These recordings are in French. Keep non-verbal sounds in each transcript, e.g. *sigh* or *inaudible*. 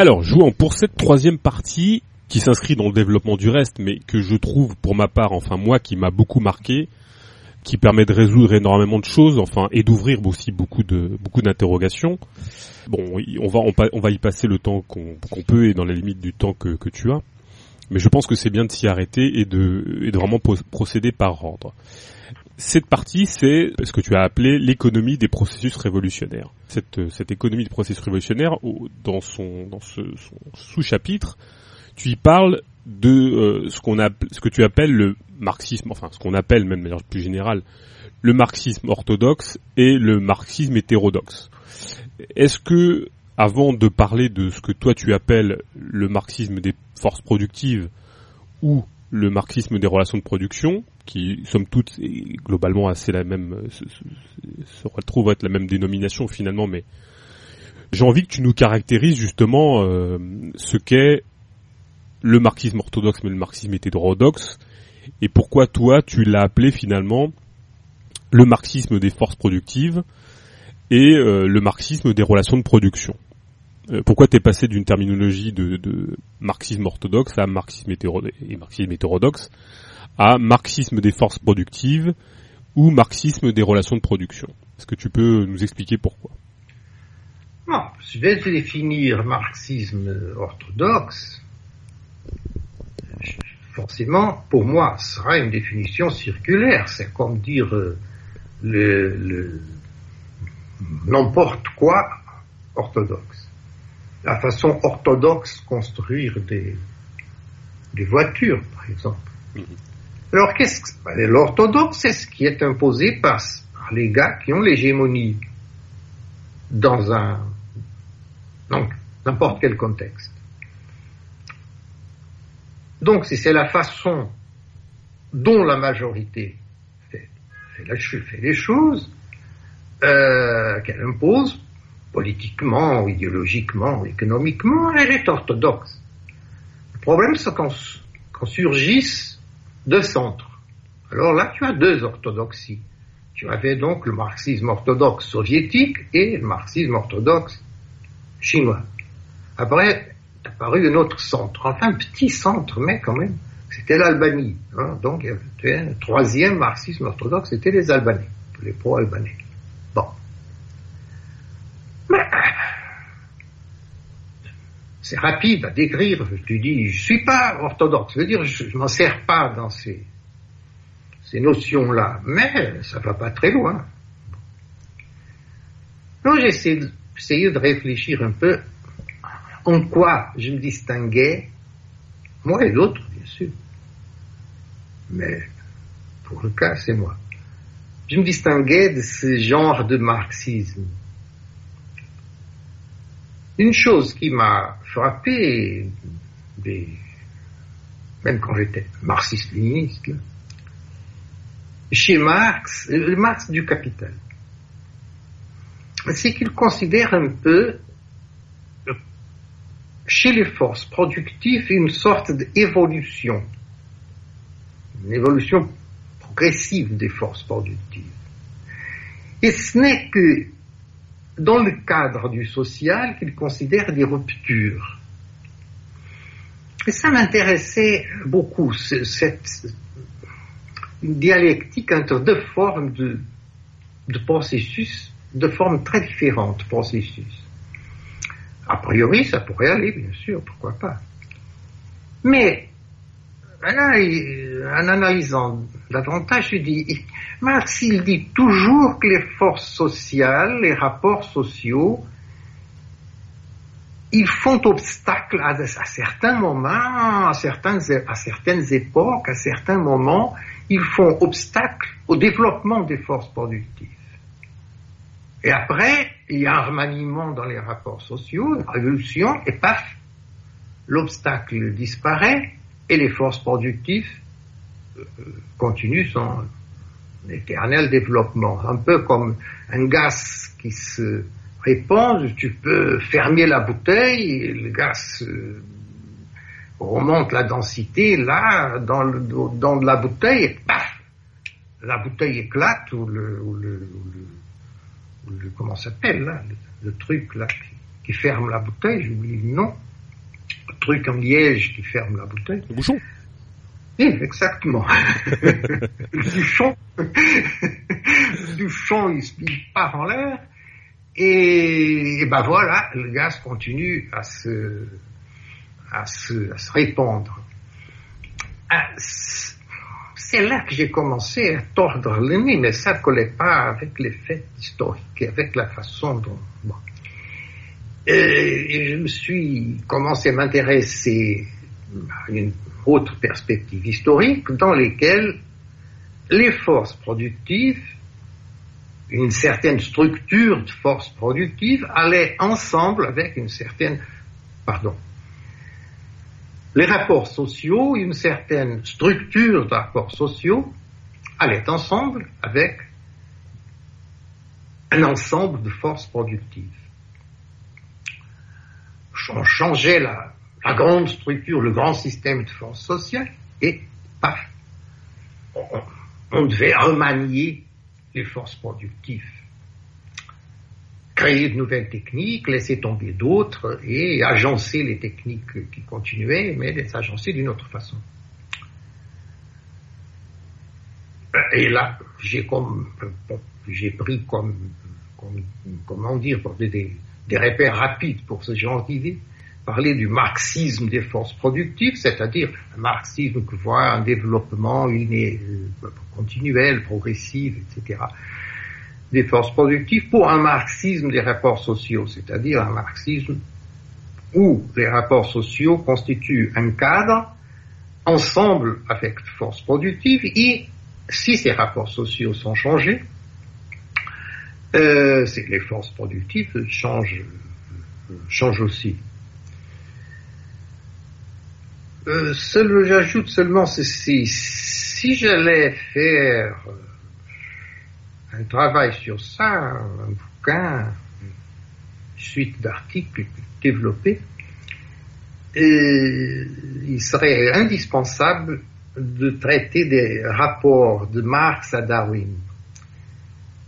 Alors, jouant pour cette troisième partie, qui s'inscrit dans le développement du reste, mais que je trouve, pour ma part, enfin moi, qui m'a beaucoup marqué, qui permet de résoudre énormément de choses, enfin, et d'ouvrir aussi beaucoup de beaucoup d'interrogations. Bon, on va on, va y passer le temps qu'on peut et dans les limites du temps que, que tu as. Mais je pense que c'est bien de s'y arrêter et de, et de vraiment procéder par ordre. Cette partie, c'est ce que tu as appelé l'économie des processus révolutionnaires. Cette, cette économie des processus révolutionnaires, dans son, sous-chapitre, tu y parles de euh, ce qu'on ce que tu appelles le marxisme, enfin ce qu'on appelle même de manière plus générale le marxisme orthodoxe et le marxisme hétérodoxe. Est-ce que avant de parler de ce que toi tu appelles le marxisme des forces productives ou le marxisme des relations de production, qui somme toute globalement assez la même, se, se, retrouve être la même dénomination finalement, mais j'ai envie que tu nous caractérises justement euh, ce qu'est le marxisme orthodoxe mais le marxisme hétérodoxe et pourquoi toi tu l'as appelé finalement le marxisme des forces productives et euh, le marxisme des relations de production. Euh, pourquoi t'es passé d'une terminologie de, marxisme orthodoxe à marxisme, et marxisme hétérodoxe à marxisme des forces productives ou marxisme des relations de production Est-ce que tu peux nous expliquer pourquoi? Non, Je vais définir marxisme orthodoxe. Forcément, pour moi, ce sera une définition circulaire. C'est comme dire euh, le n'importe quoi orthodoxe la façon orthodoxe de construire des, des voitures, par exemple. Alors, qu'est-ce que l'orthodoxe, c'est ce qui est imposé par, les gars qui ont l'hégémonie dans un donc n'importe quel contexte. Donc, si c'est la façon dont la majorité fait, les choses, euh, qu'elle impose, politiquement, idéologiquement, économiquement, elle est orthodoxe. Le problème, c'est qu'on surgisse deux centres. Alors là, tu as deux orthodoxies. Tu avais donc le marxisme orthodoxe soviétique et le marxisme orthodoxe chinois. Après, est apparu un autre centre, enfin un petit centre, mais quand même, c'était l'Albanie. Hein. Donc, il y avait un troisième marxisme orthodoxe, c'était les Albanais, les pro-albanais. C'est rapide à décrire. Tu dis, je suis pas orthodoxe. Je veux dire, je, ne m'en sers pas dans ces, ces notions-là. Mais ça va pas très loin. Donc j'ai essayé de réfléchir un peu en quoi je me distinguais, moi et l'autre, bien sûr. Mais pour le cas, c'est moi. Je me distinguais de ce genre de marxisme une chose qui m'a frappé, même quand j'étais marxiste-léniniste, chez Marx, le Marx du capital, c'est qu'il considère un peu chez les forces productives une sorte d'évolution, une évolution progressive des forces productives. Et ce n'est que dans le cadre du social qu'il considère des ruptures. Et ça m'intéressait beaucoup, cette dialectique entre deux formes de, de processus, de formes très différentes processus. A priori, ça pourrait aller, bien sûr, pourquoi pas. Mais, en analysant davantage, je dis, Marx, il dit toujours que les forces sociales, les rapports sociaux, ils font obstacle à, certains moments, à certaines, à certaines époques, à certains moments, ils font obstacle au développement des forces productives. Et après, il y a un remaniement dans les rapports sociaux, une révolution, et paf, l'obstacle disparaît et les forces productives euh, continuent son, éternel développement. Un peu comme un gaz qui se répand, tu peux fermer la bouteille, le gaz euh, remonte la densité là dans, le, la bouteille et paf, la bouteille éclate ou le, ou le, comment s'appelle là, le, truc là qui, ferme la bouteille, j'oublie le nom. Le truc en liège qui ferme la bouteille. Le bouchon. Oui, exactement. le bouchon, le bouchon, il, il part en l'air. Et, et, ben voilà, le gaz continue à se, à se, à se répandre. Ah, c'est là que j'ai commencé à tordre le nez, mais ça ne collait pas avec les faits historiques, avec la façon dont... Bon. Et je me suis commencé à m'intéresser à une autre perspective historique dans lesquelles les forces productives, une certaine structure de forces productives allaient ensemble avec une certaine, pardon, les rapports sociaux, une certaine structure de rapports sociaux allaient ensemble avec un ensemble de forces productives. On changeait la, la grande structure, le grand système de forces sociales, et paf, on, devait remanier les forces productives créer de nouvelles techniques, laisser tomber d'autres et agencer les techniques qui continuaient, mais les agencer d'une autre façon. Et là, j'ai j'ai pris comme, comme, comment dire, des, des repères rapides pour ce genre d'idées. Parler du marxisme des forces productives, c'est-à-dire un marxisme qui voit un développement une, continuel, progressif, etc des forces productives pour un marxisme des rapports sociaux, c'est-à-dire un marxisme où les rapports sociaux constituent un cadre ensemble avec forces productives et si ces rapports sociaux sont changés, euh, les forces productives changent, changent aussi. Euh, seul, j'ajoute seulement ceci, si j'allais faire un travail sur ça, un bouquin, une suite d'articles développés, il serait indispensable de traiter des rapports de Marx à Darwin.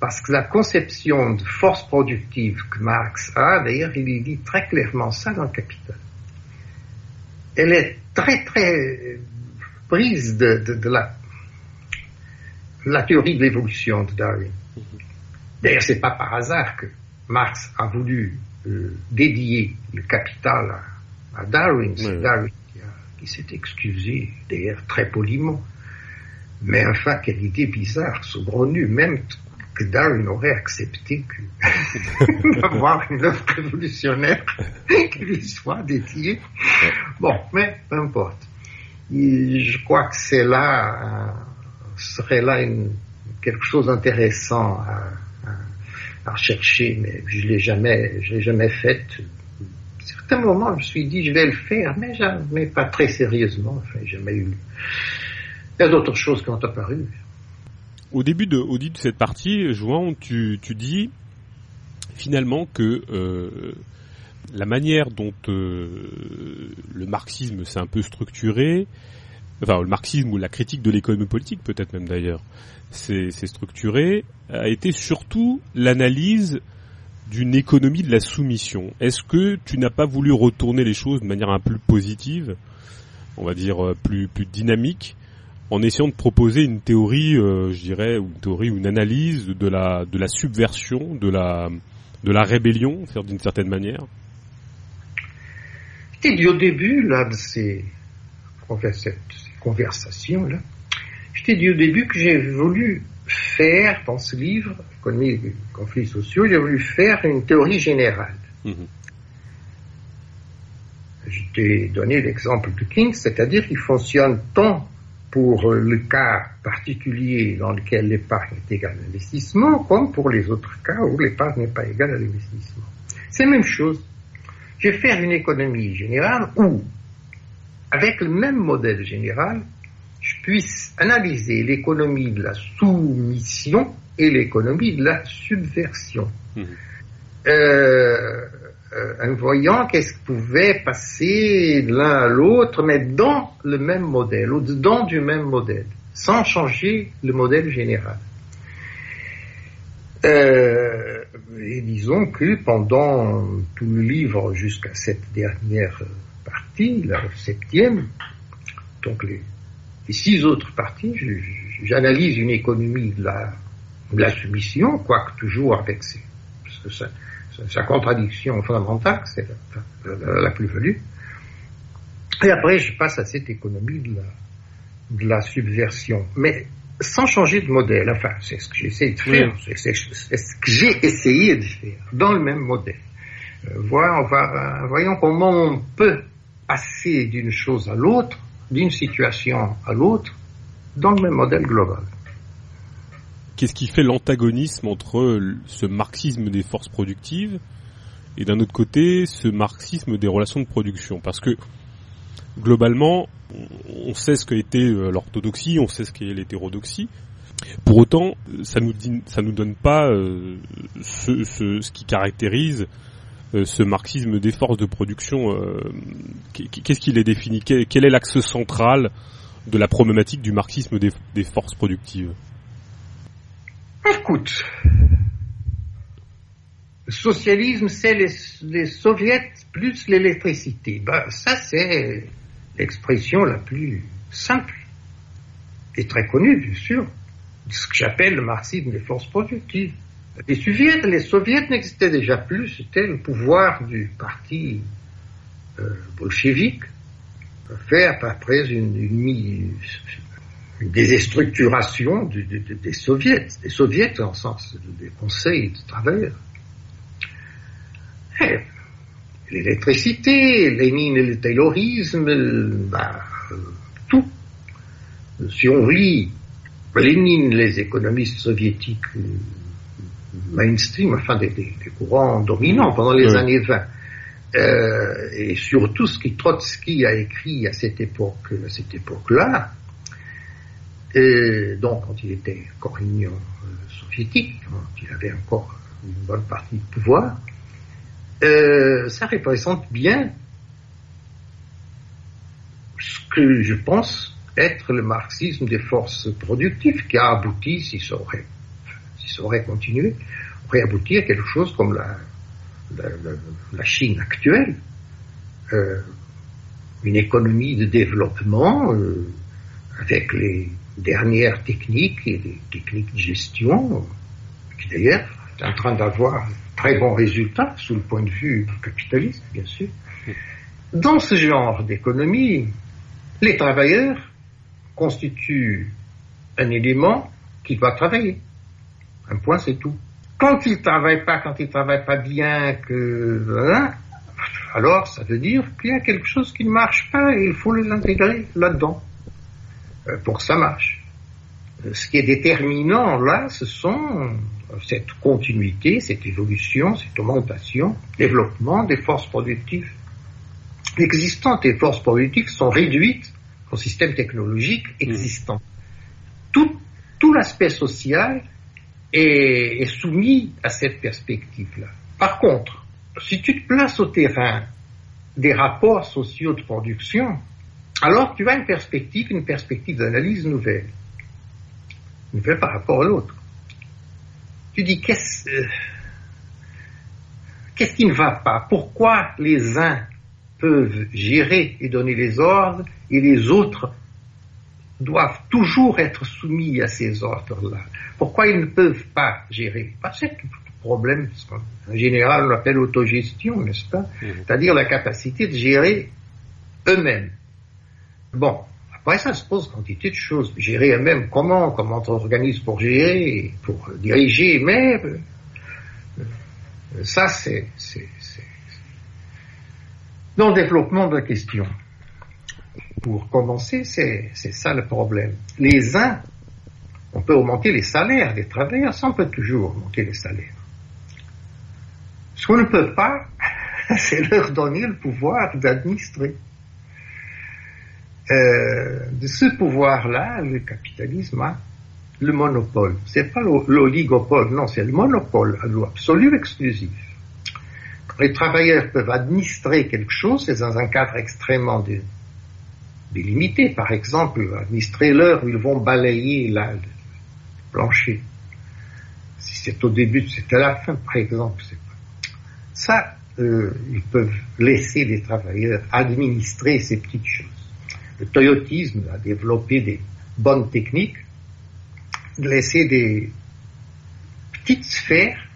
Parce que la conception de force productive que Marx a, d'ailleurs, il dit très clairement ça dans le Capital. Elle est très, très prise de, de, de la la théorie de l'évolution de Darwin. D'ailleurs, c'est pas par hasard que Marx a voulu euh, dédier le capital à, à Darwin. C'est Darwin qui, qui s'est excusé, d'ailleurs très poliment. Mais enfin, quelle idée bizarre, saugrenue, même que Darwin aurait accepté que *laughs* d'avoir une œuvre révolutionnaire qui lui soit dédiée. Bon, mais peu importe. Et je crois que c'est là serait là une, quelque chose d'intéressant à, rechercher, mais je l'ai jamais, je l'ai jamais fait. À certains moments, je me suis dit, je vais le faire, mais jamais pas très sérieusement. Enfin, jamais eu. Il y a d'autres choses qui ont apparu. Au début de, de cette partie, Jouan, tu, dis finalement que euh, la manière dont euh, le marxisme s'est un peu structuré, enfin le marxisme ou la critique de l'économie politique peut-être même d'ailleurs, c'est structuré, a été surtout l'analyse d'une économie de la soumission. Est-ce que tu n'as pas voulu retourner les choses de manière un peu plus positive, on va dire euh, plus dynamique, en essayant de proposer une théorie, euh, je dirais, ou une théorie ou une analyse de la de la subversion, de la de la rébellion, faire d'une certaine manière. C'était dit au début là de ces conversation là, je t'ai dit au début que j'ai voulu faire dans ce livre, Économie des conflits sociaux, j'ai voulu faire une théorie générale. Mmh. Je t'ai donné l'exemple de King, c'est-à-dire qu'il fonctionne tant pour le cas particulier dans lequel l'épargne est égale à l'investissement, comme pour les autres cas où l'épargne n'est pas égale à l'investissement. C'est la même chose. Je vais faire une économie générale où avec le même modèle général, je puisse analyser l'économie de la soumission et l'économie de la subversion. Mmh. Euh, euh, en voyant qu'est-ce qui pouvait passer l'un à l'autre, mais dans le même modèle, au-dedans du même modèle, sans changer le modèle général. Euh, et disons que pendant tout le livre jusqu'à cette dernière partie, la septième, donc les, six autres parties, j'analyse une économie de la, de soumission, quoique toujours avec ses, parce que ça, sa contradiction fondamentale, c'est la, plus-value. Et après, je passe à cette économie de la, de la subversion. Mais sans changer de modèle. Enfin, c'est ce que j'essaie de faire. C'est ce que j'ai essayé de faire dans le même modèle. Euh, voyons, voyons comment on peut passer d'une chose à l'autre, d'une situation à l'autre, dans le même modèle global. Qu'est-ce qui fait l'antagonisme entre ce marxisme des forces productives et d'un autre côté ce marxisme des relations de production? Parce que globalement, on sait ce été euh, l'orthodoxie, on sait ce qu'est l'hétérodoxie. Pour autant, ça nous nous donne pas euh, ce, qui caractérise euh, ce marxisme des forces de production. Qu'est-ce qui les définit? Quel, est l'axe central de la problématique du marxisme des forces productives? Écoute, le socialisme, c'est les, soviets plus l'électricité. Ben, ça, c'est l'expression la plus simple et très connue, bien sûr, ce que j'appelle le marxisme des forces productives. Les soviets, les soviets n'existaient déjà plus, c'était le pouvoir du parti euh, bolchevique, fait après une, une, une déstructuration des soviets, des soviets en sens des conseils de travailleurs. Eh, l'électricité, Lénine et le taylorisme, bah, tout. Si on lit Lénine, les économistes soviétiques euh, mainstream, enfin des, courants dominants pendant les années 20, euh, et surtout ce que Trotsky a écrit à cette époque, à cette époque-là, et donc, quand il était encore union euh, soviétique, quand il avait encore une bonne partie de pouvoir, euh, ça représente bien ce que je pense être le marxisme des forces productives qui a abouti, si ça aurait, si ça aurait continué, aurait abouti à quelque chose comme la, la, Chine actuelle, euh, une économie de développement euh, avec les dernières techniques et des techniques de gestion, qui d'ailleurs est en train d'avoir très bons résultats sous le point de vue capitaliste, bien sûr. Dans ce genre d'économie, les travailleurs constituent un élément qui doit travailler. Un point, c'est tout. Quand ils ne travaillent pas, quand ils ne travaillent pas bien, que alors ça veut dire qu'il y a quelque chose qui ne marche pas et il faut les intégrer là-dedans. Euh, pour que ça marche. Euh, ce qui est déterminant là, ce sont euh, cette continuité, cette évolution, cette augmentation, développement des forces productives existantes. Les forces productives sont réduites au système technologique existant. Tout, tout l'aspect social est, est soumis à cette perspective-là. Par contre, si tu te places au terrain des rapports sociaux de production, alors tu as une perspective, une perspective d'analyse nouvelle. Nouvelle par rapport à l'autre. Tu dis qu'est-ce euh, qu'est-ce qui ne va pas? Pourquoi les uns peuvent gérer et donner les ordres et les autres doivent toujours être soumis à ces ordres-là? Pourquoi ils ne peuvent pas gérer? Parce que le problème, en général on l'appelle autogestion, n'est-ce pas? Mmh. C'est-à-dire la capacité de gérer eux-mêmes. Bon, après ça se pose quantité de choses. Gérer elle-même comment, comment on organise pour gérer, pour diriger, mais euh, ça c'est dans le développement de la question. Pour commencer, c'est ça le problème. Les uns, on peut augmenter les salaires des travailleurs, ça on peut toujours augmenter les salaires. Ce qu'on ne peut pas, *laughs* c'est leur donner le pouvoir d'administrer. Euh, de ce pouvoir-là, le capitalisme a le monopole. C'est pas l'oligopole, non, c'est le monopole absolu exclusif. Les travailleurs peuvent administrer quelque chose, c'est dans un cadre extrêmement délimité. Par exemple, administrer l'heure où ils vont balayer la, le plancher. Si c'est au début, c'est à la fin, par exemple. Ça, euh, ils peuvent laisser les travailleurs administrer ces petites choses. Le toyotisme a développé des bonnes techniques, de laisser des petites sphères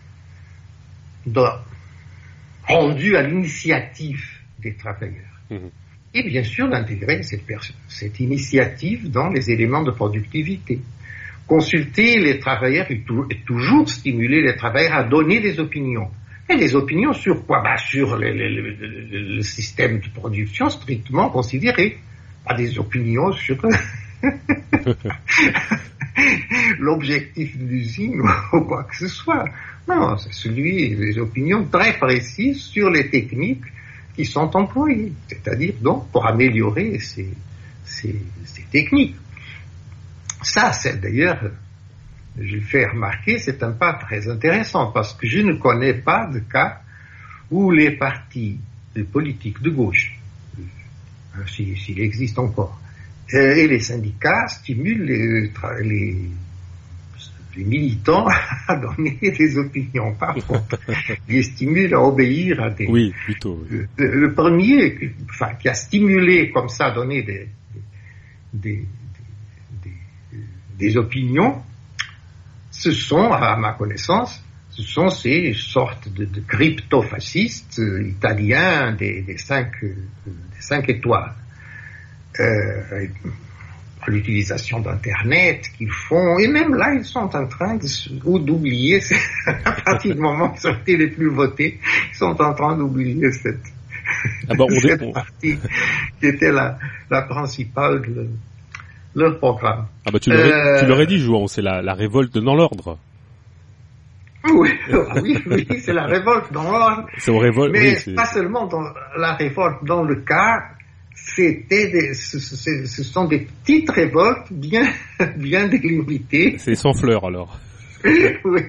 rendues à l'initiative des travailleurs. Mhm. Et bien sûr d'intégrer cette, cette initiative dans les éléments de productivité consulter les travailleurs et, toujours stimuler les travailleurs à donner des opinions. Et des opinions sur quoi? Bah, Sur le, système de production strictement considéré. Pas des opinions sur *laughs* l'objectif de l'usine ou quoi que ce soit. Non, c'est celui des opinions très précises sur les techniques qui sont employées. C'est-à-dire donc pour améliorer ces, ces techniques. Ça, c'est d'ailleurs, je le fais remarquer, c'est un pas très intéressant parce que je ne connais pas de cas où les partis politiques de gauche, s'il existe encore, euh, et les syndicats stimulent les, militants *laughs* à donner des opinions. Par contre, *laughs* ils stimulent à obéir à des. Oui, plutôt. Euh, le premier, enfin, qui a stimulé comme ça, à donner des, des, des opinions, ce sont, à ma connaissance, ce sont ces sortes de, de crypto-fascistes euh, italiens des, des, cinq, euh, des cinq étoiles. Euh, l'utilisation d'Internet qu'ils font, et même là, ils sont en train d'oublier, *laughs* à partir du moment où ils ont été les plus votés, ils sont en train d'oublier cette, ah bah, *laughs* cette partie qui était la, la principale de, leur programme. Ah bah tu l'aurais euh... dit, Jouan, c'est la, la révolte dans l'ordre. Oui, *laughs* oui, oui c'est la révolte dans l'ordre. C'est révolte, Mais pas seulement dans la révolte dans le cas, c'était des, ce, ce, sont des petites révoltes bien, *laughs* bien délimitées. C'est sans fleurs alors. *laughs* oui,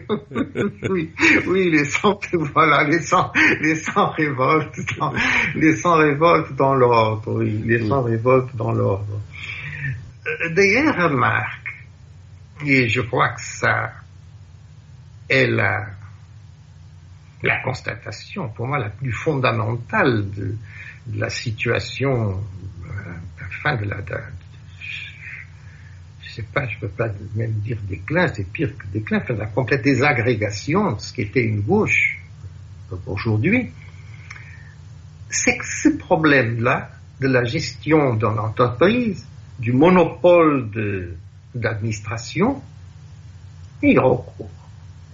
oui, oui, les sans, voilà, les sans, les sans révoltes, dans, les sans révoltes dans l'ordre, oui, les sans révoltes dans l'ordre. D'ailleurs, remarque, et je crois que ça est la, constatation, pour moi, la plus fondamentale de, la situation, euh, fin de la, je sais pas, je peux pas même dire déclin, c'est pire que déclin, enfin, la complète désagrégation de ce qui était une gauche aujourd'hui, c'est que ce problème-là de la gestion dans l'entreprise du monopole d'administration, il a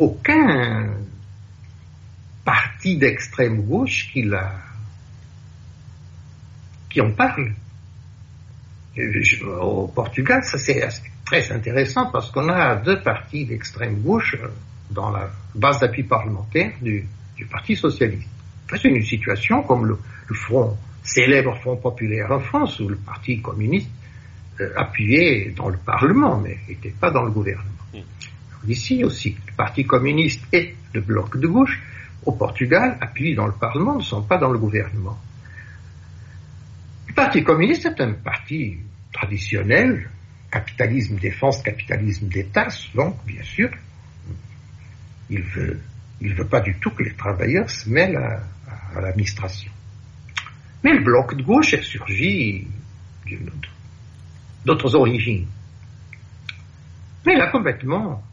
aucun parti d'extrême gauche qui, en parle. Au Portugal, ça c'est très intéressant parce qu'on a deux partis d'extrême gauche dans la base d'appui parlementaire du, Parti socialiste. C'est une situation comme le, célèbre Front populaire en France, ou le Parti communiste euh, appuyé dans le Parlement, mais n'était pas dans le gouvernement. Ici aussi, le Parti communiste et le bloc de gauche, au Portugal, appuyés dans le Parlement, ne sont pas dans le gouvernement. Le Parti communiste est un parti traditionnel, capitalisme défense, capitalisme d'État, donc bien sûr, il veut, il veut pas du tout que les travailleurs se mêlent à, à l'administration. Mais le bloc de gauche est surgi d'autres origines. Mais a complètement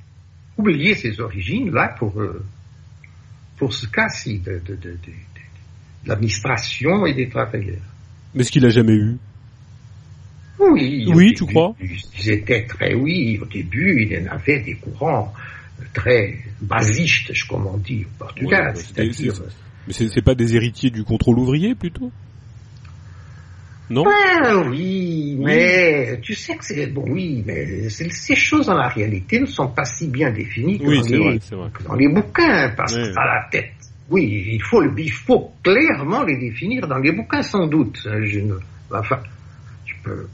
oublié ses origines, là, pour, euh, pour ce cas-ci de, de, de, de l'administration et des travailleurs. Mais ce qu'il n'a jamais eu Oui. Oui, tu crois? Ils étaient très, oui, au début, il y en avait des courants très basistes, comme on dit au Portugal. c'est-à-dire... Mais c'est pas des héritiers du contrôle ouvrier, plutôt? Non Oui, mais tu sais que c'est bon, oui, mais ces choses en la réalité ne sont pas si bien définies que, dans, les, bouquins, parce que à la tête. Oui, il faut, il faut clairement les définir dans les bouquins, sans doute. Je ne, enfin, tu peux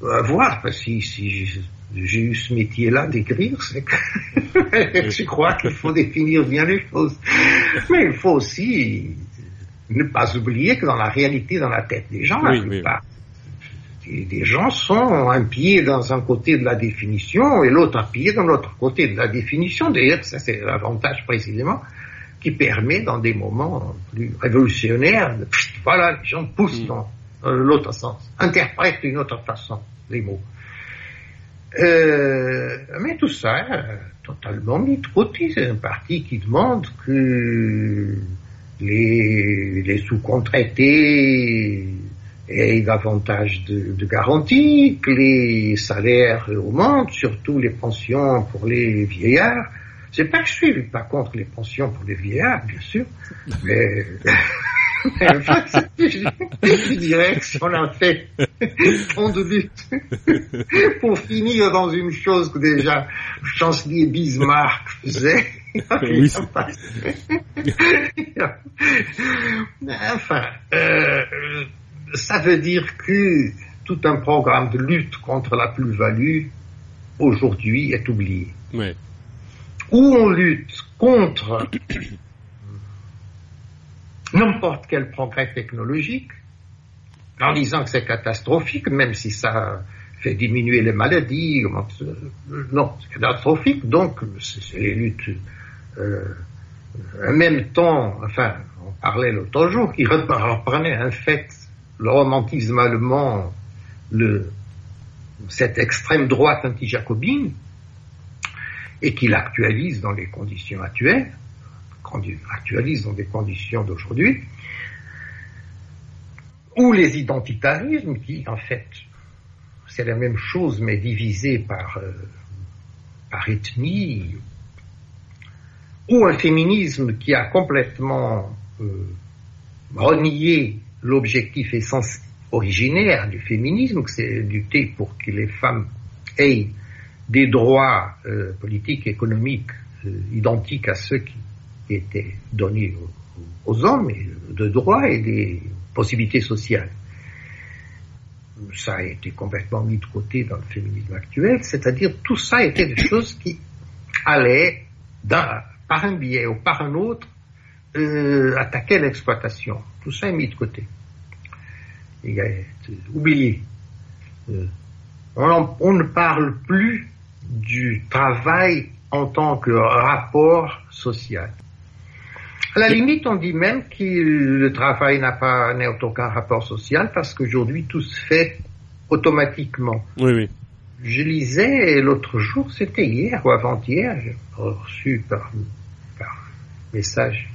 voir, parce que si, si j'ai eu ce métier-là d'écrire, c'est que *laughs* je crois qu'il faut définir bien les choses. Mais il faut aussi ne pas oublier que dans la réalité, dans la tête des gens, la plupart, des gens sont un pied dans un côté de la définition et l'autre un pied dans l'autre côté de la définition. D'ailleurs, ça c'est l'avantage précisément qui permet dans des moments plus révolutionnaires, de, voilà, les gens poussent mm. dans l'autre sens, interprètent d'une autre façon les mots. Euh, mais tout ça, totalement mis de côté. C'est un parti qui demande que les, sous-contraités aient davantage de, garanties, que les salaires augmentent, surtout les pensions pour les vieillards. C'est pas que je suis pas contre les pensions pour les vieillards, bien sûr, mais *laughs* je dirais que si on a fait tant de lutte *laughs* pour finir dans une chose que déjà chancelier Bismarck faisait. *laughs* Oui, *laughs* enfin, euh, ça veut dire que tout un programme de lutte contre la plus-value aujourd'hui est oublié. Ouais. Où on lutte contre *coughs* n'importe quel progrès technologique, en disant que c'est catastrophique, même si ça fait diminuer les maladies. Non, c'est catastrophique, donc c'est les luttes. Euh, en même temps, enfin, on parlait l'autre jour, qui reprenait *laughs* en fait le romantisme allemand, le, cette extrême droite anti-jacobine, et qui l'actualise dans les conditions actuelles actualise dans des conditions d'aujourd'hui, ou les identitarismes qui, en fait, c'est la même chose, mais divisé par, euh, par ethnie, ou un féminisme qui a complètement euh, renié l'objectif essentiel originaire du féminisme, c'est lutter pour que les femmes aient des droits euh, politiques, économiques identiques à ceux qui était donné aux, hommes, de droits et des possibilités sociales. Ça a été complètement mis de côté dans le féminisme actuel, c'est-à-dire tout ça était des choses qui allaient, par un biais ou par un autre, euh, attaquer l'exploitation. Tout ça est mis de côté. Il est oublié. Euh, on, ne parle plus du travail en tant que rapport social. À la limite, on dit même que le travail n'a pas n'a aucun rapport social parce qu'aujourd'hui tout se fait automatiquement. Oui, oui. Je lisais l'autre jour, c'était hier ou avant-hier, j'ai reçu par, message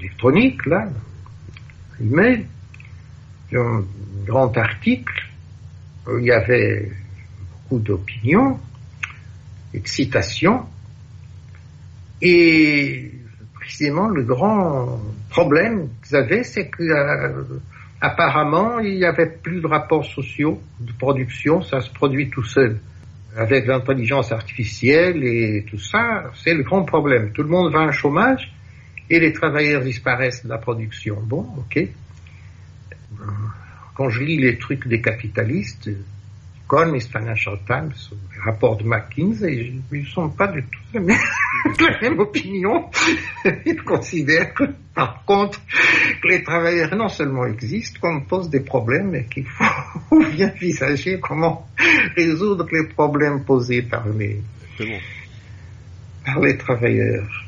électronique, là, email, un grand article il y avait beaucoup d'opinions et de citations. Et précisément le grand problème qu'ils avaient, c'est qu'apparemment, euh, il n'y avait plus de rapports sociaux de production, ça se produit tout seul. Avec l'intelligence artificielle et tout ça, c'est le grand problème. Tout le monde va en chômage et les travailleurs disparaissent de la production. Bon, ok. Quand je lis les trucs des capitalistes, Economist, Financial Times, les rapports de McKinsey, ils ne sont pas du tout *laughs* la même, opinion. *laughs* Ils considèrent que, par contre, que les travailleurs non seulement existent, qu'on pose des problèmes et qu'il faut *laughs* bien envisager comment résoudre les problèmes posés par les, par les travailleurs.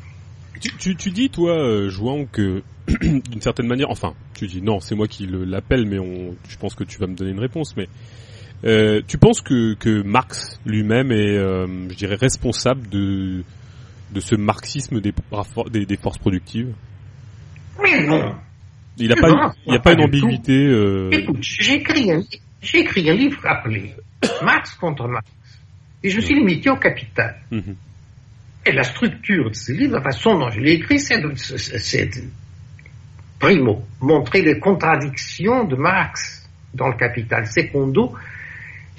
Tu, tu, dis, toi, euh, Jouan, que *clears throat* d'une certaine manière, enfin, tu dis non, c'est moi qui l'appelle, mais on, je pense que tu vas me donner une réponse, mais euh, tu penses que, que Marx lui-même est, euh, je dirais, responsable de, de ce marxisme des, des, forces productives? Oui, non. Il n'y a, pas, il y a pas une ambiguïté. Euh... Écoute, j'ai écrit, un, écrit un livre appelé *coughs* Marx contre Marx. Et je suis limité au capital. Mhm. Et la structure de ce livre, la façon dont je l'ai écrit, c'est de, primo, montrer les contradictions de Marx dans le capital. Secondo,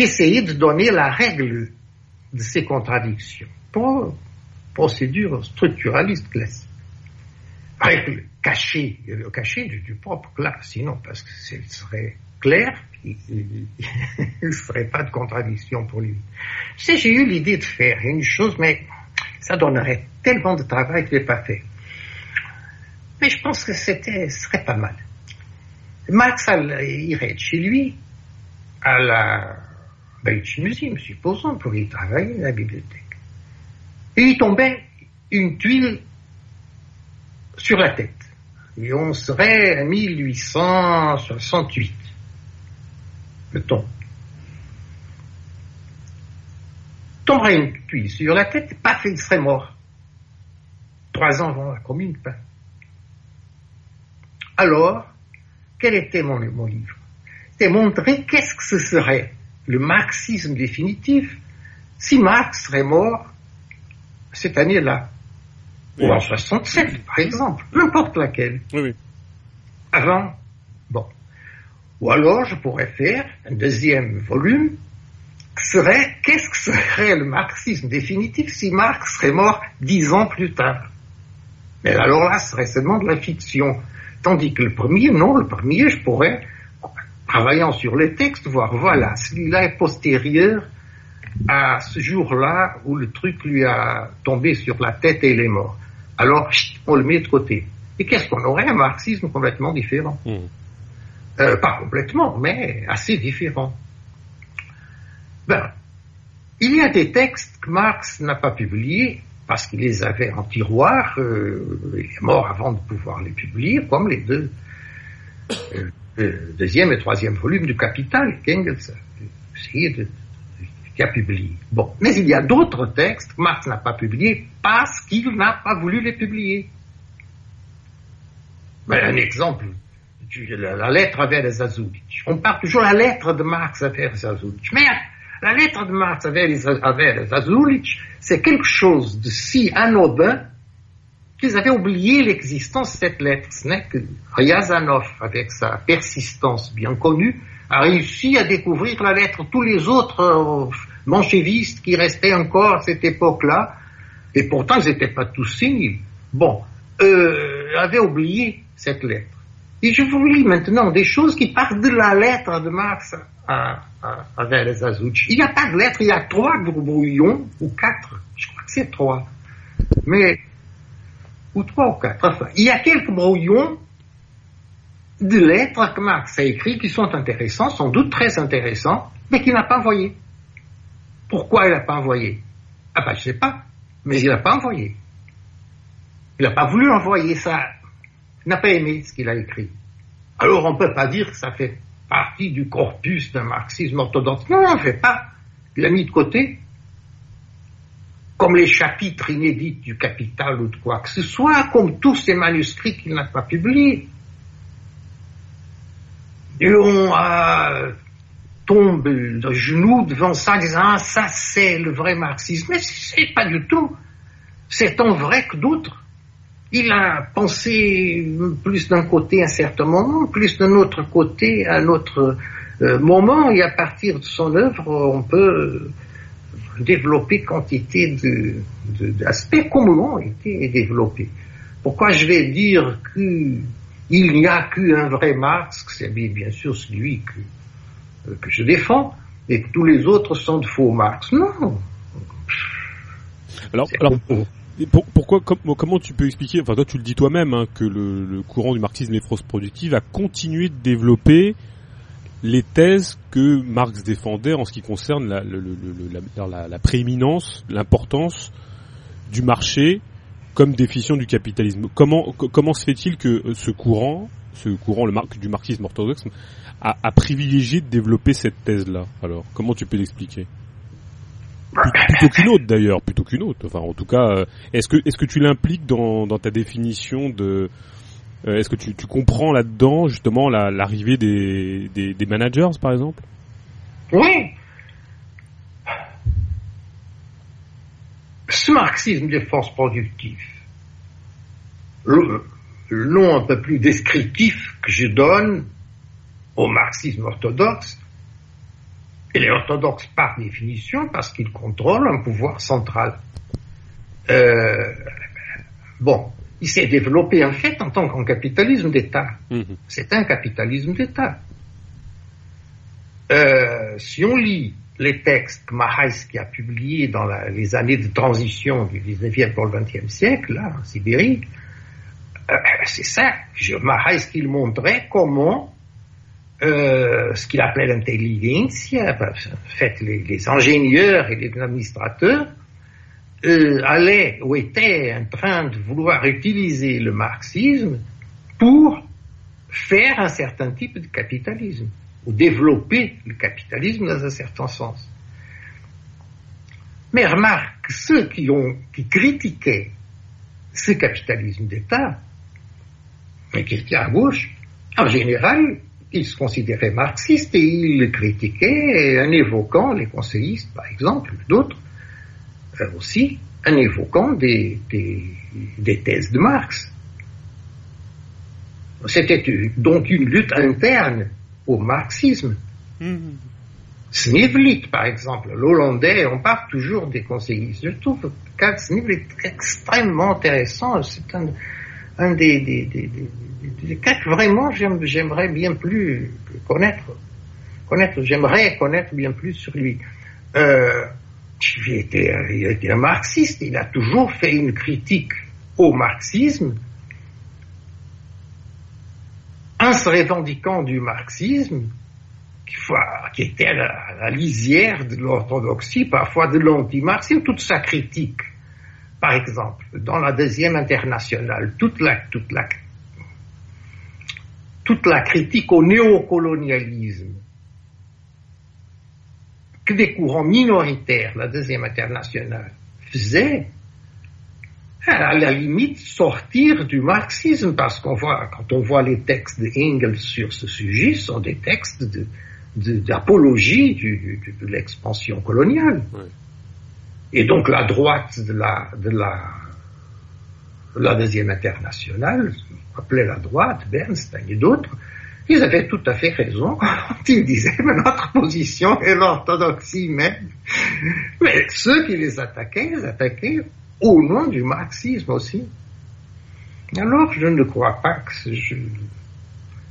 essayer de donner la règle de ces contradictions. Pour procédure structuraliste classique. Règle cachée, le cachet du, propre classe, sinon, parce que ce serait clair, il ne serait *laughs* pas de contradiction pour lui. sais, j'ai eu l'idée de faire une chose, mais ça donnerait tellement de travail que je l'ai pas fait. Mais je pense que c'était, serait pas mal. Marx irait chez lui, à la Museum, supposons, pour y travailler à la bibliothèque. Et il tombait une tuile sur la tête. Et on serait à 1868. Le ton. Tomberait une tuile sur la tête, paf, il serait mort. Trois ans avant la commune, pas. Alors, quel était mon, mon livre? C'était montrer qu'est-ce que ce serait le marxisme définitif si Marx serait mort cette année-là. Ou en 67, par exemple, n'importe laquelle. Oui, oui. Avant, bon. Ou alors, je pourrais faire un deuxième volume serait qu'est-ce que serait le marxisme définitif si Marx serait mort dix ans plus tard? Mais alors là, ce serait seulement de la fiction. Tandis que le premier, non, le premier, je pourrais, travaillant sur les textes, voir, voilà, celui-là est postérieur à ce jour-là où le truc lui a tombé sur la tête et il est mort. Alors, on le met de côté. Et qu'est-ce qu'on aurait? Un marxisme complètement différent. Mmh. Euh, pas complètement, mais assez différent. Ben, il y a des textes que Marx n'a pas publiés parce qu'il les avait en tiroir, euh, il est mort avant de pouvoir les publier, comme les deux euh, deuxième et troisième volume du Capital qu'Engels de, qui a publié. Bon, mais il y a d'autres textes que Marx n'a pas publiés parce qu'il n'a pas voulu les publier. Ben, un exemple, la, lettre vers les Azulich. On parle toujours de la lettre de Marx vers les Azulich. Mais la lettre de Marx vers les, Azulich, c'est quelque chose de si anodin qu'ils avaient oublié l'existence de cette lettre. Ce n'est que Ryazanov, avec sa persistance bien connue, a réussi à découvrir la lettre. Tous les autres euh, manchevistes qui restaient encore à cette époque-là, et pourtant ils n'étaient pas tous séniles, bon, euh, avaient oublié cette lettre. Et je vous lis maintenant des choses qui partent de la lettre de Marx à, à, à Il n'y a pas de lettre, il y a trois brouillons, ou quatre, je crois que c'est trois. Mais ou trois ou quatre. Enfin, il y a quelques brouillons de lettres que Marx a écrits qui sont intéressants, sans doute très intéressants, mais qu'il n'a pas envoyés. Pourquoi il n'a pas envoyé? Ah ben je sais pas, mais il n'a pas envoyé. Il n'a pas voulu envoyer ça. Il n'a pas aimé ce qu'il a écrit. Alors on ne peut pas dire que ça fait partie du corpus d'un marxisme orthodoxe. Non, on ne fait pas. Il l'a mis de côté comme les chapitres inédits du Capital ou de quoi que ce soit, comme tous ces manuscrits qu'il n'a pas publiés. Et on tombe de genoux devant ça en disant ah, ça c'est le vrai marxisme. Mais c'est pas du tout. C'est tant vrai que d'autres. Il a pensé plus d'un côté à un certain moment, plus d'un autre côté à un autre euh, moment, et à partir de son œuvre, on peut développer quantité d'aspects de, comme ont été développés. Pourquoi je vais dire qu'il n'y a qu'un vrai Marx, c'est bien sûr celui que, que je défends, et que tous les autres sont de faux Marx Non. Alors, alors pourquoi, comment tu peux expliquer, enfin toi tu le dis toi-même, hein, que le, le, courant du marxisme et fausse productive a continué de développer les thèses que Marx défendait en ce qui concerne la, la, la, prééminence, l'importance du marché comme définition du capitalisme. Comment, comment se fait-il que ce courant, ce courant le du marxisme orthodoxe, a, a privilégié de développer cette thèse-là Alors, comment tu peux l'expliquer? Plutôt qu'une autre d'ailleurs, plutôt qu'une autre. Enfin, en tout cas, euh, est-ce que est-ce que tu l'impliques dans, dans ta définition de euh, est-ce que tu, comprends là-dedans justement l'arrivée des, des, managers, par exemple? Oui. Ce marxisme des forces productives, le, nom un peu plus descriptif que je donne au marxisme orthodoxe, il est orthodoxe par définition parce qu'il contrôle un pouvoir central. Euh, bon, il s'est développé en fait en tant qu'un capitalisme d'État. Mhm. C'est un capitalisme d'État. Euh, si on lit les textes que Mahaïski a publiés dans les années de transition du 19e pour le 20e siècle, là, en Sibérie, euh, c'est ça. Mahaïski montrait comment euh, euh, ce qu'il appelait l'intelligentsia, en fait les, les, ingénieurs et les administrateurs, euh, allaient ou étaient en train de vouloir utiliser le marxisme pour faire un certain type de capitalisme, ou développer le capitalisme dans un certain sens. Mais remarque, ceux qui, ont, qui critiquaient ce capitalisme d'État, mais qui étaient à gauche, en général, ils se considéraient marxistes et ils critiquaient en évoquant les conseillistes, par exemple, d'autres aussi, en évoquant des, des, des thèses de Marx. C'était donc une lutte interne au marxisme. Mmh. Par exemple, l'Hollandais, on parle toujours des conseillistes. Je trouve de Snivlit extrêmement intéressant. C'est un, un des, des, des, des, cas que vraiment j'aimerais bien plus connaître. connaître j'aimerais connaître bien plus sur lui. Euh, il, était, il était un marxiste, il a toujours fait une critique au marxisme en se revendiquant du marxisme, qui était à la, lisière de l'orthodoxie, parfois de l'anti-marxisme, toute sa critique. Par exemple, dans la deuxième internationale, toute la, toute la, toute la critique au néocolonialisme que des courants minoritaires, la deuxième internationale, faisaient, à la limite sortir du marxisme, parce qu'on voit, quand on voit les textes d'Engels sur ce sujet, ce sont des textes d'apologie de, l'expansion coloniale. Et donc la droite de la, de la, la deuxième internationale, appelait la droite, Bernstein et d'autres, ils avaient tout à fait raison quand ils disaient que notre position est l'orthodoxie même. Mais ceux qui les attaquaient, les attaquaient au nom du marxisme aussi. Alors, je ne crois pas que je...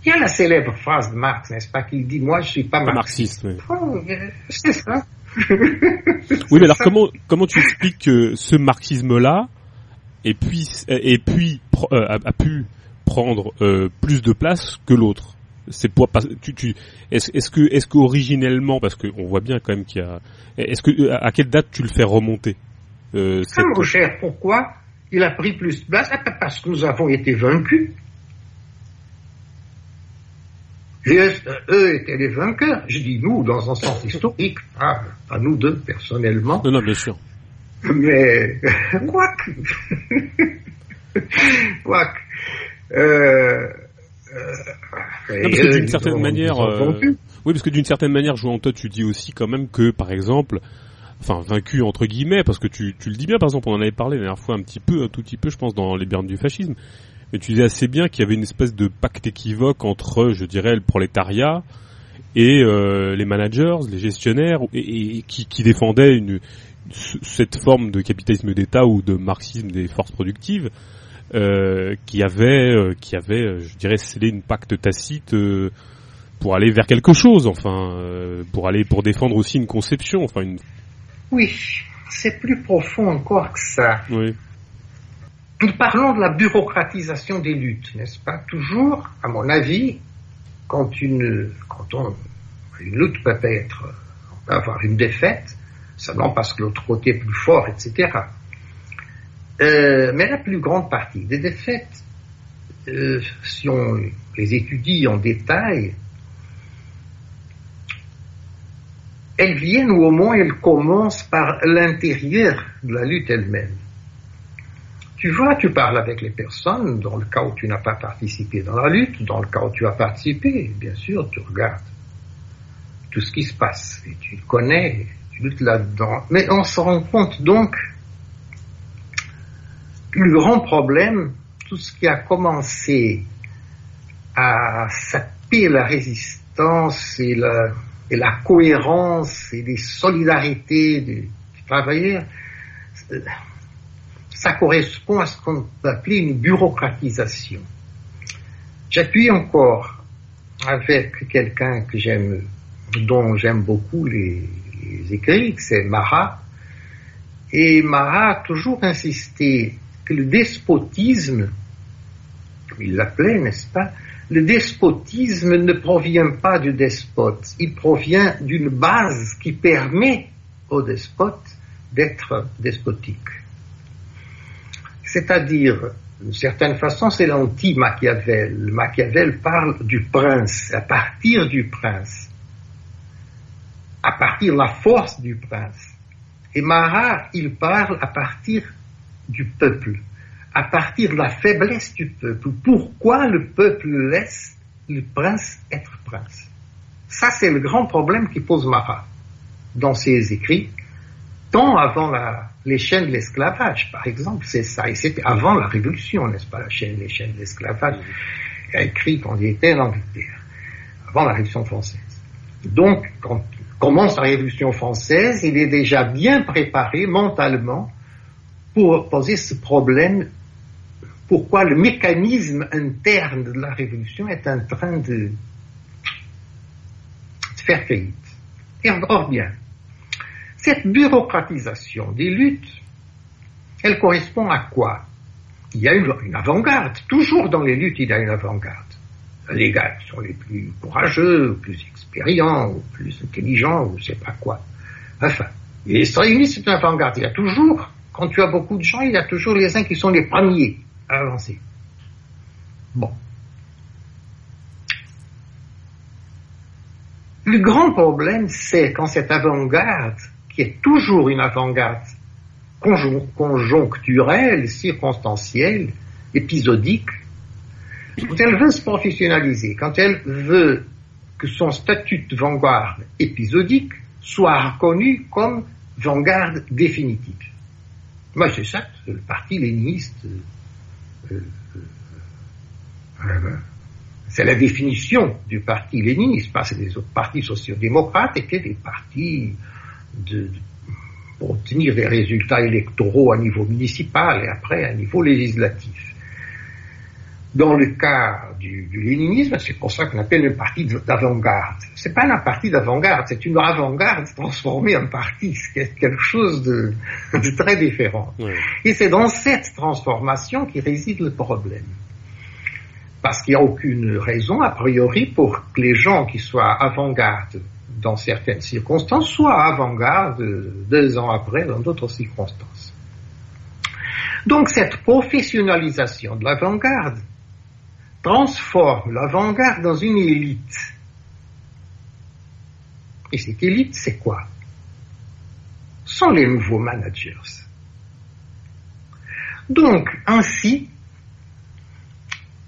Il y a la célèbre phrase de Marx, n'est-ce pas, qui dit, moi, je suis pas marxiste. oui. Oh, c'est ça. oui, mais alors comment, comment tu expliques que ce marxisme-là et puis, et puis euh, a, pu prendre euh, plus de place que l'autre? C'est pour tu, tu est-ce est-ce que est-ce qu'originellement parce qu'on voit bien quand même qu'il y a est-ce que à quelle date tu le fais remonter euh, cette... mon cher, pourquoi il a pris plus de place? Ah, Parce que nous avons été vaincus. eux, eux étaient les vainqueurs. Je dis nous dans un sens historique, pas, pas nous deux personnellement. Non, non, bien sûr. Mais *laughs* quoique, *laughs* quoique, euh, euh, non, parce que d'une certaine manière, euh, oui, parce que d'une certaine manière, jouant toi, tu dis aussi quand même que, par exemple, enfin vaincu entre guillemets, parce que tu, tu le dis bien, par exemple, on en avait parlé la dernière fois un petit peu, un tout petit peu, je pense, dans les bernes du fascisme, mais tu disais assez bien qu'il y avait une espèce de pacte équivoque entre, je dirais, le prolétariat et euh, les managers, les gestionnaires, et, qui, qui défendaient une, cette forme de capitalisme d'État ou de marxisme des forces productives, euh, qui avait, euh, qui avait, euh, je dirais, scellé une pacte tacite pour aller vers quelque chose, enfin, pour aller, pour défendre aussi une conception, enfin une oui, c'est plus profond encore que ça. Oui. Nous parlons de la bureaucratisation des luttes, n'est-ce pas? Toujours, à mon avis, quand une, quand on, une lutte peut être, on peut avoir une défaite, seulement parce que l'autre côté est plus fort, etc. Euh, mais la plus grande partie des défaites, euh, si on les étudie en détail, elles viennent ou au moins elles commencent par l'intérieur de la lutte elle-même. Tu vois, tu parles avec les personnes, dans le cas où tu n'as pas participé dans la lutte, dans le cas où tu as participé, bien sûr, tu regardes tout ce qui se passe et tu connais, tu luttes là-dedans. Mais on se rend compte donc le grand problème, tout ce qui a commencé à saper la résistance et la, cohérence et les solidarités des, travailleurs, ça correspond à ce qu'on peut appeler une bureaucratisation. J'appuie encore avec quelqu'un que j'aime, dont j'aime beaucoup les, les écrits, c'est Marat. Et Marat a toujours insisté que le despotisme, il l'appelait, n'est-ce pas, le despotisme ne provient pas du despote, il provient d'une base qui permet au despote d'être despotique. C'est-à-dire, d'une certaine façon, c'est l'anti-Machiavel. Machiavel parle du prince, à partir du prince, à partir de la force du prince. Et Marat, il parle à partir du peuple à partir de la faiblesse du peuple. Pourquoi le peuple laisse le prince être prince? Ça, c'est le grand problème qui pose Marat dans ses écrits, tant avant la, les chaînes de l'esclavage, par exemple, c'est ça. Et c'était avant la Révolution, n'est-ce pas, la chaîne, les chaînes de l'esclavage, écrit quand il était en Angleterre, avant la Révolution française. Donc, quand commence la Révolution française, il est déjà bien préparé mentalement pour poser ce problème pourquoi le mécanisme interne de la révolution est en train de, faire faillite. Et or bien, cette bureaucratisation des luttes, elle correspond à quoi? Il y a une, avant-garde. Toujours dans les luttes, il y a une avant-garde. Les gars qui sont les plus courageux, plus expérients, plus intelligents, ou je sais pas quoi. Enfin, les États-Unis, c'est une avant-garde. Il y a toujours, quand tu as beaucoup de gens, il y a toujours les uns qui sont les premiers avancer. Bon. Le grand problème, c'est quand cette avant-garde, qui est toujours une avant-garde conjoncturelle, circonstancielle, épisodique, quand elle veut se professionnaliser, quand elle veut que son statut de vanguarde épisodique soit reconnu comme vanguarde définitive. Moi, c'est ça le parti léniniste euh, euh, c'est la définition du parti léniniste, parce que les autres partis sociaux-démocrates étaient des partis pour obtenir des résultats électoraux à niveau municipal et après à niveau législatif. Dans le cas du, léninisme, c'est pour ça qu'on appelle le parti d'avant-garde. C'est pas un parti d'avant-garde, c'est une avant-garde transformée en parti, c'est quelque chose de, très différent. Et c'est dans cette transformation qui réside le problème. Parce qu'il n'y a aucune raison, a priori, pour que les gens qui soient avant-garde dans certaines circonstances soient avant-garde deux ans après dans d'autres circonstances. Donc cette professionnalisation de l'avant-garde transforme l'avant-garde dans une élite. Et cette élite, c'est quoi? Ce sont les nouveaux managers. Donc, ainsi,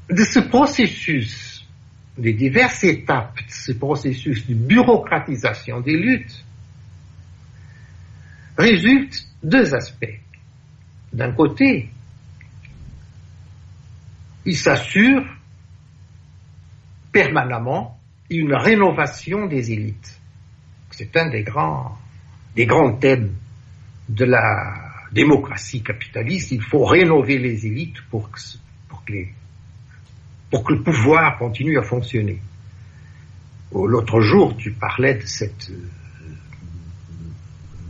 de ce processus, des diverses étapes de ce processus de bureaucratisation des luttes, résultent deux aspects. D'un côté, il s'assure permanemment une rénovation des élites. C'est un des grands, des grands thèmes de la démocratie capitaliste. Il faut rénover les élites pour que, pour que, pour que le pouvoir continue à fonctionner. L'autre jour, tu parlais de cette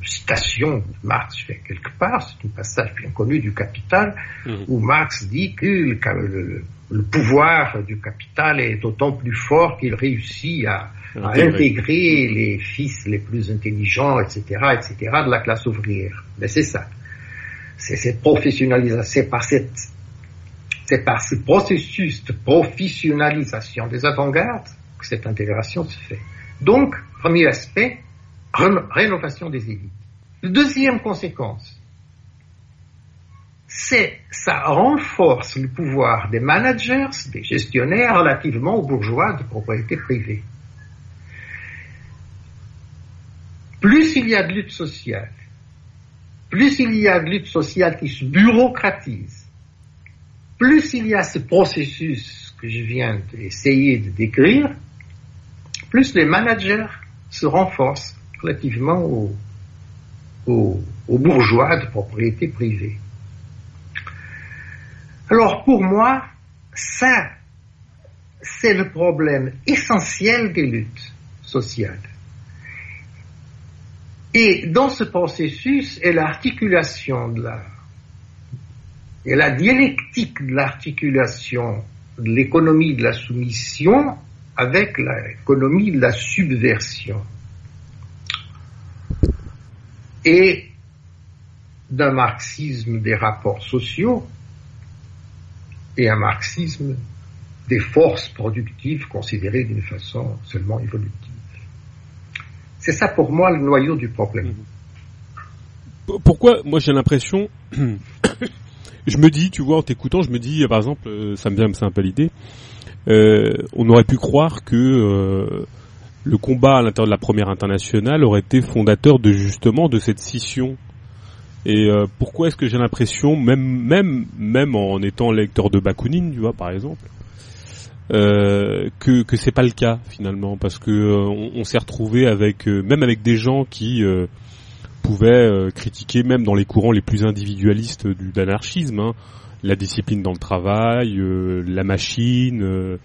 citation de Marx fait quelque part, c'est un passage bien connu du Capital, mmh. où Marx dit que le, le pouvoir du capital est d'autant plus fort qu'il réussit à, intégrer les fils les plus intelligents, etc., etc., de la classe ouvrière. Mais c'est ça. C'est cette professionnalisation, c'est par cette, c'est par ce processus de professionnalisation des avant-gardes que cette intégration se fait. Donc, premier aspect, rénovation des élites. Deuxième conséquence, c'est ça renforce le pouvoir des managers, des gestionnaires relativement aux bourgeois de propriété privée. Plus il y a de lutte sociale, plus il y a de lutte sociale qui se bureaucratise, plus il y a ce processus que je viens d'essayer de décrire, plus les managers se renforcent relativement aux, aux bourgeois de propriété privée. Alors pour moi, ça, c'est le problème essentiel des luttes sociales. Et dans ce processus est l'articulation de la, et la dialectique de l'articulation l'économie de la soumission avec l'économie de la subversion. Et d'un marxisme des rapports sociaux et un marxisme des forces productives considérées d'une façon seulement évolutive. C'est ça pour moi le noyau du problème. Pourquoi moi j'ai l'impression, *coughs* je me dis, tu vois, en t'écoutant, je me dis, par exemple, euh, ça me vient, c'est un peu l'idée, euh, on aurait pu croire que euh, le combat à l'intérieur de la première internationale aurait été fondateur de justement de cette scission et euh, pourquoi est-ce que j'ai l'impression, même même même en étant lecteur de Bakounine, tu vois, par exemple, euh, que que c'est pas le cas finalement, parce que euh, on, s'est retrouvé avec même avec des gens qui pouvaient critiquer même dans les courants les plus individualistes du d'anarchisme, hein, la discipline dans le travail, la machine.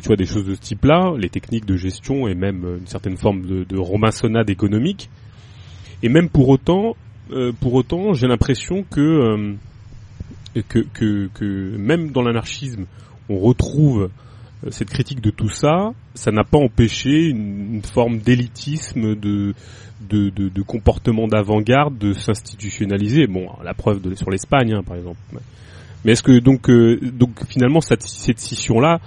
Tu vois des choses de ce type-là, les techniques de gestion et même une certaine forme de, de économique. Et même pour autant, euh, pour autant, j'ai l'impression euh, que, que, que, même dans l'anarchisme, on retrouve euh, cette critique de tout ça. Ça n'a pas empêché une, forme d'élitisme, de, de, comportement d'avant-garde, de s'institutionnaliser. Bon, la preuve sur l'Espagne, hein, par exemple. Mais est-ce que donc, donc finalement cette scission-là,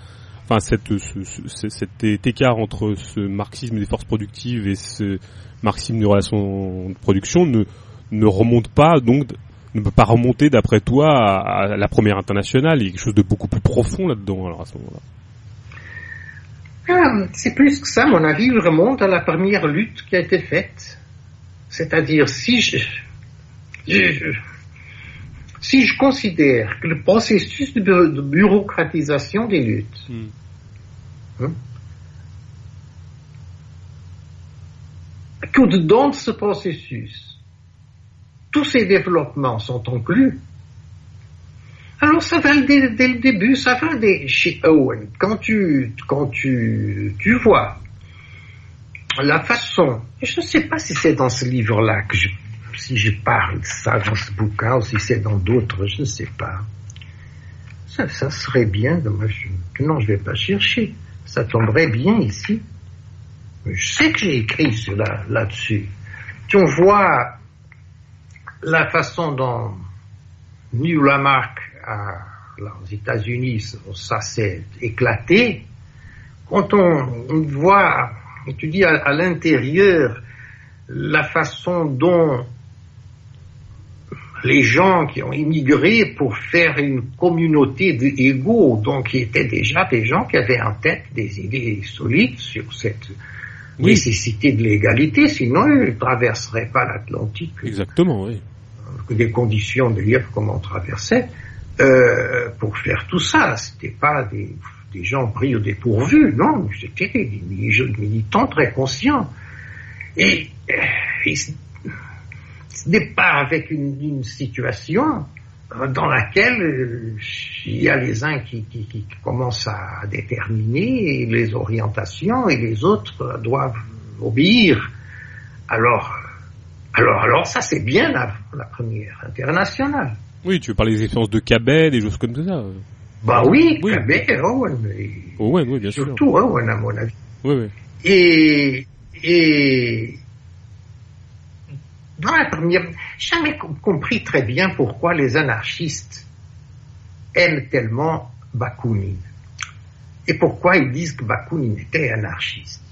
enfin cette, ce, cet écart entre ce marxisme des forces productives et ce marxisme des relations de production ne ne remonte pas, donc ne peut pas remonter d'après toi à, la première internationale. Il y a quelque chose de beaucoup plus profond là-dedans alors à ce moment-là. Ah, c'est plus que ça, mon avis, il remonte à la première lutte qui a été faite. C'est-à-dire, si je, si je considère que le processus de, bureaucratisation des luttes, hmm. Hein, que dans ce processus, tous ces développements sont inclus. Alors ça va dès, le début, ça va dès, chez Owen. Quand tu, quand tu, tu vois la façon, je ne sais pas si c'est dans ce livre-là que je, si je parle de ça dans ce bouquin ou si c'est dans d'autres, je ne sais pas. Ça, ça serait bien, je, non, je vais pas chercher. Ça tomberait bien ici. Je sais que j'ai écrit cela là-dessus. Tu on voit la façon dont New Lamarck aux États-Unis, ça s'est éclaté, quand on, voit, étudie à, à l'intérieur la façon dont les gens qui ont immigré pour faire une communauté d'égaux, donc qui étaient déjà des gens qui avaient en tête des idées solides sur cette nécessité de l'égalité, sinon ils ne traverseraient pas l'Atlantique. Exactement, oui des conditions d'ailleurs comme on traversait euh, pour faire tout ça. C'était pas des, des, gens pris au dépourvu, non, c'était des militants très conscients. Et, et ce n'est pas avec une, une, situation dans laquelle euh, il y a les uns qui, qui, qui, commencent à déterminer les orientations et les autres doivent obéir. Alors, alors, alors ça c'est bien la première internationale. Oui, tu veux parler des expériences de Cabet, des choses comme ça. Bah oui, oui. Cabet, Owen. Owen, oui, bien sûr. Surtout Owen, à mon avis. Oui, oui. Et, et dans la première, jamais compris très bien pourquoi les anarchistes aiment tellement Bakounine. Et pourquoi ils disent que Bakounine était anarchiste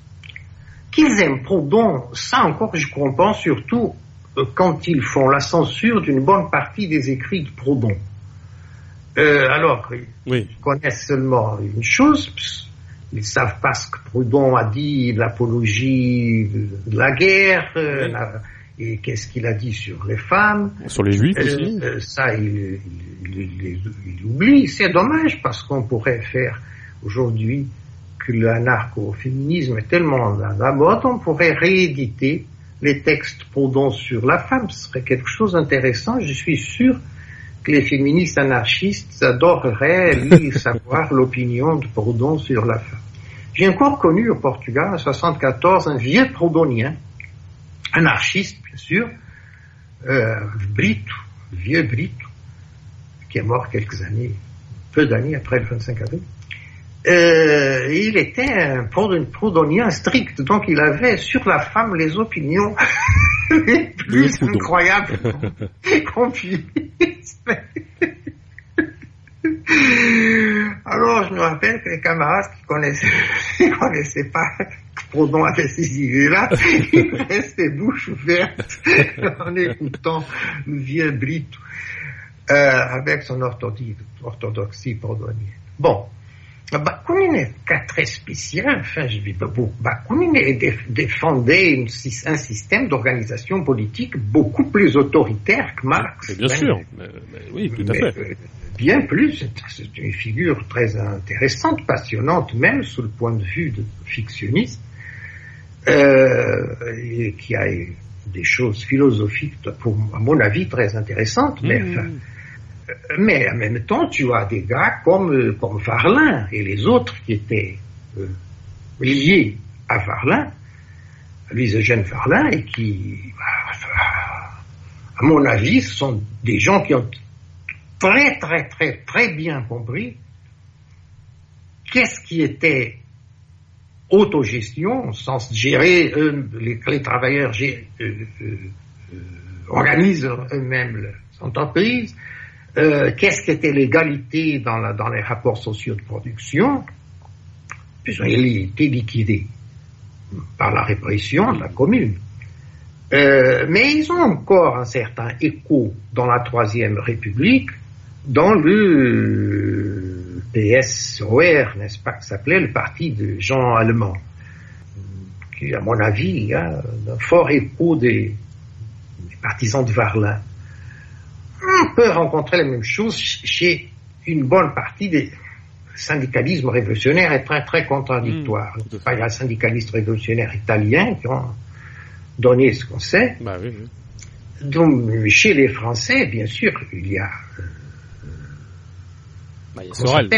qu'ils aiment Proudhon, ça encore je comprends surtout euh, quand ils font la censure d'une bonne partie des écrits de Proudhon. Euh, alors, ils connaissent seulement une chose, ils savent pas ce que Proudhon a dit, l'apologie de la guerre, euh, et qu'est-ce qu'il a dit sur les femmes? Sur les juifs aussi. ça, il, il, il oublie. C'est dommage parce qu'on pourrait faire aujourd'hui que l'anarcho-féminisme est tellement à la mode, on pourrait rééditer les textes Proudhon sur la femme. Ce serait quelque chose d'intéressant. Je suis sûr que les féministes anarchistes adoreraient *laughs* lire, savoir l'opinion de Proudhon sur la femme. J'ai encore connu au Portugal, en 74, un vieux proudhonien, anarchiste, bien sûr, euh, brito, vieux brito, qui est mort quelques années, peu d'années après le 25 avril. euh, il était un proudhonien strict, donc il avait sur la femme les opinions *laughs* les plus incroyables *laughs* *laughs* qu'on puisse. *laughs* Alors, je me rappelle que les camarades qui connaissaient, *laughs* connaissaient pas Proudhon avait ces idées-là, ils restaient bouche ouverte *laughs* en écoutant le vieux Brit euh, avec son orthodoxie, orthodoxie proudhonienne. Bon, Bakounine est cas très spécial. Enfin, je dis pas Bakounine défendait un système d'organisation politique beaucoup plus autoritaire que Marx. bien sûr, oui, tout à fait. Euh, bien plus, c'est une figure très intéressante, passionnante, même sous le point de vue de fictionniste, euh, et qui a des choses philosophiques, pour, à mon avis, très intéressantes, mais mmh. enfin, mais en même temps, tu as des gars comme, comme Varlin et les autres qui étaient euh, liés à Varlin, Louis-Eugène Varlin, et qui, à mon avis, ce sont des gens qui ont très, très, très, très bien compris qu'est-ce qui était autogestion, au sens gérer, les, les, travailleurs euh, euh, organisent eux-mêmes leurs entreprises, euh, qu'est-ce qu'était l'égalité dans, les rapports sociaux de production, puisqu'il a été liquidé par la répression de la commune. Euh, mais ils ont encore un certain écho dans la Troisième République, dans le PSOR, n'est-ce pas, qui s'appelait le parti de Jean Allemand, qui, à mon avis, a un fort écho des, des partisans de Varlin on peut rencontrer la même chose chez une bonne partie des syndicalismes révolutionnaires est très très contradictoire. Mmh, il y a des syndicalistes révolutionnaires italiens qui ont donné ce qu'on sait. Bah Donc chez les Français, bien sûr, il y a. Euh, bah, il y a Sorel.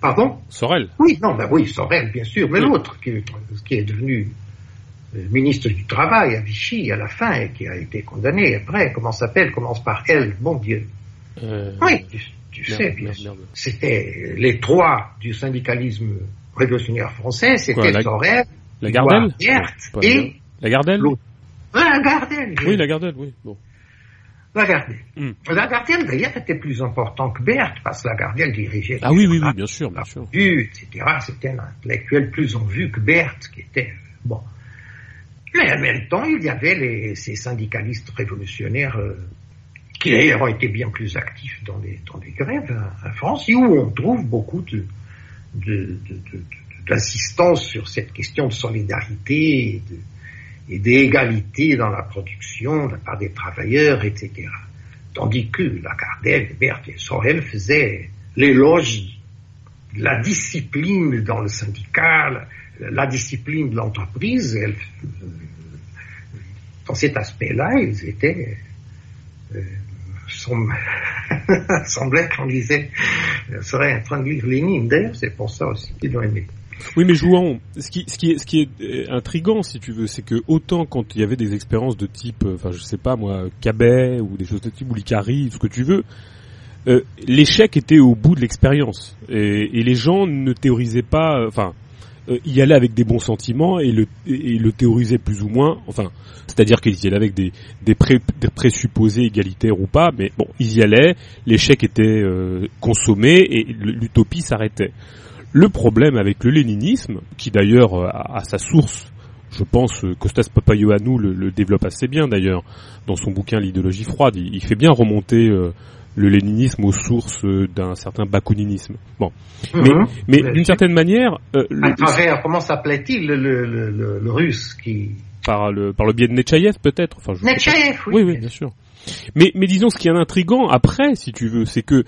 Pardon? Sorel. Oui, non, bah oui, Sorel, bien sûr, mais l'autre qui, qui, est devenu ministre du Travail à Vichy à la fin et qui a été condamné après. Comment s'appelle Commence par elle, bon Dieu. Euh, oui, tu, sais, c'était les trois du syndicalisme révolutionnaire français, c'était Sorel, la Gardelle? Et la Gardelle? la Gardelle. Oui, la Gardelle, oui. Bon. La Gardelle. Hmm. La Gardelle, d'ailleurs, était plus important que Berthe, parce que la Gardelle dirigeait... Ah oui, oui, oui, bien sûr, bien sûr. etc. C'était un intellectuel plus en vue que Berthe, qui était... Bon. Mais en même temps, il y avait les, ces syndicalistes révolutionnaires euh, qui d'ailleurs ont été bien plus actifs dans les, dans les grèves en France, et où on trouve beaucoup de, de, d'insistance sur cette question de solidarité et, d'égalité dans la production de la part des travailleurs, etc. Tandis que la Lagardelle, Berthe et Sorel faisaient l'éloge de la discipline dans le syndical, la discipline de l'entreprise, dans cet aspect-là, ils étaient euh, *laughs* semblait qu'on disait serait en train de lire Lénine. D'ailleurs, c'est pour ça aussi qu'ils l'ont aimé. Oui, mais jouant, ce qui, est, ce euh, intrigant, si tu veux, c'est que autant quand il y avait des expériences de type, euh, enfin, je sais pas moi, Cabet ou des choses de type ou Licari, ce que tu veux, euh, l'échec était au bout de l'expérience et, et, les gens ne théorisaient pas, enfin, euh, y allaient avec des bons sentiments et le, le théorisaient plus ou moins. Enfin, c'est-à-dire qu'ils y allaient avec des, présupposés égalitaires ou pas, mais bon, ils y allaient, l'échec était euh, consommé et l'utopie s'arrêtait. Le problème avec le léninisme, qui d'ailleurs euh, a, sa source, je pense, Costas Papayoannou le, le développe assez bien d'ailleurs dans son bouquin L'idéologie froide. Il, fait bien remonter le léninisme aux sources d'un certain bakouninisme. Bon, mhm. mais, d'une certaine manière, euh, à travers comment s'appelait-il le, le, le, russe qui par le par le biais de Nechayev peut-être. Enfin, oui. Oui, oui, bien sûr. Mais mais disons ce qui est intrigant après, si tu veux, c'est que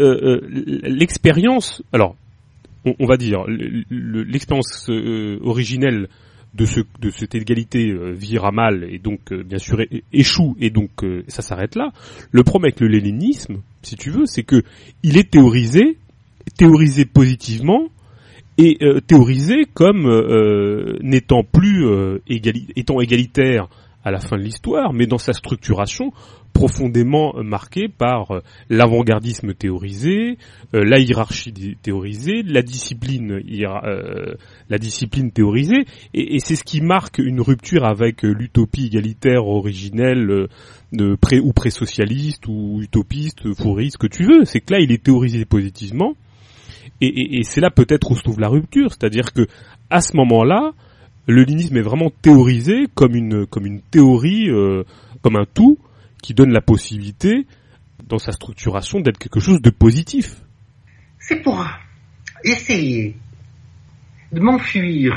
euh, euh l'expérience, alors on, on, va dire l'expérience euh, originelle de, ce, de cette égalité euh, vire à mal et donc euh, bien sûr échoue et donc euh, ça s'arrête là. Le problème avec le léninisme, si tu veux, c'est que il est théorisé, théorisé positivement et théorisé comme n'étant plus étant égalitaire à la fin de l'histoire, mais dans sa structuration profondément marquée par euh, l'avant-gardisme théorisé, euh, la hiérarchie théorisée, la discipline, euh, la discipline théorisée, et, c'est ce qui marque une rupture avec l'utopie égalitaire originelle de pré ou pré-socialiste ou utopiste, fourriste, que tu veux. C'est que là, il est théorisé positivement, et, c'est là peut-être où se trouve la rupture, c'est-à-dire que à ce moment-là, le léninisme est vraiment théorisé comme une comme une théorie, euh, comme un tout qui donne la possibilité dans sa structuration d'être quelque chose de positif. C'est pour essayer de m'enfuir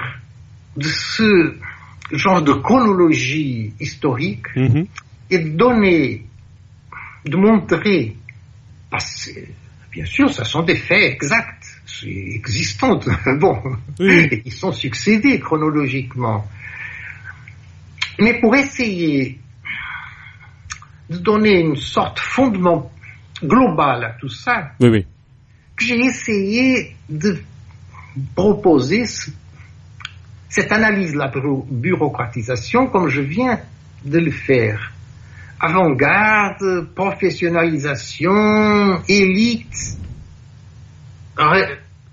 de ce genre de chronologie historique mm-hmm. et de donner, de montrer, parce que bien sûr, ce sont des faits exacts, existantes, *laughs* bon, qui sont succédées chronologiquement. Mais pour essayer de donner une sorte de fondement global à tout ça, oui, j'ai essayé de proposer cette analyse de la bureaucratisation comme je viens de le faire. Avant-garde, professionnalisation, élite,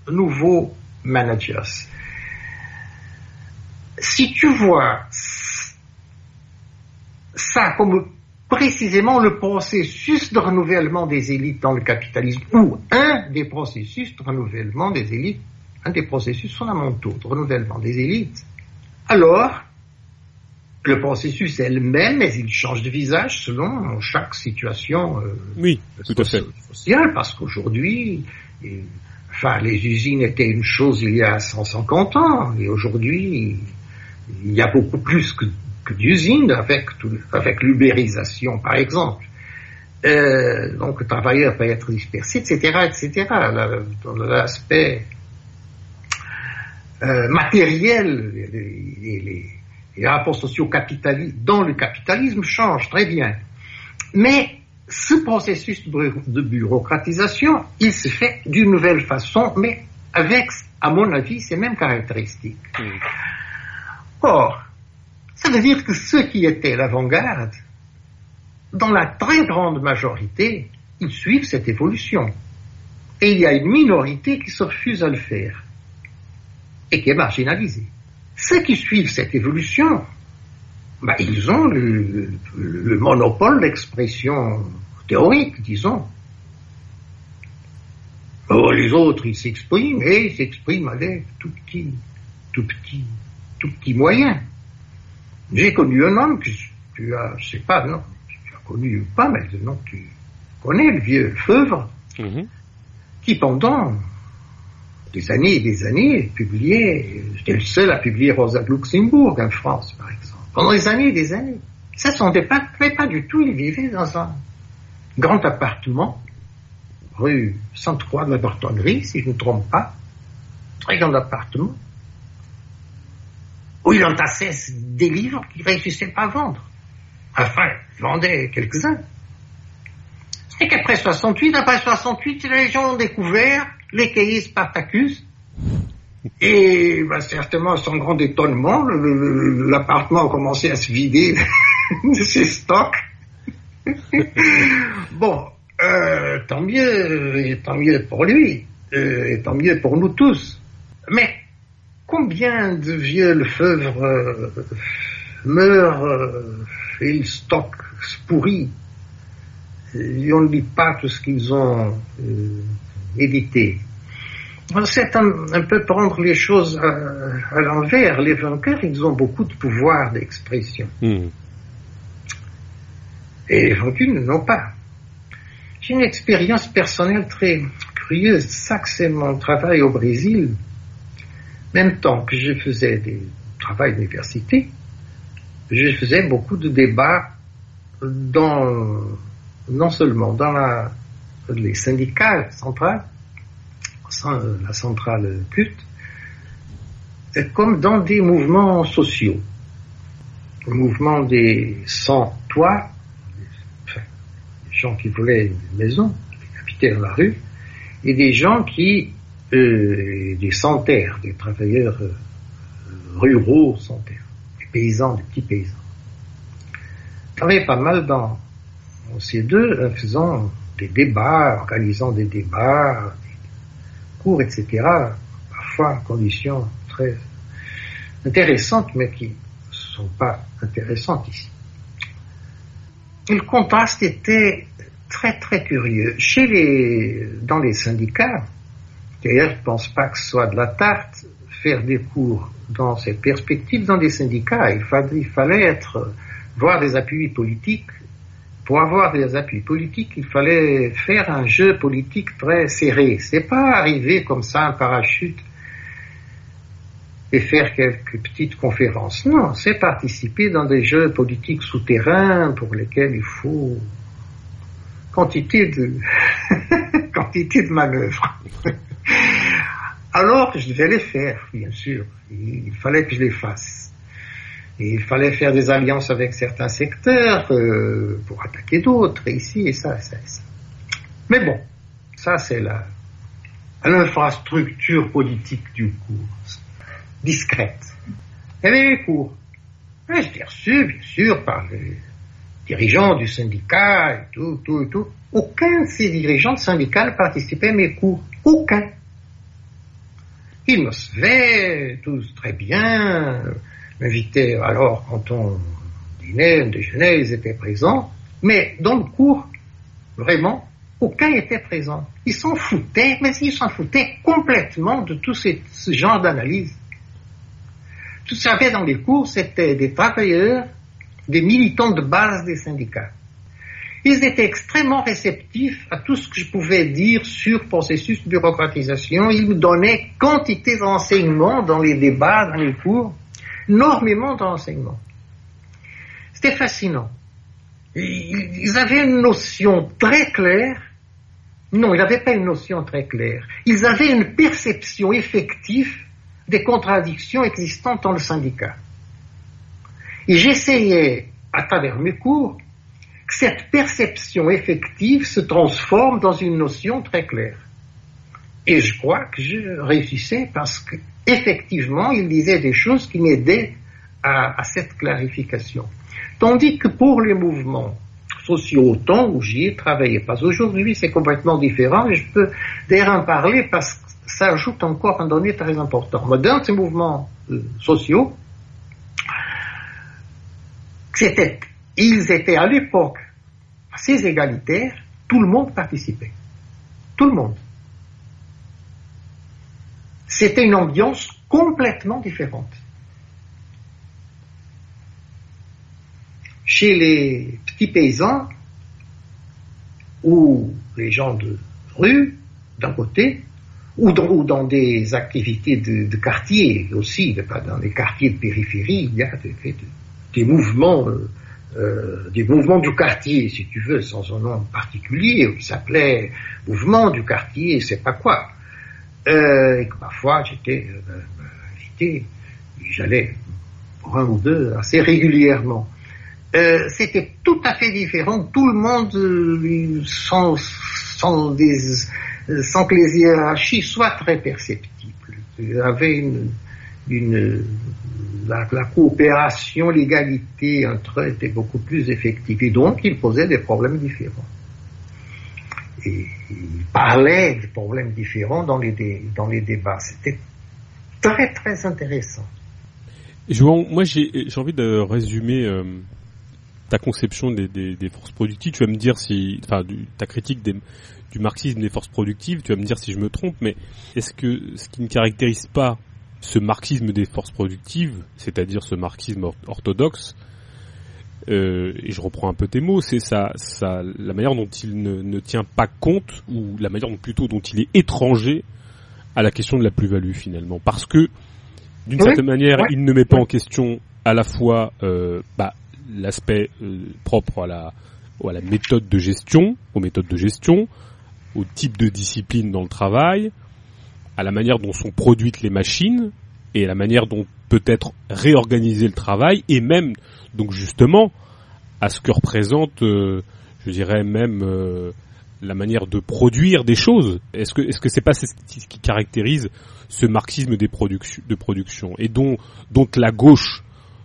nouveaux managers. Si tu vois ça comme précisément le processus de renouvellement des élites dans le capitalisme, ou un des processus de renouvellement des élites, un des processus fondamentaux de renouvellement des élites, alors le processus est le même, mais il change de visage selon chaque situation euh, oui, tout à fait. sociale, parce qu'aujourd'hui, Enfin, les usines étaient une chose il y a 150 ans, et aujourd'hui, il y a beaucoup plus que, d'usines avec, avec l'ubérisation, par exemple. Euh, donc, le travailleur peut être dispersé, etc., etc. dans l'aspect euh, matériel, les, les, les rapports sociaux capitalistes dans le capitalisme changent très bien. Mais ce processus de bureaucratisation, il se fait d'une nouvelle façon, mais avec, à mon avis, ces mêmes caractéristiques. Or, ça veut dire que ceux qui étaient l'avant-garde, dans la très grande majorité, ils suivent cette évolution. Et il y a une minorité qui se refuse à le faire et qui est marginalisée. Ceux qui suivent cette évolution, bah, ils ont le, monopole d'expression théorique, disons. Oh, les autres, ils s'expriment, et ils s'expriment avec tout petit, tout petit, tout petit moyen. J'ai connu un homme que tu as, je sais pas, non, tu as connu ou pas, mais non, tu connais le vieux Feuvre, mhm. qui pendant des années et des années publiait, j'étais le seul à publier Rosa Luxembourg en France, par exemple pendant des années et des années. Ça ne sentait pas, pas du tout. Il vivait dans un grand appartement, rue 103 de la Bartonnerie, si je ne me trompe pas. Très grand appartement. Où il entassait des livres qu'il ne réussissait pas à vendre. Enfin, il vendait quelques-uns. C'est qu'après 68, après 68, les gens ont découvert les cahiers Spartacus, et bah, certainement, sans grand étonnement, l'appartement a commencé à se vider de *laughs* ses stocks. *laughs* bon, euh, tant mieux, tant mieux pour lui, euh, et tant mieux pour nous tous. Mais combien de vieux lefebvre euh, meurent et le stock se pourrit et on ne lit pas tout ce qu'ils ont édité c'est un, peu prendre les choses à, l'envers. Les vainqueurs, ils ont beaucoup de pouvoir d'expression. Hmm. Et les vaincus n'en ont pas. J'ai une expérience personnelle très curieuse. Ça que c'est mon travail au Brésil. Même temps que je faisais des travail d'université, je faisais beaucoup de débats dans, non seulement dans les syndicats centrales, la centrale culte, comme dans des mouvements sociaux. Le mouvement des sans-toits, enfin, des gens qui voulaient une maison, qui habitaient dans la rue, et des gens qui, des sans-terre, des travailleurs euh, ruraux sans terre, des paysans, des petits paysans. travaillé pas mal dans, ces deux, euh, faisant des débats, organisant des débats, des cours, etc. Parfois en conditions très intéressantes, mais qui ne sont pas intéressantes ici. le contraste était très très curieux. Chez les, dans les syndicats, d'ailleurs je ne pense pas que ce soit de la tarte, faire des cours dans cette perspective dans des syndicats, il fallait, être, voir des appuis politiques. Pour avoir des appuis politiques, il fallait faire un jeu politique très serré. C'est pas arriver comme ça, un parachute, et faire quelques petites conférences. Non, c'est participer dans des jeux politiques souterrains pour lesquels il faut quantité de *laughs* quantité de manœuvres. *laughs* *laughs* Alors je devais les faire, bien sûr. Il fallait que je les fasse. Il fallait faire des alliances avec certains secteurs euh, pour attaquer d'autres, ici et ça, ça et ça. Mais bon, ça c'est l'infrastructure politique du cours, discrète. Il y les cours. Et j'étais reçu, bien sûr, par les dirigeants du syndicat et tout, tout tout. Aucun de ces dirigeants syndicaux participait à mes cours. Aucun. Ils me suivaient tous très bien, m'invitaient alors quand on dînait, on déjeunait, ils étaient présents. Mais dans le cours, vraiment, aucun était présent. Ils s'en foutaient, mais ils s'en foutaient complètement de tout ce, ce genre d'analyse. Tout ce qu'il y avait dans les cours, c'était des travailleurs, des militants de base des syndicats. Ils étaient extrêmement réceptifs à tout ce que je pouvais dire sur processus de bureaucratisation. Ils me donnaient quantité d'enseignements dans les débats, dans les cours, énormément d'enseignements. C'était fascinant. Ils avaient une notion très claire. Non, ils n'avaient pas une notion très claire. Ils avaient une perception effective des contradictions existantes dans le syndicat. Et j'essayais, à travers mes cours, cette perception effective se transforme dans une notion très claire. Et je crois que je réussissais parce que effectivement, il disait des choses qui m'aidaient à, cette clarification. Tandis que pour les mouvements sociaux, au temps où j'y ai travaillé, pas aujourd'hui, c'est complètement différent, et je peux d'ailleurs en parler parce que ça ajoute encore un donné très important. Dans ces mouvements euh, sociaux, c'était ils étaient à l'époque assez égalitaires, tout le monde participait. Tout le monde. C'était une ambiance complètement différente. Chez les petits paysans, ou les gens de rue, d'un côté, ou dans, des activités de, quartier aussi, dans les quartiers de périphérie, il y a des, des mouvements, euh, euh, des mouvements du quartier, si tu veux, sans un nom particulier, qui s'appelait mouvement du quartier, c'est pas quoi. Euh, et que parfois j'étais invité, j'allais pour un ou deux assez régulièrement. C'était tout à fait différent. Tout le monde sans, que les hiérarchies soient très perceptibles. Avait une la, coopération, l'égalité entre eux était beaucoup plus effective. Et donc, ils posaient des problèmes différents. Et ils parlaient de problèmes différents dans les, dans les débats. C'était très, très intéressant. moi, j'ai envie de résumer euh, ta conception des, des, forces productives. Tu vas me dire si, enfin, ta critique du marxisme des forces productives. Tu vas me dire si je me trompe, mais est-ce que ce qui ne caractérise pas ce marxisme des forces productives, c'est-à-dire ce marxisme orthodoxe, euh, et je reprends un peu tes mots, c'est ça, ça, la manière dont il ne, tient pas compte, ou la manière dont, plutôt dont il est étranger à la question de la plus-value finalement, parce que d'une certaine manière, il ne met pas en question à la fois euh, bah, l'aspect euh, propre à la, à la méthode de gestion, aux méthodes de gestion, au type de discipline dans le travail, à la manière dont sont produites les machines et à la manière dont peut être réorganisé le travail et même donc justement à ce que représente euh, je dirais même euh, la manière de produire des choses. Est-ce que est-ce que c'est pas ce qui caractérise ce marxisme de production et dont la gauche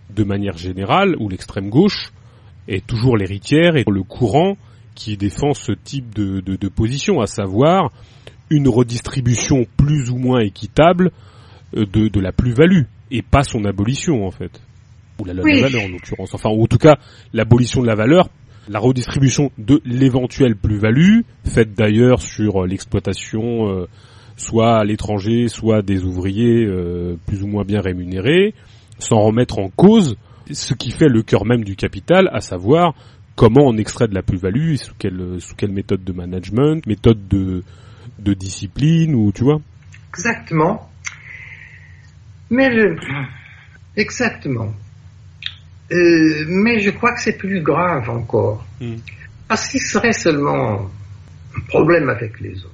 de manière générale ou l'extrême gauche est toujours l'héritière et le courant qui défend ce type de position, à savoir une redistribution plus ou moins équitable euh, de, de la plus-value et pas son abolition en fait ou la, la, Oui. valeur en l'occurrence enfin ou en tout cas l'abolition de la valeur la redistribution de l'éventuelle plus-value faite d'ailleurs sur euh, l'exploitation euh, soit à l'étranger soit des ouvriers euh, plus ou moins bien rémunérés sans remettre en cause ce qui fait le cœur même du capital à savoir comment on extrait de la plus-value sous quelle sous quelle méthode de management méthode de de discipline ou tu vois Exactement. Mais le... Exactement. Euh, mais je crois que c'est plus grave encore. Mm. Parce qu'il serait seulement un problème avec les autres.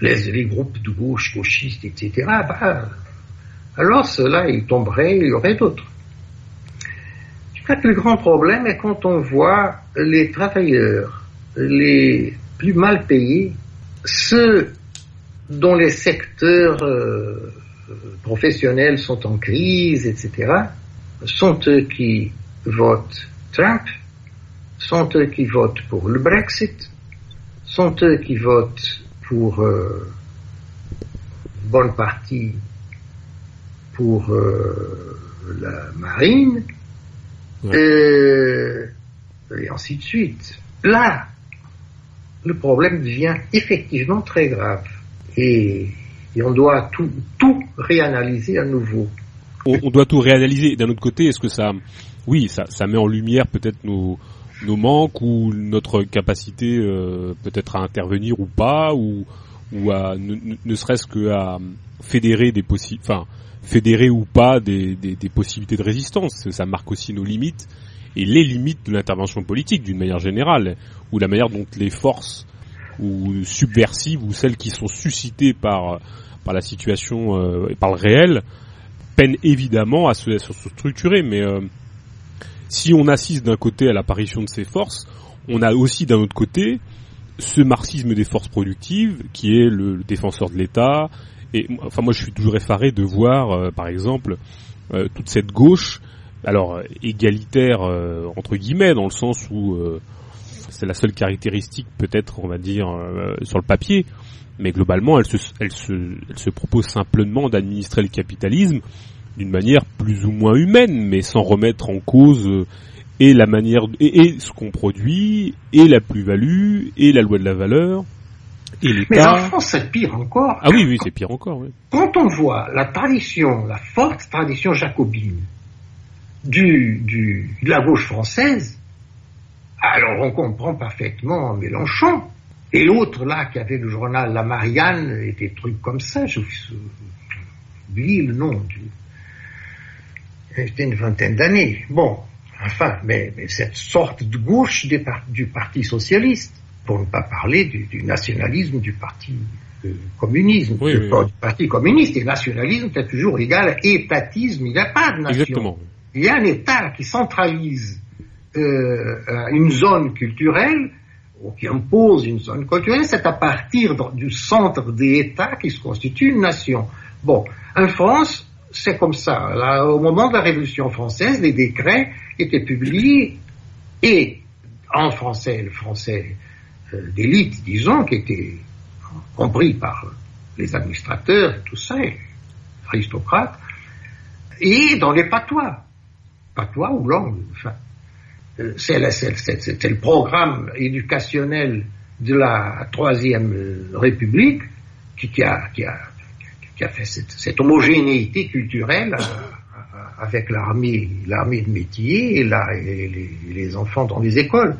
Les, les groupes de gauche, gauchistes, etc. bah, alors cela, ils tomberaient, il y aurait d'autres. Je crois que le grand problème est quand on voit les travailleurs les plus mal payés, ceux dont les secteurs euh, professionnels sont en crise, etc., sont eux qui votent Trump, sont eux qui votent pour le Brexit, sont eux qui votent pour euh, une bonne partie pour euh, la marine, Ouais. euh, et ainsi de suite. Là, le problème devient effectivement très grave. Et, on doit tout, tout réanalyser à nouveau. on, doit tout réanalyser. D'un autre côté, est-ce que ça, oui, ça, met en lumière peut-être nos, nos manques ou notre capacité euh, peut-être à intervenir ou pas, ou, ou à ne, serait-ce que à fédérer des possi enfin fédérer ou pas des, des possibilités de résistance. Ça marque aussi nos limites et les limites de l'intervention politique d'une manière générale, ou la manière dont les forces ou subversives ou celles qui sont suscitées par par la situation euh, et par le réel peinent évidemment à se, structurer. Mais euh, si on assiste d'un côté à l'apparition de ces forces, on a aussi d'un autre côté ce marxisme des forces productives qui est le, défenseur de l'État. Et enfin, moi, je suis toujours effaré de voir, euh, par exemple, euh, toute cette gauche, alors égalitaire euh, entre guillemets, dans le sens où euh, c'est la seule caractéristique, peut-être, on va dire, euh, sur le papier, mais globalement, elle se, elle se, elle se propose simplement d'administrer le capitalisme d'une manière plus ou moins humaine, mais sans remettre en cause euh, et la manière et, et ce qu'on produit, et la plus-value, et la loi de la valeur, et Mais en. France, c'est pire encore. Ah oui, oui, c'est pire encore. Oui. Quand on voit la tradition, la forte tradition jacobine du, du, de la gauche française, alors on comprend parfaitement Mélenchon. Et l'autre là qui avait le journal La Marianne et des trucs comme ça, je oublie le nom du. C'était une vingtaine d'années. Bon, enfin, mais, mais cette sorte de gauche des du Parti socialiste, pour ne pas parler du, du nationalisme du Parti euh, communisme, Oui, du, oui, oui. du Parti communiste. Et nationalisme, c'est toujours égal à étatisme. Il n'y a pas de nation. Exactement. Il y a un État qui centralise une zone culturelle ou qui impose une zone culturelle, c'est à partir du centre des États qui se constitue une nation. Bon, en France, c'est comme ça. Au moment de la Révolution française, les décrets étaient publiés et en français, le français euh, d'élite, disons, qui était compris par les administrateurs et tout ça, aristocrates, et dans les patois, patois ou langue, enfin, euh, c'est le, c'est- le programme éducationnel de la Troisième euh, République qui, a, fait cette, homogénéité culturelle euh, euh, avec l'armée, l'armée de métier et, la, les, enfants dans les écoles.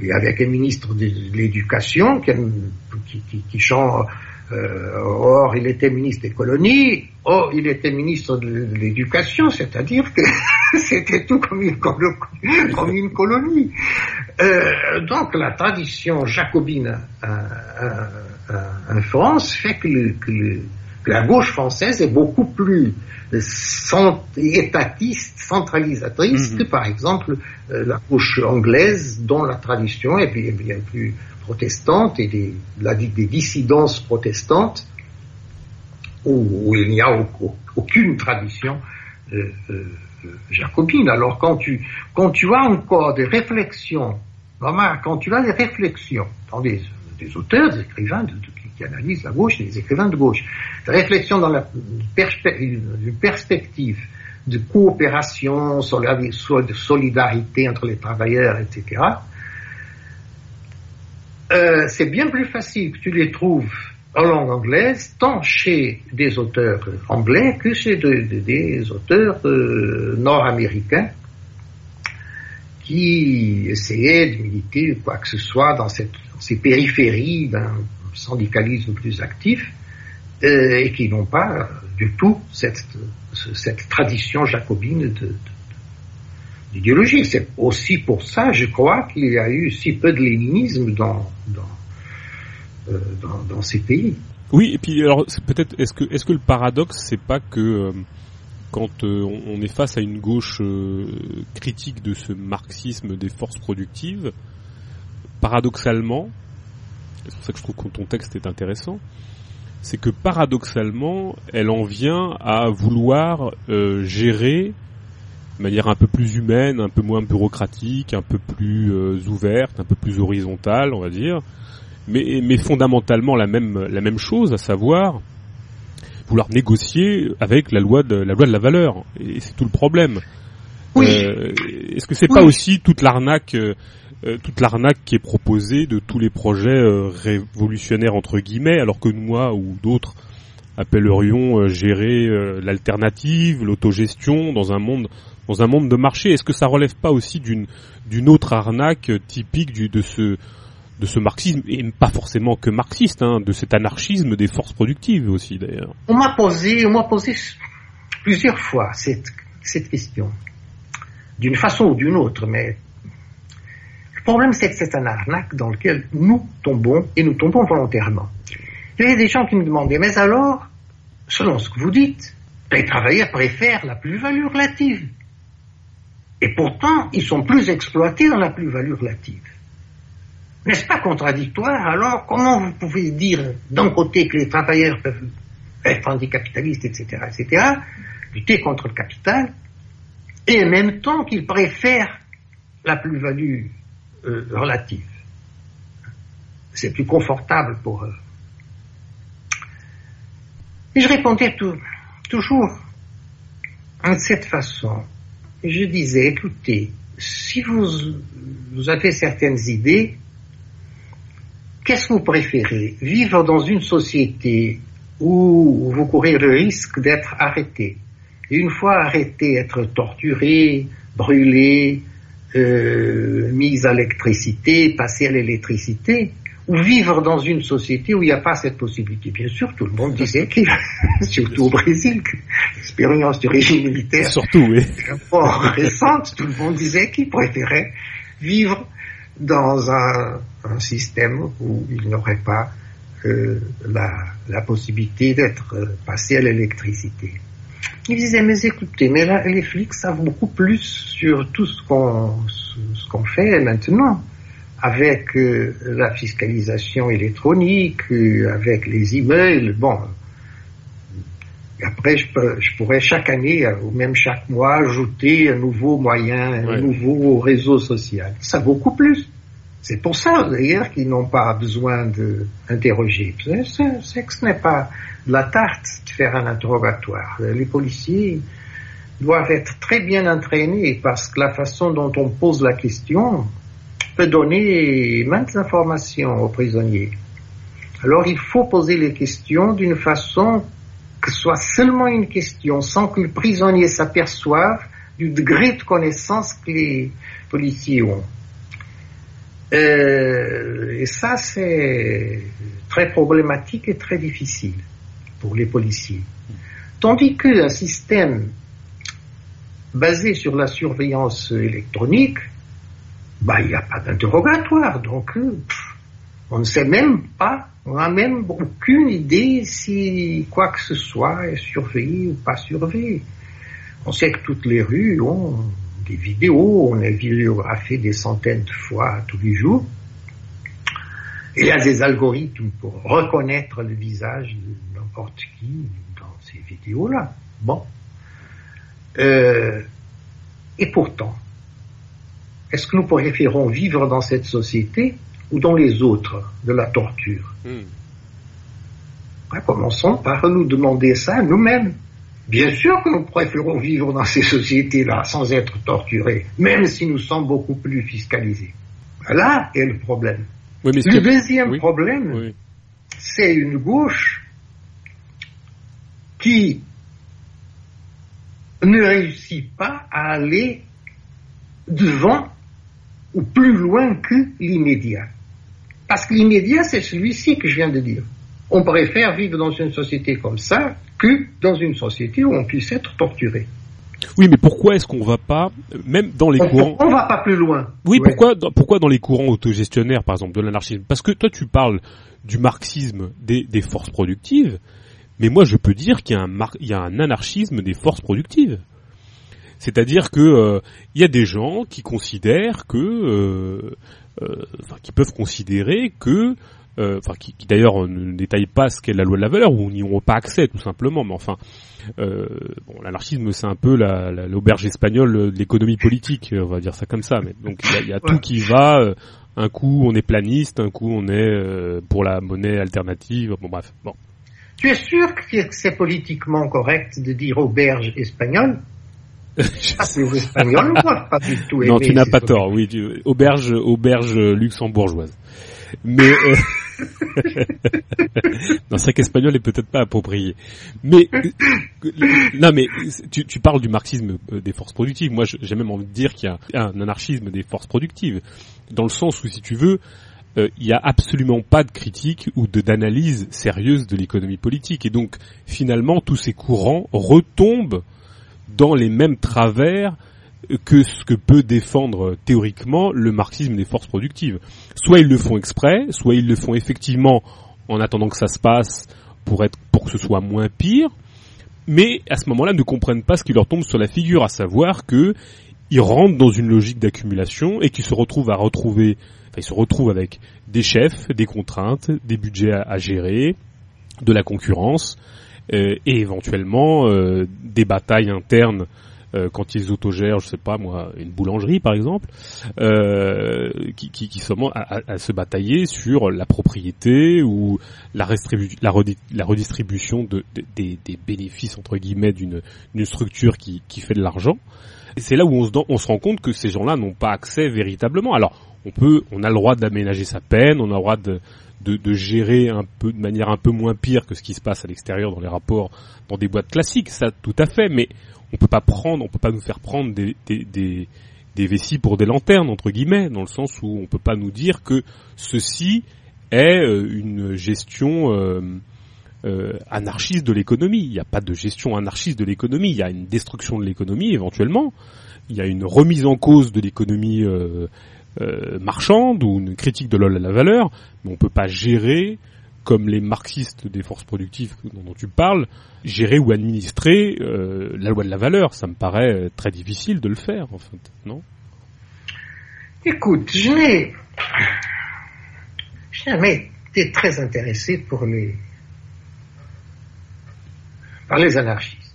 Et avec un ministre de, l'éducation qui, chante euh, or, il était ministre des colonies, or, il était ministre de, de l'éducation, c'est-à-dire que *laughs* c'était tout comme une, colo- comme une colonie. Euh, donc, la tradition jacobine euh, euh, euh, en France fait que, le- que le- que la gauche française est beaucoup plus cent- étatiste, centralisatrice Mhm. que, par exemple, euh, la gauche anglaise, dont la tradition est bien, bien plus protestante et des, la- des dissidences protestantes où, il n'y a au- au- aucune tradition euh, euh, jacobine. Alors quand tu, quand tu as encore des réflexions, quand tu as des réflexions dans des, auteurs, des écrivains qui analysent la gauche, des écrivains de gauche, des réflexions dans la une perspective de coopération, de solidarité entre les travailleurs, etc. Euh, c'est bien plus facile que tu les trouves en langue anglaise, tant chez des auteurs anglais que chez des auteurs euh, nord-américains qui essayaient de militer quoi que ce soit dans, ces périphéries d'un syndicalisme plus actif euh, et qui n'ont pas du tout cette, tradition jacobine d'idéologie. C'est aussi pour ça, je crois, qu'il y a eu si peu de léninisme dans, euh, dans, ces pays. Oui, et puis alors peut-être est-ce que est-ce que le paradoxe c'est pas que euh, quand euh, on est face à une gauche critique de ce marxisme des forces productives, paradoxalement, c'est pour ça que je trouve que ton texte est intéressant, c'est que paradoxalement, elle en vient à vouloir gérer de manière un peu plus humaine, un peu moins bureaucratique, un peu plus ouverte, un peu plus horizontale, on va dire, mais, mais fondamentalement la même, la même chose, à savoir vouloir négocier avec la loi de la loi de la valeur, et c'est tout le problème. Oui. Euh, Est-ce que c'est pas aussi toute l'arnaque, euh, euh, toute l'arnaque qui est proposée de tous les projets euh, révolutionnaires entre guillemets, alors que moi ou d'autres appellerions gérer l'alternative, l'autogestion dans un monde dans un monde de marché? Est-ce que ça relève pas aussi d'une d'une autre arnaque typique du, de ce de ce marxisme et pas forcément que marxiste, hein, de cet anarchisme des forces productives aussi d'ailleurs. On m'a posé, on m'a posé plusieurs fois cette cette question, d'une façon ou d'une autre, mais le problème c'est que c'est un arnaque dans lequel nous tombons et nous tombons volontairement. Il y a des gens qui me demandaient, mais alors, selon ce que vous dites, les travailleurs préfèrent la plus-value relative. Et pourtant, ils sont plus exploités dans la plus-value relative. N'est-ce pas contradictoire Alors, comment vous pouvez dire d'un côté que les travailleurs peuvent être anticapitalistes, etc., etc., lutter contre le capital, et en même temps qu'ils préfèrent la plus-value euh, relative C'est plus confortable pour eux. Et je répondais toujours de cette façon je disais, écoutez, si vous, vous avez certaines idées, qu'est-ce que vous préférez Vivre dans une société où vous courez le risque d'être arrêté. Et une fois arrêté, être torturé, brûlé, euh, mis à l'électricité, passé à l'électricité, ou vivre dans une société où il n'y a pas cette possibilité? Bien sûr, tout le monde disait qu'il, *laughs* surtout au Brésil, l'expérience du régime militaire surtout, oui. fort récente, tout le monde disait qu'il préférait vivre dans un, un, système où il n'aurait pas euh, la, la, possibilité d'être euh, passé à l'électricité. Il disait, mais écoutez, mais là, les flics savent beaucoup plus sur tout ce qu'on ce qu'on fait maintenant avec euh, la fiscalisation électronique, euh, avec les emails, bon. Après, je, je, pourrais chaque année euh, ou même chaque mois ajouter un nouveau moyen, un nouveau réseau social. Ça beaucoup plus. C'est pour ça d'ailleurs qu'ils n'ont pas besoin d'interroger. C'est que ce n'est pas de la tarte de faire un interrogatoire. Les policiers doivent être très bien entraînés parce que la façon dont on pose la question, peut donner maintes informations aux prisonniers. Alors il faut poser les questions d'une façon que soit seulement une question, sans que le prisonnier s'aperçoive du degré de connaissance que les policiers ont. Euh, et ça, c'est très problématique et très difficile pour les policiers. Tandis qu'un système basé sur la surveillance électronique bah, il n'y a pas d'interrogatoire. Donc, euh, on ne sait même pas, on n'a même aucune idée si quoi que ce soit est surveillé ou pas surveillé. On sait que toutes les rues ont des vidéos, on est vidéographié des centaines de fois tous les jours. il y a des algorithmes pour reconnaître le visage de n'importe qui dans ces vidéos-là. Bon. Euh, et pourtant, est-ce que nous préférons vivre dans cette société ou dans les autres de la torture hmm. Commençons par nous demander ça nous-mêmes. Bien sûr que nous préférons vivre dans ces sociétés-là sans être torturés, même si nous sommes beaucoup plus fiscalisés. Voilà est le problème. le deuxième problème, c'est une gauche qui ne réussit pas à aller devant ou plus loin que l'immédiat. Parce que l'immédiat, c'est celui-ci que je viens de dire. On préfère vivre dans une société comme ça que dans une société où on puisse être torturé. Oui, mais pourquoi est-ce qu'on va pas, même dans les courants... On va pas plus loin. Oui, pourquoi, pourquoi dans les courants autogestionnaires, par exemple, de l'anarchisme? Parce que toi, tu parles du marxisme des, des forces productives, mais moi, je peux dire qu'il y, y, a un anarchisme des forces productives. C'est-à-dire que euh, il y a des gens qui considèrent que, euh, euh, enfin, qui peuvent considérer que, enfin, qui, qui d'ailleurs ne détaillent pas ce qu'est la loi de la valeur ou n'y ont pas accès tout simplement. Mais enfin, bon, l'anarchisme c'est un peu l'auberge espagnole de l'économie politique, on va dire ça comme ça. Mais donc il y a, tout qui va. un coup on est planiste, un coup on est pour la monnaie alternative. Bon bref, bon. Tu es sûr que c'est politiquement correct de dire auberge espagnole? Les Espagnols pas du tout Non, tu n'as pas tort, oui, auberge, auberge luxembourgeoise. Mais euh... *laughs* non, c'est qu'espagnol est peut-être pas approprié. Mais non, mais tu, tu parles du marxisme euh, des forces productives. Moi, j'ai même envie de dire qu'il y a un anarchisme des forces productives, dans le sens où, si tu veux, euh, il n'y a absolument pas de critique ou de d'analyse sérieuse de l'économie politique. Et donc, finalement, tous ces courants retombent dans les mêmes travers que ce que peut défendre théoriquement le marxisme des forces productives. Soit ils le font exprès, soit ils le font effectivement en attendant que ça se passe pour être pour que ce soit moins pire, mais à ce moment-là ne comprennent pas ce qui leur tombe sur la figure, à savoir que ils rentrent dans une logique d'accumulation et qu'ils se retrouvent à retrouver, enfin ils se retrouvent avec des chefs, des contraintes, des budgets à gérer, de la concurrence, et éventuellement euh, des batailles internes euh, quand ils autogèrent, je sais pas moi, une boulangerie par exemple, euh, qui, qui, qui sont à, à, se batailler sur la propriété ou la, la, la redistribution de, des, des, bénéfices entre guillemets d'une structure qui, qui fait de l'argent. C'est là où on se, on se rend compte que ces gens-là n'ont pas accès véritablement. Alors on peut, on a le droit d'aménager sa peine, on a le droit de, de, gérer un peu de manière un peu moins pire que ce qui se passe à l'extérieur dans les rapports dans des boîtes classiques, ça tout à fait, mais on peut pas prendre, on peut pas nous faire prendre des, des, vessies pour des lanternes entre guillemets, dans le sens où on peut pas nous dire que ceci est euh, une gestion euh, euh, anarchiste de l'économie. Il n'y a pas de gestion anarchiste de l'économie, il y a une destruction de l'économie éventuellement, il y a une remise en cause de l'économie euh, marchande ou une critique de la valeur, mais on peut pas gérer comme les marxistes des forces productives dont tu parles, gérer ou administrer euh, la loi de la valeur. Ça me paraît très difficile de le faire, en fait, non? Écoute, je n'ai jamais été très intéressé pour les par les anarchistes.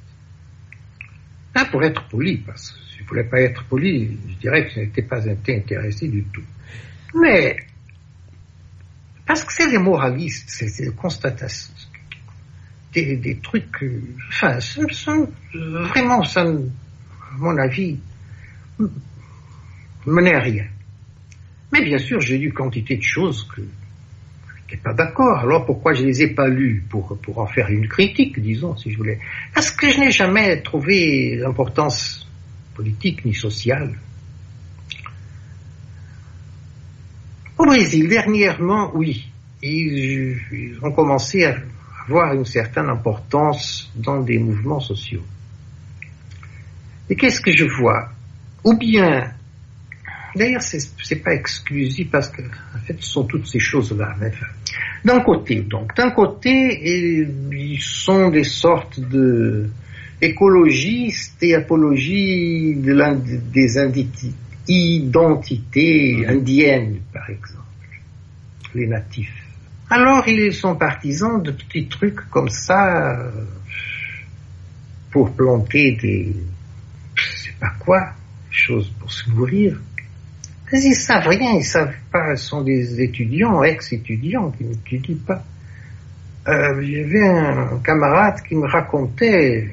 Pas pour être poli, parce que voulais pas être poli, je dirais que je n'étais pas intéressé du tout. Mais, parce que c'est des moralistes, c'est des constatations, des, trucs, enfin, ça, vraiment, ça, à mon avis, menait à rien. Mais bien sûr, j'ai lu quantité de choses que je n'étais pas d'accord. Alors pourquoi je les ai pas lues pour en faire une critique, disons, si je voulais? Parce que je n'ai jamais trouvé l'importance politique ni sociale. Au Brésil, dernièrement, oui, ils, ont commencé à avoir une certaine importance dans des mouvements sociaux. Et qu'est-ce que je vois? Ou bien, d'ailleurs, c'est pas exclusif parce que, en fait, ce sont toutes ces choses-là. D'un côté, donc, d'un côté, ils sont des sortes de écologiste et apologie de des identités indiennes, par exemple, les natifs. Alors ils sont partisans de petits trucs comme ça pour planter des, à quoi Chose pour se nourrir. Mais ils savent rien, ils savent pas, ce sont des étudiants, ex-étudiants qui n'étudient pas. Euh, J'avais un camarade qui me racontait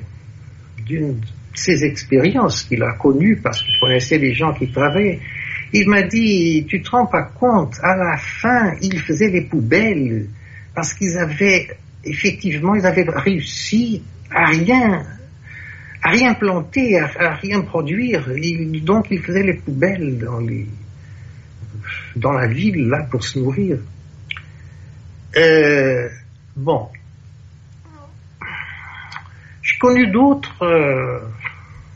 d'une de ses expériences qu'il a connues parce qu'il connaissait les gens qui travaillaient. Il m'a dit, tu te rends pas compte, à la fin, ils faisaient les poubelles parce qu'ils avaient, effectivement, ils avaient réussi à rien, à rien planter, à, rien produire. Donc, ils faisaient les poubelles dans les, dans la ville, là, pour se nourrir. Euh, bon. J'ai connu d'autres, euh,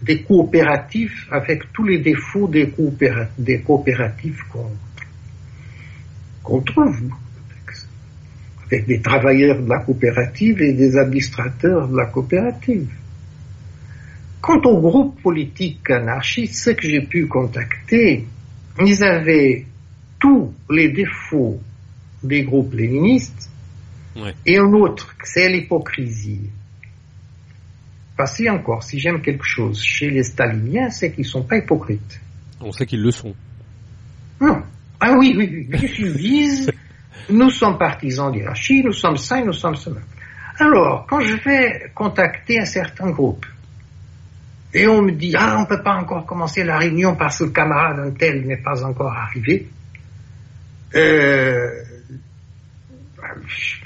des coopératifs avec tous les défauts des, coopéra- des coopératifs qu'on qu'on trouve. Avec des travailleurs de la coopérative et des administrateurs de la coopérative. Quant aux groupes politiques anarchistes, ceux que j'ai pu contacter, ils avaient tous les défauts des groupes léninistes Ouais. et un autre, c'est l'hypocrisie. Que encore, si j'aime quelque chose chez les staliniens, c'est qu'ils sont pas hypocrites. On sait qu'ils le sont. Non. Ah oui, oui, oui. Ils disent, nous sommes partisans d'hierarchie, nous sommes ça et nous sommes cela. Alors, quand je vais contacter un certain groupe, et on me dit, ah, on peut pas encore commencer la réunion parce que le camarade un tel n'est pas encore arrivé, euh,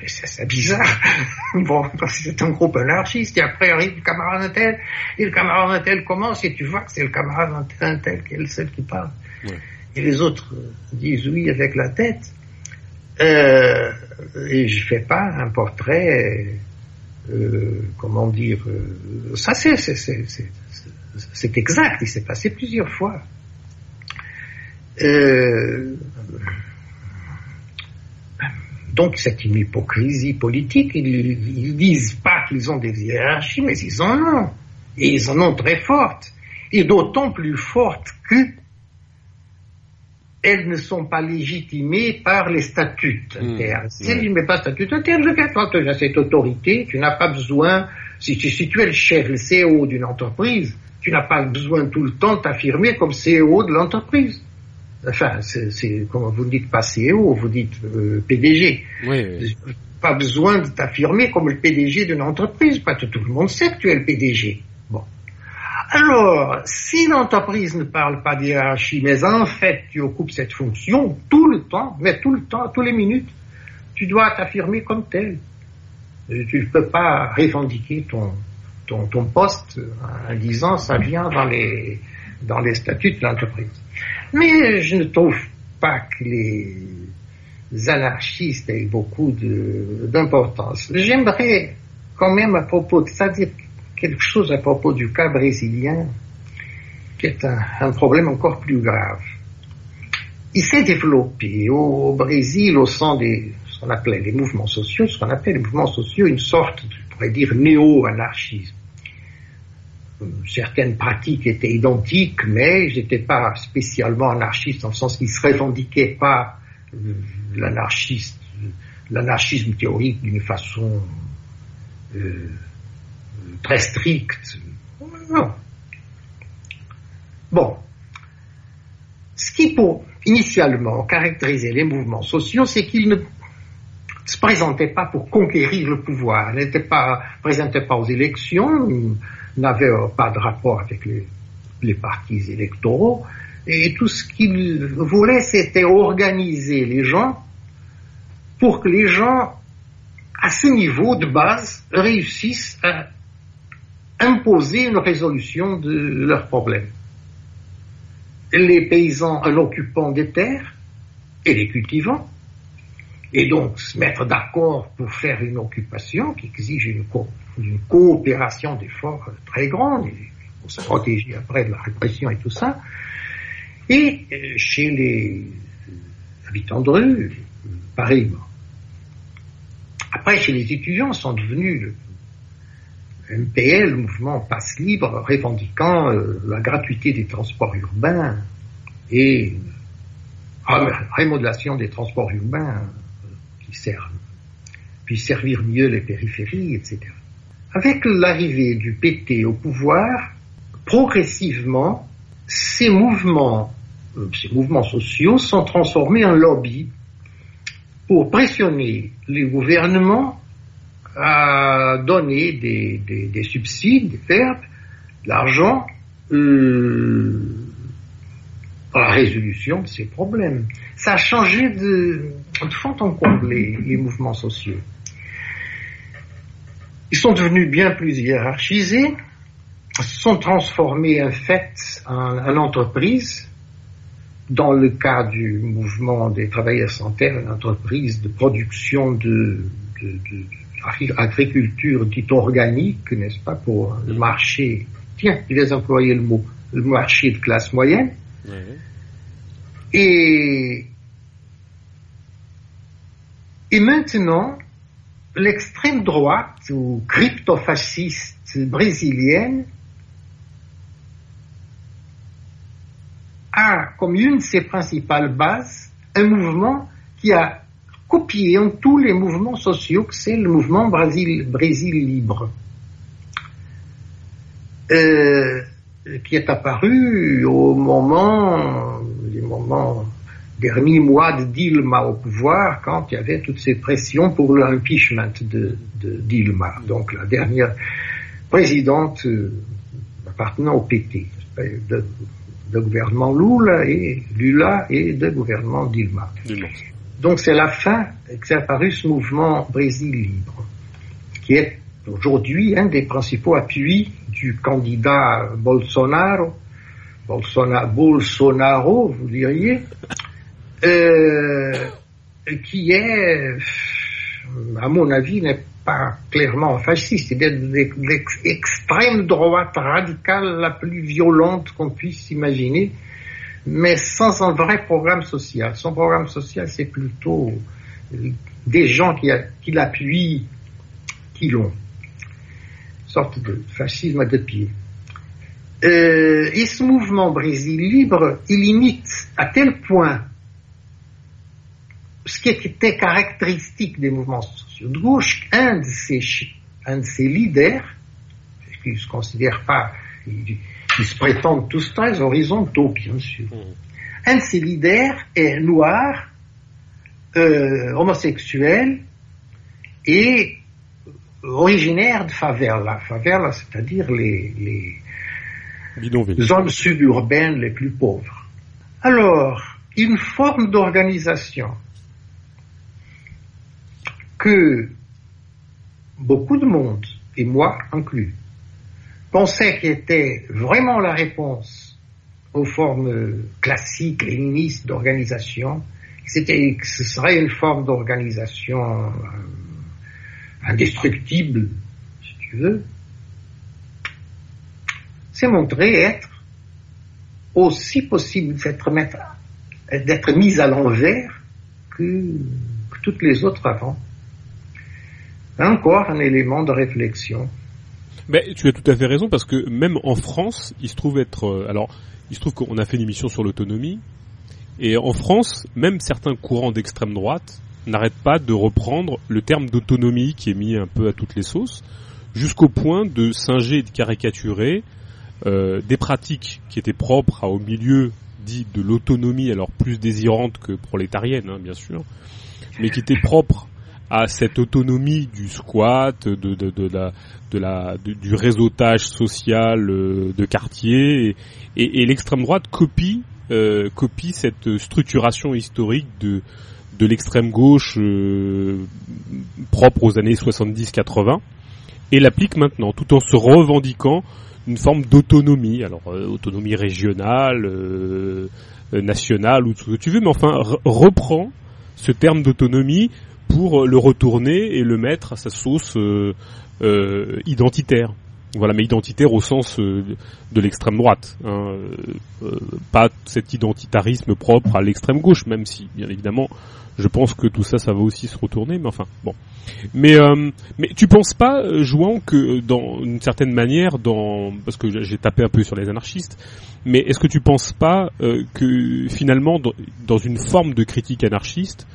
c'est c'est bizarre. *laughs* bon, parce que c'est un groupe anarchiste, et après arrive le camarade un tel, et le camarade un tel commence, et tu vois que c'est le camarade un tel, un tel qui est le seul qui parle. Ouais. Et les autres disent oui avec la tête. Euh, et je fais pas un portrait, euh, comment dire, euh, ça c'est, c'est, c'est, c'est, c'est- c'est exact, il s'est passé plusieurs fois. Euh, donc c'est une hypocrisie politique. Ils, ils disent pas qu'ils ont des hiérarchies, mais ils en ont. Et ils en ont très fortes. Et d'autant plus fortes que elles ne sont pas légitimées par les statuts Mmh, internes. Si ouais. tu ne mets pas statut interne, je toi, tu as cette autorité, tu n'as pas besoin, si tu, si tu es le chef, le CEO d'une entreprise, tu n'as pas besoin tout le temps de t'affirmer comme CEO de l'entreprise. Enfin, c'est, comment vous ne dites pas CEO, vous dites euh, PDG. Oui. Pas besoin de t'affirmer comme le PDG d'une entreprise, parce que tout le monde sait que tu es le PDG. Bon. Alors, si l'entreprise ne parle pas d'hierarchie, mais en fait tu occupes cette fonction tout le temps, mais tout le temps, toutes les minutes, tu dois t'affirmer comme tel. Tu ne peux pas revendiquer ton, ton, ton poste en disant ça vient dans les, dans les statuts de l'entreprise. Mais je ne trouve pas que les anarchistes aient beaucoup d'importance. J'aimerais quand même à propos de ça dire quelque chose à propos du cas brésilien, qui est un, problème encore plus grave. Il s'est développé au, Brésil au sein des ce qu'on appelait les mouvements sociaux, ce qu'on appelle les mouvements sociaux, une sorte, je pourrais dire, néo-anarchisme. Euh, Certaines pratiques étaient identiques, mais ils n'étaient pas spécialement anarchistes, dans le sens qu'ils ne se revendiquaient pas euh, l'anarchiste, l'anarchisme théorique d'une façon euh, très stricte. Non. Bon. Ce qui, pour initialement caractériser les mouvements sociaux, c'est qu'ils ne se présentaient pas pour conquérir le pouvoir, n'étaient pas, présentaient pas aux élections, n'avaient euh, pas de rapport avec les, partis électoraux, et tout ce qu'ils voulaient, c'était organiser les gens pour que les gens, à ce niveau de base, réussissent à imposer une résolution de leurs problèmes. Les paysans en occupant des terres et les cultivant, et donc se mettre d'accord pour faire une occupation qui exige une, une coopération d'efforts très grande, pour se protéger après de la répression et tout ça. Et euh, chez les habitants de rue, pareillement. Après, chez les étudiants, sont devenus le MPL, le mouvement Passe Libre, revendiquant euh, la gratuité des transports urbains et une rémodulation des transports urbains euh, qui servent, puis servir mieux les périphéries, etc. Avec l'arrivée du PT au pouvoir, progressivement, ces mouvements, euh, ces mouvements sociaux sont transformés en lobby pour pressionner les gouvernements à donner des, des, des subsides, des verbes, de l'argent euh, à la résolution de ces problèmes. Ça a changé de, de fond en comble les mouvements sociaux. Ils sont devenus bien plus hiérarchisés, sont transformés en fait en, en entreprise. Dans le cas du mouvement des travailleurs sans terre, une entreprise de production de, de, de agriculture dite organique, n'est-ce pas, pour le marché. Tiens, il a employé le mot, le marché de classe moyenne. Et, et maintenant, l'extrême droite ou crypto-fasciste brésilienne a comme une de ses principales bases un mouvement qui a copié en tous les mouvements sociaux, que c'est le mouvement Brésil, libre, euh, qui est apparu au moment, les moments derniers mois de Dilma au pouvoir, quand il y avait toutes ces pressions pour l'impeachment de, de Dilma, donc la dernière présidente euh, appartenant au PT, de, de gouvernement Lula et Lula et de gouvernement Dilma. Dilma. Donc c'est la fin que s'est apparu ce mouvement Brésil libre, qui est aujourd'hui un des principaux appuis du candidat Bolsonaro, Bolsonaro, Bolsonaro vous diriez, euh, qui est, à mon avis, n'est pas clairement fasciste, il est de l'extrême droite radicale la plus violente qu'on puisse imaginer, mais sans un vrai programme social. Son programme social, c'est plutôt des gens qui, l'appuient, qui l'ont. Sorte de fascisme de pied. Euh, et ce mouvement Brésil libre, il imite à tel point ce qui était caractéristique des mouvements sociaux de gauche, un de ses, un de ses leaders, qui ne se considère pas, ils, ils se prétendent tous très horizontaux, bien sûr. Mmh. Un de ses leaders est noir, euh, homosexuel et originaire de favela. Favela, c'est-à-dire les, les zones suburbaines les plus pauvres. Alors, une forme d'organisation que beaucoup de monde, et moi inclus, pensait qu'il était vraiment la réponse aux formes classiques, léninistes d'organisation, c'était que ce serait une forme d'organisation euh, indestructible, si tu veux, c'est montré être aussi possible d'être mise à l'envers que toutes les autres avant encore un élément de réflexion. Mais tu as tout à fait raison parce que même en France, il se trouve être euh, alors il se trouve qu'on a fait une émission sur l'autonomie et en France, même certains courants d'extrême droite n'arrêtent pas de reprendre le terme d'autonomie qui est mis un peu à toutes les sauces jusqu'au point de singer et de caricaturer euh, des pratiques qui étaient propres à, au milieu dit de l'autonomie, alors plus désirante que prolétarienne, hein, bien sûr, mais qui étaient propres à cette autonomie du squat, de, de, de la, de la, du réseautage social euh, de quartier, et, et l'extrême droite copie, euh, copie cette structuration historique de, de l'extrême gauche euh, propre aux années 70-80, et l'applique maintenant, tout en se revendiquant une forme d'autonomie, alors euh, autonomie régionale, euh, nationale, ou tout ce que tu veux, mais enfin reprend ce terme d'autonomie pour le retourner et le mettre à sa sauce euh, euh, identitaire. Voilà, mais identitaire au sens euh, de l'extrême droite, hein, euh, pas cet identitarisme propre à l'extrême gauche, même si, bien évidemment, je pense que tout ça, ça va aussi se retourner, mais enfin, bon. Mais, euh, mais tu penses pas, Jouan, que dans une certaine manière, dans parce que j'ai tapé un peu sur les anarchistes, mais est-ce que tu penses pas que finalement, dans, une forme de critique anarchiste, euh,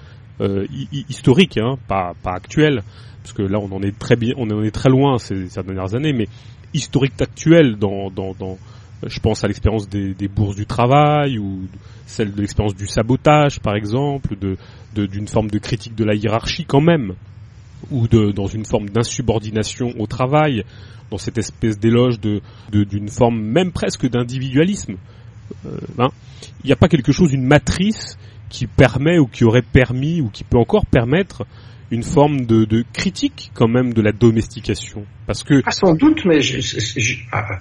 historique, hein, pas, pas actuel, parce que là on en est très bien, on en est très loin ces, ces dernières années, mais historique actuel dans, dans, dans, Je pense à l'expérience des, des, bourses du travail ou celle de l'expérience du sabotage, par exemple, de d'une forme de critique de la hiérarchie quand même, ou de dans une forme d'insubordination au travail, dans cette espèce d'éloge de d'une forme même presque d'individualisme. Euh, hein. Il n'y a pas quelque chose, une matrice qui permet ou qui aurait permis ou qui peut encore permettre une forme de, de critique quand même de la domestication parce que ah, sans doute mais je, je, je, ah,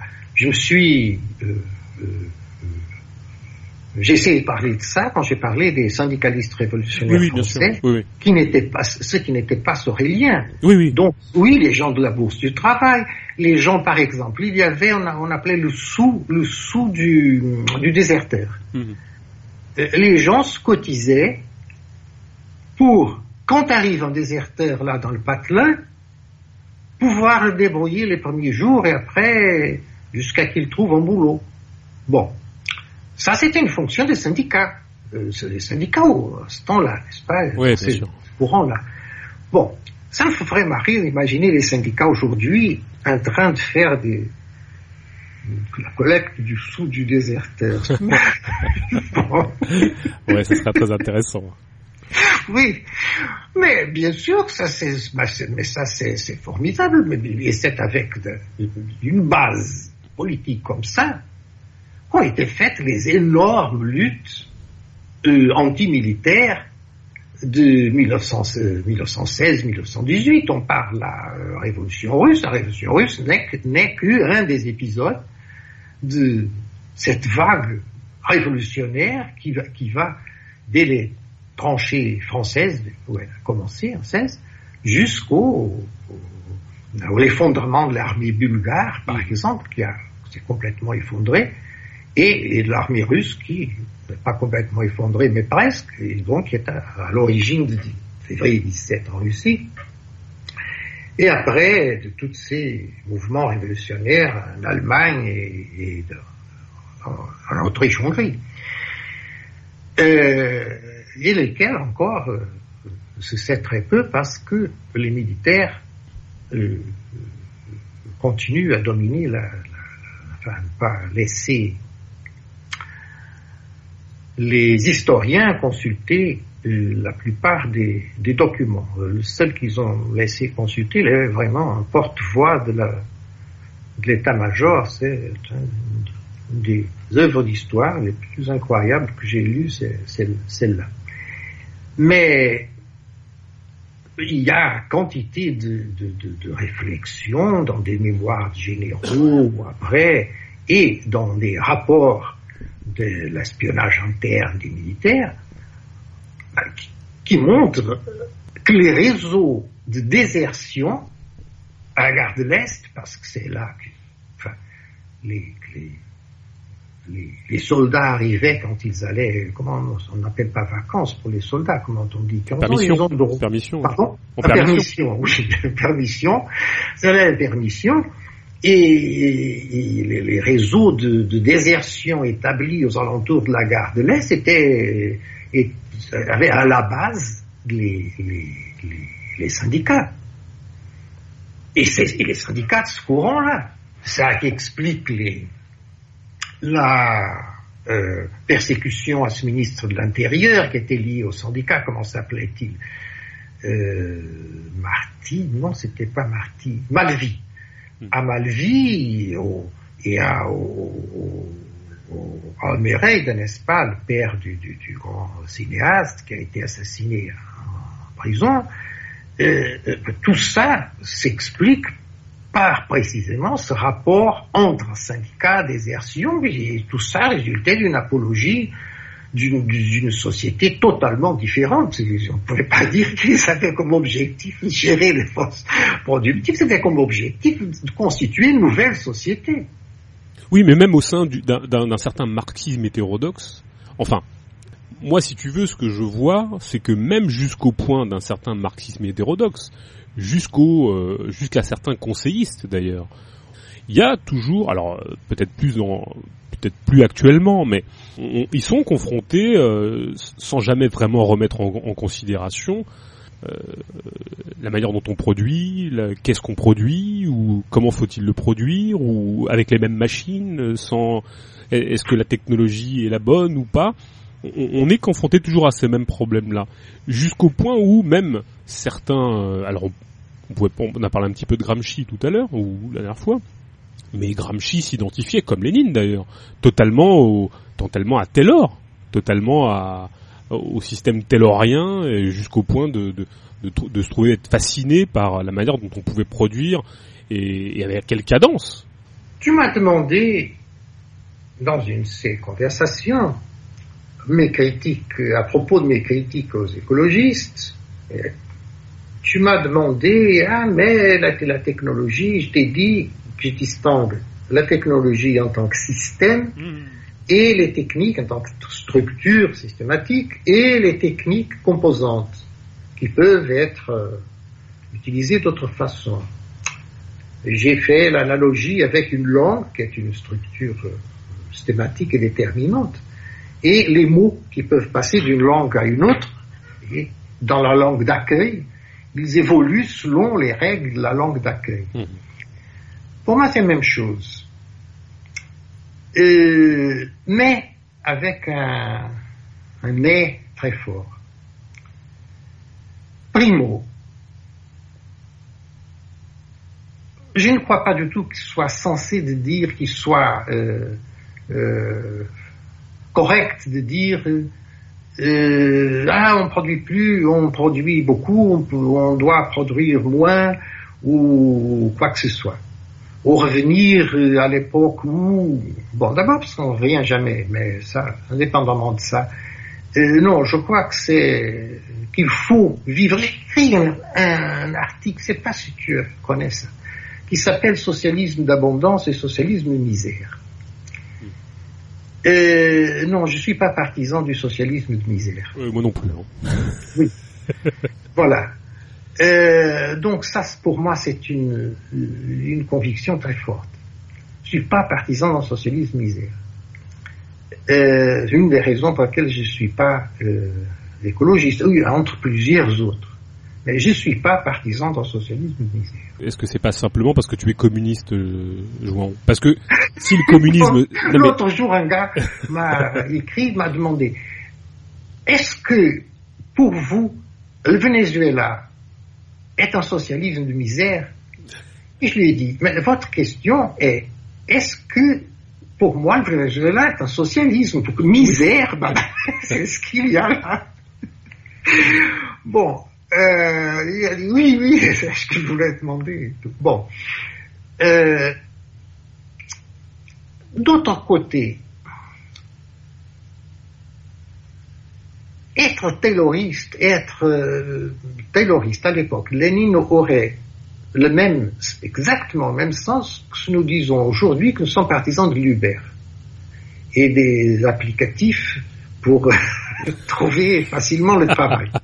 suis euh, euh, j'ai essayé de parler de ça quand j'ai parlé des syndicalistes révolutionnaires oui, français, oui, oui. qui n'étaient pas ceux qui n'étaient pas soréliens. Oui, oui. Donc oui, les gens de la bourse du travail, les gens par exemple, il y avait on, a, on appelait le sou le sou du, du déserteur. Mhm. Les gens se cotisaient pour quand arrive un déserteur là dans le patelin, pouvoir le débrouiller les premiers jours et après jusqu'à qu'il trouve un boulot. Bon, ça, c'était une fonction des syndicats. Euh, les syndicats à ce temps-là, n'est-ce pas? Oui, bien sûr. courant-là. Bon, ça me ferait marrer d'imaginer les syndicats aujourd'hui en train de faire des, la collecte du sou du déserteur. *laughs* Ouais, ce serait très intéressant. Oui, mais bien sûr, ça c'est, mais ça c'est, formidable, mais c'est avec de, une base politique comme ça ont été faites les énormes luttes euh, antimilitaires de 1916-1918. On parle de la euh, révolution russe. La révolution russe n'est qu'un des épisodes de cette vague révolutionnaire qui va, qui va dès les tranchées françaises, où elle a commencé en 16, jusqu'au l'effondrement de l'armée bulgare, par exemple, qui s'est complètement effondrée, et, l'armée russe qui n'est pas complètement effondrée, mais presque, et donc qui est à, l'origine de février 17 en Russie. Et après, de tous ces mouvements révolutionnaires en Allemagne et, en, Autriche-Hongrie, euh, et lesquels encore euh, se sait très peu parce que les militaires euh, continuent à dominer la, enfin, pas laisser les historiens consultaient euh, la plupart des, documents. Euh, le seul qu'ils ont laissé consulter, il est vraiment un porte-voix de l'état-major. C'est une des œuvres d'histoire les plus incroyables que j'ai lues, celle-là. Mais il y a quantité de, réflexions dans des mémoires généraux après et dans des rapports de l'espionnage interne des militaires, qui, montre que les réseaux de désertion à la gare de l'Est, parce que c'est là que enfin, les, les, les, les, soldats arrivaient quand ils allaient, comment on n'appelle pas vacances pour les soldats, comment on dit quand Permission. Ils ont. Permission. Pardon En permission. oui, permission. C'est la permission. *laughs* Et, et les, les, réseaux de, de, désertion établis aux alentours de la gare de l'Est étaient, avaient à la base les, les, les syndicats. Et, et, les syndicats de ce courant-là, ça explique les, la euh, persécution à ce ministre de l'Intérieur qui était lié au syndicat, comment s'appelait-il? Euh, Marty? Non, c'était pas Marty. Malvi à Malvi au, et à, au, au, Almereide, n'est-ce pas, le père du, grand cinéaste qui a été assassiné en prison, euh, tout ça s'explique par précisément ce rapport entre syndicat, désertion, et tout ça résultait d'une apologie d'une société totalement différente. On ne pouvait pas dire qu'ils avaient comme objectif de gérer les forces productives, c'était comme objectif de constituer une nouvelle société. Oui, mais même au sein d'un certain marxisme hétérodoxe, enfin, moi, si tu veux, ce que je vois, c'est que même jusqu'au point d'un certain marxisme hétérodoxe, euh, jusqu'à certains conseillistes d'ailleurs, il y a toujours, alors peut-être plus peut-être plus actuellement, mais ils sont confrontés, euh, sans jamais vraiment remettre en, considération, la manière dont on produit, qu'est-ce qu'on produit, ou comment faut-il le produire, ou avec les mêmes machines, sans est-ce que la technologie est la bonne ou pas? On, est confronté toujours à ces mêmes problèmes-là, jusqu'au point où même certains, alors on, pouvait, on a parlé un petit peu de Gramsci tout à l'heure ou la dernière fois, mais Gramsci s'identifiait comme Lénine d'ailleurs, totalement totalement à Taylor, totalement à, au système taylorien, jusqu'au point de, de, de, se trouver être fasciné par la manière dont on pouvait produire et, et avec quelle cadence. Tu m'as demandé dans une de ces conversations mes critiques à propos de mes critiques aux écologistes. Tu m'as demandé ah mais la, la technologie, je t'ai dit que je distingue la technologie en tant que système mm. Et les techniques en tant que structure systématique et les techniques composantes qui peuvent être euh, utilisées d'autre façon. J'ai fait l'analogie avec une langue qui est une structure euh, systématique et déterminante et les mots qui peuvent passer d'une langue à une autre et dans la langue d'accueil, ils évoluent selon les règles de la langue d'accueil. Mm. Pour moi, c'est la même chose. Euh, mais avec un, un mais très fort. Primo, je ne crois pas du tout qu'il soit censé de dire qu'il soit euh, euh, correct de dire euh, ah on produit plus, on produit beaucoup, on doit produire moins ou quoi que ce soit au revenir euh, à l'époque où, bon, d'abord parce qu'on ne revient jamais, mais ça, indépendamment de ça, euh, non, je crois que c'est qu'il faut vivre. J'ai un, un, article, c'est pas si tu connais ça, qui s'appelle Socialisme d'abondance et socialisme de misère. Euh, non, je suis pas partisan du socialisme de misère. moi non plus. Hein. oui. voilà. Euh, donc ça, pour moi, c'est une, une conviction très forte. Je suis pas partisan d'un socialisme misère. Euh, une des raisons pour lesquelles je suis pas euh, écologiste, oui, entre plusieurs autres. Mais je suis pas partisan d'un socialisme misère. Est-ce que c'est pas simplement parce que tu es communiste, euh, Jouan Parce que si le communisme... *laughs* L'autre jour, un gars m'a *laughs* écrit, m'a demandé, est-ce que pour vous, le Venezuela est un socialisme de misère. Et je lui ai dit, mais votre question est, est-ce que pour moi le Venezuela est un socialisme? Que misère, ben, *laughs* c'est ce qu'il y a là. Bon, euh, il a dit oui, oui, *laughs* c'est ce que je voulais demander. Bon, euh, d'autre côté, être tayloriste, être euh, tayloriste à l'époque, Lénine aurait le même, exactement le même sens que nous disons aujourd'hui que nous sommes partisans de l'Uber et des applicatifs pour *laughs* trouver facilement le travail. *laughs*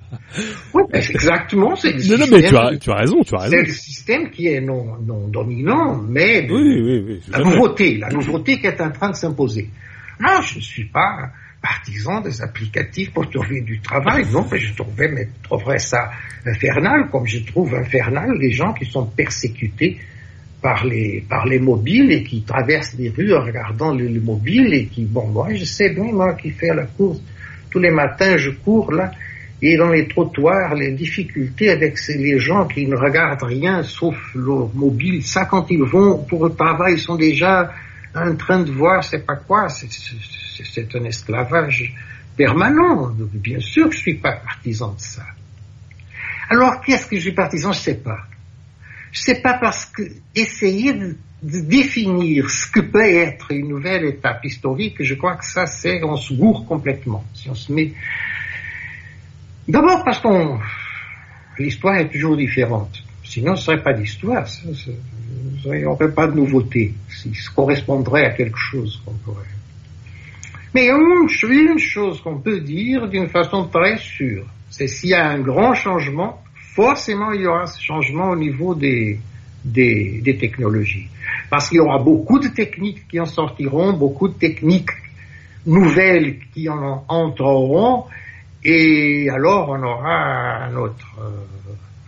Oui, exactement, c'est Non, non, mais tu as, tu as raison, tu as raison. C'est le système qui est non, non dominant, mais oui, oui, oui, la nouveauté, la nouveauté qui est en train de s'imposer. Non, je ne suis pas partisan des applicatifs pour trouver du travail. Non, mais je trouvais, mais trouverais ça infernal, comme je trouve infernal les gens qui sont persécutés par les, par les mobiles et qui traversent les rues en regardant les, mobiles et qui, bon, moi, je sais bien, moi, qui fais la course, tous les matins, je cours là, et dans les trottoirs, les difficultés avec les gens qui ne regardent rien sauf leur mobile, ça, quand ils vont pour le travail, ils sont déjà en train de voir, c'est pas quoi, c'est un esclavage permanent. Bien sûr que je suis pas partisan de ça. Alors, qu'est-ce que je suis partisan? Je sais pas. Je sais pas parce que essayer de, définir ce que peut être une nouvelle étape historique, je crois que ça, c'est, on se gourre complètement. Si on se met, d'abord parce qu'on, l'histoire est toujours différente. Sinon, ce serait pas d'histoire. Il n'y aurait pas de nouveauté. Ça correspondrait à quelque chose qu'on pourrait. Mais une, une chose qu'on peut dire d'une façon très sûre, c'est s'il y a un grand changement, forcément il y aura ce changement au niveau des, des, des technologies. Parce qu'il y aura beaucoup de techniques qui en sortiront, beaucoup de techniques nouvelles qui en entreront, Et alors, on aura un autre,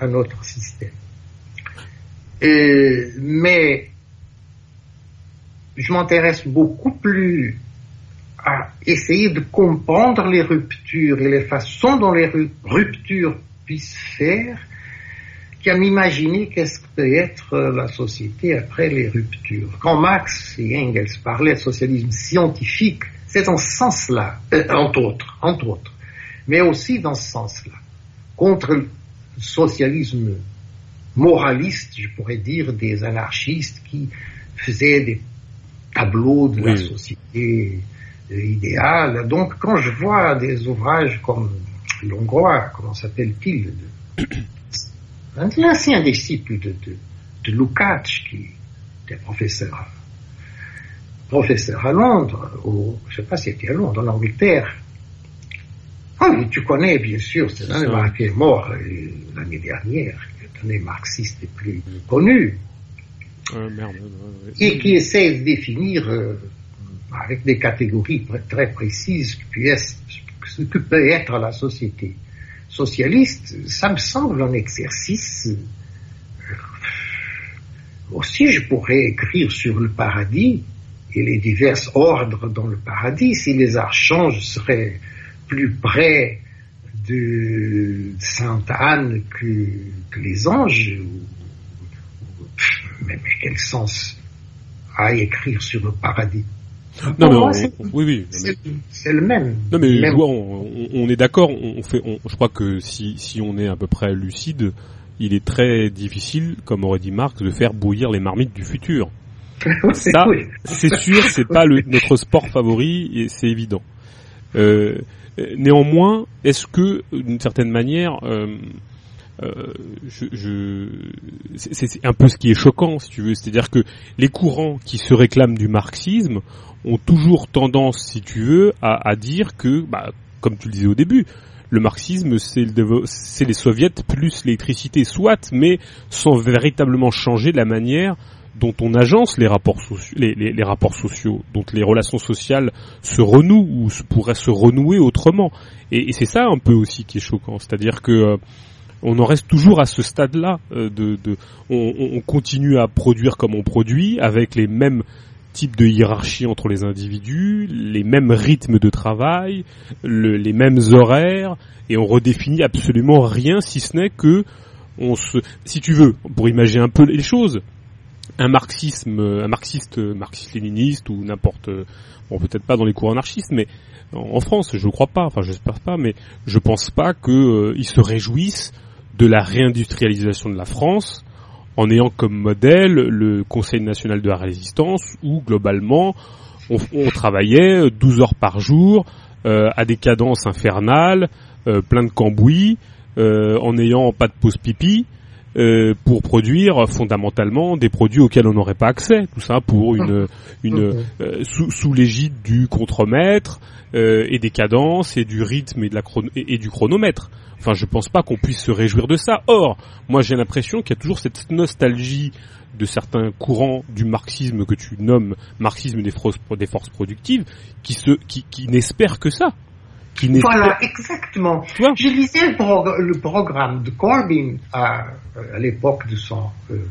un autre système. Mais je m'intéresse beaucoup plus à essayer de comprendre les ruptures et les façons dont les ruptures puissent faire qu'à m'imaginer qu'est-ce que peut être la société après les ruptures. Quand Marx et Engels parlaient de socialisme scientifique, c'est dans ce sens-là, euh, entre autres, entre autres, mais aussi dans ce sens-là, contre le socialisme moraliste, je pourrais dire, des anarchistes qui faisaient des tableaux de la société idéale. Donc, quand je vois des ouvrages comme l'hongrois, comment s'appelle-t-il *coughs* Un ancien disciple de, de, de Lukács, qui était professeur, professeur à Londres, ou je ne sais pas si c'était à Londres, en Angleterre. Ah oui, tu connais bien sûr, c'est un qui est mort euh, l'année dernière, des marxistes les plus connus. et qui essaie de définir euh, avec des catégories très précises ce que peut être la société socialiste, ça me semble un exercice. Euh, aussi, je pourrais écrire sur le paradis et les divers ordres dans le paradis si les archanges seraient plus près de Sainte Anne que, les anges. Mais, quel sens à écrire sur le paradis? Non, mais oui, oui. C'est le même. Non, mais on, est d'accord. On fait, je crois que si, si on est à peu près lucide, il est très difficile, comme aurait dit Marx, de faire bouillir les marmites du futur. *laughs* Ça, c'est sûr, c'est pas le, notre sport favori et c'est évident. Euh, néanmoins, est-ce que, d'une certaine manière, euh, euh, c'est un peu ce qui est choquant, si tu veux, c'est-à-dire que les courants qui se réclament du marxisme ont toujours tendance, si tu veux, à, dire que, bah, comme tu le disais au début, le marxisme, c'est le, les soviets plus l'électricité, soit, mais sans véritablement changer la manière dont on agence les rapports sociaux, les, rapports sociaux, dont les relations sociales se renouent ou pourraient se renouer autrement. Et, c'est ça un peu aussi qui est choquant, c'est-à-dire que euh, on en reste toujours à ce stade-là. Euh, on, on, continue à produire comme on produit, avec les mêmes types de hiérarchie entre les individus, les mêmes rythmes de travail, le, les mêmes horaires, et on redéfinit absolument rien si ce n'est que se, si tu veux, pour imaginer un peu les choses, un marxisme, un marxiste, marxiste-léniniste ou n'importe, bon peut-être pas dans les cours anarchistes, mais en France, je ne crois pas, enfin j'espère pas, mais je pense pas qu'ils euh, se réjouissent de la réindustrialisation de la France en ayant comme modèle le Conseil national de la résistance où globalement on, travaillait 12 heures par jour euh, à des cadences infernales, euh, plein de cambouis, en n'ayant pas de pause pipi, euh, pour produire fondamentalement des produits auxquels on n'aurait pas accès, tout ça pour une, une euh, sous, sous l'égide du contremaître euh, et des cadences et du rythme et, de la et, du chronomètre. Enfin, je pense pas qu'on puisse se réjouir de ça. Or, moi j'ai l'impression qu'il y a toujours cette nostalgie de certains courants du marxisme que tu nommes marxisme des, des forces productives qui se qui, qui n'espèrent que ça voilà, exactement. Je lisais le, programme de Corbyn à, l'époque de son, euh,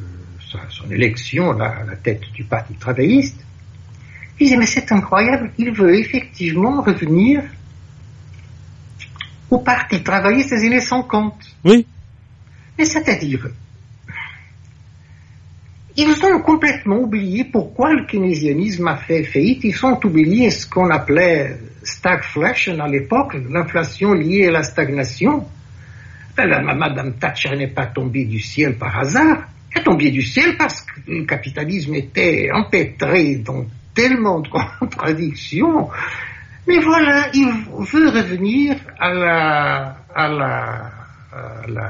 euh, son élection à la tête du Parti travailliste. Je disais, mais c'est incroyable, il veut effectivement revenir au Parti travailliste des années 50. Oui. Mais c'est-à-dire, ils ont complètement oublié pourquoi le keynésianisme a fait faillite. Ils ont oublié ce qu'on appelait stagflation à l'époque, l'inflation liée à la stagnation. Ben, Madame Thatcher n'est pas tombée du ciel par hasard. Elle est tombée du ciel parce que le capitalisme était empêtré dans tellement de *laughs* contradictions. Mais voilà, il veut revenir à la, euh,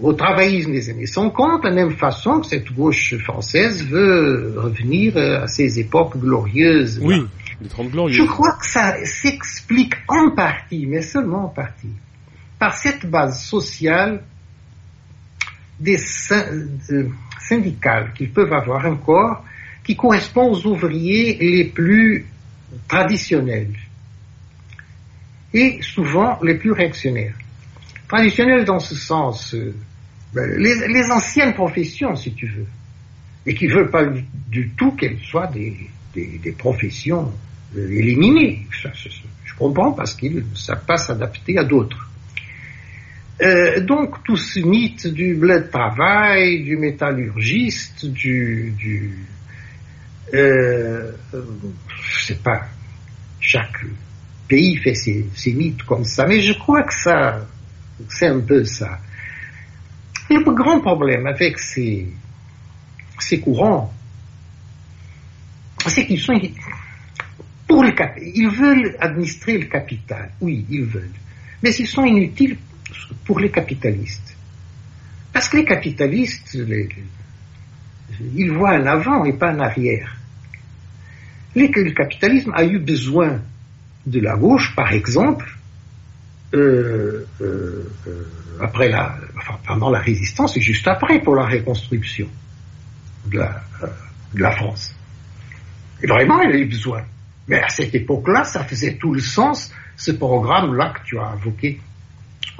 au travaillisme des années 50, de la même façon que cette gauche française veut revenir à ces époques glorieuses. Oui, les 30 glorieuses. Je crois que ça s'explique en partie, mais seulement en partie, par cette base sociale des syndicales qu'ils peuvent avoir encore, qui correspond aux ouvriers les plus traditionnels. et souvent les plus réactionnaires. Traditionnels dans ce sens, euh, ben, les, anciennes professions, si tu veux, et qui ne veulent pas du tout qu'elles soient des, professions euh, éliminées. je comprends parce qu'ils ne savent pas s'adapter à d'autres. Euh, donc tout ce mythe du blé de travail, du métallurgiste, du, du euh, je sais pas, chaque pays fait ses, ses, mythes comme ça, mais je crois que ça, c'est un peu ça. Le grand problème avec ces, ces courants, c'est qu'ils sont pour le ils veulent administrer le capital, oui, ils veulent, mais ils sont inutiles pour les capitalistes. Parce que les capitalistes, ils voient un avant et pas un arrière. le capitalisme a eu besoin de la gauche, par exemple, euh, euh, euh, après la, pendant la résistance et juste après pour la reconstruction de la, de la France. Et vraiment, il a eu besoin. Mais à cette époque-là, ça faisait tout le sens, ce programme-là que tu as invoqué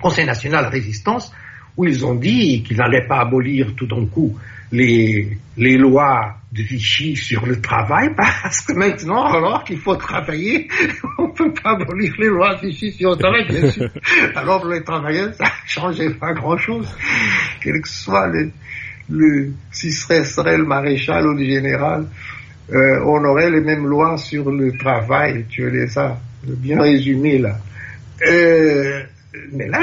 Conseil national résistance, où ils ont dit qu'ils n'allaient pas abolir tout d'un coup les, les lois de Vichy sur le travail, *laughs* parce que maintenant, alors qu'il faut travailler, *laughs* on ne peut pas abolir les lois de Vichy sur le travail, bien sûr. *laughs* Alors les travailleurs, ça ne changeait pas grand-chose, quel que soit le, le si ce serait, le maréchal ou le général, euh, on aurait les mêmes lois sur le travail, tu les as bien résumées là. Euh, mais là,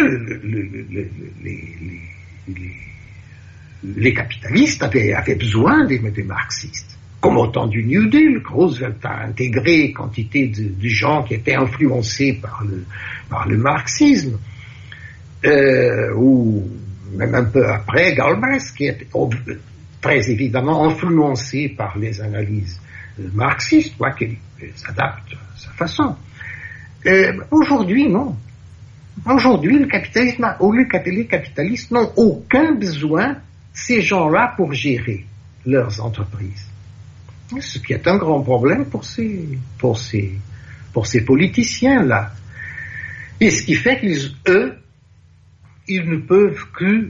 les, capitalistes avaient, besoin des, marxistes. Comme au temps du New Deal, Roosevelt a intégré quantité de, gens qui étaient influencés par le, par le marxisme, euh, ou même un peu après, Galbraith, qui était très évidemment influencé par les analyses marxistes, quoi qu'il s'adapte à sa façon. Euh, aujourd'hui, non. Aujourd'hui, le capitalisme, les capitalistes n'ont aucun besoin, ces gens-là, pour gérer leurs entreprises. Ce qui est un grand problème pour ces, pour ces, pour ces politiciens-là. Et ce qui fait qu'ils, eux, ils ne peuvent que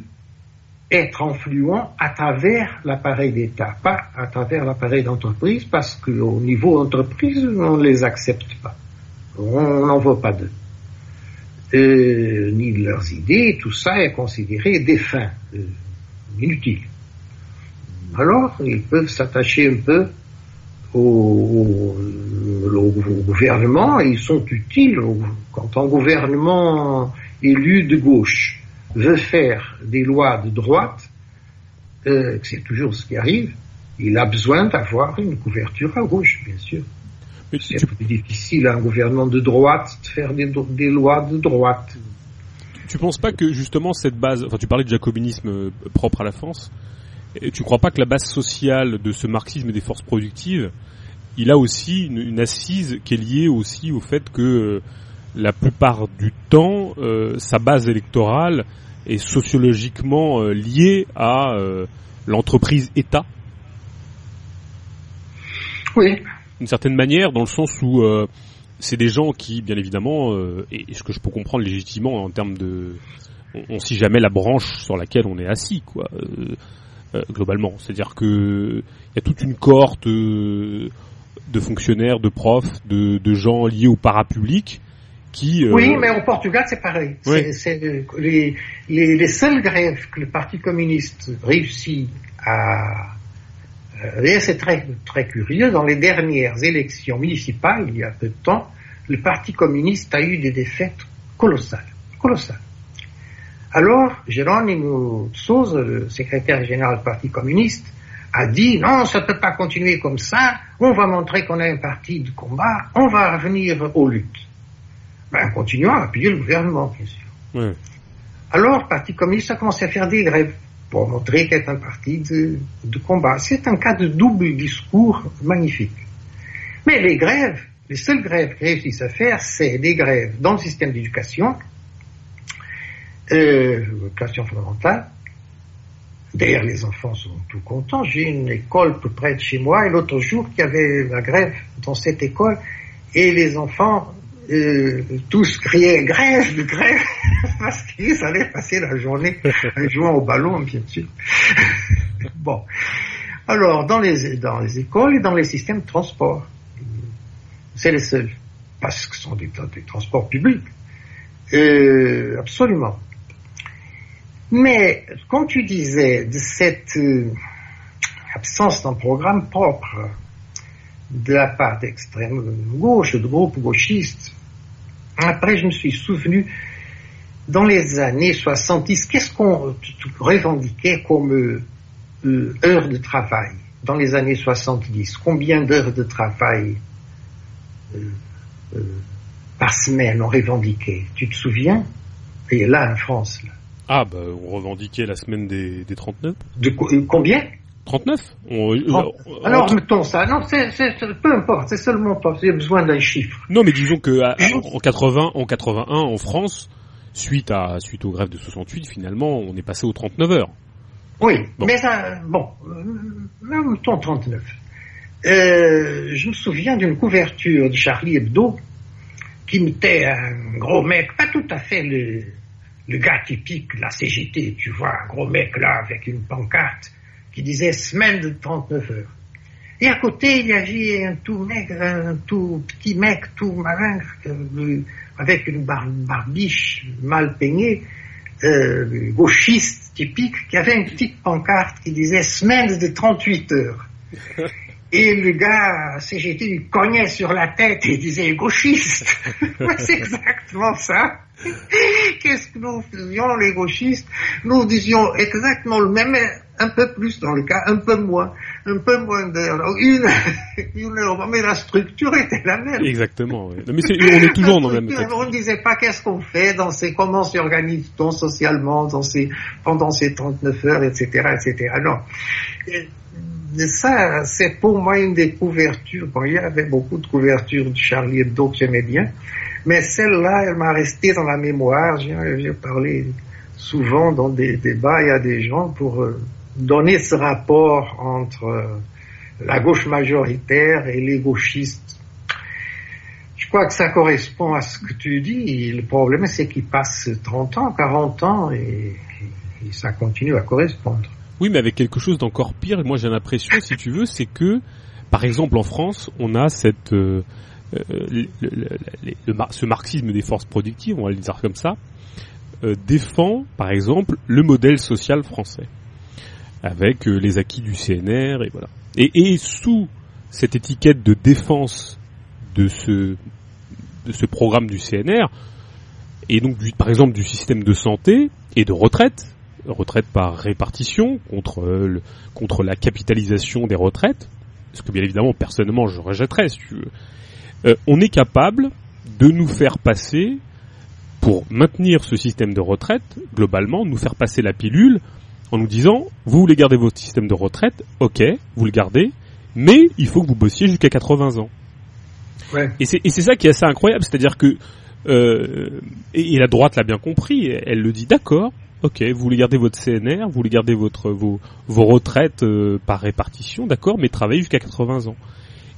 être influents à travers l'appareil d'État, pas à travers l'appareil d'entreprise, parce qu'au niveau entreprise, on ne les accepte pas. On n'en veut pas d'eux. Euh, ni de leurs idées, tout ça est considéré défunt, euh, inutile. Alors, ils peuvent s'attacher un peu au, gouvernement et ils sont utiles quand un gouvernement élu de gauche veut faire des lois de droite, euh, c'est toujours ce qui arrive, il a besoin d'avoir une couverture à gauche, bien sûr. C'est plus difficile à un gouvernement de droite de faire des, des lois de droite. Tu penses pas que justement cette base, enfin tu parlais de jacobinisme euh, propre à la France, et tu crois pas que la base sociale de ce marxisme et des forces productives, il a aussi une, assise qui est liée aussi au fait que euh, la plupart du temps, euh, sa base électorale est sociologiquement liée à l'entreprise État. Oui, d'une certaine manière, dans le sens où euh, c'est des gens qui, bien évidemment, euh, et, ce que je peux comprendre légitimement en termes de, on, on sait jamais la branche sur laquelle on est assis, quoi, euh, globalement. C'est-à-dire que il y a toute une cohorte de fonctionnaires, de profs, de, de gens liés au parapublic qui. Oui, mais au Portugal c'est pareil. C'est les, les, les seules grèves que le Parti communiste réussit à euh, c'est très, très curieux, dans les dernières élections municipales, il y a peu de temps, le Parti communiste a eu des défaites colossales, colossales. Alors, Geronimo Souza, le secrétaire général du Parti communiste, a dit non, ça ne peut pas continuer comme ça, on va montrer qu'on est un parti de combat, on va revenir aux luttes. Ben, continuons à appuyer le gouvernement, bien sûr. Alors, le Parti communiste a commencé à faire des grèves pour montrer qu'elle est un parti de, de combat. C'est un cas de double discours magnifique. Mais les grèves, les seules grèves qui réussissent à faire, c'est des grèves dans le système d'éducation, euh, l'éducation fondamentale. D'ailleurs, les enfants sont tout contents. J'ai une école tout près de chez moi et l'autre jour, qu'il y avait la grève dans cette école et les enfants euh, tous criaient grève, grève, *laughs* parce qu'ils allaient passer la journée en jouant au ballon, bien sûr. *laughs* bon. Alors, dans les, dans les écoles et dans les systèmes de transport, c'est les seuls, parce que ce sont des, transports publics. Euh, absolument. Mais, quand tu disais de cette euh, absence d'un programme propre de la part d'extrême gauche, de groupes gauchistes, après je me suis souvenu, dans les années 70, qu'est-ce qu'on revendiquait comme euh, heures de travail dans les années 70 Combien d'heures de travail euh, euh, par semaine on revendiquait? Tu te souviens? Et là, en France. Là. Ah, bah, on revendiquait la semaine des, des 39 De combien? 39 on, Alors, mettons ça. Non, c'est, peu importe, c'est seulement pas, j'ai besoin d'un chiffre. Non, mais disons que en 80, en 81, en France, suite à, suite aux grèves de 68, finalement, on est passé aux 39 heures. Oui, mais ça, bon, euh, mettons 39. Euh, je me souviens d'une couverture de Charlie Hebdo qui mettait un gros mec, pas tout à fait le, le gars typique de la CGT, tu vois, un gros mec là avec une pancarte qui disait semaine de 39 heures. Et à côté, il y avait un tout mec, un tout petit mec, tout malin, avec une barbiche mal peignée, euh, gauchiste typique, qui avait une petite pancarte qui disait semaine de 38 heures. *laughs* Et le gars CGT lui cognait sur la tête et disait gauchiste. *laughs* c'est exactement ça. Qu'est-ce que nous faisions les gauchistes? Nous disions exactement le même un peu plus dans le cas, un peu moins, un peu moins d'heures. Une, *laughs* une heure, mais la structure était la même. Exactement. Oui. Mais on est toujours dans le même On ne disait pas qu'est-ce qu'on fait dans ces, comment s'organise-t-on socialement dans ces, pendant ces 39 heures, etc., etc. Non. ça, c'est pour moi une des couvertures. Bon, il y avait beaucoup de couvertures de Charlie Hebdo que j'aimais bien, mais celle-là, elle m'a resté dans la mémoire. J'ai parlé souvent dans des débats, il y a des gens pour euh, donner ce rapport entre euh, la gauche majoritaire et les gauchistes. Je crois que ça correspond à ce que tu dis. Le problème, c'est qu'il passe 30 ans, 40 ans et, ça continue à correspondre. Oui, mais avec quelque chose d'encore pire. Moi, j'ai l'impression, si tu veux, c'est que, par exemple, en France, on a cette, euh, euh, ce marxisme des forces productives, on va le dire comme ça, défend, par exemple, le modèle social français avec euh, les acquis du CNR et voilà. Et, sous cette étiquette de défense de ce programme du CNR et donc par exemple du système de santé et de retraite, retraite par répartition contre euh, la capitalisation des retraites, ce que bien évidemment personnellement je rejetterais si tu veux. Euh, on est capable de nous faire passer pour maintenir ce système de retraite globalement, nous faire passer la pilule en nous disant, vous voulez garder votre système de retraite, ok, vous le gardez, mais il faut que vous bossiez jusqu'à 80 ans. Ouais. Et c'est ça qui est assez incroyable, c'est-à-dire que euh, et, la droite l'a bien compris, elle le dit d'accord, ok, vous voulez garder votre CNR, vous voulez garder votre vos, vos retraites euh, par répartition, d'accord, mais travaillez jusqu'à 80 ans.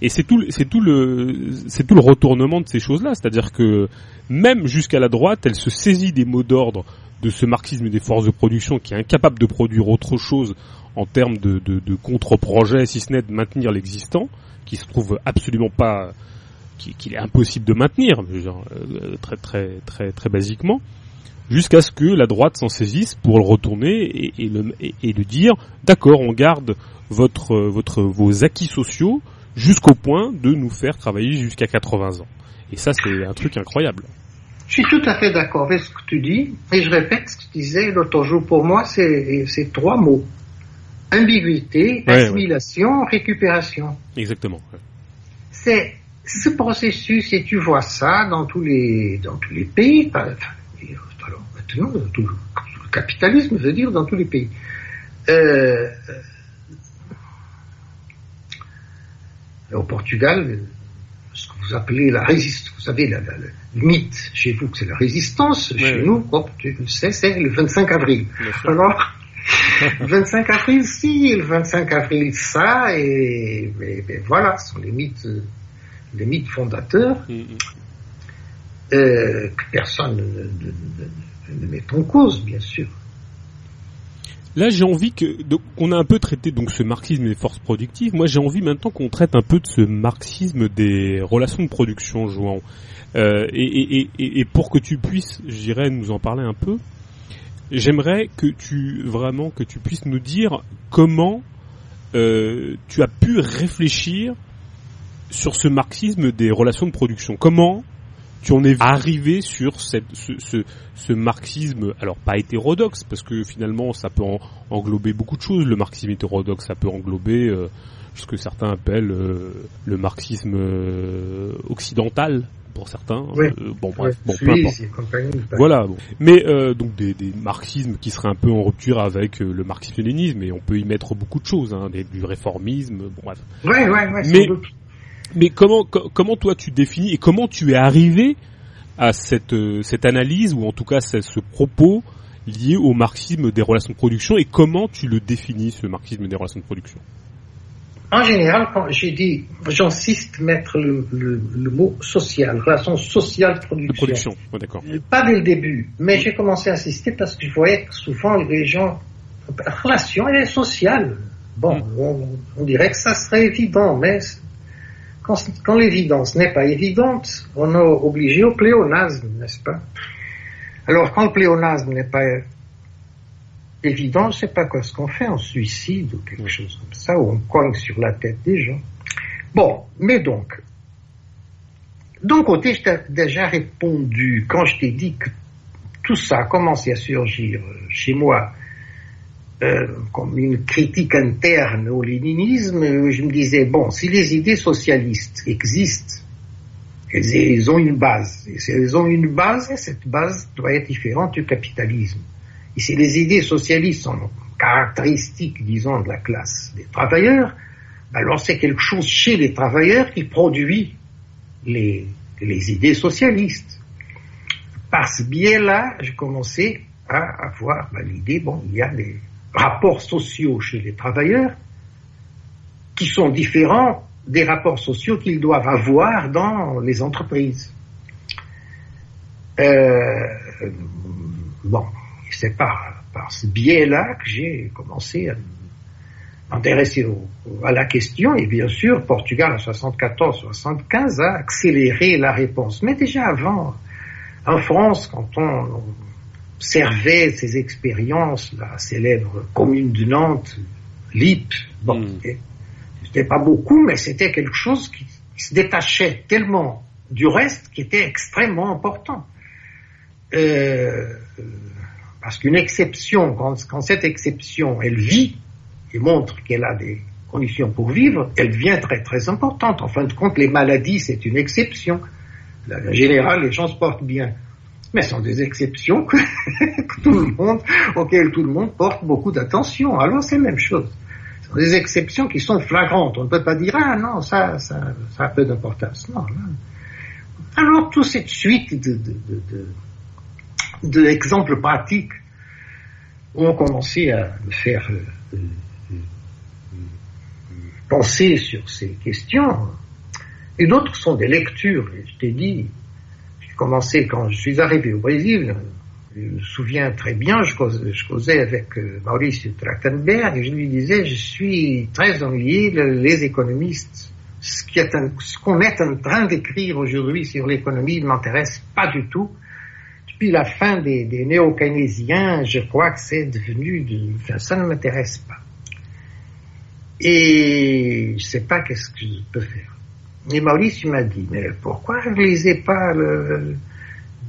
Et c'est tout, c'est tout le, c'est tout le retournement de ces choses-là, c'est-à-dire que même jusqu'à la droite, elle se saisit des mots d'ordre de ce marxisme des forces de production qui est incapable de produire autre chose en termes de, de, contre-projet, si ce n'est de maintenir l'existant, qui se trouve absolument pas, qu'il est impossible de maintenir, euh, très très très très basiquement, jusqu'à ce que la droite s'en saisisse pour le retourner et, le, et, dire, d'accord, on garde votre votre vos acquis sociaux jusqu'au point de nous faire travailler jusqu'à 80 ans. Et ça, c'est un truc incroyable. Je suis tout à fait d'accord avec ce que tu dis, et je répète ce que tu disais l'autre jour. Pour moi, c'est trois mots. Ambiguïté, assimilation, récupération. Exactement. C'est ce processus, et tu vois ça dans tous les, dans tous les pays, alors maintenant, dans tout le capitalisme, je veux dire, dans tous les pays. Euh, euh au Portugal, vous appelez la résistance, vous savez, la, le mythe chez vous, que c'est la résistance, chez nous, tu le sais, c'est le 25 avril. Alors, *laughs* le 25 avril, si, le 25 avril, ça, et, voilà, ce sont les mythes, les mythes fondateurs. Mm, mm. euh, que personne ne, met en cause, bien sûr. Là, j'ai envie que donc on a un peu traité donc ce marxisme des forces productives. Moi, j'ai envie maintenant qu'on traite un peu de ce marxisme des relations de production, Jouan. Euh, et, pour que tu puisses, j'irais nous en parler un peu. J'aimerais que tu vraiment que tu puisses nous dire comment euh, tu as pu réfléchir sur ce marxisme des relations de production. Comment tu en es arrivé sur cette, ce, ce, ce, marxisme, alors pas hétérodoxe, parce que finalement ça peut englober beaucoup de choses, le marxisme hétérodoxe, ça peut englober euh, ce que certains appellent euh, le marxisme euh, occidental, pour certains. Euh, bon, bref, bon, peu importe. Voilà. Mais euh, donc des, des, marxismes qui seraient un peu en rupture avec le marxisme-léninisme, et on peut y mettre beaucoup de choses, hein, du réformisme, bon bref. Ouais, ouais, ouais. Mais mais comment comment toi tu définis et comment tu es arrivé à cette euh, cette analyse ou en tout cas ce propos lié au marxisme des relations de production et comment tu le définis ce marxisme des relations de production? En général, quand j'ai dit, j'insiste mettre le, le, mot social, relation sociale production. De production, d'accord. Pas dès le début, mais j'ai commencé à insister parce que je voyais que souvent les gens, relation elle est sociale. Bon, mm. on, on, dirait que ça serait évident, mais quand, l'évidence n'est pas évidente, on est obligé au pléonasme, n'est-ce pas? Alors quand le pléonasme n'est pas évident, je sais pas quoi ce qu'on fait, on suicide ou quelque chose comme ça, ou on cogne sur la tête des gens. Bon, mais donc, d'un côté, je t'ai déjà répondu quand je t'ai dit que tout ça a commencé à surgir chez moi euh, comme une critique interne au léninisme, je me disais, bon, si les idées socialistes existent, elles, ont une base. Et si elles ont une base, cette base doit être différente du capitalisme. Et si les idées socialistes sont caractéristiques, disons, de la classe des travailleurs, alors c'est quelque chose chez les travailleurs qui produit les, idées socialistes. Par ce biais-là, j'ai commencé à avoir ben, l'idée, bon, il y a des, rapports sociaux chez les travailleurs qui sont différents des rapports sociaux qu'ils doivent avoir dans les entreprises. Euh, bon, c'est par, par ce biais-là que j'ai commencé à m'intéresser à la question et bien sûr, Portugal en 74-75 a accéléré la réponse. Mais déjà avant, en France, quand on, servait ces expériences, la célèbre commune de Nantes, LIP, bon, mm. c'était pas beaucoup, mais c'était quelque chose qui, se détachait tellement du reste qui était extrêmement important. Euh, parce qu'une exception, quand, quand, cette exception, elle vit et montre qu'elle a des conditions pour vivre, elle devient très très importante. En fin de compte, les maladies, c'est une exception. En général, les gens se portent bien mais sont des exceptions que, *laughs* tout le monde, auxquelles tout le monde porte beaucoup d'attention. Alors c'est la même chose. Ce sont des exceptions qui sont flagrantes. On ne peut pas dire ah non ça ça, ça a peu d'importance. Alors toute cette suite de, de, pratiques ont commencé à me faire euh, euh, euh, penser sur ces questions. Et d'autres sont des lectures. Je t'ai dit, commencé quand je suis arrivé au Brésil. Je me souviens très bien, je causais, avec euh, Maurice Trachtenberg et je lui disais, je suis très ennuyé, les économistes, ce qu'on est, en train d'écrire aujourd'hui sur l'économie ne m'intéresse pas du tout. Depuis la fin des, néo-keynésiens, je crois que c'est devenu, enfin, ça ne m'intéresse pas. Et je sais pas qu'est-ce que je peux faire. Et Maurice m'a dit, mais pourquoi je ne pas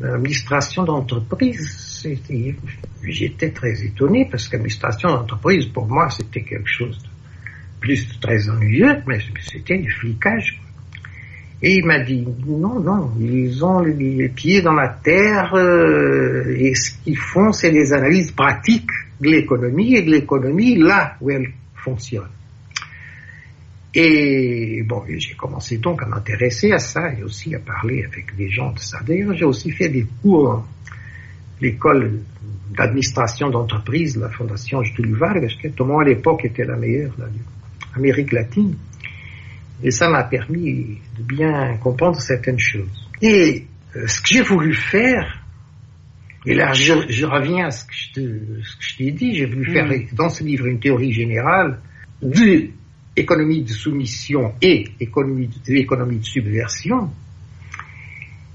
l'administration d'entreprise? J'étais très étonné parce qu'administration d'entreprise, pour moi, c'était quelque chose de plus très ennuyeux, mais c'était du flicage. Et il m'a dit, non, non, ils ont les pieds dans la terre euh, et ce qu'ils font, c'est des analyses pratiques de l'économie et de l'économie là où elle fonctionne. Et bon, j'ai commencé donc à m'intéresser à ça et aussi à parler avec des gens de ça. D'ailleurs, j'ai aussi fait des cours à l'école d'administration d'entreprise de la Fondation Getúlio Vargas, qui à l'époque était la meilleure d'Amérique latine. Et ça m'a permis de bien comprendre certaines choses. Et euh, ce que j'ai voulu faire, et là je, reviens à ce que je t'ai dit, j'ai voulu faire mm. dans ce livre une théorie générale de économie de soumission et économie de, subversion.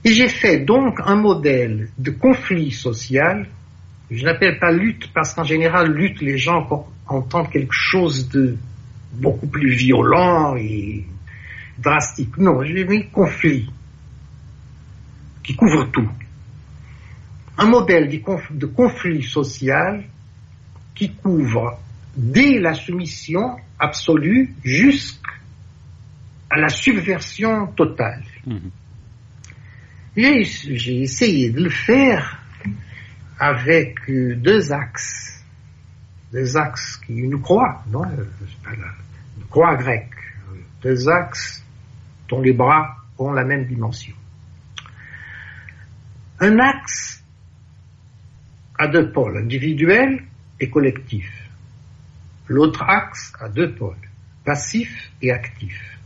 Et j'ai fait donc un modèle de conflit social. Je n'appelle pas lutte parce qu'en général, lutte, les gens entendent quelque chose de beaucoup plus violent et drastique. Non, j'ai mis conflit qui couvre tout. Un modèle de conflit social qui couvre dès la soumission absolue jusqu'à la subversion totale. Mhm. J'ai essayé de le faire avec deux axes. Deux axes qui une croix, non, une croix grecque. Deux axes dont les bras ont la même dimension. Un axe a deux pôles, individuel et collectif. L'autre axe a deux pôles, passif et actif.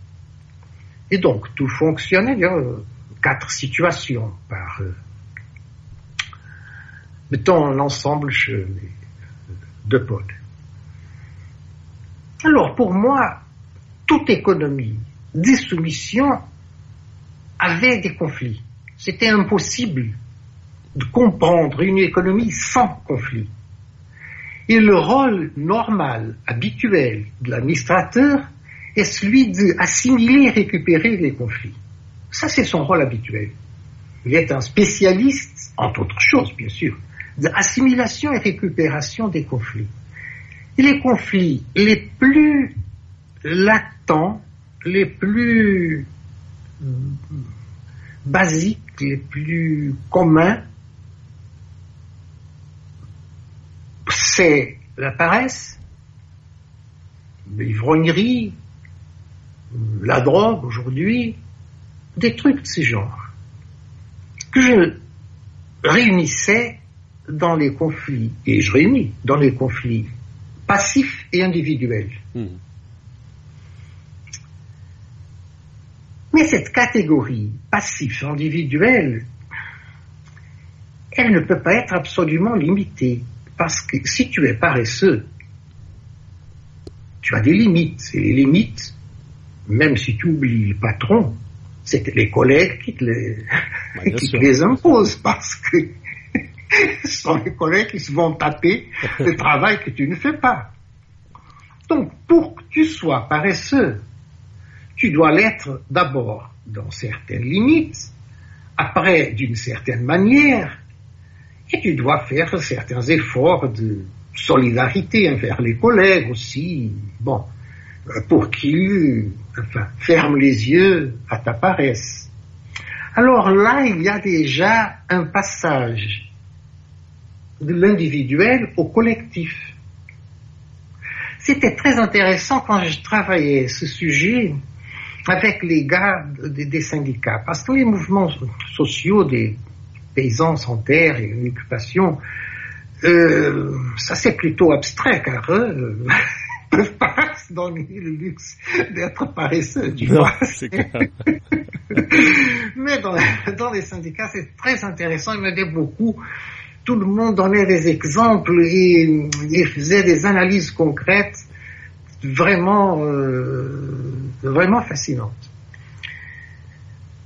Et donc, tout fonctionne, il y a quatre situations par, euh, mettons un ensemble chez deux pôles. Alors, pour moi, toute économie des soumissions avait des conflits. C'était impossible de comprendre une économie sans conflit. Et le rôle normal, habituel de l'administrateur est celui d'assimiler et récupérer les conflits. Ça, c'est son rôle habituel. Il est un spécialiste, entre autres choses, bien sûr, d'assimilation et récupération des conflits. Et les conflits les plus latents, les plus basiques, les plus communs, c'est la paresse, l'ivrognerie, la drogue aujourd'hui, des trucs de ce genre, que je réunissais dans les conflits, et je réunis dans les conflits passifs et individuels. Hmm. Mais cette catégorie passif individuelle, elle ne peut pas être absolument limitée. Parce que si tu es paresseux, tu as des limites. Et les limites, même si tu oublies le patron, c'est les collègues qui te les, *laughs* les imposent parce que *laughs* ce sont les collègues qui se vont taper le *laughs* travail que tu ne fais pas. Donc, pour que tu sois paresseux, tu dois l'être d'abord dans certaines limites, après d'une certaine manière, et tu dois faire certains efforts de solidarité envers les collègues aussi, bon, pour qu'ils ferment les yeux à ta paresse. Alors là, il y a déjà un passage de l'individuel au collectif. C'était très intéressant quand je travaillais ce sujet avec les gars des syndicats, parce que les mouvements sociaux des paysans sans terre et une occupation, euh, ça c'est plutôt abstrait car eux ne *laughs* peuvent pas *laughs* se donner le luxe d'être paresseux, tu vois. *laughs* Mais dans, dans, les syndicats, c'est très intéressant, il m'aidait beaucoup. Tout le monde donnait des exemples et, et faisait des analyses concrètes vraiment, euh, vraiment fascinantes.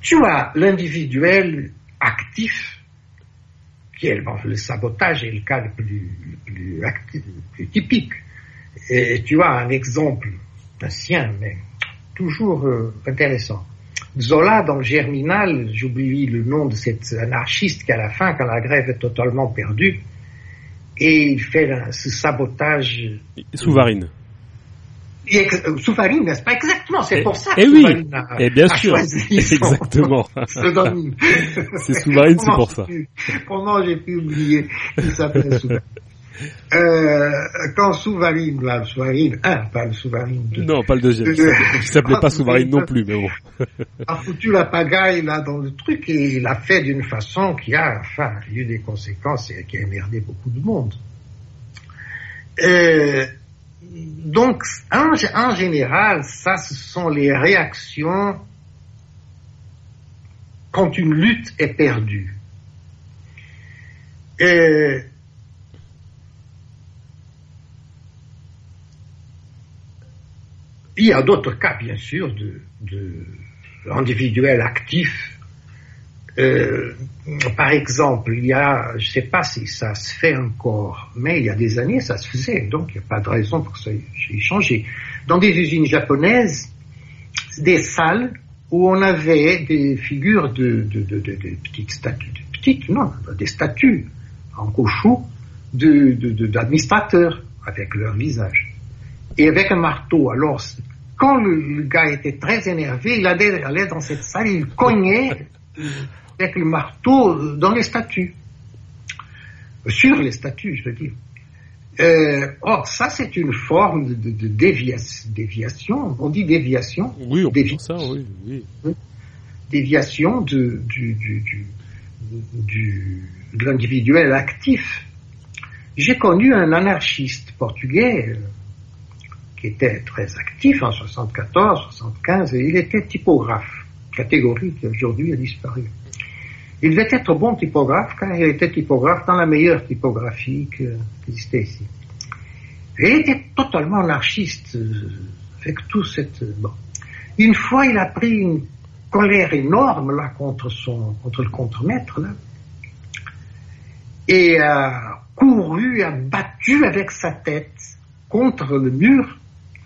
Tu vois, l'individuel actif le sabotage est le cas le plus, plus, typique. Et tu as un exemple ancien, mais toujours euh, intéressant. Zola, dans le Germinal, j'oublie le nom de cet anarchiste qui, à la fin, quand la grève est totalement perdue, et il fait ce sabotage. Souvarine. Euh, Souvarine, n'est-ce pas Exactement, c'est pour ça que et oui, et bien sûr, exactement. *laughs* *laughs* c'est Souvarine, c'est pour ça. *laughs* Comment j'ai pu oublier qu'il s'appelle Souvarine euh, quand Souvarine, là, le Souvarine 1, pas le Souvarine 2. Non, pas le deuxième. Euh, il s'appelait pas Souvarine non plus, mais bon. a foutu la pagaille, là, dans le truc, et il l'a fait d'une façon qui a, enfin, eu des conséquences et qui a émerdé beaucoup de monde. Euh, donc, en, général, ça, ce sont les réactions quand une lutte est perdue. Et il y a d'autres cas, bien sûr, de, de individuels actifs. Euh, par exemple, il y a, je ne sais pas si ça se fait encore, mais il y a des années, ça se faisait, donc il n'y a pas de raison pour que ça ait changé. Dans des usines japonaises, des salles où on avait des figures de, de, de, de, petites statues, non, des statues en couchou d'administrateurs avec leur visage. Et avec un marteau. Alors, quand le, gars était très énervé, il allait, dans cette salle, il cognait avec le marteau dans les statues. Sur les statues, je veux dire. Euh, or, ça, c'est une forme de, déviation, On dit déviation. Oui, on ça, oui. oui. Déviation de, du, du, du, de l'individuel actif. J'ai connu un anarchiste portugais euh, qui était très actif en 74, 75, et il était typographe, catégorie qui aujourd'hui a disparu. Il devait être bon typographe car il était typographe dans la meilleure typographie qui existait ici. Et il était totalement anarchiste euh, avec tout cette... Bon. Une fois, il a pris une colère énorme là contre son contre le contremaître là et a couru, a battu avec sa tête contre le mur,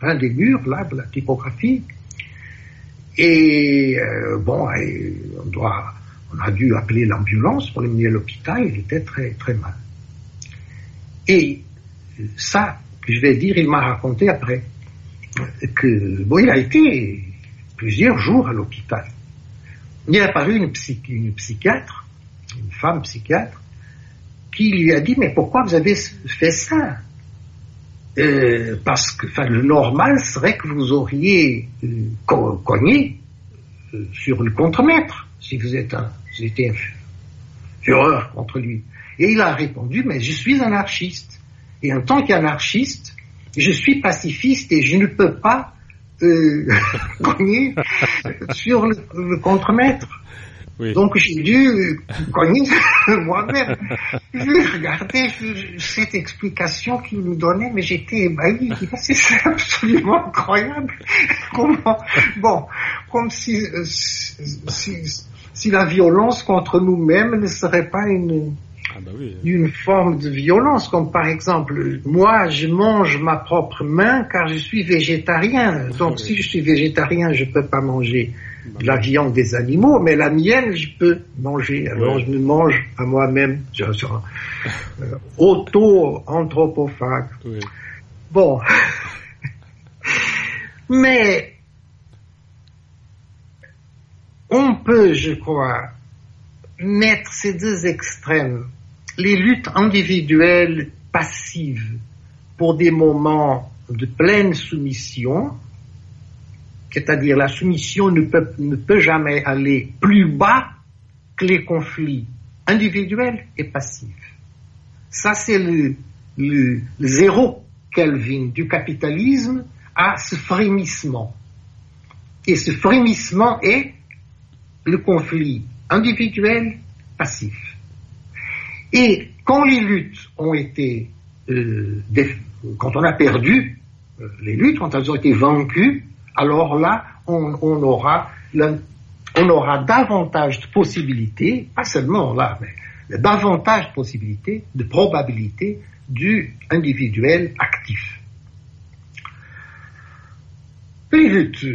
un des murs là de la typographie. Et euh, bon, on doit on a dû appeler l'ambulance pour l'emmener à l'hôpital, il était très, très mal. Et ça, je vais dire, il m'a raconté après, que, bon, il a été plusieurs jours à l'hôpital. Il a apparu une, une psychiatre, une femme psychiatre, qui lui a dit, mais pourquoi vous avez fait ça? Euh, Parce que le normal serait que vous auriez euh, cogné euh, sur le contremaître si vous êtes un, un fureur contre lui. Et il a répondu, mais je suis anarchiste. Et en tant qu'anarchiste, je suis pacifiste et je ne peux pas euh, *laughs* cogner sur le, le contremaître. Oui. Donc j'ai dû cogner *laughs* moi-même. Je regardais cette explication qu'il nous donnait, mais j'étais ébahi. C'est absolument incroyable. *laughs* Comment Bon, comme si, euh, si, si la violence contre nous-mêmes ne serait pas une, ah bah oui. une forme de violence, comme par exemple, moi, je mange ma propre main car je suis végétarien. Donc, si je suis végétarien, je peux pas manger de la viande des animaux, mais la mienne, je peux manger. Alors, je me mange à moi-même. Euh, auto-anthropophage. Bon. mais on peut, je crois, mettre ces deux extrêmes, les luttes individuelles passives pour des moments de pleine soumission, c'est-à-dire la soumission ne peut, jamais aller plus bas que les conflits individuels et passifs. Ça, c'est le zéro Kelvin du capitalisme à ce frémissement. Et ce frémissement est le conflit individuel passif. Et quand les luttes ont été, euh, quand on a perdu euh, les luttes, quand elles ont été vaincues, alors là, on, on aura on aura davantage de possibilités, pas seulement là, mais davantage de possibilités, de probabilités du individuel actif. Les luttes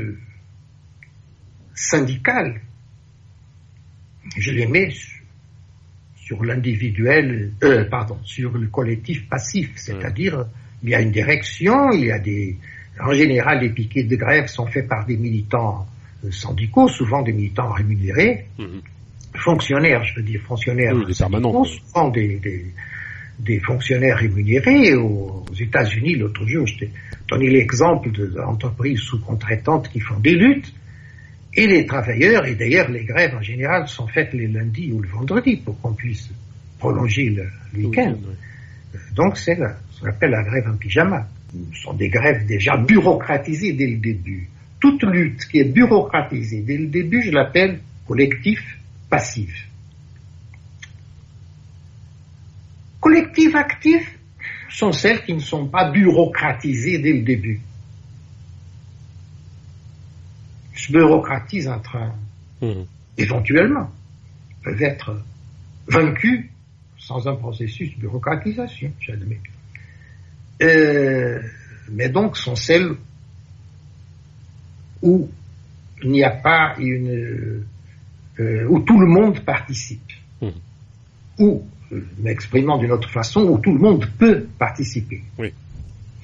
syndicales je les mets sur l'individuel, euh, pardon, sur le collectif passif, c'est-à-dire il y a une direction, il y a des, en général les piquets de grève sont faits par des militants euh, syndicaux, souvent des militants rémunérés, mhm. fonctionnaires, je veux dire fonctionnaires oui, syndicaux, souvent des, des, des, fonctionnaires rémunérés. Aux, États-Unis, l'autre jour, je t'ai donné l'exemple d'entreprises sous-contraitantes qui font des luttes et les travailleurs, et d'ailleurs les grèves en général sont faites les lundis ou le vendredi pour qu'on puisse prolonger le, week-end. Euh, donc c'est ce qu'on appelle la grève en pyjama. Ce sont des grèves déjà bureaucratisées dès le début. Toute lutte qui est bureaucratisée dès le début, je l'appelle collectif passives. Collectives actives sont celles qui ne sont pas bureaucratisées dès le début. Se bureaucratise un train, mmh. éventuellement, peuvent être vaincus sans un processus de bureaucratisation, j'admets. Euh, mais donc sont celles où il n'y a pas une euh, où tout le monde participe, mmh. ou euh, m'exprimant d'une autre façon, où tout le monde peut participer. Oui.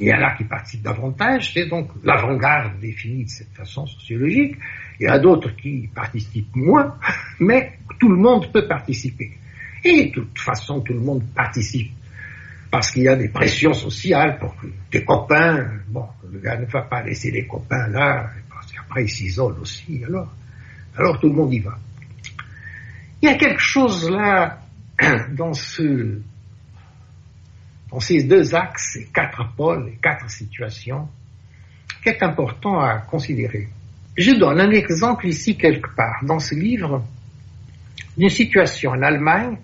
Il y en a qui participent davantage, c'est donc l'avant-garde définie de cette façon sociologique. Il y en a d'autres qui participent moins, *laughs* mais tout le monde peut participer. Et de toute façon, tout le monde participe. Parce qu'il y a des pressions sociales pour que des copains, bon, le gars ne va pas laisser les copains là, parce qu'après il s'isole aussi, alors. Alors tout le monde y va. Il y a quelque chose là, *clears throat* dans ce, dans ces deux axes, ces quatre pôles, les quatre situations, qui est important à considérer. Je donne un exemple ici quelque part dans ce livre d'une situation en Allemagne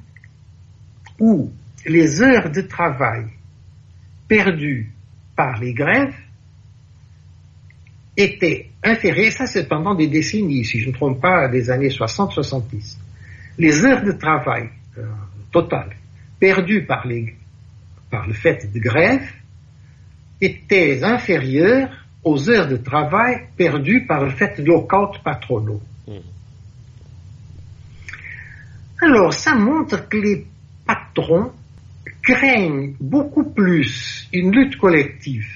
où les heures de travail perdues par les grèves étaient inférieures, ça c'est pendant des décennies, si je ne me trompe pas, des années 60-70. Les heures de travail euh, totales perdues par, les, par le fait de grève étaient inférieures aux heures de travail perdues par le fait de lockout patronaux. Mmh. Alors, ça montre que les patrons craignent beaucoup plus une lutte collective,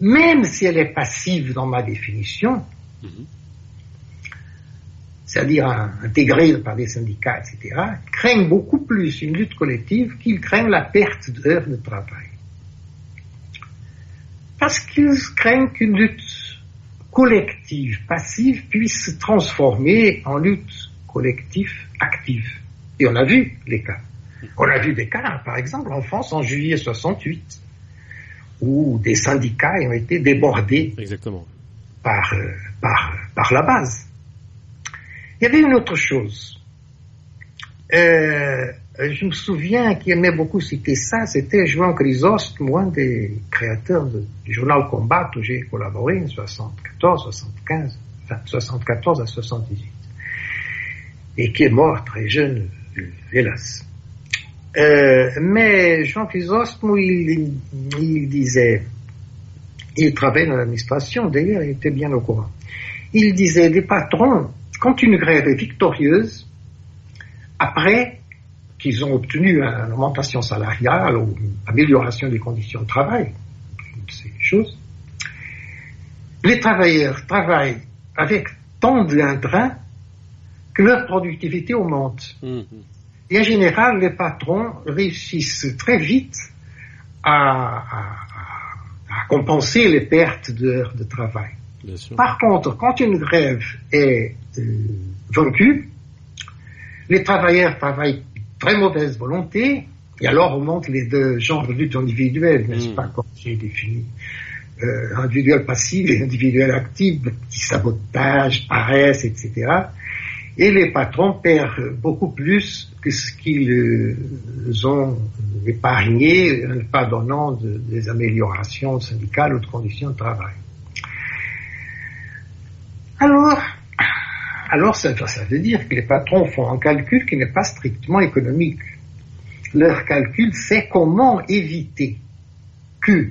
même si elle est passive dans ma définition, mhm. c'est-à-dire intégrée par des syndicats, etc., craignent beaucoup plus une lutte collective qu'ils craignent la perte d'heures de travail. Parce qu'ils craignent qu'une lutte collective passive puisse se transformer en lutte collective active. Et on a vu les cas. On a vu des cas, par exemple, en France en juillet 68, où des syndicats ont été débordés Exactement. Par, euh, par, par la base. Il y avait une autre chose. Euh, je me souviens qui aimait beaucoup citer ça, c'était Joan Chrysostome, un des créateurs du journal Combat où j'ai collaboré en 74, 75, enfin 74 à 78, et qui est mort très jeune, hélas. Euh, mais Jean Chrysostome, il, il disait, il travaillait dans l'administration, d'ailleurs, il était bien au courant. Il disait, les patrons, quand une grève est victorieuse, après qu'ils ont obtenu une augmentation salariale ou une amélioration des conditions de travail, ces choses, les travailleurs travaillent avec tant d'intérêt que leur productivité augmente. Mmh. Et en général, les patrons réussissent très vite à, compenser les pertes d'heures de travail. Par contre, quand une grève est euh, vaincue, les travailleurs travaillent très mauvaise volonté, et alors on montre les deux genres de lutte individuelle, n'est-ce hmm. pas, comme j'ai défini. Euh, individuel passif et individuel actif, petit sabotage, paresse, etc. Et les patrons perdent beaucoup plus que ce qu'ils euh, ont épargné en pas donnant des améliorations syndicales ou de conditions de travail. Alors, alors ça, ça veut dire que les patrons font un calcul qui n'est pas strictement économique. Leur calcul, c'est comment éviter que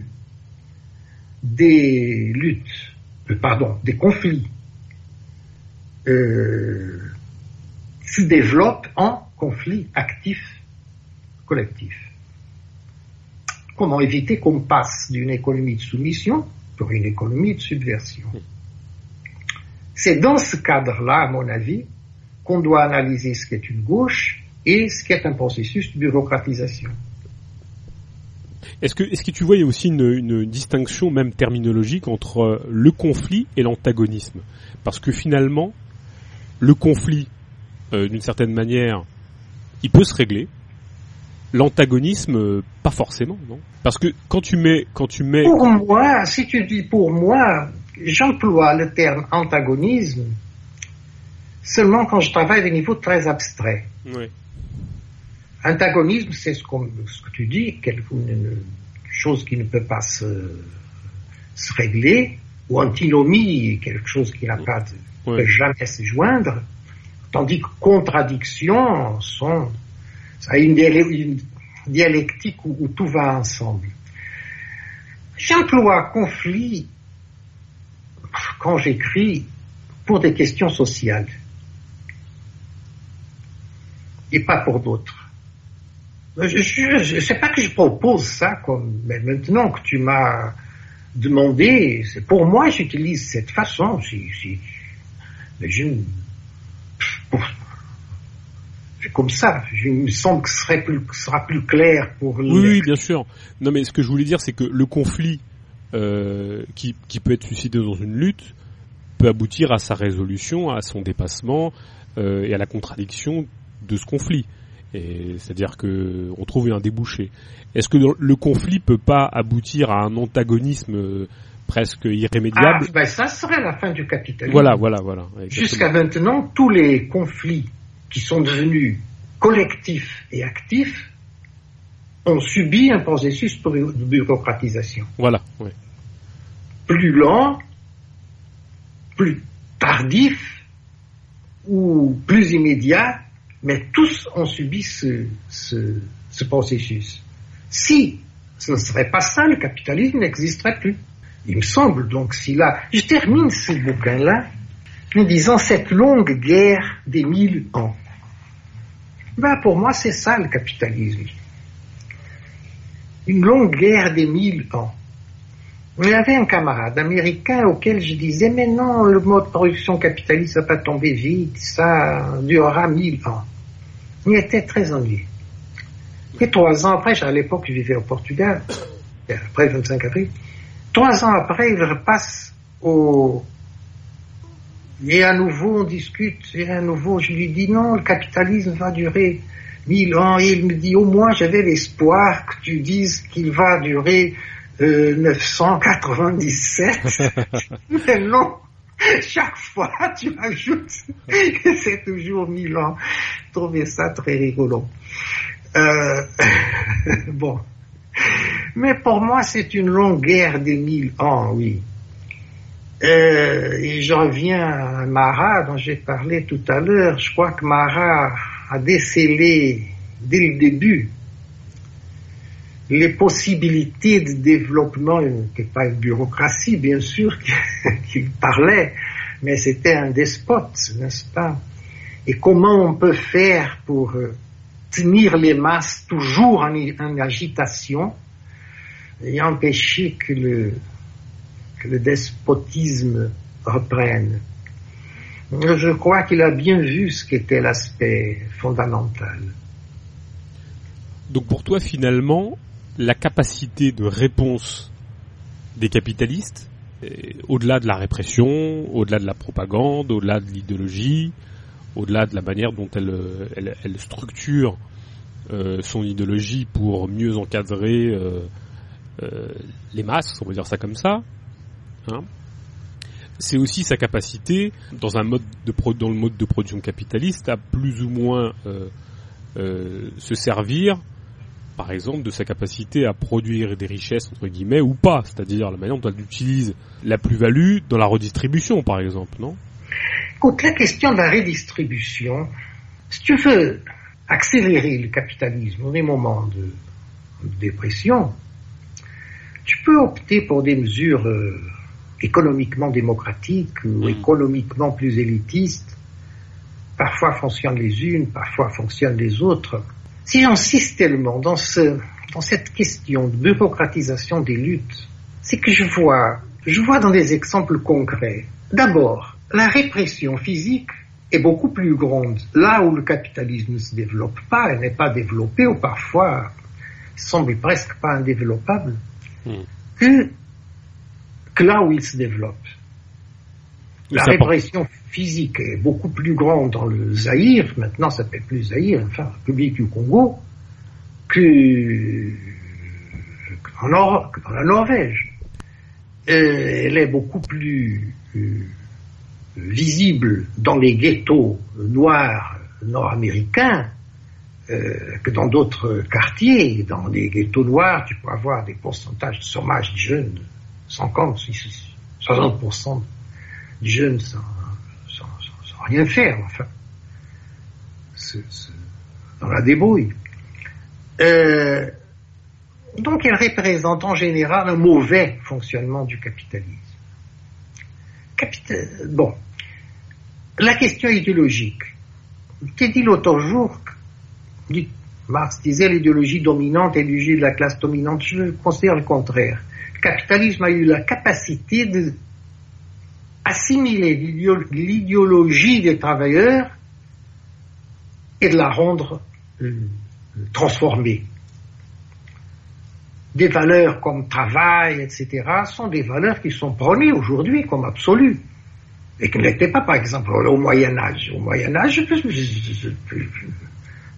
des luttes, euh, pardon, des conflits euh, se développe en conflit actif collectif. Comment éviter qu'on passe d'une économie de soumission pour une économie de subversion? C'est dans ce cadre-là, à mon avis, qu'on doit analyser ce qu'est une gauche et ce qu'est un processus de bureaucratisation. Est-ce que, est-ce que tu vois, il y a aussi une, une, distinction même terminologique entre le conflit et l'antagonisme? Parce que finalement, le conflit, euh, d'une certaine manière, il peut se régler. L'antagonisme, euh, pas forcément, non Parce que quand tu mets, quand tu mets. Pour moi, si tu dis pour moi, j'emploie le terme antagonisme seulement quand je travaille à des niveaux très abstraits. Oui. Antagonisme, c'est ce, ce, que tu dis, quelque, une, chose qui ne peut pas se, se régler, ou antinomie, quelque chose qui n'a pas de, peut jamais se joindre, tandis que contradiction sont, ça a une, dialectique où, où, tout va ensemble. J'emploie conflit quand j'écris pour des questions sociales et pas pour d'autres. Je ne sais pas que je propose ça, comme, mais maintenant que tu m'as demandé, c'est pour moi j'utilise cette façon. Si, si, je, c'est comme ça. Je me semble que ce serait plus, sera plus clair pour. Oui, oui, bien sûr. Non, mais ce que je voulais dire, c'est que le conflit euh, qui, qui peut être suscité dans une lutte peut aboutir à sa résolution, à son dépassement euh, et à la contradiction de ce conflit. Et c'est-à-dire que on trouve un débouché. Est-ce que le conflit peut pas aboutir à un antagonisme euh, presque irrémédiable ah, ben ça serait la fin du capitalisme. Voilà, voilà, voilà. Jusqu'à maintenant, tous les conflits qui sont devenus collectifs et actifs ont subi un processus de bureaucratisation. Voilà, oui. Plus lent, plus tardif ou plus immédiat, mais tous ont subi ce, ce, ce processus. Si ce ne serait pas ça, le capitalisme n'existerait plus. Il me semble donc si là, je termine ce bouquin-là en disant cette longue guerre des mille ans. Ben pour moi c'est ça le capitalisme. Une longue guerre des mille ans. Y avait un camarade américain auquel je disais mais non, le mode de production capitaliste va pas tomber vite, ça durera mille ans. Il était très ennuyé. Et trois ans après, à l'époque, je vivais au Portugal, *coughs* après le 25 avril, trois ans après, il repasse au... Et à nouveau, on discute, et à nouveau, je lui dis, non, le capitalisme va durer mille ans, et il me dit, au moins, j'avais l'espoir que tu dises qu'il va durer euh, 997. *laughs* Mais non, chaque fois, tu ajoutes que c'est toujours mille ans. Je trouvais ça très rigolo. Euh, *laughs* bon. Mais pour moi, c'est une longue guerre des mille ans, oui. Euh, et je reviens à Marat, dont j'ai parlé tout à l'heure. Je crois que Marat a décelé dès le début les possibilités de développement, n'était pas une bureaucratie, bien sûr, *laughs* qu'il parlait, mais c'était un despote, n'est-ce pas? Et comment on peut faire pour euh, tenir les masses toujours en, agitation et empêcher que le, que le despotisme reprenne Je crois qu'il a bien vu ce qu'était l'aspect fondamental. Donc pour toi, finalement, la capacité de réponse des capitalistes, euh, au-delà de la répression, au-delà de la propagande, au-delà de l'idéologie, au-delà de la manière dont elle, elle, structure euh, son idéologie pour mieux encadrer euh, les masses, on va dire ça comme ça. Hein. c'est aussi sa capacité, dans un mode de dans le mode de production capitaliste, à plus ou moins se servir par exemple, de sa capacité à produire des richesses, entre guillemets, ou pas, c'est-à-dire la manière dont elle utilise la plus-value dans la redistribution, par exemple, non? Écoute, la question de la redistribution, si tu veux accélérer le capitalisme dans des moments de, dépression, tu peux opter pour des mesures euh, économiquement démocratiques ou hmm. économiquement plus élitistes. Parfois fonctionnent les unes, parfois fonctionnent les autres. Si j'insiste tellement dans, ce, dans cette question de bureaucratisation des luttes, c'est que je vois, je vois dans des exemples concrets. D'abord, la répression physique est beaucoup plus grande là où le capitalisme ne se développe pas, elle n'est pas développée ou parfois semble presque pas indéveloppable. Que, que là où il se développe. La répression physique est beaucoup plus grande dans le Zaïre, maintenant ça s'appelle plus Zaïre, enfin République du Congo, que, dans la Norvège. elle est beaucoup plus euh, visible dans les ghettos noirs nord-américains euh, que dans d'autres quartiers. Dans les ghettos noirs, tu peux avoir des pourcentages de chômage de jeunes, 50, 60% de jeunes sans, rien faire, enfin. dans la débrouille. Euh, donc elle représente en général un mauvais fonctionnement du capitalisme. bon, la question idéologique. T'ai dit l'autre jour, Marx disait l'idéologie dominante est l'idéologie de la classe dominante. Je considère le contraire. Le capitalisme a eu la capacité de assimiler l'idéologie des travailleurs et de la rendre euh, transformée des valeurs comme travail, etc., sont des valeurs qui sont prônées aujourd'hui comme absolues et qui n'étaient pas, par exemple, au Moyen Âge. Au Moyen Âge,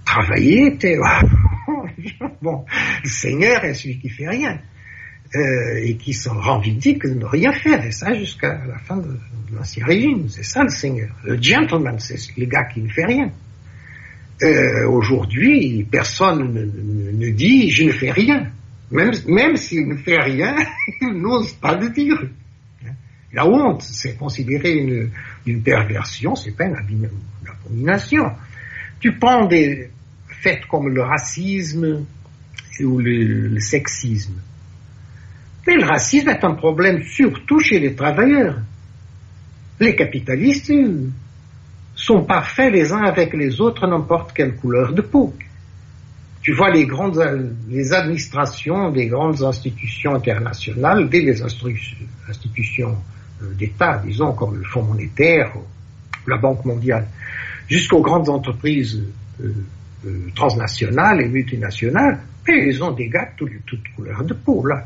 travailler était *laughs* bon, le Seigneur est celui qui fait rien euh, et qui s'en revendique de ne rien faire et ça jusqu'à la fin de, l'ancien régime. C'est ça le Seigneur. Le gentleman, c'est le gars qui ne fait rien. Euh, Aujourd'hui, personne ne, ne dit je ne fais rien. Même, même s'il ne fait rien, *laughs* il n'ose pas le dire. La honte, c'est considéré une, une perversion, c'est pas une abomination. Tu prends des faits comme le racisme ou le, sexisme. Mais le racisme est un problème surtout chez les travailleurs. Les capitalistes sont parfaits les uns avec les autres, n'importe quelle couleur de peau tu vois les grandes les administrations des grandes institutions internationales, dès les institutions euh, d'État, disons comme le Fonds monétaire, la Banque mondiale, jusqu'aux grandes entreprises euh, euh, transnationales et multinationales, mais ils ont des gars de toutes couleurs de peau là,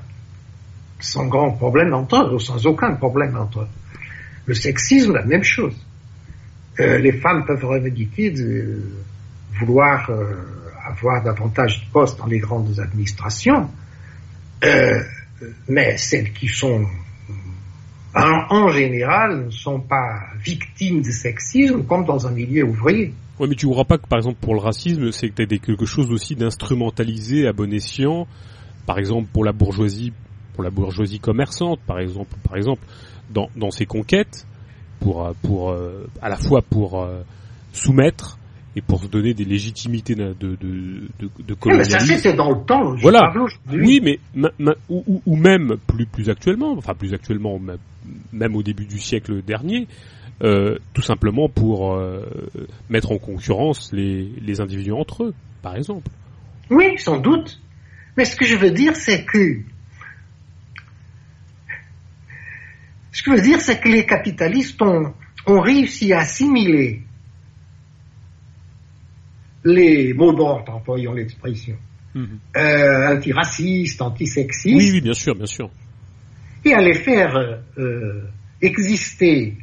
sans grand problème entre eux, sans aucun problème entre eux. Le sexisme, la même chose. les femmes peuvent revendiquer de vouloir avoir davantage de postes dans les grandes administrations, euh, mais celles qui sont en, général ne sont pas victimes de sexisme comme dans un milieu ouvrier. Oui, mais tu ne crois pas que, par exemple, pour le racisme, c'est que tu as quelque chose aussi d'instrumentalisé à bon escient, par exemple, pour la bourgeoisie, pour la bourgeoisie commerçante, par exemple, par exemple, dans, dans ses conquêtes, pour, pour, euh, à la fois pour euh, soumettre et pour se donner des légitimités de, de, de, de colonialisme. mais ça c'est dans le temps. Voilà. Oui, mais ou, ou, même plus plus actuellement, enfin plus actuellement, même au début du siècle dernier, euh, tout simplement pour euh, mettre en concurrence les, les individus entre eux, par exemple. Oui, sans doute. Mais ce que je veux dire, c'est que ce que je veux dire, c'est que les capitalistes ont, ont réussi à assimiler les mots d'ordre, employons l'expression, mhm. euh, antiracistes, antisexistes. Oui, oui, bien sûr, bien sûr. Et à les faire euh, exister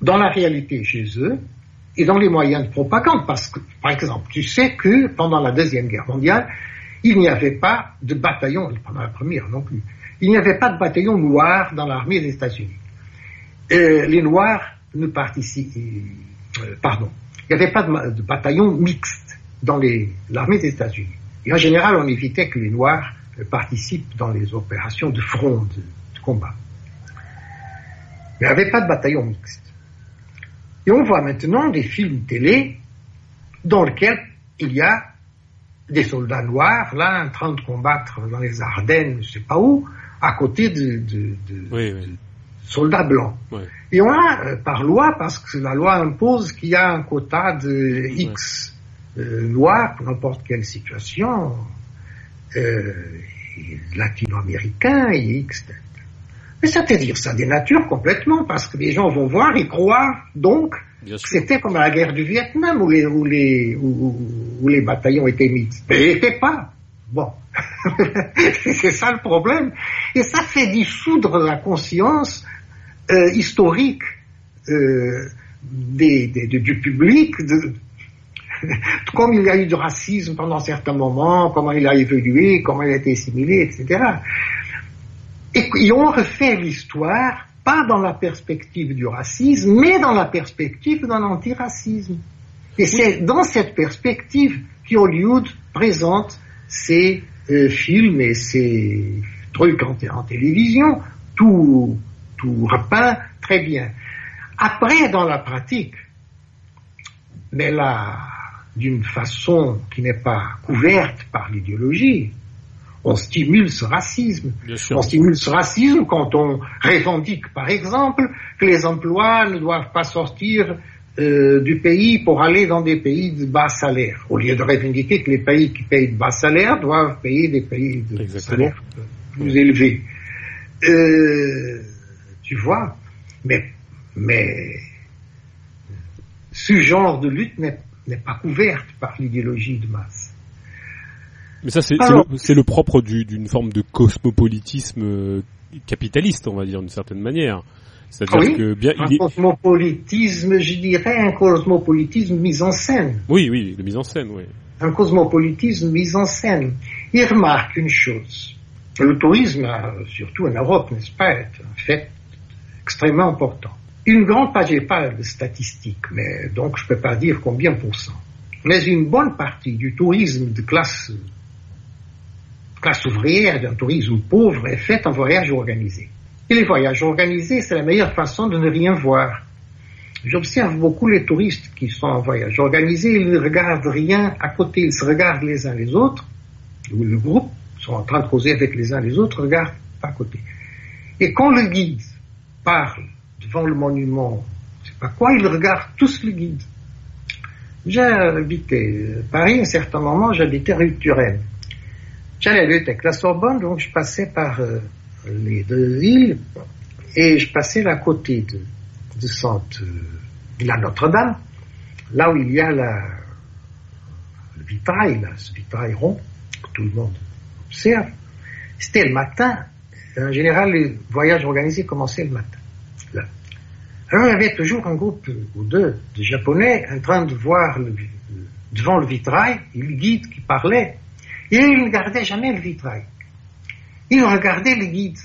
dans la réalité chez eux et dans les moyens de propagande. Parce que, par exemple, tu sais que pendant la Deuxième Guerre mondiale, il n'y avait pas de bataillon, pendant la Première non plus, il n'y avait pas de bataillon noir dans l'armée des États-Unis. Euh, les Noirs ne participent, euh, pardon, il n'y avait pas de, bataillon mixte dans l'armée des États-Unis. Et en général, on évitait que les Noirs euh, participent dans les opérations de front, de, combat. Il n'y avait pas de bataillon mixte. Et on voit maintenant des films télé dans lesquels il y a des soldats noirs, là, en train de combattre dans les Ardennes, je ne sais pas où, à côté de, soldats blancs. Et on a, euh, par loi, parce que la loi impose qu'il y a un quota de X euh, noirs pour n'importe quelle situation, euh, latino-américain et X. Mais ça veut dire ça dénature complètement, parce que les gens vont voir et croire donc que c'était comme la guerre du Vietnam où les, où les, où, les bataillons étaient mixtes. Mais ils n'étaient pas. Bon. *laughs* c'est ça le problème. Et ça fait dissoudre la conscience euh, historique euh, des, des, du public, de, *laughs* comme il y a eu du racisme pendant certains moments, comment il a évolué, comment il a été assimilé, etc. Et ont refait l'histoire pas dans la perspective du racisme, mais dans la perspective d'un antiracisme. Et c'est dans cette perspective qu'Hollywood présente ses euh, films et ses trucs en, en télévision, tout, tout repeint très bien. Après, dans la pratique, mais là, d'une façon qui n'est pas couverte par l'idéologie, on stimule ce racisme. On stimule ce racisme quand on revendique, par exemple, que les emplois ne doivent pas sortir euh, du pays pour aller dans des pays de bas salaire, au lieu de revendiquer que les pays qui payent de bas salaire doivent payer des pays de salaire plus élevés. Euh, tu vois, mais, mais ce genre de lutte n'est pas couverte par l'idéologie de masse. Mais ça, c'est le, le, propre d'une forme de cosmopolitisme euh, capitaliste, on va dire, d'une certaine manière. C'est-à-dire que bien, un cosmopolitisme, je dirais un cosmopolitisme mis en scène. Oui, oui, de mise en scène, oui. Un cosmopolitisme mis en scène. Il remarque une chose. Le tourisme, surtout en Europe, n'est-ce pas, est un fait extrêmement important. Une grande page, j'ai pas de statistiques, mais donc je peux pas dire combien pour cent. Mais une bonne partie du tourisme de classe classe ouvrière, d'un tourisme pauvre, est fait en voyage organisé. Et les voyages organisés, c'est la meilleure façon de ne rien voir. J'observe beaucoup les touristes qui sont en voyage organisé, ils ne regardent rien à côté, ils se regardent les uns les autres, ou le groupe sont en train de causer avec les uns les autres, regardent à côté. Et quand le guide parle devant le monument, je sais pas quoi, ils regardent tous le guide. J'ai habité Paris, à un certain moment, j'habitais rue Turenne. J'allais à la avec la Sorbonne, donc je passais par euh, les deux îles et je passais à côté de, de, Sainte, de la Notre-Dame, là où il y a le vitrail, ce vitrail rond que tout le monde observe. C'était le matin. En général, les voyages organisés commençaient le matin. Alors il y avait toujours un groupe ou deux de Japonais en train de voir devant le vitrail, le guide qui parlait et il ne gardait jamais le vitrail. Il regardait le guide.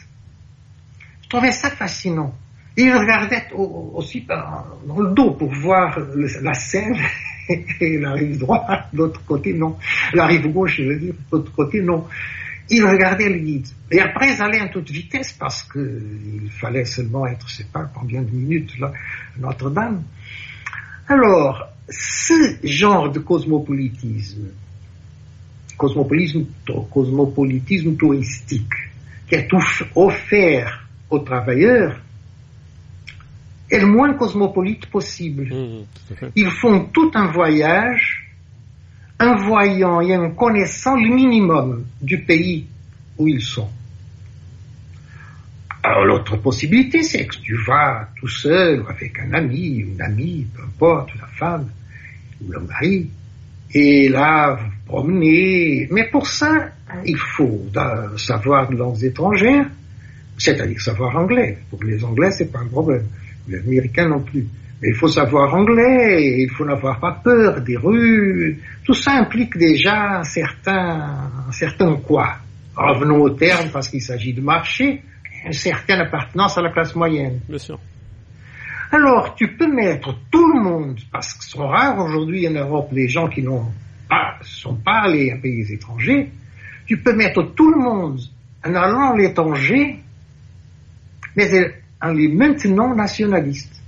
Je trouvais ça fascinant. Il regardait aussi dans le dos pour voir la scène *laughs* et la rive droite, l'autre côté non. La rive gauche, je veux dire, l'autre côté non. Il regardait le guide. Et après, ils allaient en toute vitesse parce qu'il fallait seulement être, je sais pas combien de minutes là, Notre-Dame. Alors, ce genre de cosmopolitisme, cosmopolitisme, cosmopolitisme touristique qui est offert aux travailleurs est le moins cosmopolite possible. Mmh, Ils font tout un voyage en voyant et en connaissant le minimum du pays où ils sont. Alors l'autre possibilité, c'est que tu vas tout seul ou avec un ami, une amie, peu importe, la femme ou le mari, et là, vous promenez. Mais pour ça, il faut savoir de langues étrangères, c'est-à-dire savoir anglais. Pour les Anglais, c'est pas un problème. Les Américains non plus. Mais il faut savoir anglais, il faut n'avoir pas peur des rues. Tout ça implique déjà un certain, un certain quoi. Revenons au terme parce qu'il s'agit de marché, une certaine appartenance à la classe moyenne. Bien sûr. Alors, tu peux mettre tout le monde, parce que sont rares aujourd'hui en Europe les gens qui n'ont pas, sont pas allés à pays étrangers, tu peux mettre tout le monde en allant à l'étranger, mais en les maintenant nationalistes.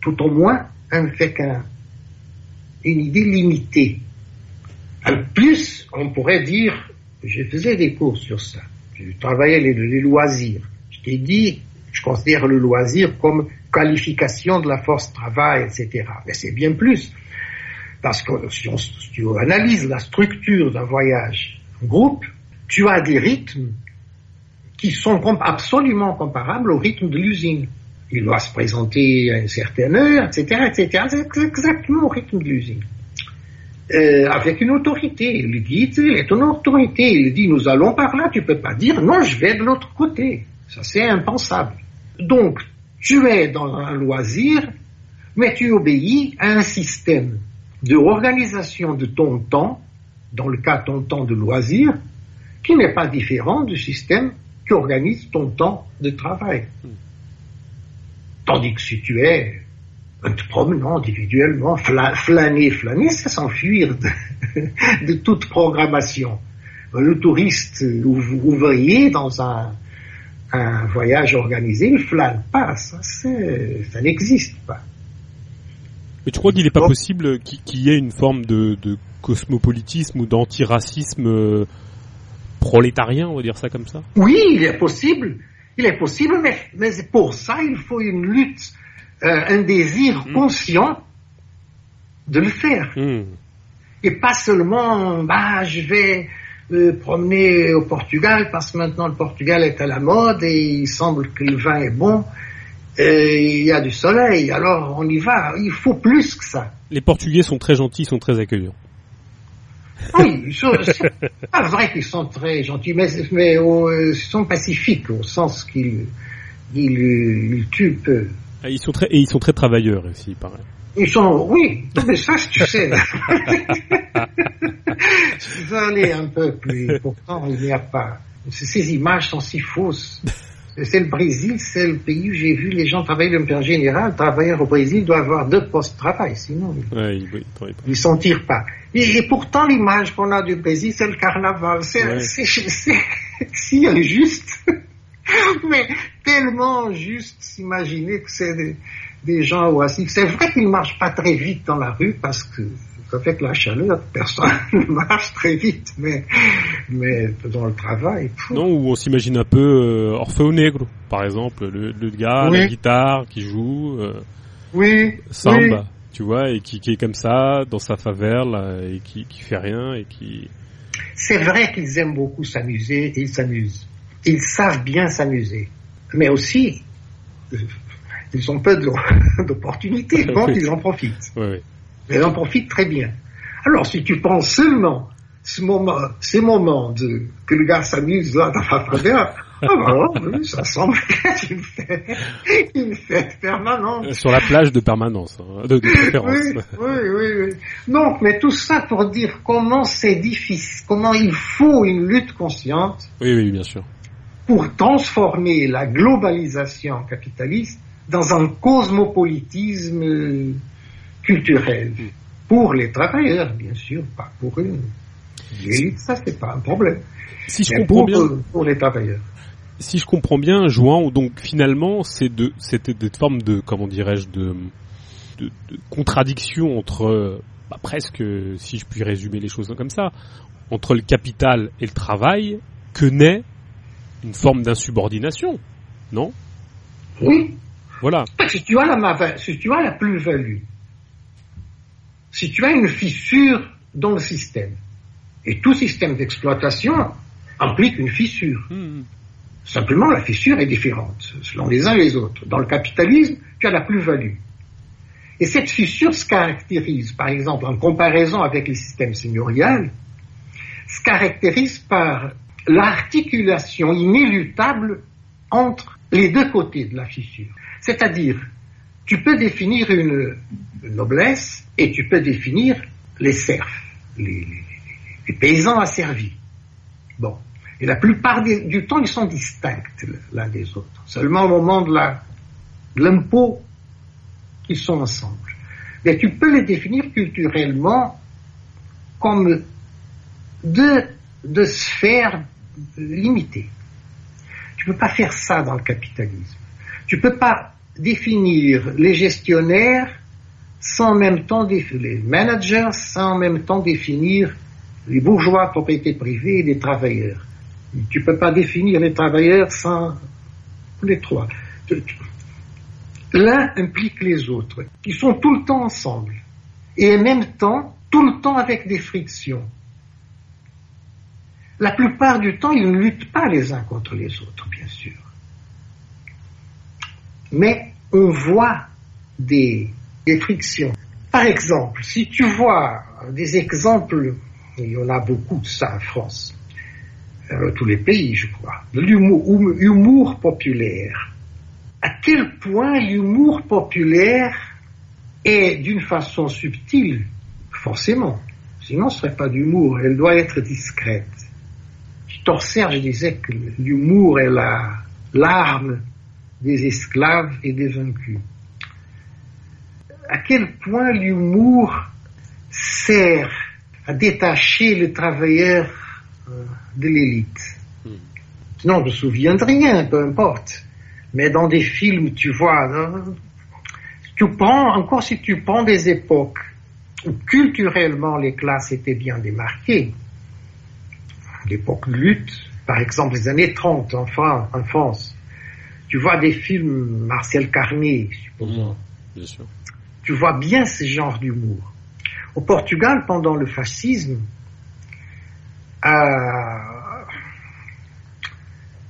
Tout au moins avec une idée limitée. En plus, on pourrait dire, je faisais des cours sur ça, je travaillais les, les loisirs. Je t'ai dit, je considère le loisir comme qualification de la force travail, etc. Mais c'est bien plus. Parce que si, tu analyses la structure d'un voyage en groupe, tu as des rythmes qui sont absolument comparables au rythme de l'usine. Il doit se présenter à une certaine heure, etc.. C'est exactement au rythme de l'usine. Euh, avec une autorité. Le guide, il est une autorité. Il dit, nous allons par là, tu peux pas dire, non, je vais de l'autre côté. Ça, c'est impensable. Donc, tu es dans un loisir, mais tu obéis à un système de organisation de ton temps, dans le cas ton temps de loisir, qui n'est pas différent du système qui organise ton temps de travail. Tandis que si tu es en te promenant individuellement, flâner, flâner, c'est s'enfuir de, *laughs* de, toute programmation. Le touriste ouvrier dans un, un voyage organisé, il flâne pas, ça, ça n'existe pas. Mais tu crois qu'il n'est pas possible qu'il y ait une forme de, de cosmopolitisme ou d'antiracisme euh, prolétarien, on va dire ça comme ça? Oui, il est possible. Il est possible, mais, mais pour ça, il faut une lutte, euh, un désir hmm. conscient de le faire. Hmm. Et pas seulement, bah, je vais euh, promener au Portugal parce que maintenant le Portugal est à la mode et il semble que le vin est bon. Et il y a du soleil, alors on y va. Il faut plus que ça. Les Portugais sont très gentils, sont très accueillants. Oui, *laughs* c'est pas vrai qu'ils sont très gentils, mais, mais euh, ils sont pacifiques au sens qu'ils ils, tuent peu. Ah, ils sont très, et ils sont très travailleurs aussi, il paraît. Ils sont, oui, mais ça, tu sais. *laughs* Je veux aller un peu plus, pourtant il n'y a pas. Ces images sont si fausses. C'est le Brésil, c'est le pays où j'ai vu les gens travailler en général. Travailleurs au Brésil doit avoir deux postes de travail, sinon ils ne s'en tirent pas. Et, pourtant, l'image qu'on a du Brésil, c'est le carnaval. C'est si injuste, *laughs* mais tellement juste s'imaginer que c'est des, des, gens oisifs. C'est vrai qu'ils ne marchent pas très vite dans la rue parce que avec la chaleur, personne *laughs* ne marche très vite, mais, mais dans le travail. Non, ou on s'imagine un peu euh, Orfeo Negro, par exemple, le, le gars, la guitare qui joue, euh, oui, samba, tu vois, et qui, qui, est comme ça dans sa favela et qui, qui fait rien et qui. C'est vrai qu'ils aiment beaucoup s'amuser, ils s'amusent. Ils savent bien s'amuser, mais aussi ils ont peu *laughs* d'opportunités, *laughs* donc ils en profitent. Oui, oui. Elle en profite très bien. Alors, si tu penses seulement ce moment, ces moments de, que le gars s'amuse là dans la faveur, ah bah, ça semble *laughs* être une fête, une fête permanente. Sur la plage de permanence, hein, de, de préférence. Oui, oui, oui, oui. Donc, mais tout ça pour dire comment c'est difficile, comment il faut une lutte consciente. Oui, oui, bien sûr. Pour transformer la globalisation capitaliste dans un cosmopolitisme culturel pour les travailleurs, bien sûr, pas pour eux. L'élite, ça c'est pas un problème. Si je comprends pour, bien, pour les travailleurs. Si je comprends bien, Jouan, donc finalement, c'est de, c'était des formes de, comment dirais-je, de, de, contradiction entre, bah, presque, si je puis résumer les choses comme ça, entre le capital et le travail, que naît une forme d'insubordination, non? Oui. Voilà. Si tu as la, si tu as la plus-value, si tu as une fissure dans le système, et tout système d'exploitation implique une fissure. Hmm. Simplement, la fissure est différente selon les uns et les autres. Dans le capitalisme, tu as la plus-value. Et cette fissure se caractérise, par exemple, en comparaison avec les systèmes seigneurial, se caractérise par l'articulation inéluctable entre les deux côtés de la fissure. C'est-à-dire, tu peux définir une, noblesse et tu peux définir les serfs, les, paysans asservis. Bon. Et la plupart du temps, ils sont distincts l'un des autres. Seulement au moment de l'impôt, ils sont ensemble. Mais tu peux les définir culturellement comme deux, deux sphères limitées. Tu ne peux pas faire ça dans le capitalisme. Tu ne peux pas définir les gestionnaires sans en même temps définir les managers, sans en même temps définir les bourgeois, propriété privée et les travailleurs. Tu ne peux pas définir les travailleurs sans les trois. L'un implique les autres. Ils sont tout le temps ensemble. Et en même temps, tout le temps avec des frictions. La plupart du temps, ils ne luttent pas les uns contre les autres, bien sûr mais on voit des, frictions. Par exemple, si tu vois des exemples, il y en a beaucoup de ça en France, euh, tous les pays, je crois, de l'humour populaire. À quel point l'humour populaire est d'une façon subtile, forcément, sinon ce serait pas d'humour, elle doit être discrète. Torser disait que l'humour est la, l'arme des esclaves et des vaincus. À quel point l'humour sert à détacher le travailleur euh, de l'élite? Sinon, je me souviens de rien, peu importe. Mais dans des films, tu vois, euh, tu prends, encore si tu prends des époques où culturellement les classes étaient bien démarquées, l'époque lutte, par exemple les années 30 en France, tu vois des films Marcel Carné, supposons. Mmh, tu vois bien ce genre d'humour. Au Portugal, pendant le fascisme, euh,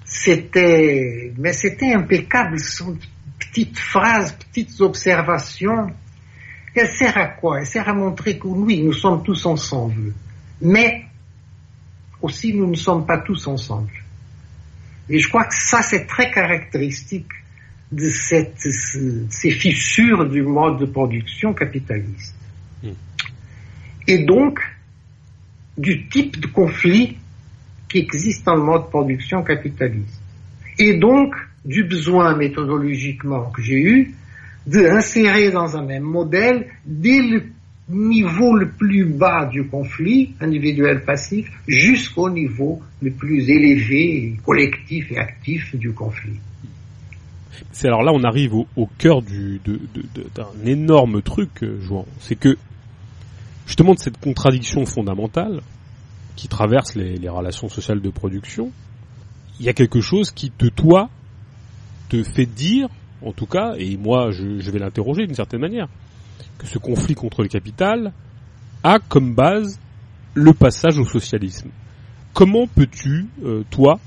c'était, mais c'était impeccable. Ce sont petites phrases, petites observations. Elle sert à quoi? Elle sert à montrer que oui, nous sommes tous ensemble. Mais aussi, nous ne sommes pas tous ensemble. Et je crois que ça, c'est très caractéristique de, cette, ces fissures du mode de production capitaliste. Hmm. Et donc, du type de conflit qui existe dans le mode de production capitaliste. Et donc, du besoin méthodologiquement que j'ai eu d'insérer dans un même modèle, dès le niveau le plus bas du conflit individuel passif jusqu'au niveau le plus élevé, collectif et actif du conflit. C'est alors là on arrive au, cœur du, d'un énorme truc, euh, Jouan. C'est que justement de cette contradiction fondamentale qui traverse les, relations sociales de production, il y a quelque chose qui te toi te fait dire, en tout cas, et moi je vais l'interroger d'une certaine manière, que ce conflit contre le capital a comme base le passage au socialisme. Comment peux-tu, euh, toi,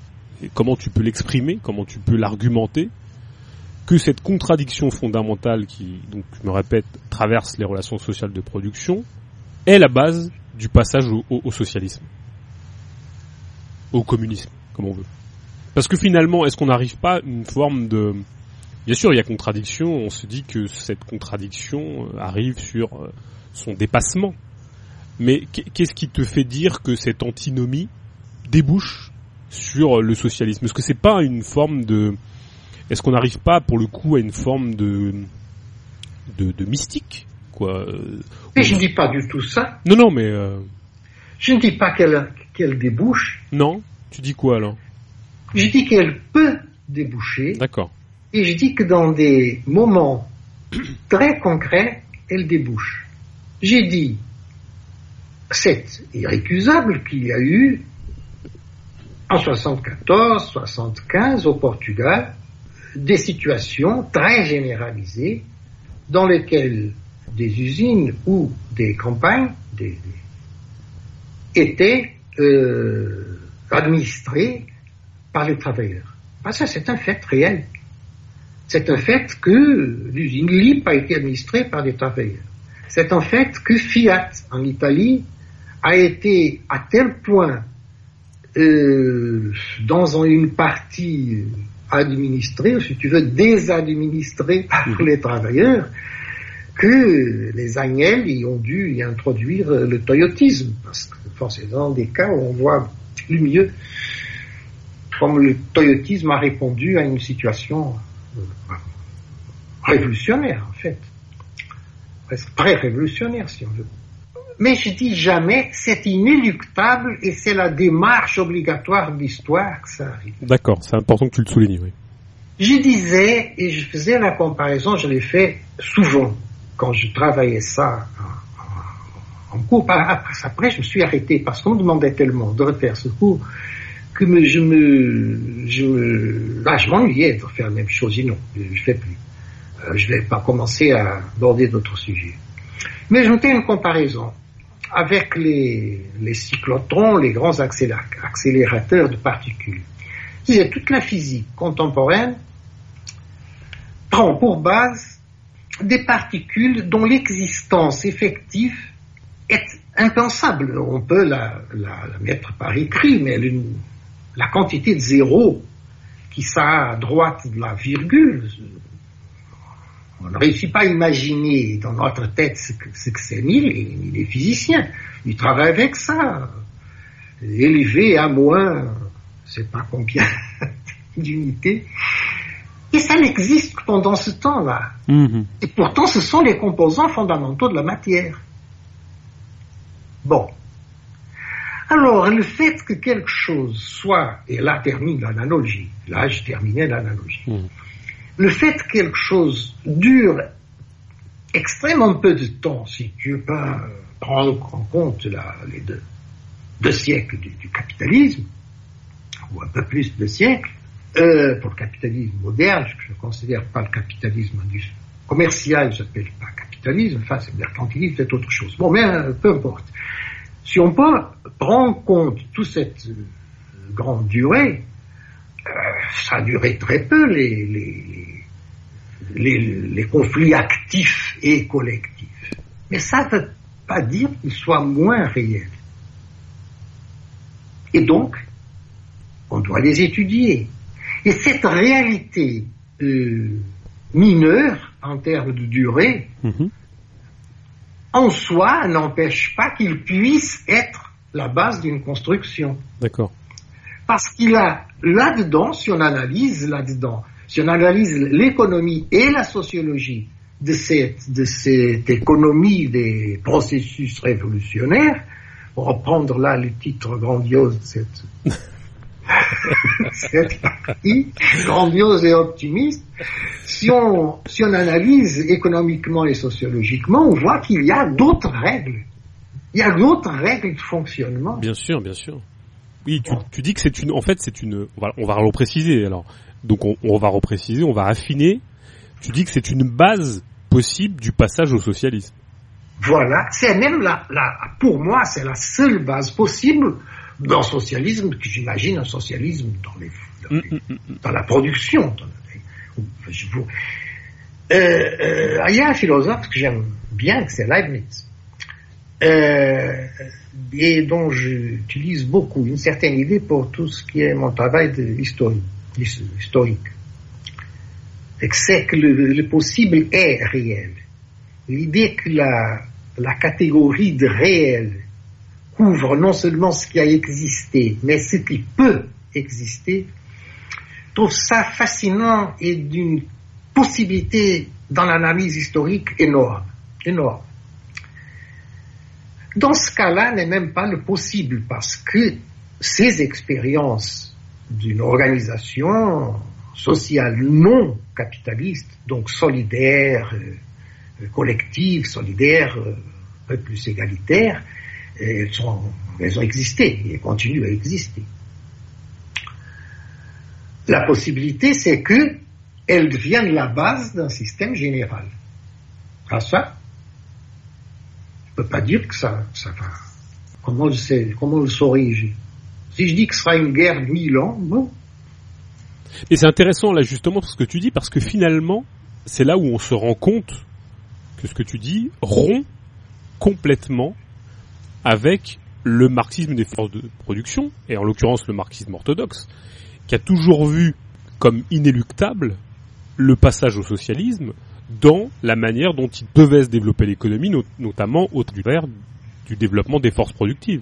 comment tu peux l'exprimer, comment tu peux l'argumenter, que cette contradiction fondamentale qui, donc je me répète, traverse les relations sociales de production, est la base du passage au socialisme, au communisme, comme on veut. Parce que finalement, est-ce qu'on n'arrive pas à une forme de, Bien sûr, il y a contradiction. On se dit que cette contradiction euh, arrive sur euh, son dépassement. Mais qu'est-ce qui te fait dire que cette antinomie débouche sur le socialisme? Est-ce que c'est pas une forme de Est-ce qu'on n'arrive pas, pour le coup, à une forme de de, mystique, quoi Mais je ne dis pas du tout ça. Non, non, mais euh, je ne dis pas qu'elle qu'elle débouche. Non. Tu dis quoi alors? Je dis qu'elle peut déboucher. D'accord. Et je dis que dans des moments très concrets, elle débouche. J'ai dit, c'est irrécusable qu'il y a eu en 74, 75 au Portugal des situations très généralisées dans lesquelles des usines ou des campagnes étaient euh, administrées par les travailleurs. Ah, ça, c'est un fait réel c'est un fait que l'usine LIP a été administrée par des travailleurs. C'est un fait que Fiat, en Italie, a été à tel point euh, dans une partie administrée, ou si tu veux, désadministrée par mmh. les travailleurs, que les Agnelles y ont dû y introduire le toyotisme, parce que forcément, des cas où on voit plus mieux comme le toyotisme a répondu à une situation révolutionnaire, en fait. Presque pré-révolutionnaire, si on veut. Mais je dis jamais, c'est inéluctable et c'est la démarche obligatoire de l'histoire que ça arrive. D'accord, c'est important que tu le soulignes, oui. Je disais, et je faisais la comparaison, je l'ai fait souvent quand je travaillais ça en, cours. Après, je me suis arrêté parce qu'on me demandait tellement de refaire ce cours que je me, je ah, je m'ennuyais de faire la même chose. non, je fais plus. Euh, je vais pas commencer à aborder d'autres sujets. Mais je une comparaison avec les, les cyclotrons, les grands accélérateurs de particules. disais, toute la physique contemporaine prend pour base des particules dont l'existence effective est impensable. On peut la mettre par écrit, mais elle, la quantité de zéro qui sera à droite de la virgule, on ne réussit pas à imaginer dans notre tête ce que c'est ni, les, physiciens. Ils travaillent avec ça. Élevé à moins je sais pas combien *laughs* d'unités, et ça n'existe que pendant ce temps-là. Mhm. Et pourtant, ce sont les composants fondamentaux de la matière. Bon. Alors, le fait que quelque chose soit, et là termine l'analogie, là je terminais l'analogie, Mhm. le fait que quelque chose dure extrêmement peu de temps, si tu veux pas euh, prendre en compte la- les deux, deux siècles du, du capitalisme, ou un peu plus de siècles, euh, pour le capitalisme moderne, je ne considère pas le capitalisme commercial, je n'appelle pas capitalisme, enfin c'est mercantilisme, c'est autre chose. Bon, mais euh, peu importe. Si on prendre en compte toute cette euh, grande durée, euh, ça a duré très peu les conflits actifs et collectifs. Mais ça ne veut pas dire qu'ils soient moins réels. Et donc, on doit les étudier. Et cette réalité euh, mineure en termes de durée, Mhm. En soi, n'empêche pas qu'il puisse être la base d'une construction. D'accord. Parce qu'il a là-dedans, si on analyse là-dedans, si on analyse l'économie et la sociologie de cette, de cette économie des processus révolutionnaires, pour reprendre là le titre grandiose de cette, *laughs* cette partie, grandiose et optimiste, si on, si on analyse économiquement et sociologiquement, on voit qu'il y a d'autres règles. Il y a d'autres règles de fonctionnement. Bien sûr, bien sûr. Oui, tu, tu dis que c'est une, en fait, c'est une, on va, on va repréciser alors. Donc on, on va repréciser, on va affiner. Tu dis que c'est une base possible du passage au socialisme. Voilà, c'est même la, la, pour moi, c'est la seule base possible d'un socialisme que j'imagine un socialisme dans, les, dans, Mm, les- mm, mm, dans la production. dans les- je vous- Euh, euh, il y a un philosophe que j'aime bien, c'est Leibniz, euh, et dont j'utilise beaucoup une certaine idée pour tout ce qui est mon travail de historique. historique. C'est que le, le possible est réel. L'idée que la, la catégorie de réel couvre non seulement ce qui a existé, mais ce qui peut exister, trouve ça fascinant et d'une possibilité dans l'analyse historique énorme, énorme. Dans ce cas-là, n'est même pas le possible parce que ces expériences d'une organisation sociale non capitaliste, donc solidaire, euh, collective, solidaire, euh, un peu plus égalitaire, elles, ont existé et continuent à exister. La possibilité, c'est que elles deviennent la base d'un système général. À ça, je ne peux pas dire que ça, ça va. Comment le, sais, comment le saurais-je Si je dis que ce sera une guerre de mille ans, bon. Et c'est intéressant là justement ce que tu dis parce que finalement, c'est là où on se rend compte que ce que tu dis rompt complètement avec le marxisme des forces de production, et en l'occurrence le marxisme orthodoxe, qui a toujours vu comme inéluctable le passage au socialisme dans la manière dont il devait se développer l'économie, not- notamment au travers du développement des forces productives.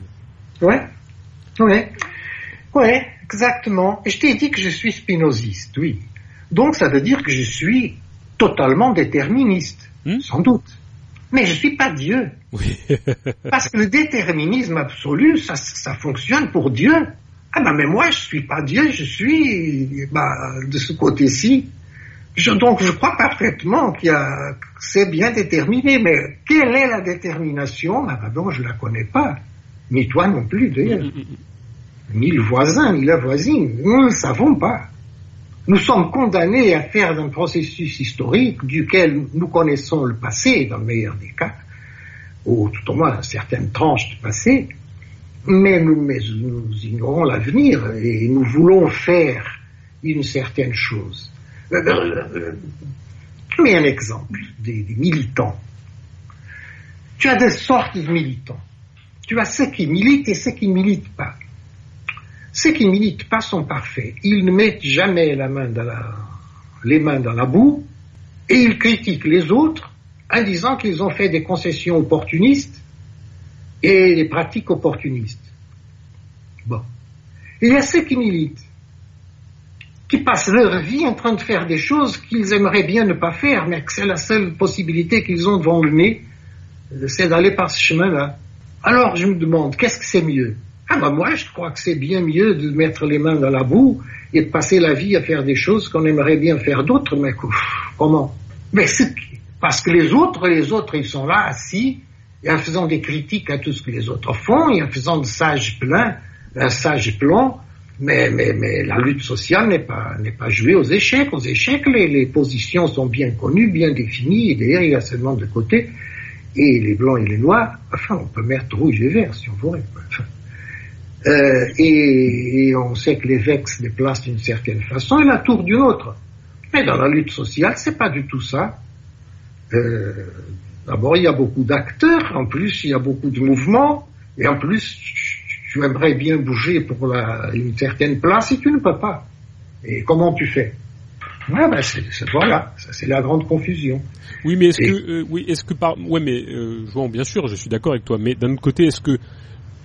Ouais, ouais, ouais, exactement. Et je t'ai dit que je suis spinoziste, oui. Donc ça veut dire que je suis totalement déterministe, Hmm sans doute. Mais je suis pas Dieu. Oui. *laughs* Parce que le déterminisme absolu, ça, ça fonctionne pour Dieu. Ah ben mais moi je suis pas Dieu, je suis bah, de ce côté-ci. Je, donc je crois parfaitement qu'il y a, que c'est bien déterminé, mais quelle est la détermination? Ah ben non, je la connais pas. Ni toi non plus d'ailleurs. Ni le voisin, ni la voisine. Nous ne savons pas. Nous sommes condamnés à faire d'un processus historique duquel nous connaissons le passé, dans le meilleur des cas, ou tout au moins certaines tranches du passé, mais nous, ignorons l'avenir et nous voulons faire une certaine chose. Je mets un exemple des militants. Tu as des sortes de militants. Tu as ceux qui militent et ceux qui ne militent pas. Ceux qui militent pas sont parfaits. Ils ne mettent jamais la main dans la, les mains dans la boue et ils critiquent les autres en disant qu'ils ont fait des concessions opportunistes et des pratiques opportunistes. Bon. il y a ceux qui militent, qui passent leur vie en train de faire des choses qu'ils aimeraient bien ne pas faire, mais que c'est la seule possibilité qu'ils ont devant le nez, c'est d'aller par ce chemin-là. Alors je me demande, qu'est-ce que c'est mieux? Ah ben moi, je crois que c'est bien mieux de mettre les mains dans la boue et de passer la vie à faire des choses qu'on aimerait bien faire d'autres, mais comment? Mais parce que les autres, les autres, ils sont là assis, et en faisant des critiques à tout ce que les autres font, et en faisant de sages plein, un sage plan, mais, mais, mais la lutte sociale n'est pas, n'est pas jouée aux échecs. Aux échecs, les, les, positions sont bien connues, bien définies, et d'ailleurs, il y a seulement de côté, et les blancs et les noirs, enfin, on peut mettre rouge et vert si on voudrait. Enfin, euh, et, et, on sait que l'évêque se déplace d'une certaine façon et la tour d'une autre. Mais dans la lutte sociale, c'est pas du tout ça. Euh, D'abord, il y a beaucoup d'acteurs, en plus, il y a beaucoup de mouvements, et en plus, tu aimerais bien bouger pour la, une certaine place et tu ne peux pas. Et comment tu fais? Ouais, ben c'est, Voilà, ça c'est la grande confusion. Oui, mais est-ce que, euh, oui, est-ce que par, ouais, mais euh, Jean, bien sûr, je suis d'accord avec toi, mais d'un autre côté, est-ce que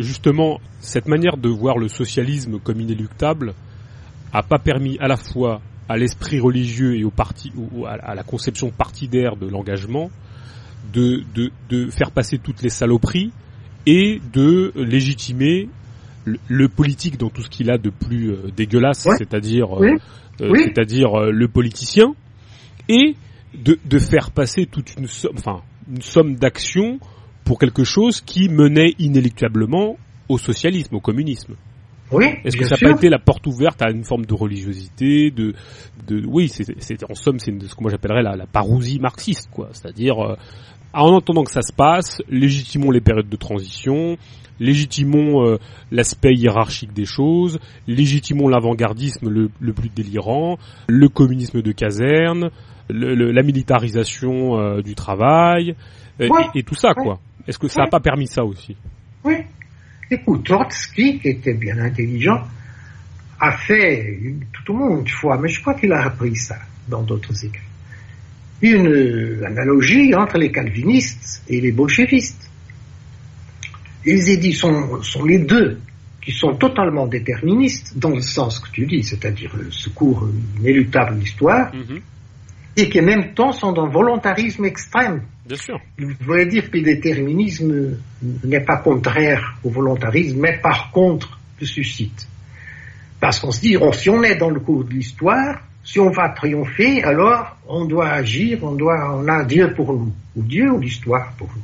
justement cette manière de voir le socialisme comme inéluctable a pas permis à la fois à l'esprit religieux et au parti, ou à la conception partidaire de l'engagement de, de, de faire passer toutes les saloperies et de légitimer le, politique dans tout ce qu'il a de plus euh, dégueulasse, c'est-à-dire euh, euh, c'est-à-dire le politicien, et de, de faire passer toute une somme, enfin une somme d'actions pour quelque chose qui menait inéluctablement au socialisme, au communisme. Oui, Est-ce que ça n'a pas été la porte ouverte à une forme de religiosité, de, de oui, c'est en somme c'est ce que moi j'appellerais la, la, parousie marxiste, quoi. C'est-à-dire en attendant que ça se passe, légitimons les périodes de transition, légitimons euh, l'aspect hiérarchique des choses, légitimons l'avant-gardisme le, plus délirant, le communisme de caserne, la militarisation euh, du travail, euh, et, tout ça, quoi. Est-ce que ça n'a pas permis ça aussi Oui. Écoute, Trotsky, qui était bien intelligent, a fait, tout le monde une fois, mais je crois qu'il a appris ça dans d'autres écrits une analogie entre les calvinistes et les bolchevistes. Les édits sont, sont les deux qui sont totalement déterministes dans le sens que tu dis, c'est-à-dire le secours inéluctable de l'histoire, mhm. et qui en même temps sont dans le volontarisme extrême. Vous voulez dire que le déterminisme n'est pas contraire au volontarisme, mais par contre le suscite. Parce qu'on se dit, si on est dans le cours de l'histoire, si on va triompher, alors on doit agir, on doit, on a Dieu pour nous, ou Dieu ou l'histoire pour nous.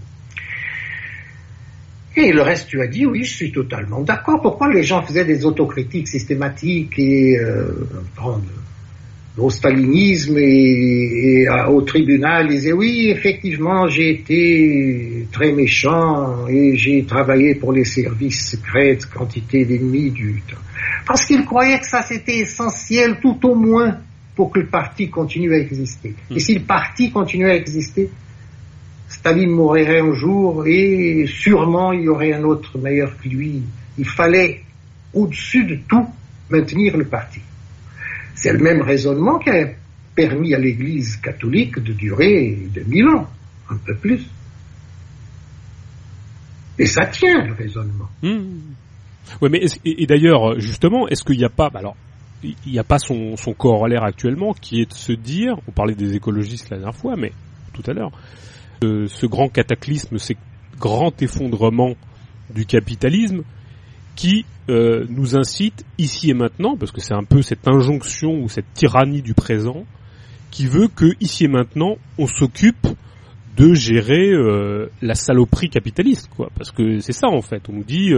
Et le reste, tu as dit, oui, je suis totalement d'accord. Pourquoi les gens faisaient des autocritiques systématiques et euh, au stalinisme et, au tribunal, ils disaient, oui, effectivement, j'ai été très méchant et j'ai travaillé pour les services secrets, quantité d'ennemis du temps. Parce qu'ils croyaient que ça c'était essentiel tout au moins pour que le parti continue à exister. Hmm. Et si le parti continue à exister, Staline mourrait un jour et sûrement il y aurait un autre meilleur que lui. Il fallait, au-dessus de tout, maintenir le parti. C'est le même raisonnement qui a permis à l'Église catholique de durer de mille ans, un peu plus. Et ça tient, le raisonnement. Hmm. Oui, mais et, d'ailleurs, justement, est-ce qu'il n'y a pas, alors, il n'y a pas son, son corollaire actuellement qui est de se dire, on parlait des écologistes la dernière fois, mais tout à l'heure, euh, ce grand cataclysme, ce grand effondrement du capitalisme qui euh, nous incite ici et maintenant, parce que c'est un peu cette injonction ou cette tyrannie du présent, qui veut que ici et maintenant on s'occupe de gérer euh, la saloperie capitaliste, quoi. Parce que c'est ça en fait. On nous dit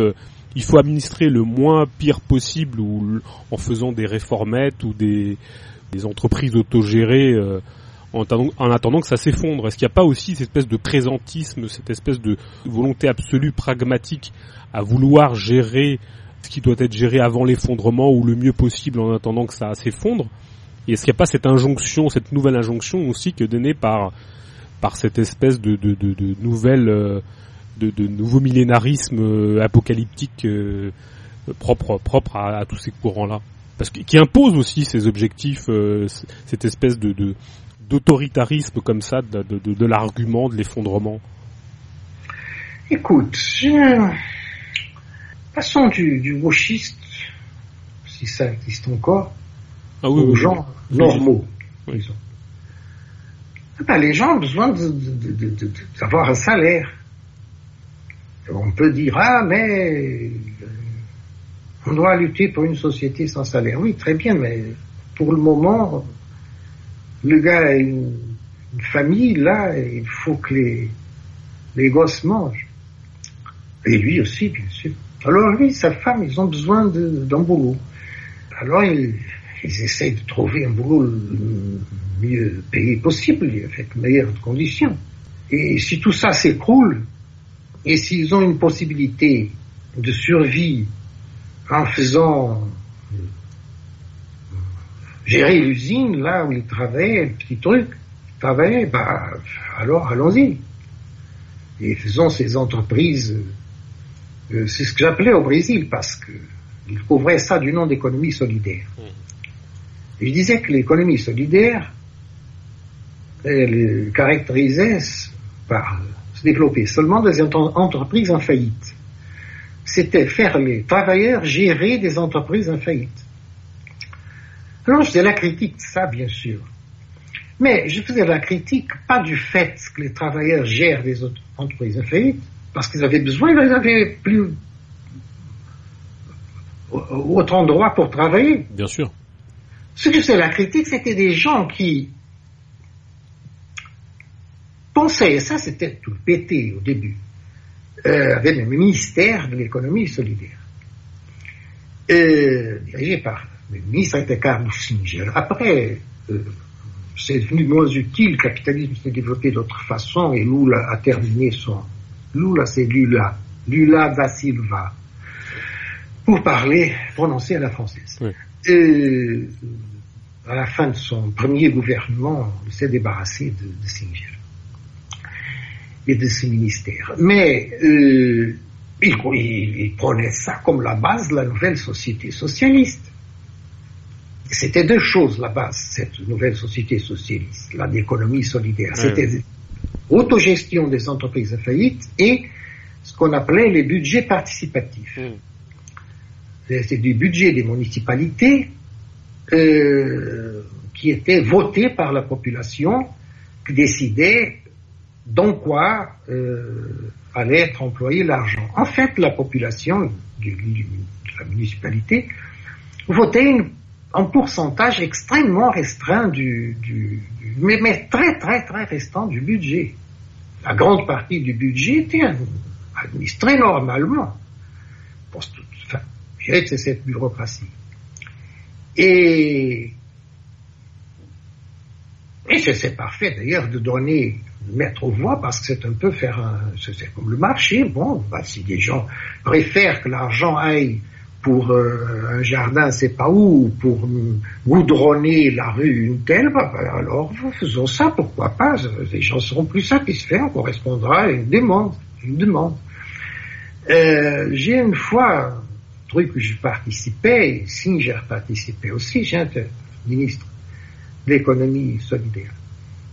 il faut administrer le moins pire possible ou en faisant des réformettes ou des, entreprises autogérées euh, en, en, attendant que ça s'effondre. Est-ce qu'il n'y a pas aussi cette espèce de présentisme, cette espèce de volonté absolue pragmatique à vouloir gérer qui doit être géré avant l'effondrement ou le mieux possible en attendant que ça s'effondre. Et est-ce qu'il n'y a pas cette injonction, cette nouvelle injonction aussi que donnée par par cette espèce de, de, de, de nouvelle euh, de, de nouveaux millénarismes euh, apocalyptiques euh, propres propre à, tous ces courants-là? Parce que, qui impose aussi ces objectifs, cette espèce de d'autoritarisme comme ça, de, de, de l'argument, de l'effondrement. Écoute, je... passons du, du gauchiste si ça existe encore, ah, oui, aux oui, gens oui. normaux, disons. Ah ben, les gens ont besoin d'avoir un salaire. On peut dire, ah, mais euh, on doit lutter pour une société sans salaire. Oui, très bien, mais pour le moment, le gars a une, une famille, là, et il faut que les, les gosses mangent. Et lui aussi, bien sûr. Alors lui, sa femme, ils ont besoin d'un boulot. Alors ils, ils essayent de trouver un boulot le mieux payé possible, avec meilleures conditions. Et si tout ça s'écroule, et s'ils ont une possibilité de survie en faisant euh, gérer l'usine, là où ils travaillaient, le petit truc, ils bah, alors allons-y. Et faisons ces entreprises, euh, c'est ce que j'appelais au Brésil, parce que ils couvraient ça du nom d'économie solidaire. Et je disais que l'économie solidaire, elle caractérisait par se développer seulement des ent- entreprises en faillite. C'était faire les travailleurs gérer des entreprises en faillite. Alors je faisais la critique de ça, bien sûr. Mais je faisais la critique pas du fait que les travailleurs gèrent des entreprises en faillite, parce qu'ils avaient besoin, ils avaient plus autre endroit pour travailler. Bien sûr. Ce que c'est la critique, c'était des gens qui pensaient, et ça c'était tout pété au début, euh, avec le ministère de l'économie solidaire, euh, dirigé par le ministre était Carlos Singer. Après, euh, c'est devenu moins utile, le capitalisme s'est développé d'autres façons et Lula a terminé son... Lula, c'est Lula, Lula da Silva, pour parler, prononcer à la française. Oui. Et, à la fin de son premier gouvernement, il s'est débarrassé de, de Singer et de ses ministères. Mais euh, il, il- il prenait ça comme la base de la nouvelle société socialiste. C'était deux choses la base, cette nouvelle société socialiste, la d'économie solidaire. C'était autogestion des entreprises en faillite et ce qu'on appelait les budgets participatifs. C'est c'est du budget des municipalités euh, qui était voté par la population, qui décidait dans quoi euh, allait être employé l'argent. En fait, la population du- de la municipalité votait une- un pourcentage extrêmement restreint du, du- mais, mais très très très restreint du budget. La grande partie du budget était administrée normalement. Enfin, je dirais que c'est cette bureaucratie. Et, et c'est parfait d'ailleurs de donner, de mettre aux voix parce que c'est un peu faire un, c'est comme le marché. Bon, bah, si des gens préfèrent que l'argent aille pour euh, un jardin, c'est pas où, ou pour goudronner la rue une telle, bah, bah, alors faisons ça, pourquoi pas Les gens seront plus satisfaits, on correspondra à une demande, une demande. Euh, j'ai une fois un truc où je participais, et Singer participait aussi, j'étais ministre de l'économie solidaire.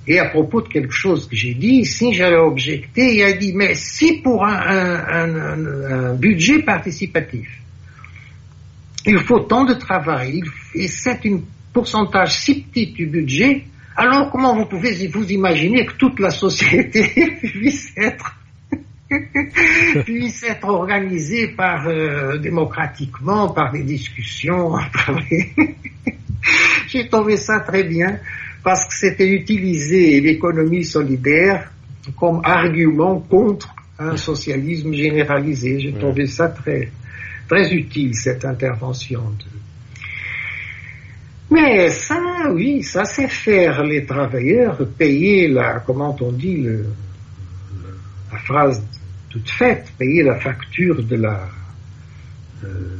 Et à propos de quelque chose que j'ai dit, Singer a objecté, il a dit, mais si pour un, un- un- un budget participatif, il faut tant de travail, il- et c'est un pourcentage si petit du budget, alors comment vous pouvez vous imaginer que toute la société *laughs* puisse être *laughs* puisse être organisée par euh, démocratiquement par des discussions. *laughs* par J'ai trouvé ça très bien parce que c'était utiliser l'économie solidaire comme argument contre un socialisme généralisé. J'ai trouvé ça très très utile cette intervention. de- Mais ça, oui, ça c'est faire les travailleurs payer la, comment on dit, le, la phrase toute faite, payer la facture de la, euh,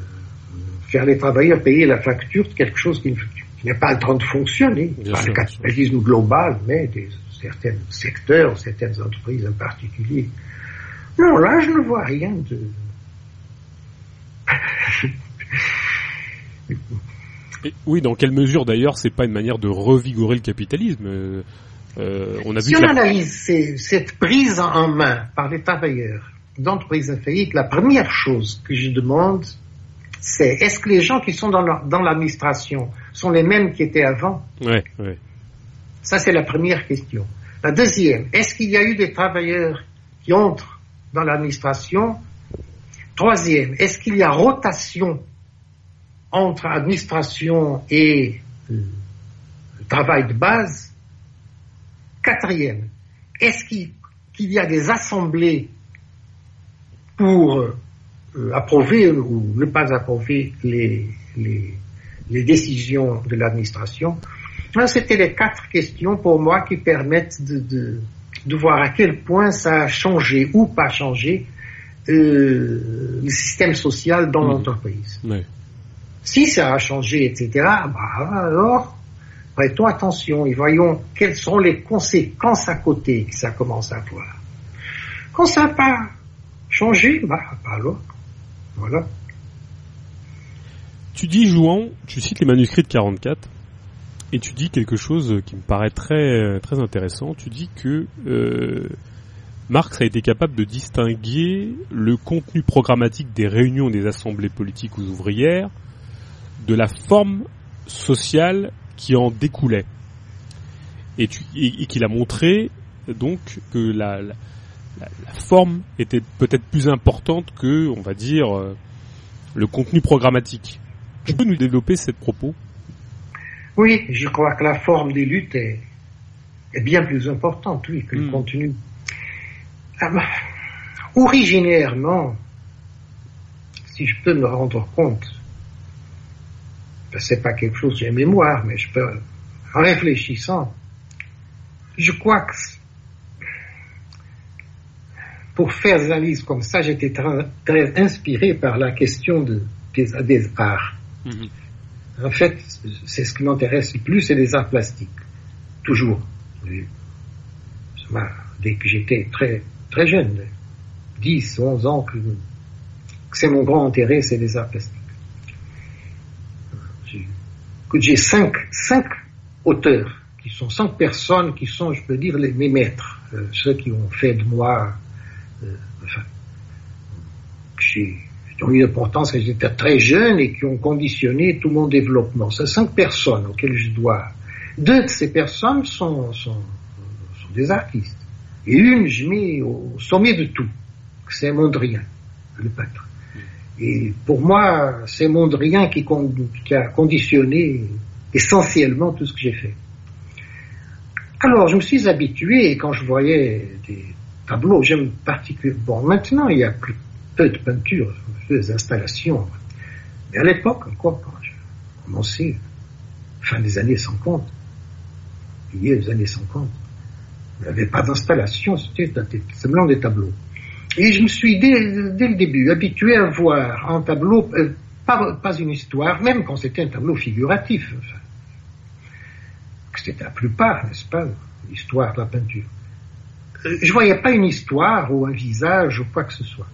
faire les travailleurs payer la facture de quelque chose qui, ne- qui n'est pas en train de fonctionner, Bien pas sûr, le capitalisme global, mais des certains secteurs, certaines entreprises en particulier. Non, là, je ne vois rien de. Et oui, dans quelle mesure d'ailleurs c'est pas une manière de revigorer le capitalisme euh, euh, On a vu Si on la- analyse cette prise en main par les travailleurs d'entreprises en faillite, la première chose que je demande, c'est est-ce que les gens qui sont dans l'administration sont les mêmes qui étaient avant? Ouais, ouais. Ça, c'est la première question. La deuxième, est-ce qu'il y a eu des travailleurs qui entrent dans l'administration Troisième, est-ce qu'il y a rotation entre administration et travail de base? Quatrième, est-ce qu'il y a des assemblées pour euh, approuver ou ne pas approuver les, décisions de l'administration? C'était les quatre questions pour moi qui permettent de, voir à quel point ça a changé ou pas changé euh, le système social dans mmh. l'entreprise. Si ça a changé, etc., bah, alors prêtons attention et voyons quelles sont les conséquences à côté que ça commence à avoir. Quand ça n'a pas changé, bah, bah alors, voilà. Tu dis, Jouan, tu cites les manuscrits de 44, et tu dis quelque chose qui me paraît très très intéressant. Tu dis que euh, Marx a été capable de distinguer le contenu programmatique des réunions des assemblées politiques ou ouvrières de la forme sociale qui en découlait. Et, qu'il a montré donc que la, la, la forme était peut-être plus importante que, on va dire, euh, le contenu programmatique. Tu peux nous développer cette propos? Oui, je crois que la forme des luttes est, bien plus importante, oui, que le hmm. contenu. Ah, bah, originairement, si je peux me rendre compte, c'est pas quelque chose j'ai mémoire, mais je peux, en réfléchissant, je crois que pour faire des analyses comme ça, j'étais très, inspiré par la question de, des, arts. Hmm. En fait, c'est ce qui m'intéresse le plus, c'est les arts plastiques. Toujours. Dès que j'étais très, très jeune, 10, 11 ans, que, c'est mon grand intérêt, c'est les arts plastiques. J'ai cinq, auteurs, qui sont cinq personnes qui sont, je peux dire, les, mes maîtres, euh, ceux qui ont fait de moi, euh, j'ai ont eu l'importance quand j'étais très jeune et qui ont conditionné tout mon développement. C'est cinq personnes auxquelles je dois. Deux de ces personnes sont des artistes. Et une, je mets au sommet de tout. C'est Mondrian, le peintre. Et pour moi, c'est Mondrian qui, a conditionné essentiellement tout ce que j'ai fait. Alors, je me suis habitué, et quand je voyais des tableaux, j'aime particulièrement. Bon, maintenant, il y a plus peu de peinture, des installations. Mais à l'époque, encore, quand j'ai commencé, fin des années 50, milieu des années 50, il n'y avait pas d'installation, c'était simplement des tableaux. Et je me suis, dès, le début, habitué à voir un tableau, euh, pas, une histoire, même quand c'était un tableau figuratif. c'était la plupart, n'est-ce pas, l'histoire de la peinture. Euh, je voyais pas une histoire ou un visage ou quoi que ce soit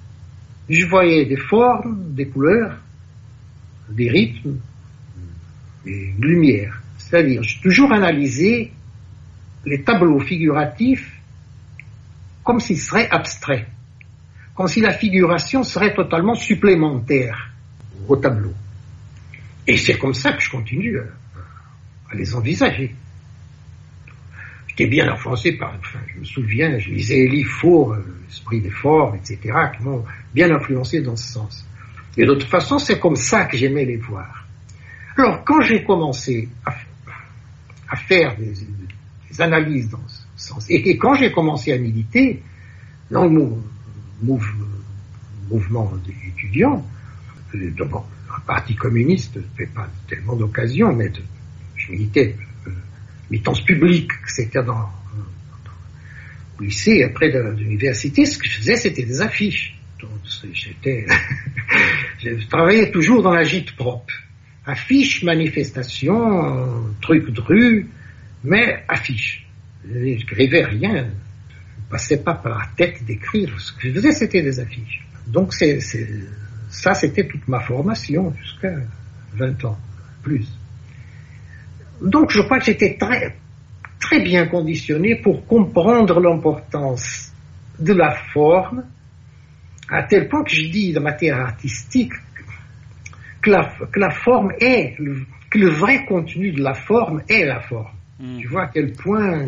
je voyais des formes, des couleurs, des rythmes, des lumières. C'est-à-dire, j'ai toujours analysé les tableaux figuratifs comme s'ils seraient abstraits, comme si la figuration serait totalement supplémentaire au tableau. Et c'est comme ça que je continue à les envisager. J'étais bien influencé par, enfin, je me souviens, je lisais Elie Four, euh, L'esprit des formes, etc., qui m'ont bien influencé dans ce sens. Et toute façon, c'est comme ça que j'aimais les voir. Alors, quand j'ai commencé à, faire des, analyses dans ce sens, et, quand j'ai commencé à militer dans le mouvement des étudiants, euh, d'abord, un parti communiste ne fait pas tellement d'occasion, mais je militais militance publique, c'était dans, au lycée, après l'université, ce que je faisais, c'était des affiches. Donc, j'étais, *laughs* je travaillais toujours dans la gîte propre. Affiches, manifestations, trucs de rue, mais affiches. Je n'écrivais rien. Je ne passais pas par la tête d'écrire. Ce que je faisais, c'était des affiches. Donc, ça, c'était toute ma formation jusqu'à 20 ans, plus. Donc je crois que j'étais très, très bien conditionné pour comprendre l'importance de la forme, à tel point que je dis de matière artistique que la forme est, que le vrai contenu de la forme est la forme. Mm. Tu vois à quel point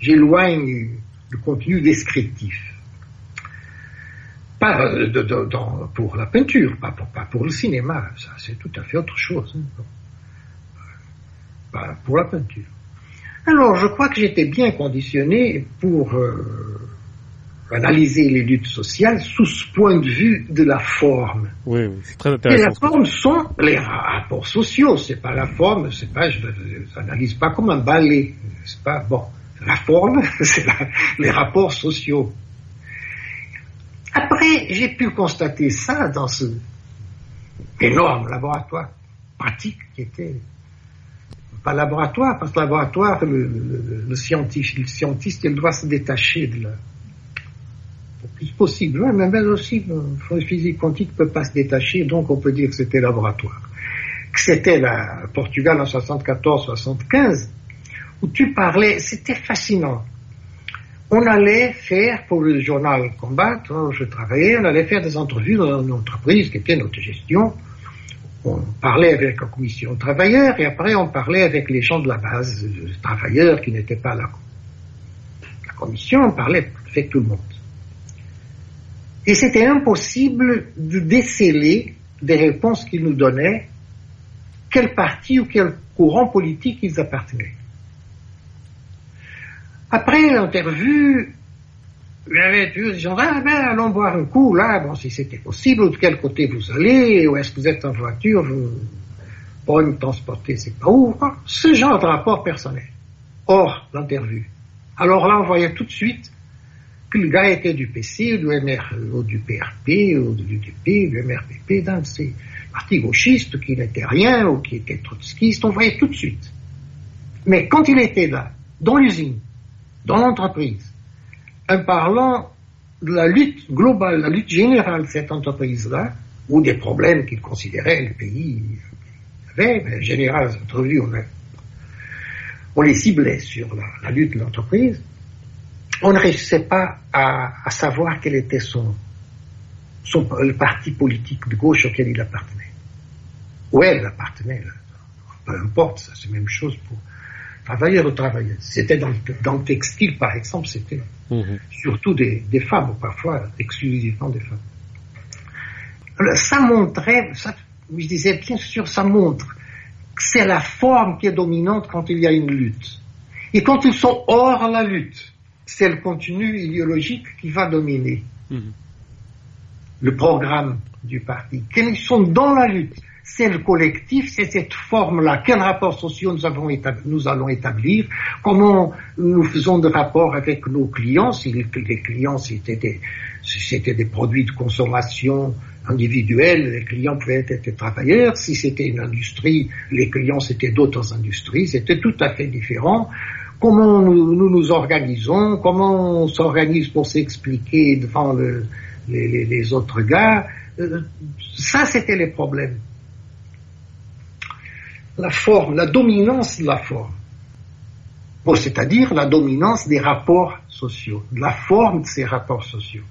j'éloigne le contenu descriptif. Pas euh, pour la peinture, pas pour, le cinéma, ça c'est tout à fait autre chose. hein. Pas pour la peinture. Alors je crois que j'étais bien conditionné pour euh, analyser les luttes sociales sous ce point de vue de la forme. Oui, oui, c'est très Et intéressant. la que tu forme sont les rapports sociaux. C'est pas la forme, c'est pas, je n'analyse pas comme un ballet. C'est pas, bon. La forme, *laughs* c'est la- les rapports sociaux. Après, j'ai pu constater ça dans ce énorme laboratoire pratique qui était pas laboratoire, parce que laboratoire, le, le, le scientifique, le scientiste, il doit se détacher de la, plus possible. Ouais, mais même aussi, le physique quantique ne peut pas se détacher, donc on peut dire que c'était laboratoire. Que c'était la Portugal en 74-75, où tu parlais, c'était fascinant. On allait faire, pour le journal Combat, où je travaillais, on allait faire des entrevues dans une entreprise qui était notre gestion. On parlait avec la commission travailleurs et après on parlait avec les gens de la base, les travailleurs qui n'étaient pas là. La commission, on parlait avec tout le monde. Et c'était impossible de déceler des réponses qu'ils nous donnaient, quel parti ou quel courant politique ils appartenaient. Après l'interview, il y avait des gens, ah ben, allons boire un coup, là, bon, si c'était possible, de quel côté vous allez, ou est-ce que vous êtes en voiture, vous pourrez me transporter, c'est pas où, ce genre de rapport personnel. Hors l'interview. Alors là, on voyait tout de suite gars était du PC, du MR, ou du PRP, ou du UDP, du MRPP, d'un de ces partis gauchistes qui n'étaient rien, ou qui étaient trotskistes, on voyait tout de suite. Mais quand il était là, dans l'usine, dans l'entreprise, en parlant de la lutte globale, la lutte générale de cette entreprise-là, ou des problèmes qu'il considérait le pays avait, mais en général, on, on les ciblait sur la lutte de l'entreprise, on ne réussissait pas à, à savoir quel était son, son, le parti politique de gauche auquel il appartenait. Où elle appartenait, là. peu importe, c'est la même chose pour travailleurs ou travailleuses. C'était dans, le- dans le textile, par exemple, c'était Mhm. surtout des, des femmes, ou parfois exclusivement des femmes. Alors, ça montrait, ça, je disais bien sûr, ça montre que c'est la forme qui est dominante quand il y a une lutte. Et quand ils sont hors la lutte, c'est le contenu idéologique qui va dominer le programme du parti. Quand ils sont dans la lutte, c'est le collectif, c'est cette forme-là. Quels rapports sociaux nous, avons étab- nous allons établir? Comment nous faisons des rapports avec nos clients? Si les, clients c'était des, c'était des produits de consommation individuels, les clients pouvaient être des travailleurs. Si c'était une industrie, les clients c'était d'autres industries. C'était tout à fait différent. Comment nous nous, organisons Comment on s'organise pour s'expliquer devant le, les, autres gars Euh, Ça, c'était les problèmes la forme, la dominance de la forme. Bon, c'est-à-dire la dominance des rapports sociaux, de la forme de ces rapports sociaux.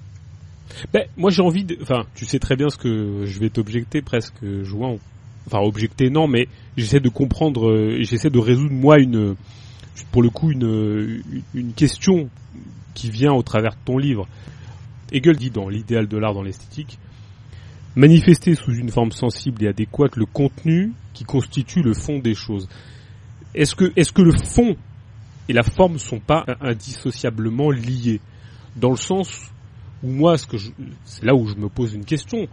Ben, moi j'ai envie de... Enfin, tu sais très bien ce que je vais t'objecter presque, jouant. Enfin, objecter non, mais j'essaie de comprendre, euh, j'essaie de résoudre moi une... Pour le coup, une, question qui vient au travers de ton livre. Hegel dit dans l'idéal de l'art dans l'esthétique, manifester sous une forme sensible et adéquate le contenu qui constitue le fond des choses. Est-ce que, le fond et la forme sont pas indissociablement liés? Dans le sens où moi, c'est là où je me pose une question.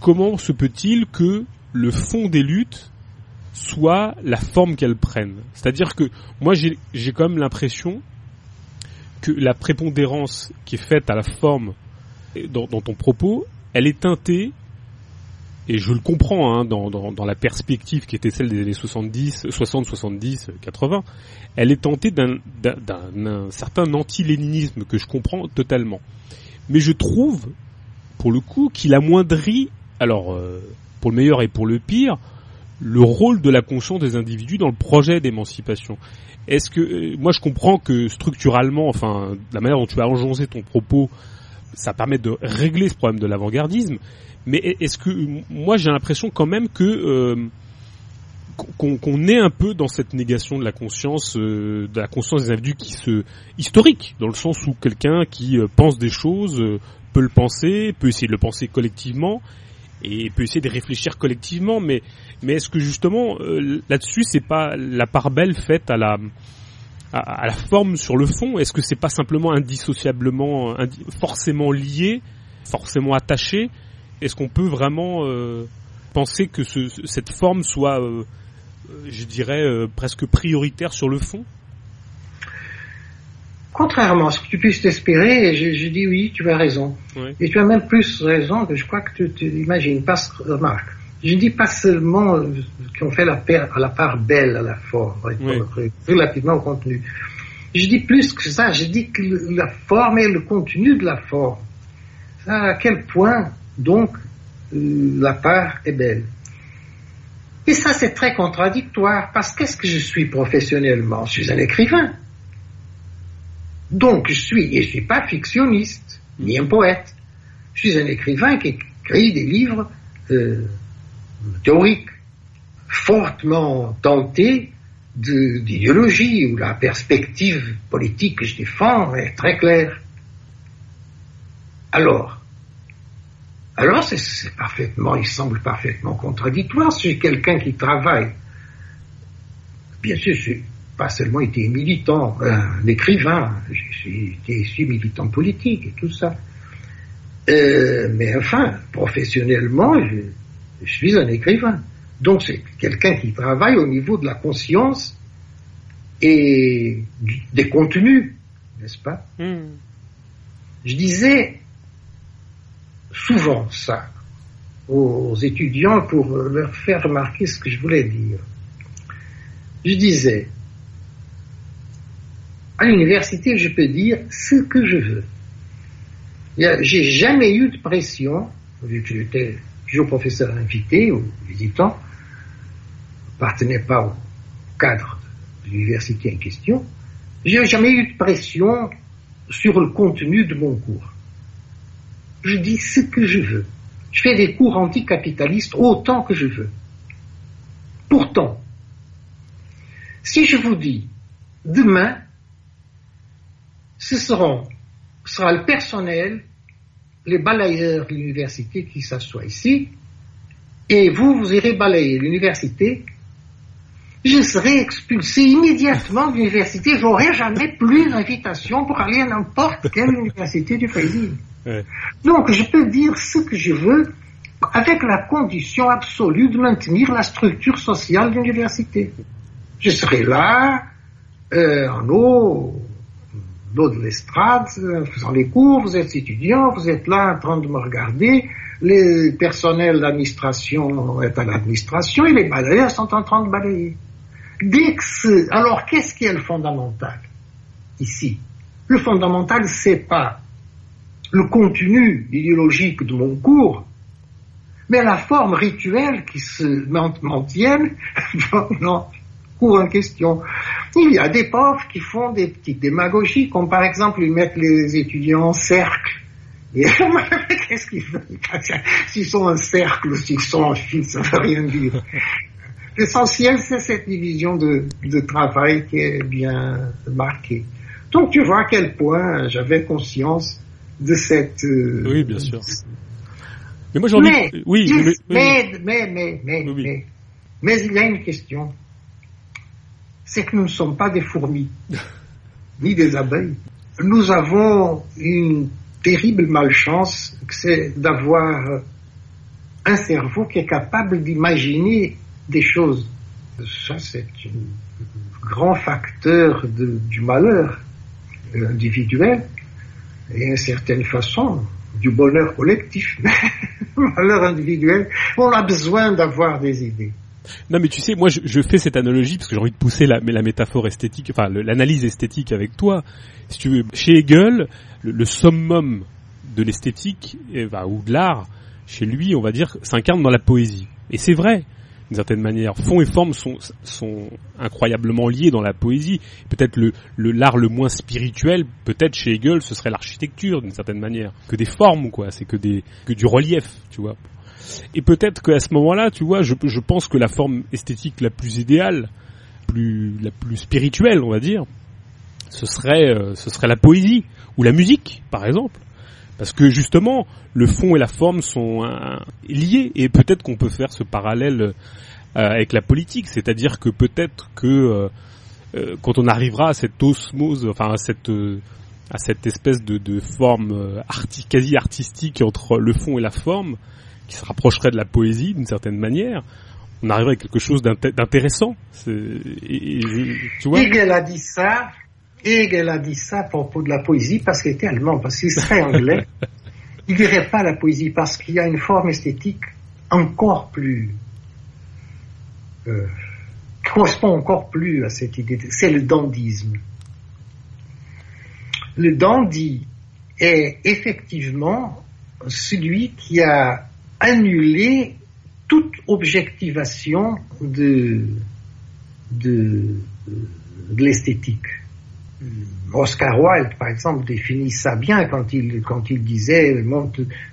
Comment se peut-il que le fond des luttes soit la forme qu'elles prennent C'est-à-dire que moi, j'ai, quand même l'impression que la prépondérance qui est faite à la forme dans, ton propos, elle est teintée et je le comprends hein, dans, dans, la perspective qui était celle des années 70, 60, 70, 80, elle est d'un, d'un certain anti-léninisme que je comprends totalement. Mais je trouve, pour le coup, qu'il amoindrit, alors euh, pour le meilleur et pour le pire, le rôle de la conscience des individus dans le projet d'émancipation. Est-ce que euh, moi je comprends que structurellement, enfin la manière dont tu as enjoncé ton propos, ça permet de régler ce problème de l'avant-gardisme, Mais est-ce que moi j'ai l'impression quand même que euh, qu'on est un peu dans cette négation de la conscience, euh, de la conscience des individus qui se historique, dans le sens où quelqu'un qui euh, pense des choses euh, peut le penser, peut essayer de le penser collectivement et peut essayer de réfléchir collectivement. Mais mais est-ce que justement là-dessus c'est pas la part belle faite à la à, la forme sur le fond? Est-ce que c'est pas simplement indissociablement, forcément lié, forcément attaché? Est-ce qu'on peut vraiment penser que ce, cette forme soit euh, je dirais, euh, presque prioritaire sur le fond? Contrairement à ce que tu puisses t'espérer, je, dis oui, tu as raison. Et tu as même plus raison que je crois que tu, imagines. Parce, remarque, je dis pas seulement euh, qu'on fait la, part belle à la forme, relativement au contenu. Je dis plus que ça, je dis que la forme et le contenu de la forme. À quel point, donc, la part est belle. Et ça, c'est très contradictoire, parce qu'est-ce que je suis professionnellement? Je suis un écrivain. Donc, je suis, et je ne suis pas fictionniste, ni un poète. Je suis un écrivain qui écrit des livres euh, théoriques, fortement tentés d'idéologie, où la perspective politique que je défends est très claire. Alors, alors c'est parfaitement, il semble parfaitement contradictoire. Si quelqu'un qui travaille, bien sûr, je n'ai pas seulement été militant, un écrivain, j'ai été militant politique et tout ça. Euh, mais enfin, professionnellement, suis un écrivain. Donc c'est quelqu'un qui travaille au niveau de la conscience et des contenus, n'est-ce pas? Hmm. Je disais, souvent ça aux étudiants pour leur faire remarquer ce que je voulais dire. Je disais, à l'université, je peux dire ce que je veux. J'ai jamais eu de pression, vu que j'étais toujours professeur invité ou visitant, appartenais pas au cadre de l'université en question, j'ai jamais eu de pression sur le contenu de mon cours je dis ce que je veux. Je fais des cours anticapitalistes autant que je veux. Pourtant, si je vous dis demain, ce sera le personnel, les balayeurs de l'université qui s'assoient ici, et vous, vous irez balayer l'université, je serai expulsé immédiatement de l'université, j'aurai jamais plus d'invitation pour aller à n'importe quelle université du pays. Donc, je peux dire ce que je veux avec la condition absolue de maintenir la structure sociale de l'université. Je serai là, euh, en haut, de l'estrade, faisant les cours, vous êtes étudiant, vous êtes là en train de me regarder, les personnels d'administration est à l'administration et les balayeurs sont en train de balayer. Dès que alors qu'est-ce qui est le fondamental ici? Le fondamental, c'est pas le contenu idéologique de mon cours, mais la forme rituelle qui se maintienne dans *laughs* cours en question. Il y a des pauvres qui font des petites démagogies, comme par exemple ils mettent les étudiants en cercle. Et *laughs* qu'est-ce qu'ils font S'ils sont en cercle ou s'ils sont en file, ça ne veut rien dire. L'essentiel, c'est cette division de, de travail qui est bien marquée. Donc tu vois à quel point j'avais conscience de cette. Euh, oui, bien sûr. Mais moi j'ai envie. oui, mais, mais, mais, mais, mais, mais, il y a une question. C'est que nous ne sommes pas des fourmis, *laughs* ni des abeilles. Nous avons une terrible malchance, c'est d'avoir un cerveau qui est capable d'imaginer des choses. Ça, c'est un grand facteur du malheur individuel et d'une certaine façon du bonheur collectif, *laughs* malheur individuel. On a besoin d'avoir des idées. Non mais tu sais, moi je, fais cette analogie parce que j'ai envie de pousser la, la métaphore esthétique, enfin l'analyse esthétique avec toi. Si tu veux, chez Hegel, le, summum de l'esthétique bah, ou de l'art, chez lui, on va dire, s'incarne dans la poésie. Et c'est vrai. d'une certaine manière. Fond et forme sont, incroyablement liés dans la poésie. Peut-être le l'art le moins spirituel, peut-être chez Hegel, ce serait l'architecture d'une certaine manière, que des formes quoi, c'est que des que du relief, tu vois. Et peut-être qu'à ce moment-là, tu vois, je, pense que la forme esthétique la plus idéale, plus la plus spirituelle, on va dire, ce serait euh, ce serait la poésie ou la musique, par exemple. Parce que justement, le fond et la forme sont liés et peut-être qu'on peut faire ce parallèle euh, avec la politique, c'est-à-dire que peut-être que euh, quand on arrivera à cette osmose, enfin à cette à cette espèce de, forme quasi artistique entre le fond et la forme, qui se rapprocherait de la poésie d'une certaine manière, on arriverait à quelque chose d'intéressant. Tu vois? Hegel a dit ça Hegel a dit ça à propos de la poésie parce qu'il était allemand, parce qu'il serait anglais. *laughs* il dirait pas la poésie parce qu'il y a une forme esthétique encore plus euh, qui correspond encore plus à cette idée. C'est le dandisme. Le dandy est effectivement celui qui a annulé toute objectivation de, de, de l'esthétique. Oscar Wilde, par exemple, définit ça bien quand il, quand il disait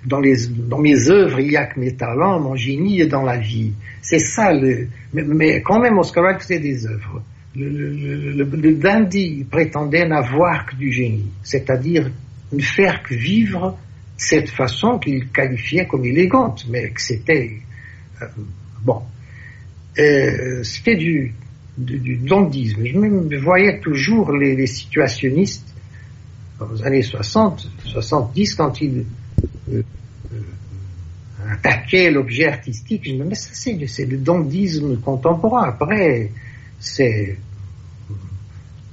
dans, les, dans mes œuvres, il n'y a que mes talents, mon génie est dans la vie. C'est ça, le, mais, quand même, Oscar Wilde faisait des œuvres. Le, le, dandy prétendait n'avoir que du génie, c'est-à-dire ne faire que vivre cette façon qu'il qualifiait comme élégante, mais que c'était euh, bon, euh, c'était du du dandisme. Je me voyais toujours les, situationnistes aux années 60, 70, quand ils euh, attaquaient l'objet artistique. Je me disais, mais ça c'est, le dandisme contemporain. Après, c'est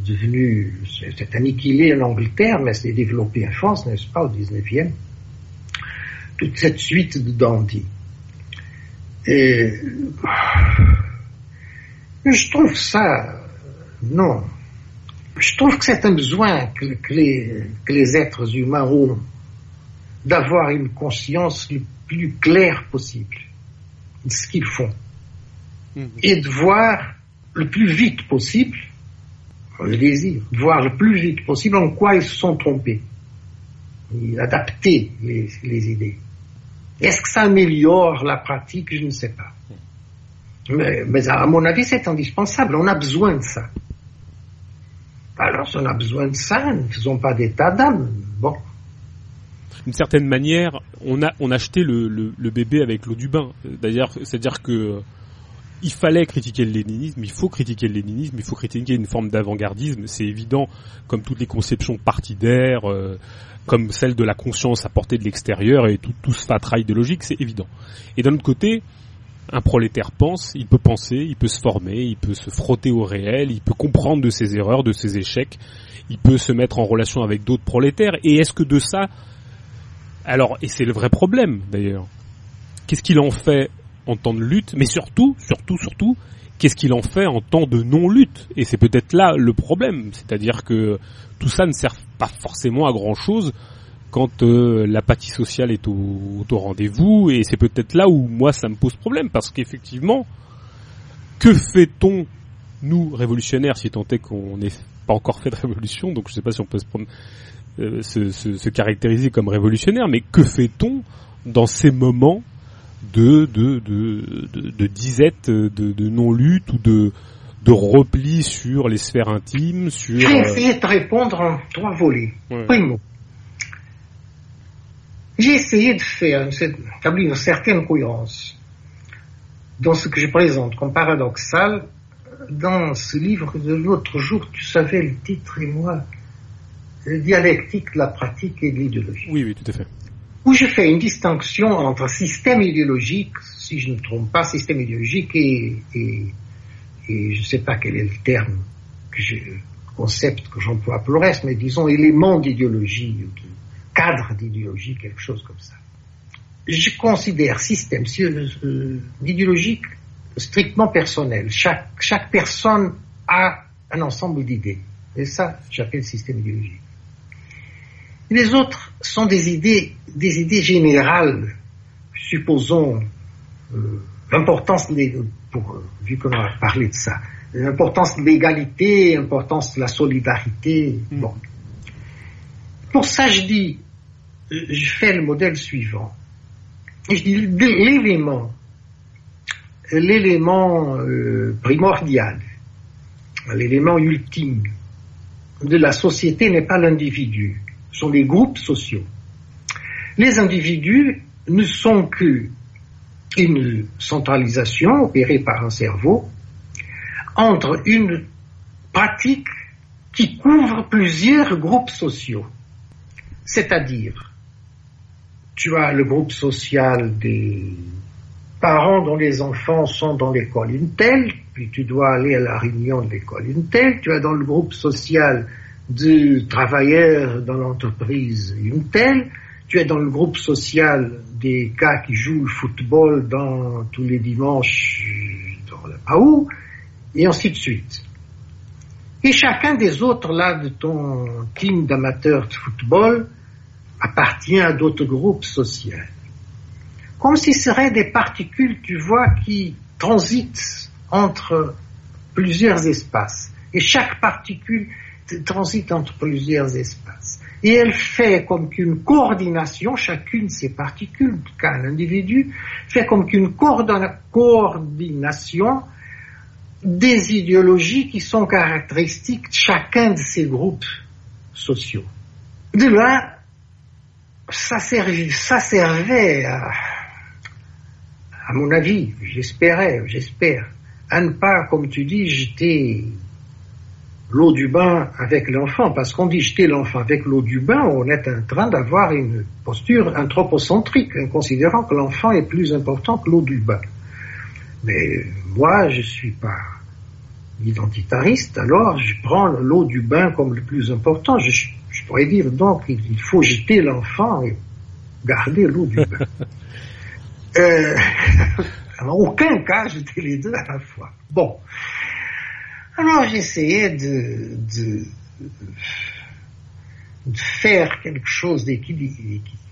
devenu, c'est, annihilé en Angleterre, mais c'est développé en France, n'est-ce pas, au 19e. Toute cette suite de dandy. Et je trouve ça, non. Je trouve que c'est un besoin que, les, êtres humains ont d'avoir une conscience le plus claire possible de ce qu'ils font. Mhm. Et de voir le plus vite possible, le désir, de voir le plus vite possible en quoi ils se sont trompés. Et adapter les, les idées. Est-ce que ça améliore la pratique? Je ne sais pas. Mais, à mon avis, c'est indispensable. On a besoin de ça. Alors, on a besoin de ça, ne faisons pas d'état d'âme. Bon. D'une certaine manière, on a, on a acheté le, le, bébé avec l'eau du bain. D'ailleurs, c'est-à-dire que il fallait critiquer le léninisme, il faut critiquer le léninisme, il faut critiquer une forme d'avant-gardisme, c'est évident, comme toutes les conceptions partidaires, euh, comme celle de la conscience apportée de l'extérieur et tout, tout ce fatras idéologique, c'est évident. Et d'un autre côté, un prolétaire pense, il peut penser, il peut se former, il peut se frotter au réel, il peut comprendre de ses erreurs, de ses échecs, il peut se mettre en relation avec d'autres prolétaires. Et est-ce que de ça, alors, et c'est le vrai problème d'ailleurs, qu'est-ce qu'il en fait en temps de lutte, mais surtout, surtout, surtout, qu'est-ce qu'il en fait en temps de non-lutte? Et c'est peut-être là le problème, c'est-à-dire que tout ça ne sert pas forcément à grand-chose quand euh, l'apathie sociale est au, rendez-vous, et c'est peut-être là où moi ça me pose problème, parce qu'effectivement, que fait-on, nous, révolutionnaires, si tant est qu'on n'ait pas encore fait de révolution, donc je ne sais pas si on peut euh, se, se, caractériser comme révolutionnaire, mais que fait-on dans ces moments de, de, de, de, de disette, de, de non-lutte ou de, de repli sur les sphères intimes, sur... Je vais essayer de répondre en trois volets. Primo, j'ai essayé de faire, d'établir une certaine cohérence dans ce que je présente comme paradoxal dans ce livre de l'autre jour, tu savais le titre et moi, dialectique de la pratique et de l'idéologie. Oui, oui, tout à fait. Où je fais une distinction entre système idéologique, si je ne me trompe pas, système idéologique et, et, et je ne sais pas quel est le terme, que je, concept que j'emploie pour le reste, mais disons élément d'idéologie, cadre d'idéologie, quelque chose comme ça. Je considère système euh, idéologique strictement personnel. Chaque, chaque personne a un ensemble d'idées. Et ça, j'appelle système idéologique. Les autres sont des idées, des idées générales, supposons, euh, l'importance, pour, vu qu'on a parlé de ça, l'importance de l'égalité, l'importance de la solidarité. Mm. Bon. Pour ça, je dis, je fais le modèle suivant. Je dis l'élément, l'élément euh, primordial, l'élément ultime de la société n'est pas l'individu, sont les groupes sociaux. Les individus ne sont que une centralisation opérée par un cerveau entre une pratique qui couvre plusieurs groupes sociaux. C'est-à-dire, tu as le groupe social des parents dont les enfants sont dans l'école Intel, puis tu dois aller à la réunion de l'école Intel, tu as dans le groupe social de travailleurs dans l'entreprise Intel, tu es dans le groupe social des gars qui jouent le football dans, tous les dimanches dans le PAU, et ainsi de suite. Et chacun des autres là de ton team d'amateurs de football appartient à d'autres groupes sociaux. Comme si ce seraient des particules, tu vois, qui transitent entre plusieurs espaces. Et chaque particule transite entre plusieurs espaces. Et elle fait comme qu'une coordination, chacune de ces particules qu'un individu, fait comme qu'une coordination des idéologies qui sont caractéristiques de chacun de ces groupes sociaux. De là, ça servait, ça servait à, à mon avis, j'espérais, j'espère, à ne pas, comme tu dis, jeter l'eau du bain avec l'enfant, parce qu'on dit jeter l'enfant avec l'eau du bain, on est en train d'avoir une posture anthropocentrique, en considérant que l'enfant est plus important que l'eau du bain. Mais moi, je suis pas identitariste, alors je prends l'eau du bain comme le plus important. Je, pourrais dire donc il faut jeter l'enfant et garder l'eau du bain. *laughs* euh, *laughs* en aucun cas jeter les deux à la fois. Bon. Alors j'essayais de, de, faire quelque chose de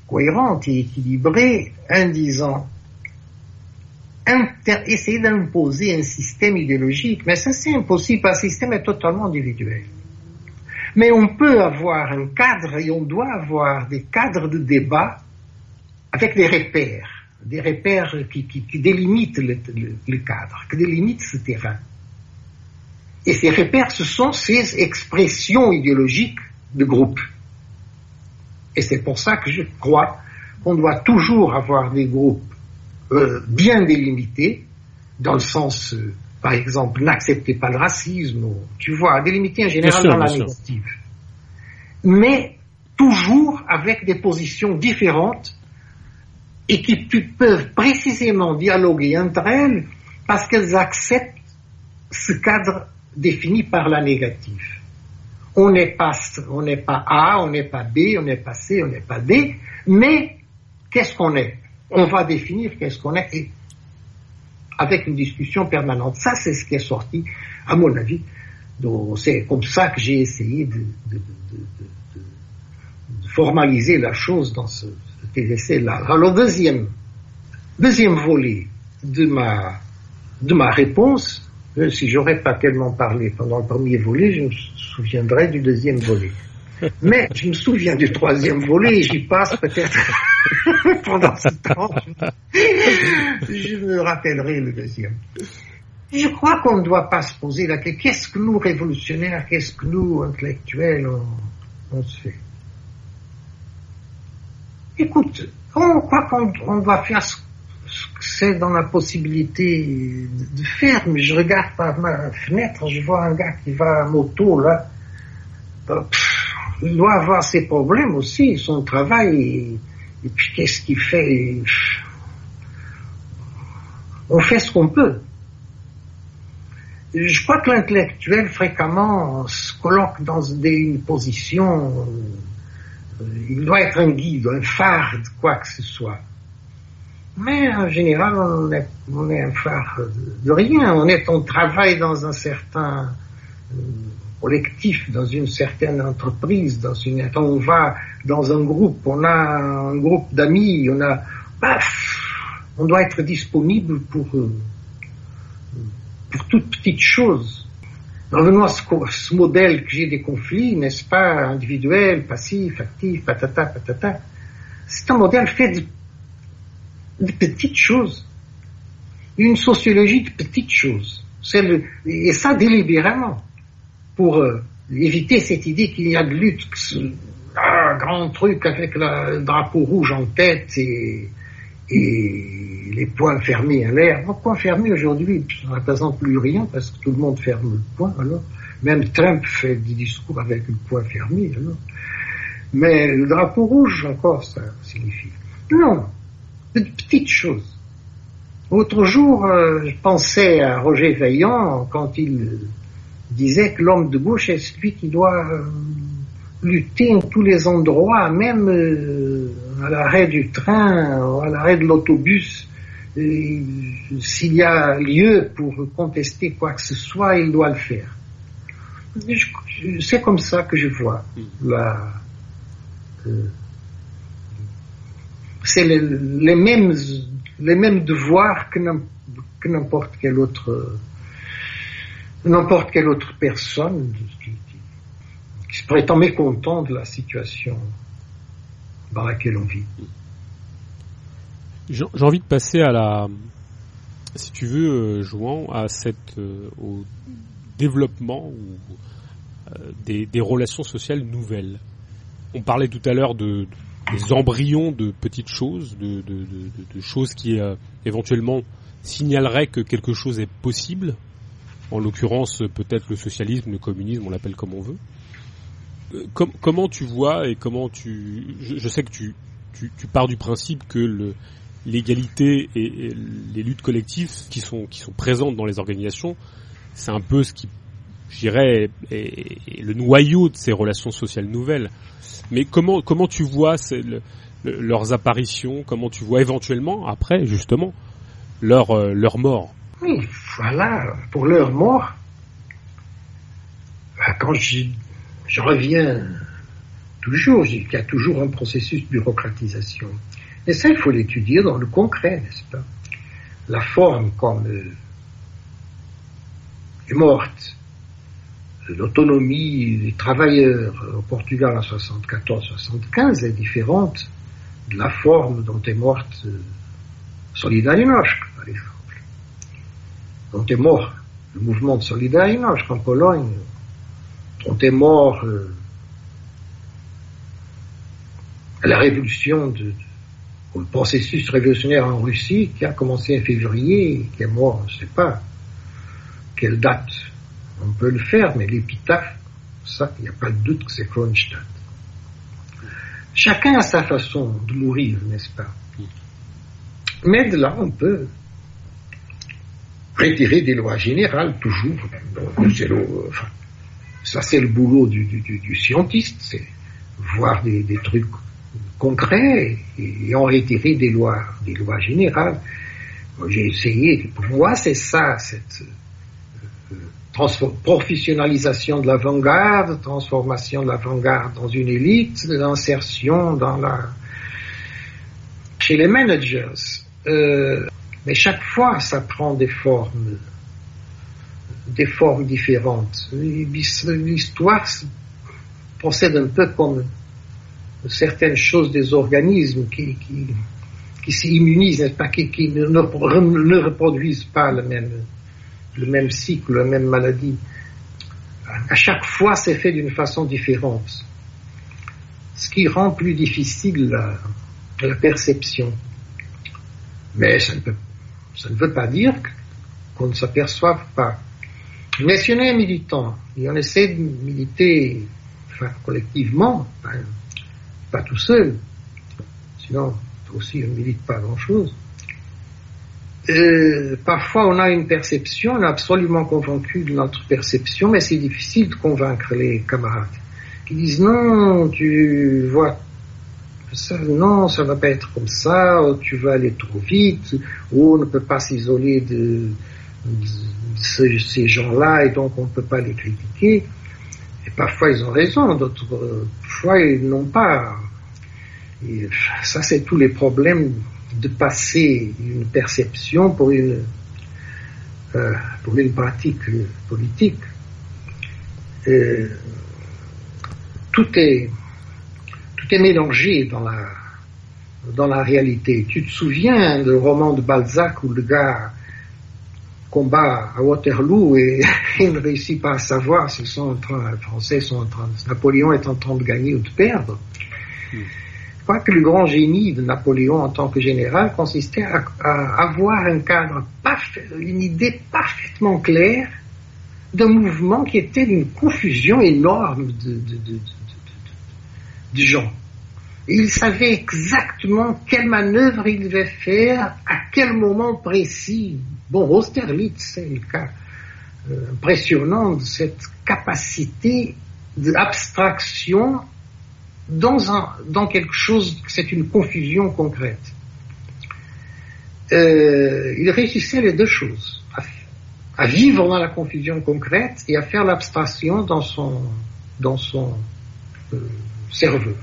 cohérent et équilibré en disant essayer d'imposer un système idéologique, mais ça c'est impossible le système est totalement individuel. Mais on peut avoir un cadre et on doit avoir des cadres de débat avec des repères, des repères qui, délimitent le, cadre, qui délimitent ce terrain. Et ces repères, ce sont ces expressions idéologiques de groupe. Et c'est pour ça que je crois qu'on doit toujours avoir des groupes euh, bien délimité, dans le sens, euh, par exemple, n'acceptez pas le racisme, tu vois, délimité en général dans la négative. Mais toujours avec des positions différentes et qui peuvent précisément dialoguer entre elles parce qu'elles acceptent ce cadre défini par la négative. On n'est pas, on n'est pas A, on n'est pas B, on n'est pas C, on n'est pas D, mais qu'est-ce qu'on est? On va définir qu'est-ce qu'on est et avec une discussion permanente. Ça, c'est ce qui est sorti, à mon avis. C'est comme ça que j'ai essayé de, formaliser la chose dans ce, cet essai-là. Alors, deuxième, deuxième volet de ma, de ma réponse, euh, si j'aurais pas tellement parlé pendant le premier volet, je me souviendrai du deuxième volet. *laughs* Mais je me souviens du troisième volet et j'y passe peut-être *laughs* pendant ce temps. Je me rappellerai le deuxième. Je crois qu'on ne doit pas se poser la question qu'est-ce que nous révolutionnaires, qu'est-ce que nous intellectuels on, se fait? Écoute, on croit qu'on doit faire ce, que c'est dans la possibilité de, faire, mais je regarde par ma fenêtre, je vois un gars qui va à moto là. Euh, il doit avoir ses problèmes aussi, son travail, et, puis qu'est-ce qu'il fait On fait ce qu'on peut. Je crois que l'intellectuel fréquemment se colloque dans une position, euh, il doit être un guide, un phare de quoi que ce soit. Mais en général, on est, un phare de rien. On travaille dans un certain euh, collectif, dans une certaine entreprise, dans une, on va dans un groupe, on a un groupe d'amis, on a, On doit être disponible pour, euh, pour toute petite chose. Revenons à ce, modèle que j'ai des conflits, n'est-ce pas, individuel, passif, actif, patata, patata. C'est un modèle fait de, de petites choses. Une sociologie de petites choses. Le, et ça délibérément. Pour euh, éviter cette idée qu'il y a de lutte, un grand truc avec le drapeau rouge en tête et, les poings fermés à l'air. Les poings fermés aujourd'hui, ça ne représente plus rien parce que tout le monde ferme le poing. Alors, même Trump fait des discours avec le poing fermé. Mais le drapeau rouge, encore, ça signifie. Non, de petites choses. Autre jour, euh, je pensais à Roger Vaillant quand il disait que l'homme de gauche est celui qui doit euh, lutter en tous les endroits, même euh, à l'arrêt du train, à l'arrêt de l'autobus. S'il y a lieu pour contester quoi que ce soit, il doit le faire. C'est comme ça que je vois la. C'est les, mêmes les mêmes devoirs que n'importe quelle autre n'importe quelle autre personne qui se prétend mécontent de la situation dans laquelle on vit. J'ai envie de passer à la, si tu veux, euh, Jouan, à cette, euh, au développement euh, des, relations sociales nouvelles. On parlait tout à l'heure de, des embryons de petites choses, de, choses qui éventuellement signaleraient que quelque chose est possible. En l'occurrence, peut-être le socialisme, le communisme, on l'appelle comme on veut comment tu vois et comment tu, je, sais que tu, pars du principe que l'égalité et, les luttes collectives qui sont présentes dans les organisations, c'est un peu ce qui, je dirais, le noyau de ces relations sociales nouvelles. Mais comment comment tu vois leurs apparitions? Comment tu vois éventuellement après justement leur euh, leur mort? Oui, voilà, pour leur mort. Bah, quand je reviens toujours, il y a toujours un processus de bureaucratisation. Et ça, il faut l'étudier dans le concret, n'est-ce pas? La forme comme euh, est morte, l'autonomie des travailleurs au Portugal en 74-75 est différente de la forme dont est morte euh, Solidarność, par exemple. Dont est mort le mouvement de Solidarność en Pologne dont est mort euh, la révolution de, le processus révolutionnaire en Russie qui a commencé en février, qui est mort, je ne sais pas quelle date on peut le faire, mais l'épitaphe, ça, il n'y a pas de doute que c'est Kronstadt. Chacun a sa façon de mourir, n'est-ce pas? Mais de là, on peut retirer des lois générales, toujours. Ça, c'est le boulot du, scientiste, c'est voir des, trucs concrets et, en retirer des lois, des lois générales. J'ai essayé, pour moi, c'est ça, cette professionnalisation de l'avant-garde, transformation de l'avant-garde dans une élite, l'insertion dans la... chez les managers. Euh, mais chaque fois, ça prend des formes des formes différentes. L'histoire procède un peu comme certaines choses des organismes qui, qui, qui s'immunisent, qui, qui ne, ne, reproduisent pas le même, le même cycle, la même maladie. À chaque fois, c'est fait d'une façon différente. Ce qui rend plus difficile la, perception. Mais ça ne, peut, ça ne veut pas dire qu'on ne s'aperçoive pas mais si on est militant et on essaie de militer enfin, collectivement, pas tout seul, sinon aussi on ne milite pas grand-chose, euh, parfois on a une perception, on est absolument convaincu de notre perception, mais c'est difficile de convaincre les camarades qui disent non, tu vois ça, non, ça va pas être comme ça, tu vas aller trop vite, ou on ne peut pas s'isoler de, de ces gens-là et donc on ne peut pas les critiquer. Et parfois ils ont raison, d'autres fois ils n'ont pas. Ça, c'est tous les problèmes de passer une perception pour une, euh, pour une pratique politique. Euh, tout est tout est mélangé dans la dans la réalité. Tu te souviens du roman de Balzac où le gars combat à Waterloo et *laughs* il ne réussit pas à savoir si les Français sont en train, Napoléon est en train de gagner ou de perdre. Hmm. Je crois que le grand génie de Napoléon en tant que général consistait à, avoir un cadre une idée parfaitement claire d'un mouvement qui était d'une confusion énorme de, gens. Il savait exactement quelle manœuvre il devait faire, à quel moment précis. Bon, Austerlitz, c'est le cas euh, impressionnant de cette capacité d'abstraction dans, un, dans quelque chose, c'est une confusion concrète. Euh, il réussissait les deux choses, à, vivre dans la confusion concrète et à faire l'abstraction dans son, dans son euh, cerveau.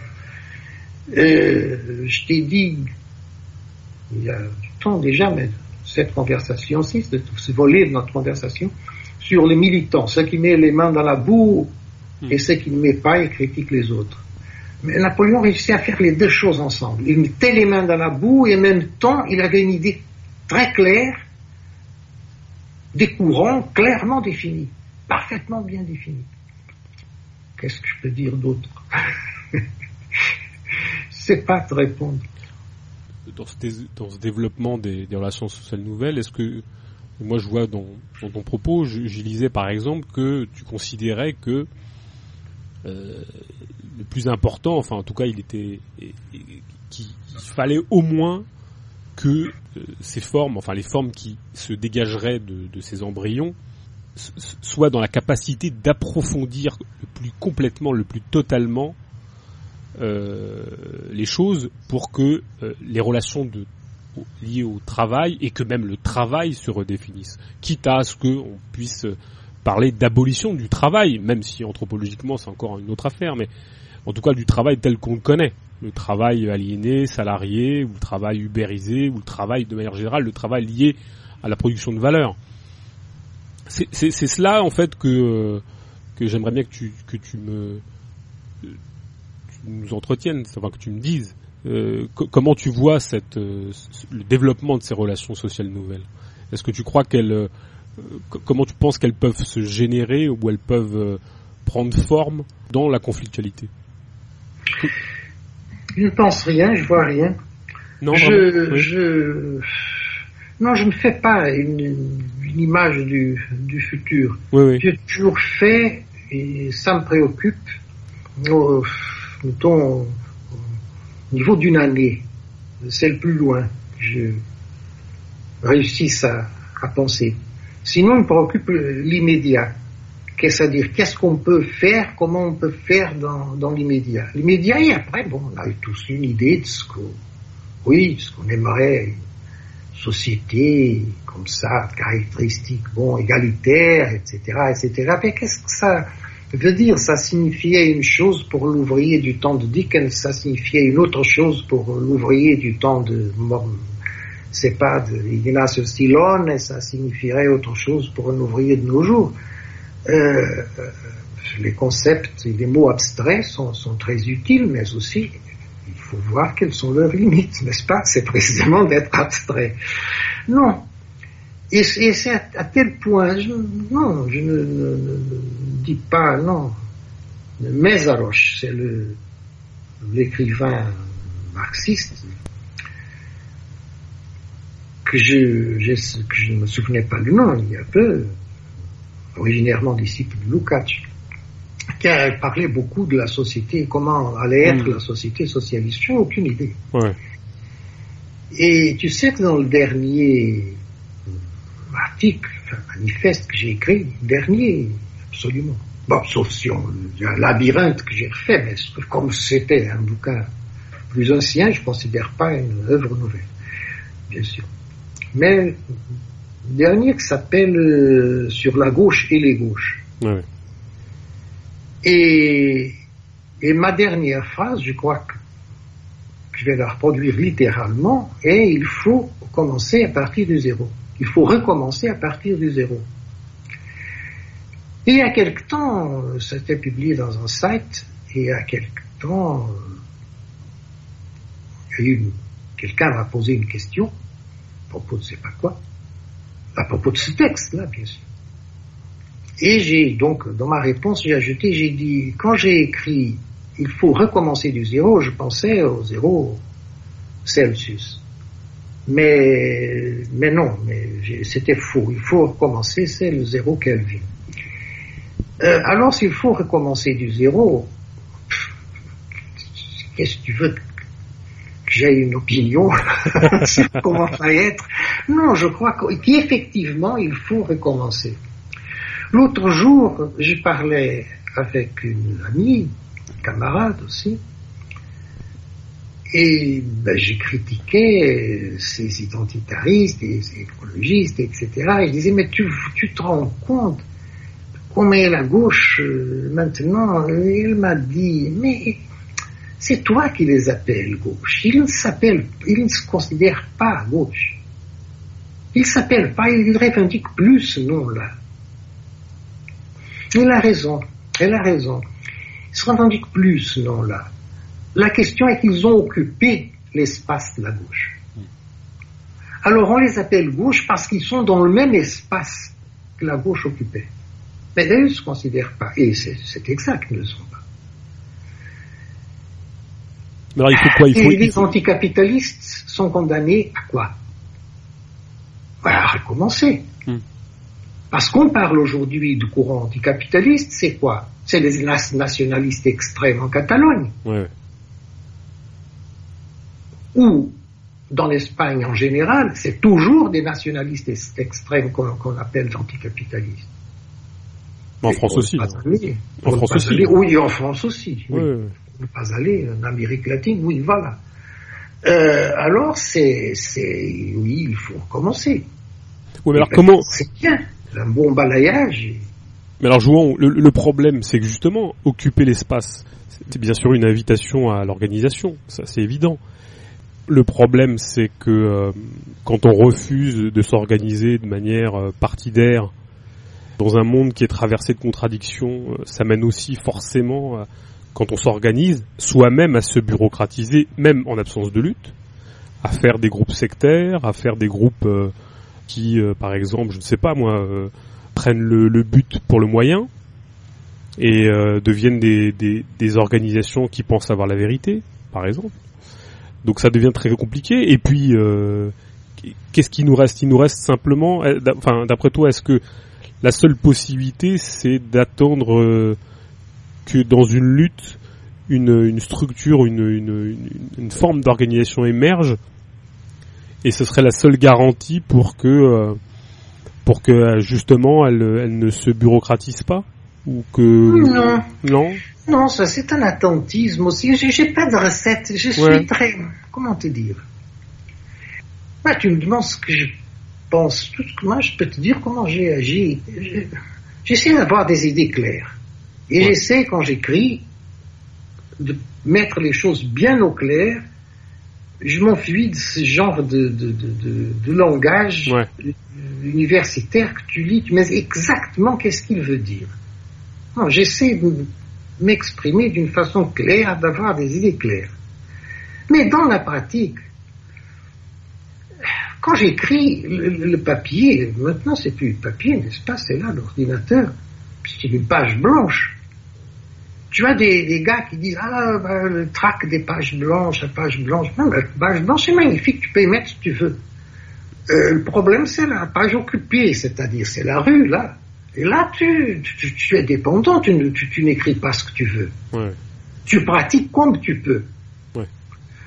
Euh, je t'ai dit, il y a du temps déjà, mais cette conversation-ci, ce volet de notre conversation, sur les militants, ceux qui mettent les mains dans la boue et ceux qui ne mettent pas et critiquent les autres. Napoléon réussit à faire les deux choses ensemble. Il mettait les mains dans la boue et en même temps, il avait une idée très claire des courants clairement définis, parfaitement bien définis. Qu'est-ce que je peux dire d'autre? *laughs* C'est pas te répondre. Dans ce, développement des, relations sociales nouvelles, est-ce que moi je vois dans, ton propos, je, lisais par exemple que tu considérais que euh, le plus important, enfin en tout cas il était qu'il fallait au moins que euh, ces formes, enfin les formes qui se dégageraient de, ces embryons, soient dans la capacité d'approfondir le plus complètement, le plus totalement euh, les choses pour que euh, les relations liées au travail et que même le travail se redéfinisse, quitte à ce qu'on puisse parler d'abolition du travail, même si anthropologiquement c'est encore une autre affaire, mais en tout cas du travail tel qu'on le connaît, le travail aliéné, salarié, ou le travail ubérisé, ou le travail de manière générale, le travail lié à la production de valeur. C'est cela en fait que que j'aimerais bien que tu que tu me nous entretiennes, enfin que tu me dises euh, comment tu vois cette, euh, le développement de ces relations sociales nouvelles? Est-ce que tu crois qu'elles, euh, comment tu penses qu'elles peuvent se générer ou elles peuvent prendre forme dans la conflictualité? Je ne pense rien, je vois rien. Non, je, je, non, je ne fais pas une, image du, du futur. Oui, J'ai toujours fait, et ça me préoccupe, mettons, au niveau d'une année, c'est le plus loin que je réussisse à, à penser. Sinon, il me préoccupe l'immédiat. Qu'est-ce à dire Qu'est-ce qu'on peut faire Comment on peut faire dans, dans l'immédiat L'immédiat, et après, bon, on a eu tous une idée de ce qu'on, oui, ce qu'on aimerait, une société comme ça, caractéristique, bon, égalitaire, etc., etc. Mais qu'est-ce que ça veut dire? Ça signifiait une chose pour l'ouvrier du temps de Dickens, ça signifiait une autre chose pour l'ouvrier du temps de c'est pas de ça signifierait autre chose pour un ouvrier de nos jours. Euh, euh, les concepts et les mots abstraits sont, très utiles, mais aussi il faut voir quelles sont leurs limites, n'est-ce pas? C'est précisément d'être abstrait. Non, et, c'est à, tel point, non, je ne, dis pas, non. Mésaroche, c'est l'écrivain marxiste que je, que je ne me souvenais pas du nom il y a peu, originairement disciple de Lukács, qui a parlé beaucoup de la société, comment allait être hmm. la société socialiste. Je n'ai aucune idée. Ouais. Et tu sais que dans le dernier article, manifeste que j'ai écrit, dernier, absolument. Bon, sauf si on, a un labyrinthe que j'ai refait, mais comme c'était un bouquin plus ancien, je ne considère pas une œuvre nouvelle, bien sûr. Mais dernier qui s'appelle euh, Sur la gauche et les gauches. Et, et ma dernière phrase, je crois que, je vais la reproduire littéralement, et il faut commencer à partir du zéro. Il faut recommencer à partir du zéro. Et il y a quelque temps, c'était publié dans un site, et il y a quelque temps, quelqu'un m'a posé une question, à propos de je sais pas quoi, à propos de ce texte-là, bien sûr. Et j'ai donc, dans ma réponse, j'ai ajouté, j'ai dit, quand j'ai écrit il faut recommencer du zéro, je pensais au zéro Celsius. Mais, mais non, mais c'était faux. Il faut recommencer, c'est le zéro Kelvin. Euh, alors, s'il faut recommencer du zéro, qu'est-ce que tu veux que j'ai une opinion *laughs* sur comment ça va être Non, je crois qu'effectivement, il faut recommencer. L'autre jour, je parlais avec une amie, camarade aussi, et ben, j'ai critiqué ces identitaristes, ces écologistes, etc. Et je disais, mais tu, tu te rends compte est la gauche euh, maintenant? Il m'a dit, mais c'est toi qui les appelles gauche. Ils ne s'appellent, ils ne se considèrent pas gauche. Ils s'appellent pas, ils revendiquent plus ce nom-là. Il a raison, elle a raison. Ils se revendiquent plus ce nom-là. La question est qu'ils ont occupé l'espace de la gauche. Alors on les appelle gauche parce qu'ils sont dans le même espace que la gauche occupait. Mais eux ne se considèrent pas, et c'est exact, ils ne le sont pas. Alors, il faut quoi? Il faut, Et les anticapitalistes sont condamnés à quoi? À recommencer. Hmm. Parce qu'on parle aujourd'hui du courant anticapitaliste, c'est quoi? C'est les nationalistes extrêmes en Catalogne. Ouais. Ou, dans l'Espagne en général, c'est toujours des nationalistes extrêmes qu'on appelle anticapitalistes. En France aussi. En France aussi. oui, en France aussi. Oui. Ne pas aller en Amérique latine, oui, voilà. Euh, alors, c'est, c'est, oui, il faut recommencer. Oui, mais alors comment C'est bien, un bon balayage. Mais alors, jouons. Le, le problème, c'est que justement, occuper l'espace, c'est bien sûr une invitation à l'organisation. Ça, c'est évident. Le problème, c'est que euh, quand on refuse de s'organiser de manière euh, partidaire dans un monde qui est traversé de contradictions, euh, ça mène aussi forcément, quand on s'organise, soi-même à se bureaucratiser, même en absence de lutte, à faire des groupes sectaires, à faire des groupes euh, qui, par exemple, je ne sais pas moi, prennent le, but pour le moyen et deviennent des, des, organisations qui pensent avoir la vérité, par exemple. Donc ça devient très compliqué. Et puis, qu'est-ce qui nous reste? Il nous reste simplement, enfin, d'après toi, est-ce que la seule possibilité, c'est d'attendre euh, que dans une lutte, une, structure, une, une, forme d'organisation émerge, et ce serait la seule garantie pour que, euh, pour que justement, elle, elle ne se bureaucratise pas, ou que non, non, non, ça c'est un attentisme aussi. J'ai pas de recette. Je suis très, comment te dire? Bah, tu me demandes ce que je pense, tout ce que moi je peux te dire comment j'ai agi. J'essaie d'avoir des idées claires. Et j'essaie, quand j'écris, de mettre les choses bien au clair. Je m'enfuis de ce genre de, de, de, de langage universitaire que tu lis. Tu mets exactement qu'est-ce qu'il veut dire. J'essaie de m'exprimer d'une façon claire, d'avoir des idées claires. Mais dans la pratique, quand j'écris le, papier, maintenant c'est plus le papier, n'est-ce pas, c'est là l'ordinateur, c'est une page blanche. Tu as des, gars qui disent ah ben, le trac des pages blanches, la page blanche. Non, la page blanche c'est magnifique, tu peux y mettre si tu veux. Euh, le problème c'est la page occupée, c'est-à-dire c'est la rue là. Et là tu, tu, es dépendant, tu, tu, n'écris pas ce que tu veux. Tu pratiques comme tu peux.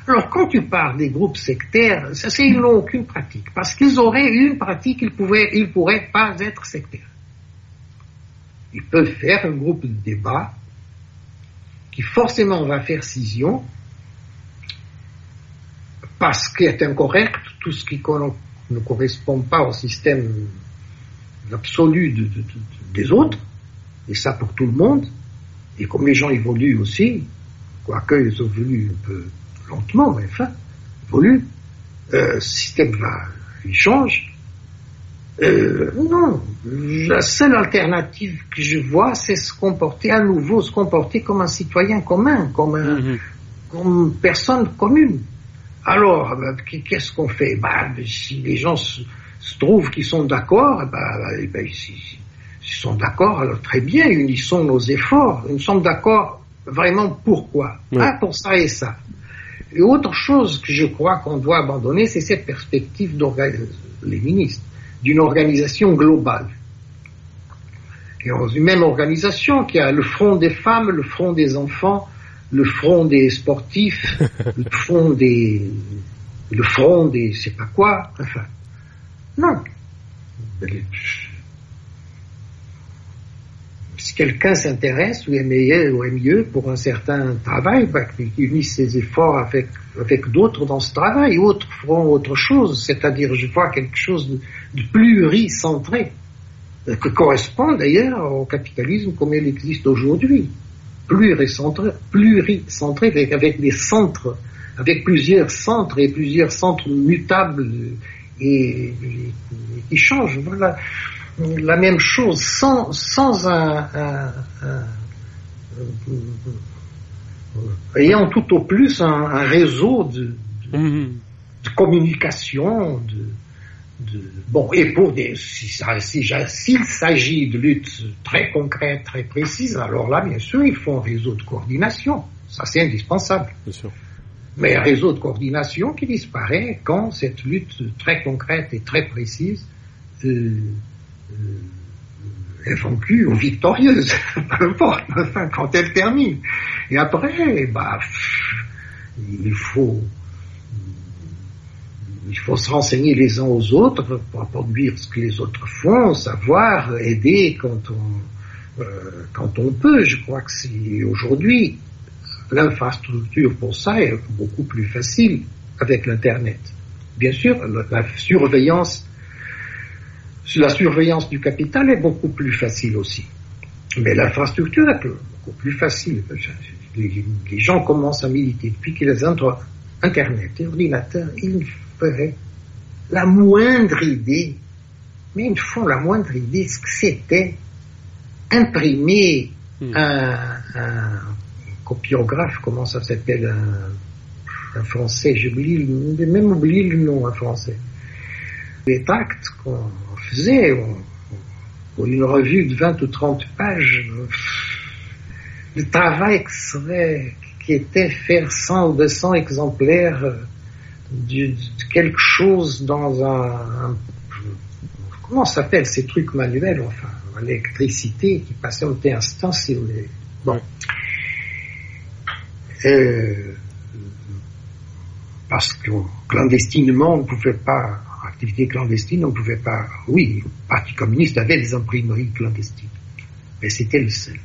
Alors, quand tu parles des groupes sectaires, ça, c'est, ils n'ont aucune pratique. Parce qu'ils auraient une pratique, ils pouvaient, ils pourraient pas être sectaires. Ils peuvent faire un groupe de débat qui forcément va faire scission parce qu'il est incorrect tout ce qui ne correspond pas au système absolu des autres, et ça pour tout le monde, et comme les gens évoluent aussi, quoique ils évoluent un peu lentement, mais enfin, évolue. Euh, système va, il change. Euh, non, la seule alternative que je vois, c'est se comporter à nouveau, se comporter comme un citoyen commun, comme, un, Mhm. comme une personne commune. Alors, ben, qu'est-ce qu'on fait? Bah, Si les gens se, se trouvent qu'ils sont d'accord, eh ben, eh s'ils sont d'accord, alors très bien, unissons nos efforts. Nous sommes d'accord vraiment pourquoi? Ouais. Ah, pour ça et ça. Et autre chose que je crois qu'on doit abandonner, c'est cette perspective léniniste, d'une organisation globale. Et dans une même organisation qui a le front des femmes, le front des enfants, le front des sportifs, *laughs* le front des, le front des, je sais pas quoi, enfin. Non. Si quelqu'un s'intéresse ou est ou est mieux pour un certain travail, bah, qu'il ses efforts avec, avec d'autres dans ce travail, autres feront autre chose, c'est-à-dire, je vois quelque chose de, de pluricentré, euh, que correspond d'ailleurs au capitalisme comme il existe aujourd'hui. Pluricentré, pluricentré avec, avec des centres, avec plusieurs centres et plusieurs centres mutables et qui changent. Voilà la même chose sans, sans un, un- un- un- ayant tout au plus un, réseau de, de- Mhm. de communication, de, de- bon, et pour des, si s'il s'agit de luttes très concrètes, très précises, alors là, bien sûr, il faut un réseau de coordination. Ça, c'est indispensable. Bien sûr. Mais un réseau de coordination qui disparaît quand cette lutte très concrète et très précise euh, euh, est vaincue ou victorieuse, *laughs* peu importe, enfin, quand elle termine. Et après, bah, il faut il faut se renseigner les uns aux autres pour produire ce que les autres font, savoir aider quand on euh, quand on peut. Je crois que c'est aujourd'hui l'infrastructure pour ça est beaucoup plus facile avec l'internet. Bien sûr, la surveillance la surveillance du capital est beaucoup plus facile aussi. Mais l'infrastructure est beaucoup plus facile. Les, les gens commencent à militer depuis qu'ils ont Internet et ordinateur, ils feraient la moindre idée, mais ils font la moindre idée ce que c'était imprimer Hmm. un, un copiographe, comment ça s'appelle, un, un français, j'ai même oublié le nom, un français. Les tracts qu'on faisait, on- pour une revue de 20 ou 30 pages, le travail qui était faire 100 ou 200 exemplaires euh, de quelque chose dans un, un- comment ça s'appelle ces trucs manuels, enfin, l'électricité qui passait au instant, si vous voulez. Bon. Euh, parce que clandestinement, on ne pouvait pas, activité clandestine, on ne pouvait pas, oui, le Parti communiste avait des imprimeries clandestines, mais c'était le seul.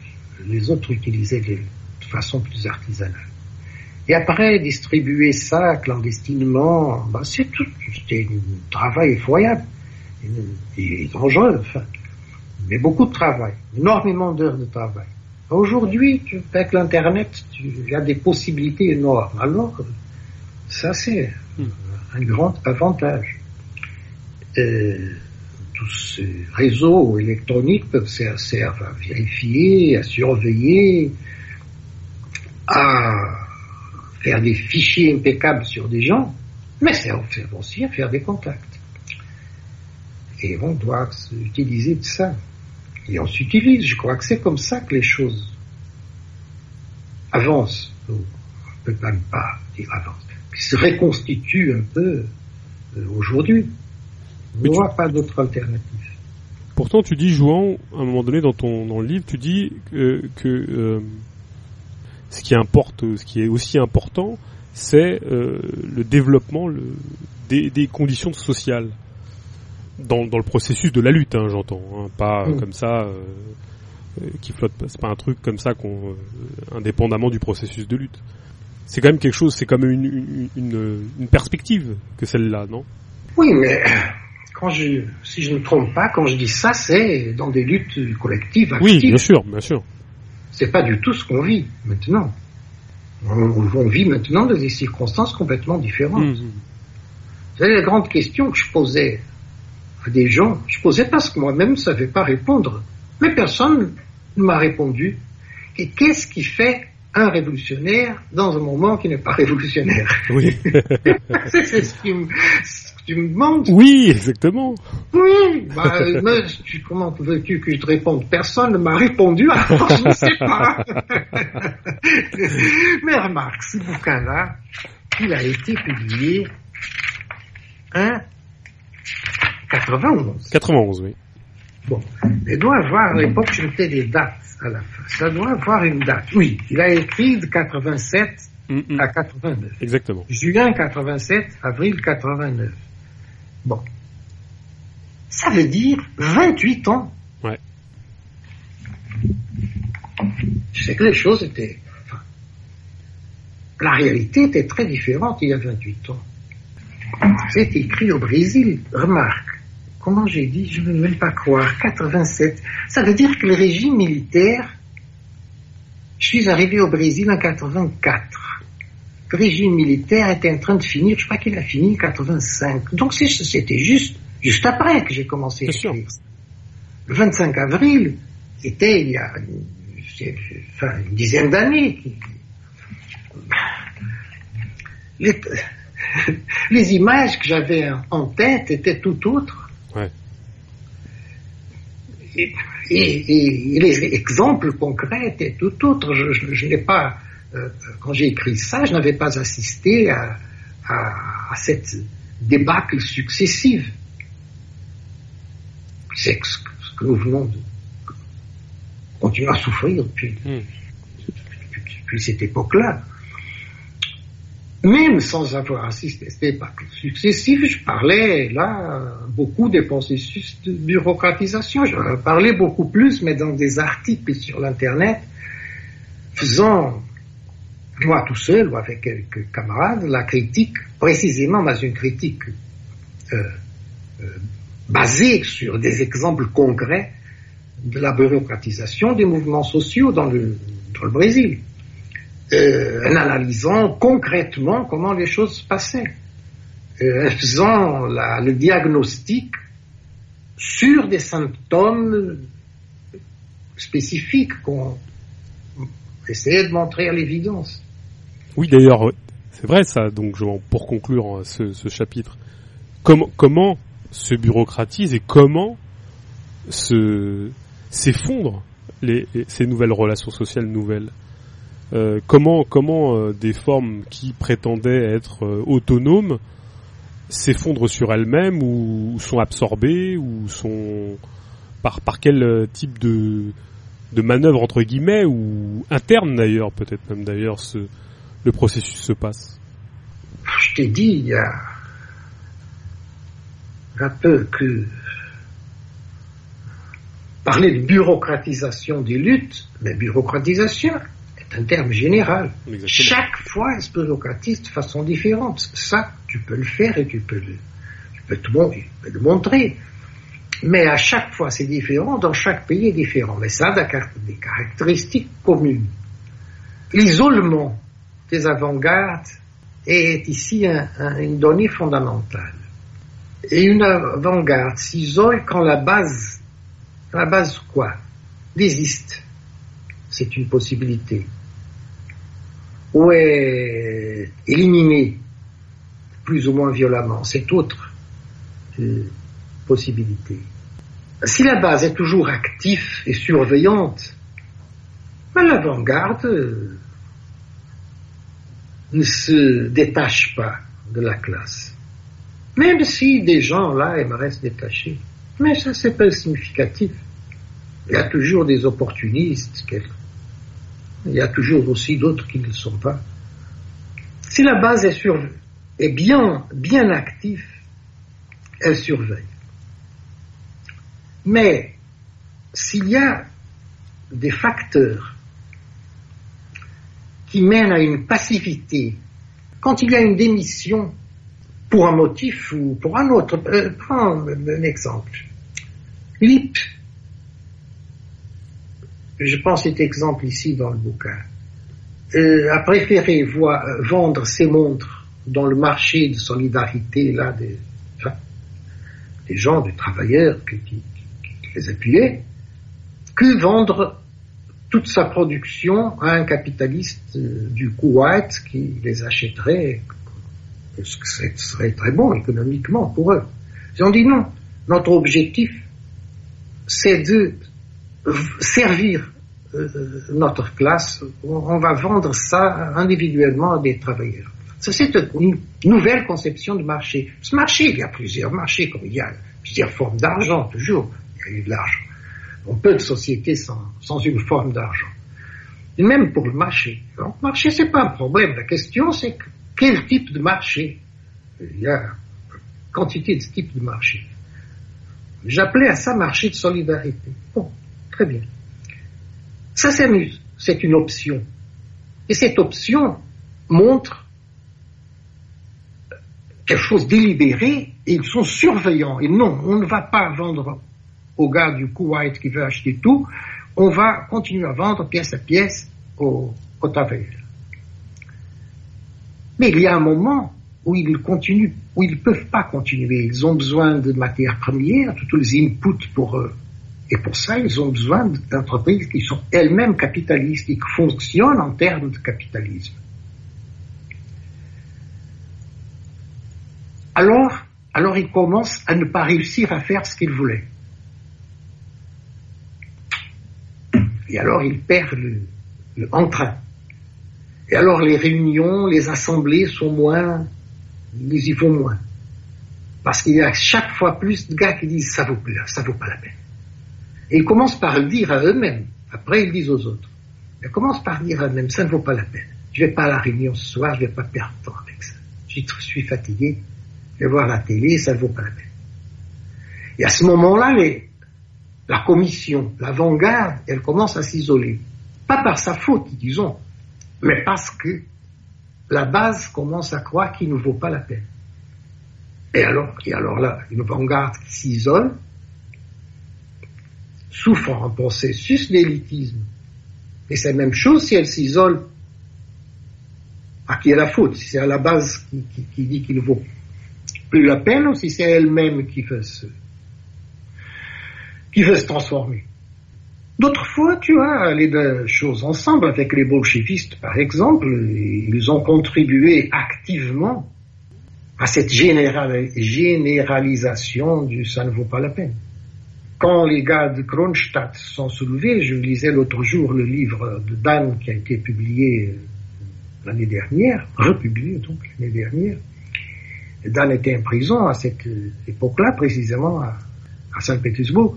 Les autres utilisaient les, de façon plus artisanale. Et après, distribuer ça clandestinement, ben, c'est tout, c'était un travail effroyable, et, et dangereux, enfin. Mais beaucoup de travail, énormément d'heures de travail. Aujourd'hui, avec l'Internet, il y a des possibilités énormes. Alors, ça c'est Hmm. un grand avantage. Euh, tous ces réseaux électroniques peuvent ser- servent à vérifier, à surveiller, à faire des fichiers impeccables sur des gens, mais servent servent aussi à faire des contacts. Et on doit utiliser de ça. Et on s'utilise, je crois que c'est comme ça que les choses avancent. On ne peut même pas dire avancent. Qui se reconstituent un peu euh, aujourd'hui. Je ne tu- pas d'autre alternative. Pourtant, tu dis, Jouan, à un moment donné dans ton dans le livre, tu dis que, que euh, ce qui importe, ce qui est aussi important, c'est euh, le développement le, des, des conditions sociales dans, dans le processus de la lutte, hein, j'entends, hein, pas Mm. comme ça euh, qui flotte. pas. C'est pas un truc comme ça qu'on, indépendamment du processus de lutte. C'est quand même quelque chose, c'est quand même une, une, une, une perspective que celle-là, non? Oui, mais quand je, si je ne me trompe pas, quand je dis ça, c'est dans des luttes collectives Oui, actives. bien sûr, bien sûr. C'est pas du tout ce qu'on vit maintenant. On, vit maintenant dans des circonstances complètement différentes. Mhm. Vous savez, la grande question que je posais à des gens, je posais parce que moi-même ne savais pas répondre. Mais personne ne m'a répondu. Et qu'est-ce qui fait un révolutionnaire dans un moment qui n'est pas *laughs* révolutionnaire? Oui. *laughs* C'est ce qui me, tu me demandes Oui, exactement. Oui, bah, *laughs* mais, tu, comment veux-tu que je te réponde? Personne ne m'a répondu, alors je ne sais pas. *laughs* mais remarque, ce bouquin-là, il a été publié en 91. 91, oui. Bon, il doit avoir, à l'époque, je mettais des dates à la fin. Ça doit avoir une date. Oui, il a écrit de 87 Mm, mm. à 89. Exactement. Juin 87, avril 89. Bon. Ça veut dire 28 ans. Ouais. Je sais que les choses étaient... enfin, la réalité était très différente il y a 28 ans. C'est écrit au Brésil. Remarque, comment j'ai dit, je ne veux même pas croire, 87. Ça veut dire que le régime militaire, je suis arrivé au Brésil en 84. Le régime militaire était en train de finir, je crois qu'il a fini en 85. Donc c'était juste, juste après que j'ai commencé à écrire. Le 25 avril, c'était il y a enfin, une dizaine d'années. Les, *laughs* les images que j'avais en tête étaient tout autres. Ouais. Et, et- et les exemples concrets étaient tout autres. Je, je- je n'ai pas, euh, quand j'ai écrit ça, je n'avais pas assisté à, à- à cette débâcle successive. C'est ce que nous venons de continuer à souffrir depuis, Mm. depuis, depuis cette époque-là. Même sans avoir assisté à cette époque successive, je parlais là beaucoup des processus de bureaucratisation. Je parlais beaucoup plus, mais dans des articles sur l'Internet, faisant, moi tout seul ou avec quelques camarades, la critique, précisément, mais une critique euh, euh, basée sur des exemples concrets de la bureaucratisation des mouvements sociaux dans le, dans le Brésil euh, en analysant concrètement comment les choses se passaient, en faisant le diagnostic sur des symptômes spécifiques qu'on essayait de montrer à l'évidence. Oui, d'ailleurs, c'est vrai ça. Donc, pour conclure euh, ce, chapitre, comment, comment se bureaucratise et comment se s'effondrent les, ces nouvelles relations sociales nouvelles? Euh, Comment, comment euh, des formes qui prétendaient être autonomes s'effondrent sur elles-mêmes ou, sont absorbées ou sont par quel type de de manœuvre entre guillemets ou interne d'ailleurs peut-être même d'ailleurs ce le processus se passe. Je t'ai dit il y a un peu que parler de bureaucratisation des luttes, mais bureaucratisation est un terme général. Exactement. Chaque fois, elle se bureaucratise de façon différente. Ça, tu peux le faire et tu peux le, tu peux te mon- tu peux le montrer. Mais à chaque fois, c'est différent. Dans chaque pays est différent. Mais ça a des caractéristiques communes. L'isolement des avant-gardes est ici un- un- une donnée fondamentale. Et une avant-garde s'isole quand la base, la base quoi Désiste. C'est une possibilité. Ou est éliminée plus ou moins violemment. C'est autre euh, possibilité. Si la base est toujours active et surveillante, ben, l'avant-garde euh, ne se détache pas de la classe. Même si des gens là aimeraient se détacher. Mais ça, c'est pas significatif. Il y a toujours des opportunistes. Il y a toujours aussi d'autres qui ne le sont pas. Si la base est, est bien, bien active, elle surveille. Mais s'il y a des facteurs qui mènent à une passivité, quand il y a une démission pour un motif ou pour un autre, euh, prends un exemple. Lip, je prends cet exemple ici dans le bouquin. euh, a préféré vendre ses montres dans le marché de solidarité là des, gens, des travailleurs qui, qui, qui les appuyaient, que vendre toute sa production à un capitaliste euh, du Kuwait qui les achèterait, ce serait très bon économiquement pour eux. Ils ont dit non, notre objectif, c'est de servir euh, notre classe, on va vendre ça individuellement à des travailleurs. C'est une nouvelle conception de marché. Ce marché, il y a plusieurs marchés, comme il y a plusieurs formes d'argent, toujours. Il y a eu de l'argent. On peut de sociétés sans, sans une forme d'argent. Et même pour le marché. le marché, c'est pas un problème. La question, c'est quel type de marché? Il y a quantité de types de marché. J'appelais à ça marché de solidarité. Bon, très bien. Ça s'amuse. C'est une option. Et cette option montre quelque chose délibéré ils sont surveillants. Et non, on ne va pas vendre au gars du Kuwait qui veut acheter tout, on va continuer à vendre pièce à pièce au, au Mais il y a un moment où ils continuent, où ils ne peuvent pas continuer. Ils ont besoin de matières premières, tous les inputs pour eux. Et pour ça, ils ont besoin d'entreprises qui sont elles-mêmes capitalistes et qui fonctionnent en termes de capitalisme. Alors, alors ils commencent à ne pas réussir à faire ce qu'ils voulaient. Et alors ils perdent le, le entrain. Et alors les réunions, les assemblées sont moins, ils y vont moins. Parce qu'il y a chaque fois plus de gars qui disent ça vaut plus, ça vaut pas la peine. Et ils commencent par le dire à eux-mêmes. Après, ils disent aux autres. Ils commencent par dire à eux-mêmes, ça ne vaut pas la peine. Je vais pas à la réunion ce soir, je vais pas perdre temps avec ça. Je suis fatigué, je vais voir la télé, ça ne vaut pas la peine. Et à ce moment-là, les, la commission, l'avant-garde, elle commence à s'isoler. Pas par sa faute, disons, mais parce que la base commence à croire qu'il ne vaut pas la peine. Et alors, et alors là, une avant-garde qui s'isole, souffre un processus d'élitisme. Et c'est la même chose si elle s'isole. À qui est la faute Si c'est à la base qui, qui, dit qu'il ne vaut plus la peine ou si c'est elle-même qui veut se, qui veut se transformer. D'autres fois, tu vois, les deux choses ensemble avec les bolchevistes, par exemple, ils ont contribué activement à cette généralisation du ça ne vaut pas la peine. Quand les gars de Kronstadt sont soulevés, je lisais l'autre jour le livre de Dan qui a été publié euh, l'année dernière, republié donc l'année dernière. Dan était en prison à cette époque-là, précisément à Saint-Pétersbourg.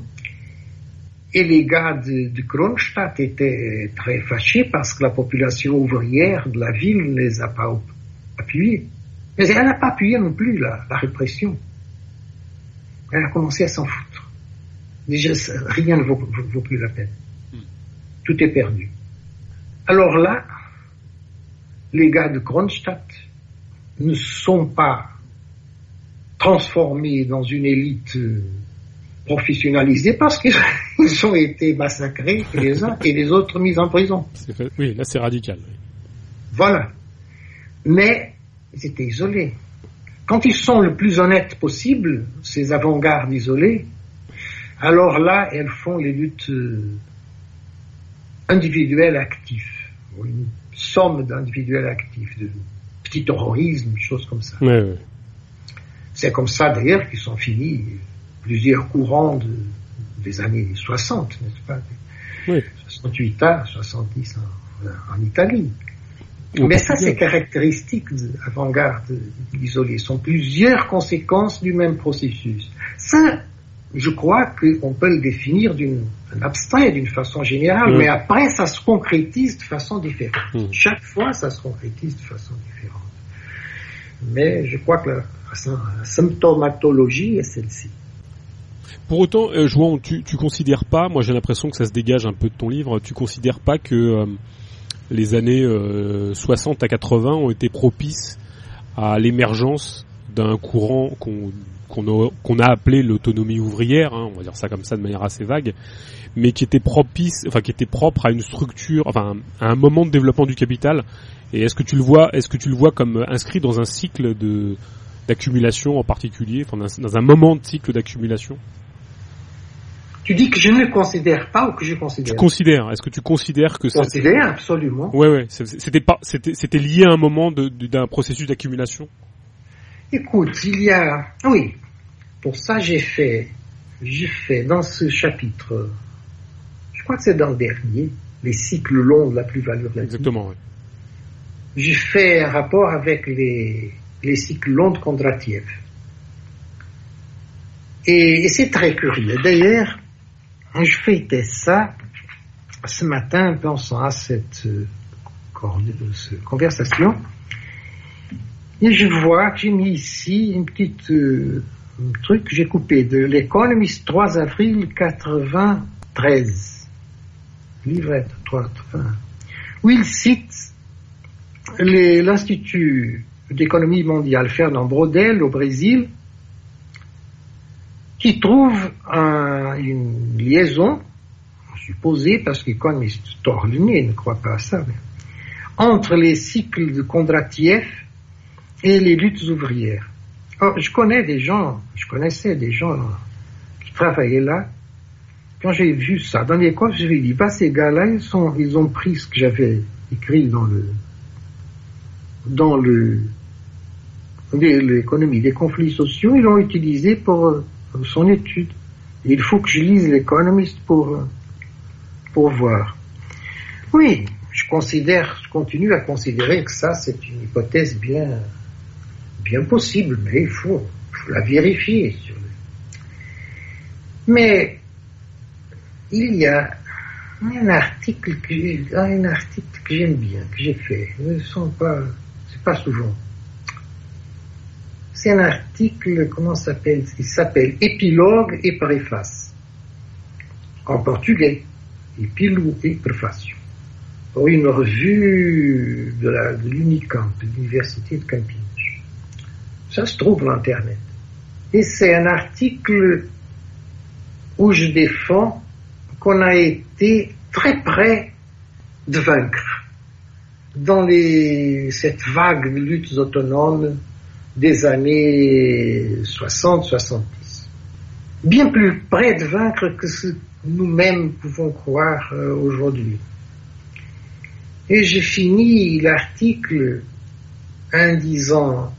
Et les gars de, de, Kronstadt étaient très fâchés parce que la population ouvrière de la ville ne les a pas appuyés. Mais elle n'a pas appuyé non plus la, la, répression. Elle a commencé à s'en foutre. Déjà, rien ne vaut, vaut, plus la peine. Tout est perdu. Alors là, les gars de Kronstadt ne sont pas transformés dans une élite professionnalisés parce qu'ils *laughs* ont été massacrés les uns et les autres mis en prison. Oui, là c'est radical. Voilà. Mais ils étaient isolés. Quand ils sont le plus honnêtes possible, ces avant-gardes isolés, alors là, elles font les luttes euh, individuelles actives, une somme d'individuels actifs, de petits terrorisme, choses comme ça. C'est comme ça d'ailleurs qu'ils sont finis plusieurs courants de, des années 60, n'est-ce pas? Oui. 68 ans, 70 en, en Italie. Mais ça, c'est caractéristique de l'avant-garde isolée. Ce sont plusieurs conséquences du même processus. Ça, je crois qu'on peut le définir d'une abstrait d'une façon générale, mais après, ça se concrétise de façon différente. Chaque fois, ça se concrétise de façon différente. Mais je crois que la, la symptomatologie est celle-ci. Pour autant, euh, tu, considères pas, moi j'ai l'impression que ça se dégage un peu de ton livre, tu considères pas que euh, les années euh, 60 à 80 ont été propices à l'émergence d'un courant qu'on a, appelé l'autonomie ouvrière, hein, on va dire ça comme ça de manière assez vague, mais qui était propice, enfin qui était propre à une structure, enfin à un moment de développement du capital. Et est-ce que tu le vois, est-ce que tu le vois comme inscrit dans un cycle de d'accumulation en particulier, enfin dans un moment de cycle d'accumulation? Tu dis que je ne considère pas ou que je considère? Tu considères. Est-ce que tu considères que c'est considère absolument. Ouais, ouais. C'était pas, c'était, c'était lié à un moment d'un processus d'accumulation? Écoute, il y a, oui. Pour ça, j'ai fait, j'ai fait dans ce chapitre, je crois que c'est dans le dernier, les cycles longs de la plus-value relative. Exactement. Oui. J'ai fait un rapport avec les, les cycles longs de Kondratiev. Et, et c'est très curieux. D'ailleurs, je fêtais ça ce matin, pensant à cette, euh, conversation. Et je vois que j'ai mis ici une petite euh, truc que j'ai coupé de l'Economist 3 avril 93. Livret 3, où il cite l'Institut d'économie mondiale Fernand Brodel au Brésil, qui trouve une liaison, supposée, parce qu'économiste Torlinet ne croit pas à ça, entre les cycles de Kondratiev et les luttes ouvrières. je connais des gens, je connaissais des gens qui travaillaient là. Quand j'ai vu ça dans l'école, je me dit, bah, ces gars-là, ils, ils ont pris ce que j'avais écrit dans le, dans le, l'économie des conflits sociaux, ils l'ont utilisé pour son étude. Il faut que je lise l'économiste pour, pour voir. Oui, je considère, je continue à considérer que ça, c'est une hypothèse bien, bien possible, mais il faut, la vérifier. Mais il y a un article que, un article que j'aime bien, que j'ai fait. Ne sont pas, pas souvent c'est un article, comment s'appelle Il s'appelle Épilogue et préface. En portugais, Epílogo et préface. Pour une revue de l'Unicamp, de l'Université de Campinas. Ça se trouve sur Internet. Et c'est un article où je défends qu'on a été très près de vaincre dans cette vague de luttes autonomes des années 60-70. Bien plus près de vaincre que ce que nous-mêmes pouvons croire euh, aujourd'hui. Et j'ai fini l'article en disant,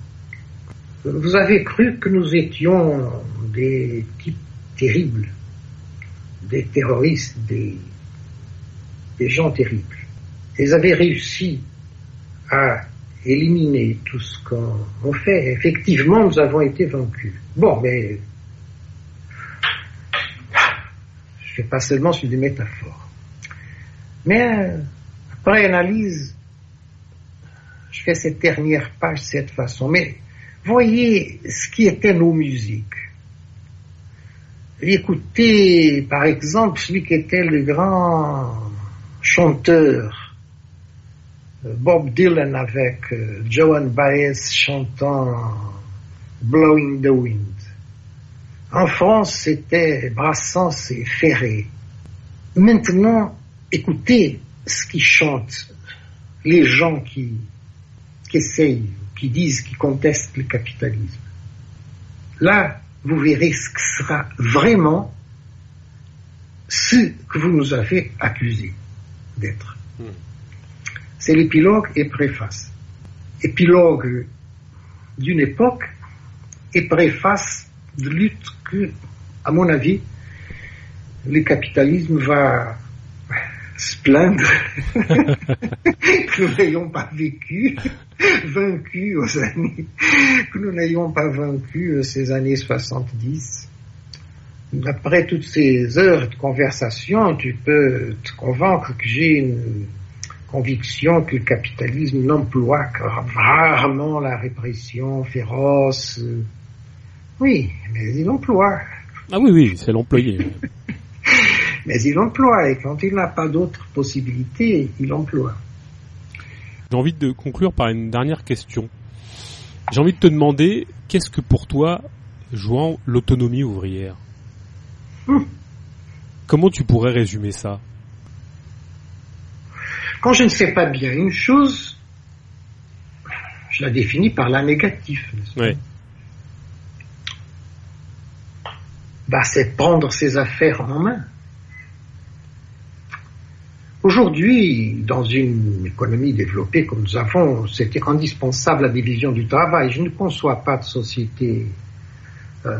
vous avez cru que nous étions des types terribles, des terroristes, des, des gens terribles. Ils avaient réussi à éliminer tout ce qu'on fait. Effectivement, nous avons été vaincus. Bon, mais je fais pas seulement sur des métaphores. Mais après analyse, je fais cette dernière page de cette façon. Mais voyez ce qui étaient nos musiques. Écoutez, par exemple, celui qui était le grand chanteur Bob Dylan avec euh, Joan Baez chantant Blowing the Wind. En France, c'était Brassens et Ferré. Maintenant, écoutez ce qu'ils chantent les gens qui, qui essayent, qui disent, qui contestent le capitalisme. Là, vous verrez ce que sera vraiment ce que vous nous avez accusé d'être. Hmm. C'est l'épilogue et préface. Épilogue d'une époque et préface de lutte que, à mon avis, le capitalisme va se plaindre *laughs* que nous n'ayons pas vécu, vaincu aux années, que nous n'ayons pas vaincu ces années 70. Après toutes ces heures de conversation, tu peux te convaincre que j'ai une conviction que le capitalisme n'emploie que rarement la répression féroce. Oui, mais il emploie. Ah oui, oui, c'est l'employé. *laughs* mais il emploie, et quand il n'a pas d'autre possibilité, il emploie. J'ai envie de conclure par une dernière question. J'ai envie de te demander, qu'est-ce que pour toi, jouant l'autonomie ouvrière? Hmm. Comment tu pourrais résumer ça? Quand je ne sais pas bien une chose, je la définis par la négative. Oui. Bah, c'est prendre ses affaires en main. Aujourd'hui, dans une économie développée comme nous avons, c'était indispensable la division du travail. Je ne conçois pas de société. Euh,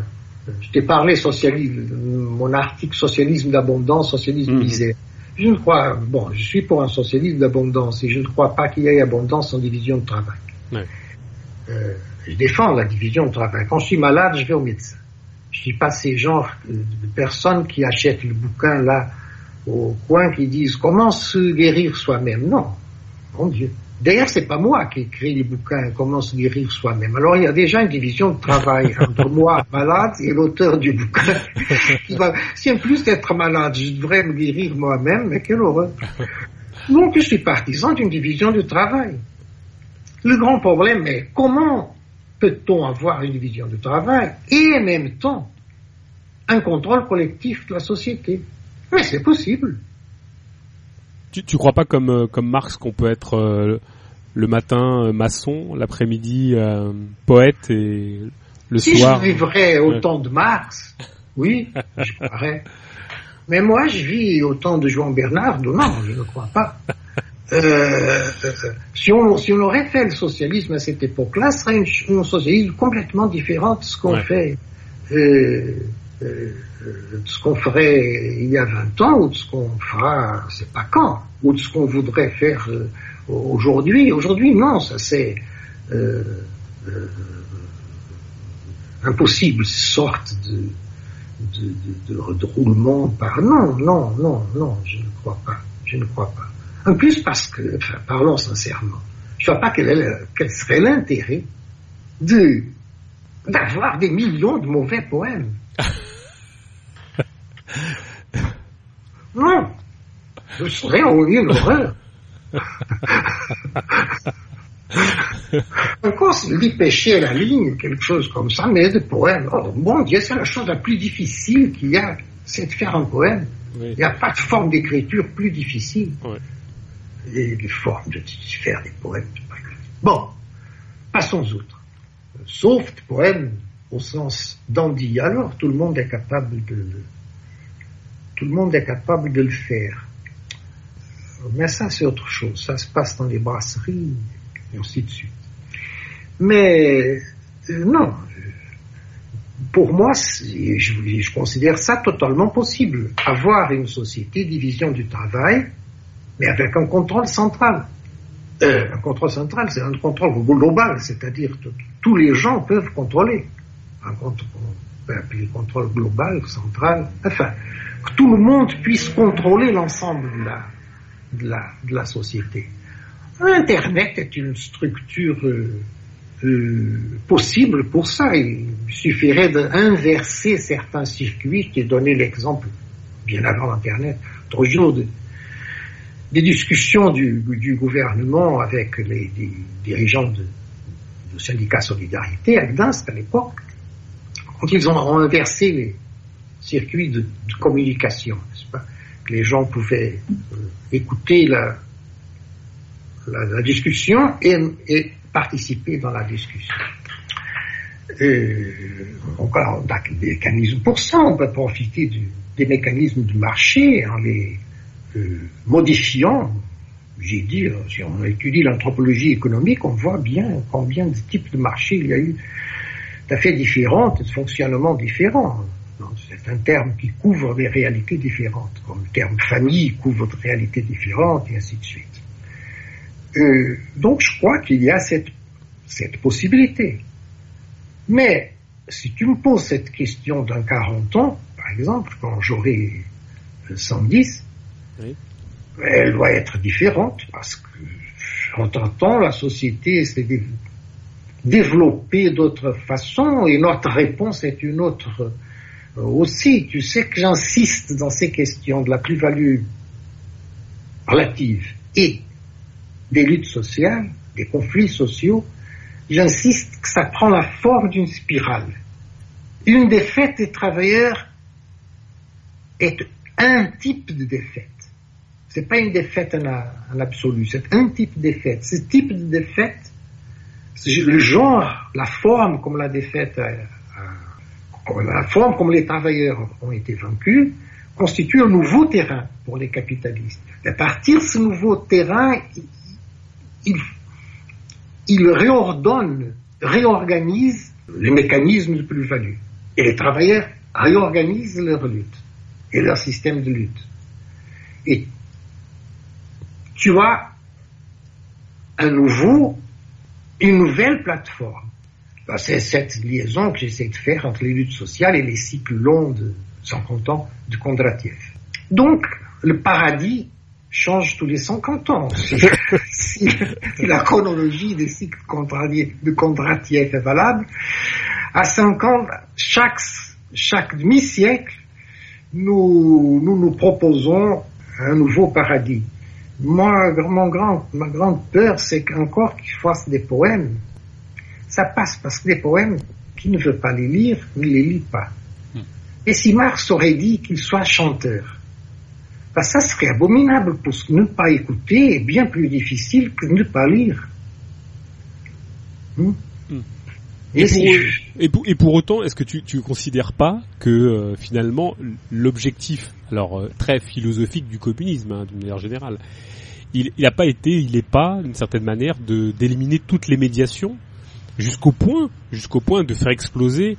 je t'ai parlé socialisme, mon article socialisme d'abondance, socialisme de misère. Je ne crois, bon, je suis pour un socialisme d'abondance et je ne crois pas qu'il y ait abondance en division de travail. Euh, je défends la division de travail. Quand je suis malade, je vais au médecin. Je ne suis pas ces genres de personnes qui achètent le bouquin là au coin qui disent comment se guérir soi-même? Non, mon Dieu. D'ailleurs, c'est pas moi qui écris les bouquins Comment se guérir soi-même. Alors, il y a déjà une division de travail entre *laughs* moi, malade, et l'auteur du bouquin. *laughs* qui va, si en plus d'être malade, je devrais me guérir moi-même, mais quelle horreur. *laughs* Donc, je suis partisan d'une division du travail. Le grand problème est comment peut-on avoir une division du travail et en même temps un contrôle collectif de la société? Oui, c'est possible. Tu, tu crois pas comme euh, comme Marx qu'on peut être euh, le matin euh, maçon, l'après-midi poète et le soir. Si je vivrais au temps de Marx, oui, je croirais. Mais moi, je vis au temps de Jean Bernard, non, je ne crois pas. si, on, si on aurait fait le socialisme à cette époque-là, ce serait une, un socialisme complètement différent de ce qu'on fait de ce qu'on ferait il y a 20 ans ou de ce qu'on fera, c'est pas quand, ou de ce qu'on voudrait faire euh, aujourd'hui. Aujourd'hui, non, ça c'est euh, euh, impossible, sorte de, de, de, de, roulement par... Non, non, non, non, je ne crois pas, je ne crois pas. En plus parce que, enfin, parlons sincèrement, je ne vois pas quel, quel serait l'intérêt de d'avoir des millions de mauvais poèmes. *laughs* Non, je serais en une horreur. Encore *laughs* dit pêcher à la ligne, quelque chose comme ça, mais de poème. Oh mon Dieu, c'est la chose la plus difficile qu'il y a, c'est de faire un poème. Il n'y a pas de forme d'écriture plus difficile. Oui. Et des formes de faire des poèmes. Bon, passons outre. Sauf poème au sens dandy. Alors tout le monde est capable de, tout le monde est capable de le faire. Mais ça, c'est autre chose. Ça se passe dans les brasseries, et ainsi de suite. Mais euh, non, pour moi, je, je, considère ça totalement possible. Avoir une société, division du travail, mais avec un contrôle central. Euh, un contrôle central, c'est un contrôle global, c'est-à-dire que tous les gens peuvent contrôler. Un contrôle, on peut appeler contrôle global, central, enfin, que tout le monde puisse contrôler l'ensemble de la, de, la, de la société. Internet est une structure euh, euh, possible pour ça. Il suffirait d'inverser certains circuits. qui donné l'exemple, bien avant Internet, trop de, des discussions du, du, gouvernement avec les, dirigeants de, du syndicat Solidarité à Gdansk à l'époque, quand ils ont inversé circuit de, communication, n'est-ce pas? Les gens pouvaient euh, écouter la, discussion et, participer dans la discussion. Euh, donc, on a des mécanismes pour ça, on peut profiter des mécanismes du marché en les euh, modifiant. J'ai dit, euh, si on étudie l'anthropologie économique, on voit bien combien de types de marchés il y a eu tout à fait différents, de fonctionnements différents. C'est un terme qui couvre des réalités différentes, comme le terme famille couvre des réalités différentes, et ainsi de suite. Euh, donc je crois qu'il y a cette, cette possibilité. Mais si tu me poses cette question d'un 40 ans, par exemple, quand j'aurai 110, elle doit être différente parce que en temps, la société s'est développée d'autres façons et notre réponse est une autre euh, aussi, tu sais que j'insiste dans ces questions de la plus-value relative et des luttes sociales, des conflits sociaux. j'insiste que ça prend la forme d'une spirale. Une défaite des travailleurs est un type de défaite. C'est pas une défaite en, absolu, c'est un type de défaite. Ce type de défaite, le genre, la forme comme la défaite, euh, euh, la forme comme les travailleurs ont été vaincus, constitue un nouveau terrain pour les capitalistes. à partir de ce nouveau terrain, il, il réordonne, réorganise les mécanismes de plus-value. Et les travailleurs réorganisent leur lutte et leur système de lutte. Et tu as un nouveau, une nouvelle plateforme. C'est cette liaison que j'essaie de faire entre les luttes sociales et les cycles longs de 50 ans de Kondratiev. Donc, le paradis change tous les 50 ans. *laughs* si, la chronologie des cycles de Kondratiev est valable, à 50, chaque, chaque demi-siècle, nous, nous nous proposons un nouveau paradis. Moi, mon grand, ma grande peur, c'est qu'encore qu'ils fassent des poèmes, ça passe parce que des poèmes, qui ne veut pas les lire, ne les lit pas. Hmm. Et si Marx aurait dit qu'il soit chanteur, ben ça serait abominable, parce que ne pas écouter est bien plus difficile que ne pas lire. Hmm. Hmm. Et, pour, et, pour, autant, est-ce que tu ne considères pas que euh, finalement l'objectif, alors euh, très philosophique du communisme, hein, d'une manière générale, il n'a pas été, il n'est pas, d'une certaine manière, de d'éliminer toutes les médiations jusqu'au point, jusqu'au point de faire exploser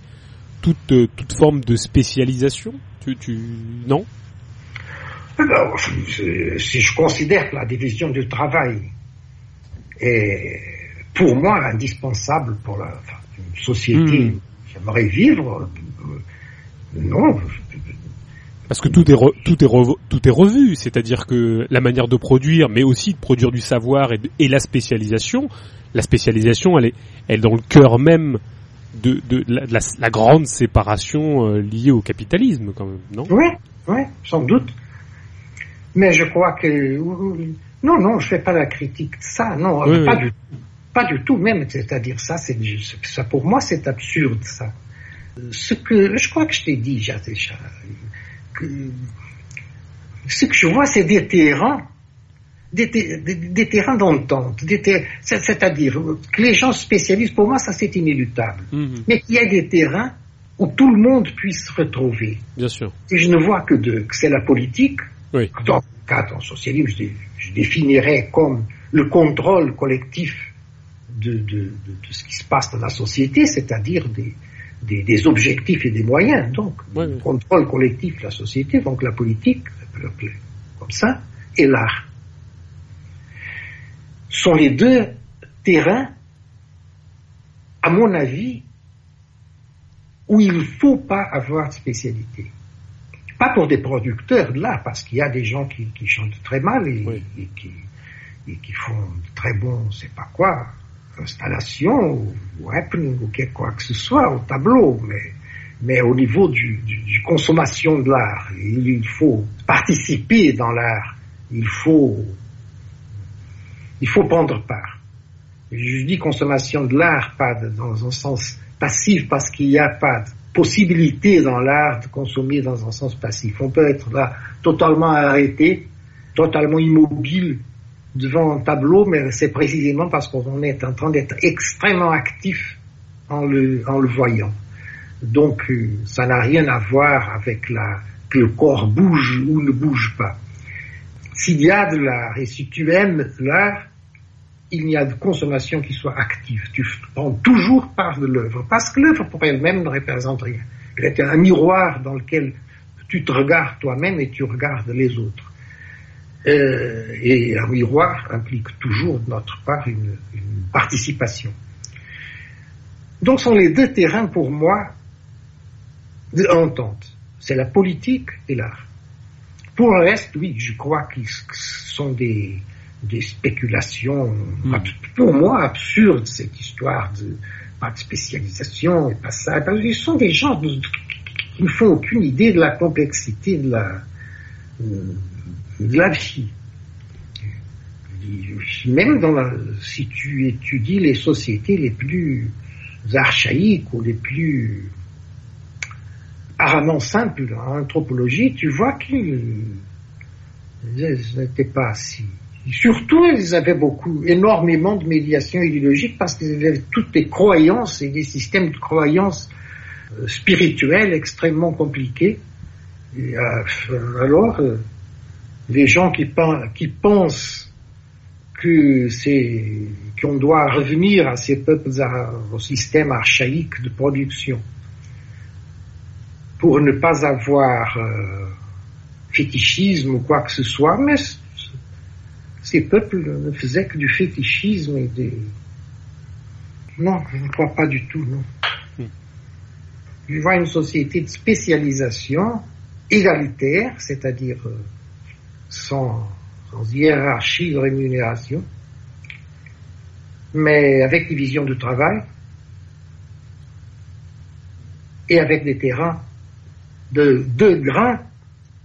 toute euh, toute forme de spécialisation. Tu, tu non? Alors, si je considère que la division du travail est pour moi indispensable pour la, société hmm. j'aimerais vivre, euh, non. Parce que tout est tout est tout est revu, c'est-à-dire que la manière de produire, mais aussi de produire du savoir et, la spécialisation, la spécialisation, elle est, elle est dans le cœur même de, de, la, grande séparation euh, liée au capitalisme, quand même, non? Oui, oui, sans doute. Mais je crois que non, non, je fais pas la critique de ça, non, pas du tout. Pas du tout même, c'est-à-dire ça, c'est ça pour moi c'est absurde ça. Ce que je crois que je t'ai dit déjà, que ce que je vois c'est des terrains, des, des, terrains d'entente, c'est-à-dire que les gens spécialisent, pour moi ça c'est inéluctable, mm-hmm. mais qu'il y ait des terrains où tout le monde puisse se retrouver. Bien sûr. Et je ne vois que deux, que c'est la politique. Oui. Dans le cas d'un socialisme, je, je définirais comme le contrôle collectif de, de, de, ce qui se passe dans la société, c'est-à-dire des, des, des, objectifs et des moyens. Donc, le contrôle collectif de la société, donc la politique, comme ça, et l'art. Sont les deux terrains, à mon avis, où il ne faut pas avoir de spécialité. Pas pour des producteurs de l'art, parce qu'il y a des gens qui, qui chantent très mal et, et, qui, et qui font de très bons, c'est pas quoi, installation ou happening ou quoi que ce soit au tableau, mais, mais au niveau du, du, consommation de l'art, il, faut participer dans l'art, il faut, il faut prendre part. Je dis consommation de l'art, pas dans un sens passif, parce qu'il n'y a pas de possibilité dans l'art de consommer dans un sens passif. On peut être là totalement arrêté, totalement immobile, devant un tableau, mais c'est précisément parce qu'on est en train d'être extrêmement actif en le, en le voyant. Donc, euh, ça n'a rien à voir avec la, que le corps bouge ou ne bouge pas. S'il y a de l'art et si tu aimes l'art, il n'y a de consommation qui soit active. Tu prends toujours part de l'œuvre, parce que l'œuvre pour elle-même ne représente rien. Elle est un miroir dans lequel tu te regardes toi-même et tu regardes les autres. Euh, et un miroir implique toujours de notre part une, une participation. Donc ce sont les deux terrains pour moi d'entente. C'est la politique et l'art. Pour le reste, oui, je crois qu'ils sont des, des spéculations, hmm. pour moi, absurdes, cette histoire de pas de spécialisation et pas ça. Ils sont des gens qui ne font aucune idée de la complexité de la, euh, de la vie. même dans la, si tu étudies les sociétés les plus archaïques ou les plus apparemment simples en anthropologie, tu vois qu'ils n'étaient pas si. Surtout, ils avaient beaucoup, énormément de médiation idéologique parce qu'ils avaient toutes des croyances et des systèmes de croyances euh, spirituelles extrêmement compliqués. Euh, alors, euh, les gens qui, pensent que c'est qu'on doit revenir à ces peuples, au système archaïque de production, pour ne pas avoir fétichisme ou quoi que ce soit, mais ces peuples ne faisaient que du fétichisme et des... Non, je ne crois pas du tout, non. Je vois une société de spécialisation égalitaire, c'est-à-dire euh, sans, hiérarchie de rémunération, mais avec division du travail et avec des terrains de deux grands,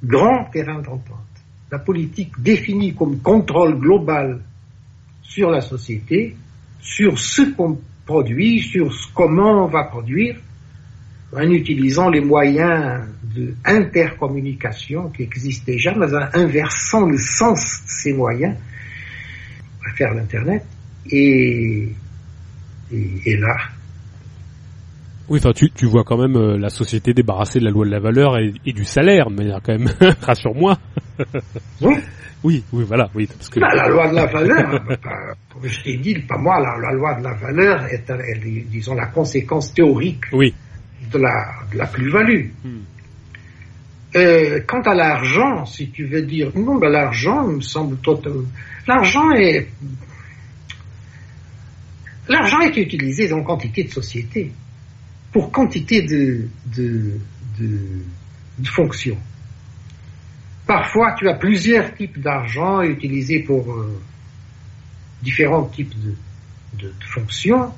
grands terrains d'entente. La politique définie comme contrôle global sur la société, sur ce qu'on produit, sur comment on va produire, en utilisant les moyens d'intercommunication qui existent déjà, mais en inversant le sens de ces moyens, à faire l'Internet, et, et, là. Oui, enfin, tu, tu vois quand même euh, la société débarrassée de la loi de la valeur et, du salaire, mais quand même, *laughs* rassure-moi. oui. Oui, oui, voilà, oui, parce que... Bah, la loi de la valeur, *laughs* je t'ai dit, pas moi, la, loi de la valeur est, disons, la conséquence théorique oui. de la, de la plus-value. Hmm. Euh, quant à l'argent, si tu veux dire, non, ben l'argent me semble totalement. L'argent est. L'argent est utilisé dans quantité de sociétés, pour quantité de, de, de, fonctions. Parfois, tu as plusieurs types d'argent utilisés pour euh, différents types de, de, fonctions.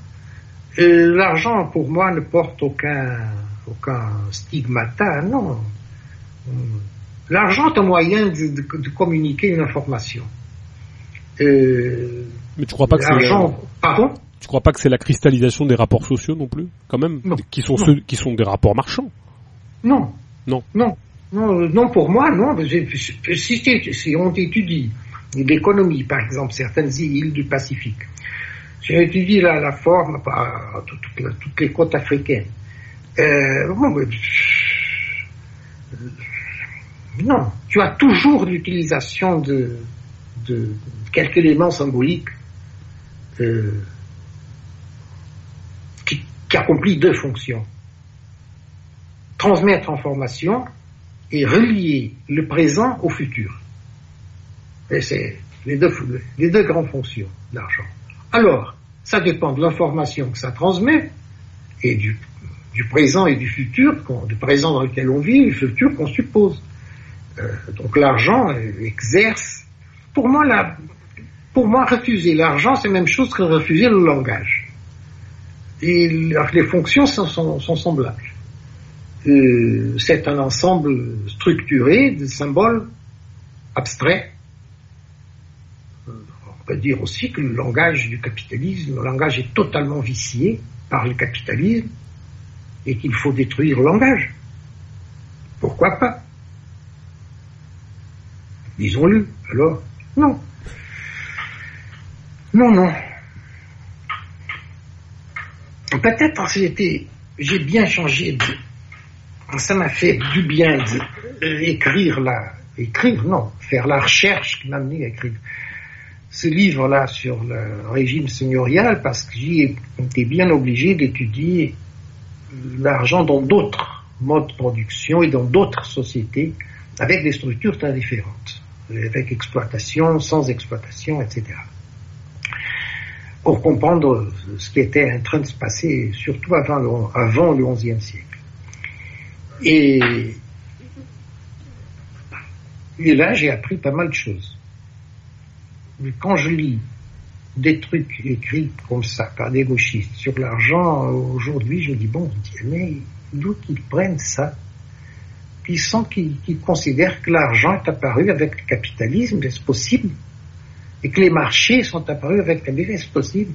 L'argent, pour moi, ne porte aucun, aucun stigmata, non L'argent est un moyen de, communiquer une information. Euh, Mais tu crois pas que c'est pardon? Tu crois pas que c'est la cristallisation des rapports sociaux non plus, quand même, qui sont ceux qui sont des rapports marchands? Non. Non. Non. Non, non pour moi, non. Si, on étudie l'économie, par exemple, certaines îles du Pacifique, si on étudie la, forme, toutes, les côtes africaines, euh, non, tu as toujours l'utilisation de, quelques éléments symboliques euh, qui, accomplissent deux fonctions. Transmettre information et relier le présent au futur. Et c'est les deux, les deux grandes fonctions d'argent. Alors, ça dépend de l'information que ça transmet et du, du présent et du futur, du présent dans lequel on vit et du futur qu'on suppose. Euh, donc l'argent exerce. Pour moi, la, pour moi, refuser l'argent, c'est la même chose que refuser le langage. Et les fonctions sont, semblables. Euh, c'est un ensemble structuré de symboles abstraits. Euh, on peut dire aussi que le langage du capitalisme, le langage est totalement vicié par le capitalisme et qu'il faut détruire le langage. Pourquoi pas? Disons-le, alors Non. Non, non. Peut-être que j'ai bien changé de, ça m'a fait du bien d'écrire là, écrire, non, faire la recherche qui m'a amené à écrire ce livre-là sur le régime seigneurial parce que j'y été bien obligé d'étudier l'argent dans d'autres modes de production et dans d'autres sociétés avec des structures très différentes avec exploitation, sans exploitation, etc. Pour comprendre ce qui était en train de se passer, surtout avant le, avant siècle. Et, là, j'ai appris pas mal de choses. Mais quand je lis des trucs écrits comme ça par des gauchistes sur l'argent, aujourd'hui, je dis, bon, mais d'où qu'ils prennent ça? Ils sont qui, considèrent que l'argent est apparu avec le capitalisme, est-ce possible? Et que les marchés sont apparus avec la vitesse possible.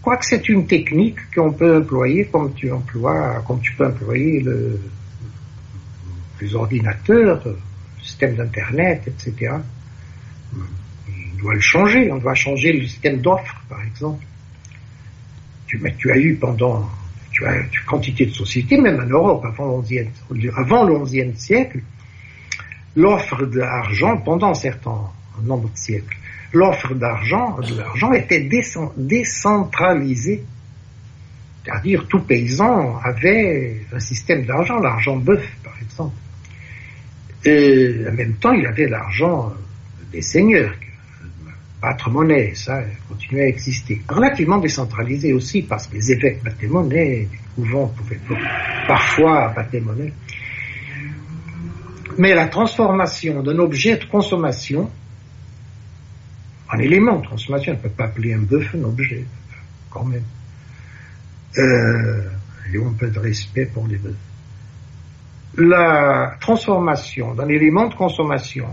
Quoique c'est une technique qu'on peut employer comme tu emploies, comme tu peux employer le, les ordinateurs, le système d'internet, etc. On doit le changer, on doit changer le système d'offres, par exemple. Tu, as eu pendant tu as une quantité de sociétés, même en Europe, avant le XIe siècle, l'offre d'argent, pendant certains nombre de siècles, l'offre d'argent, de l'argent était décentralisée. C'est-à-dire, tout paysan avait un système d'argent, l'argent bœuf, par exemple. Et en même temps, il avait l'argent des seigneurs, battre monnaie, ça continuait à exister. Relativement décentralisé aussi, parce que les évêques battaient monnaie, les couvents pouvaient parfois battre monnaie. Mais la transformation d'un objet de consommation en élément de consommation, on ne peut pas appeler un bœuf un objet, quand même. Euh, et un peu de respect pour les bœufs. La transformation d'un élément de consommation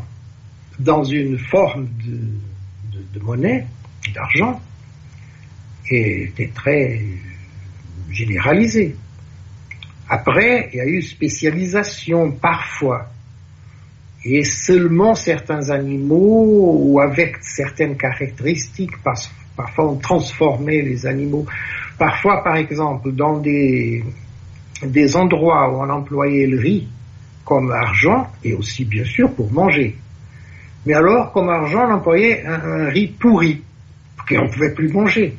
dans une forme de monnaie, d'argent, était très généralisée. Après, il y a eu spécialisation parfois et seulement certains animaux ou avec certaines caractéristiques, parfois on transformait les animaux. Parfois, par exemple, dans des, des endroits où on employait le riz comme argent, et aussi bien sûr pour manger. Mais alors, comme argent, on employait un, riz pourri, qu'on ne pouvait plus manger.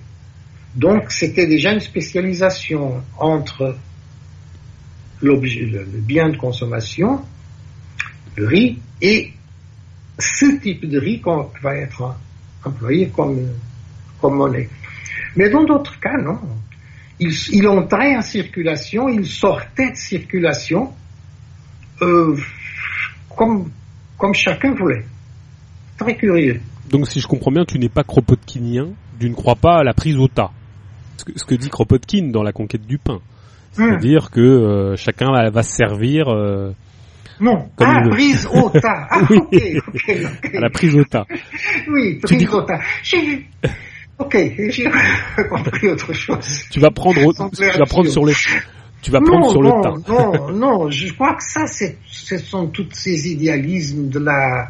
Donc, c'était déjà une spécialisation entre le bien de consommation riz et ce type de riz va être employé comme, comme monnaie. Mais dans d'autres cas, non. Il, il entrait en circulation, il sortait de circulation euh, comme, comme chacun voulait. Très curieux. Donc si je comprends bien, tu n'es pas kropotkinien, tu ne crois pas à la prise au tas. Ce que, ce que dit Kropotkin dans la conquête du pain. C'est-à-dire hum. que euh, chacun va, se servir euh, non, ah, prise au *laughs* tas. Ah, oui. À la prise au tas. Oui, prise au tas. J'ai Ok, j'ai *laughs* compris autre chose. Tu vas prendre, tu vas prendre sur le, tu vas prendre sur le tas. Non, non, je crois que ça, ce sont tous ces idéalismes de la,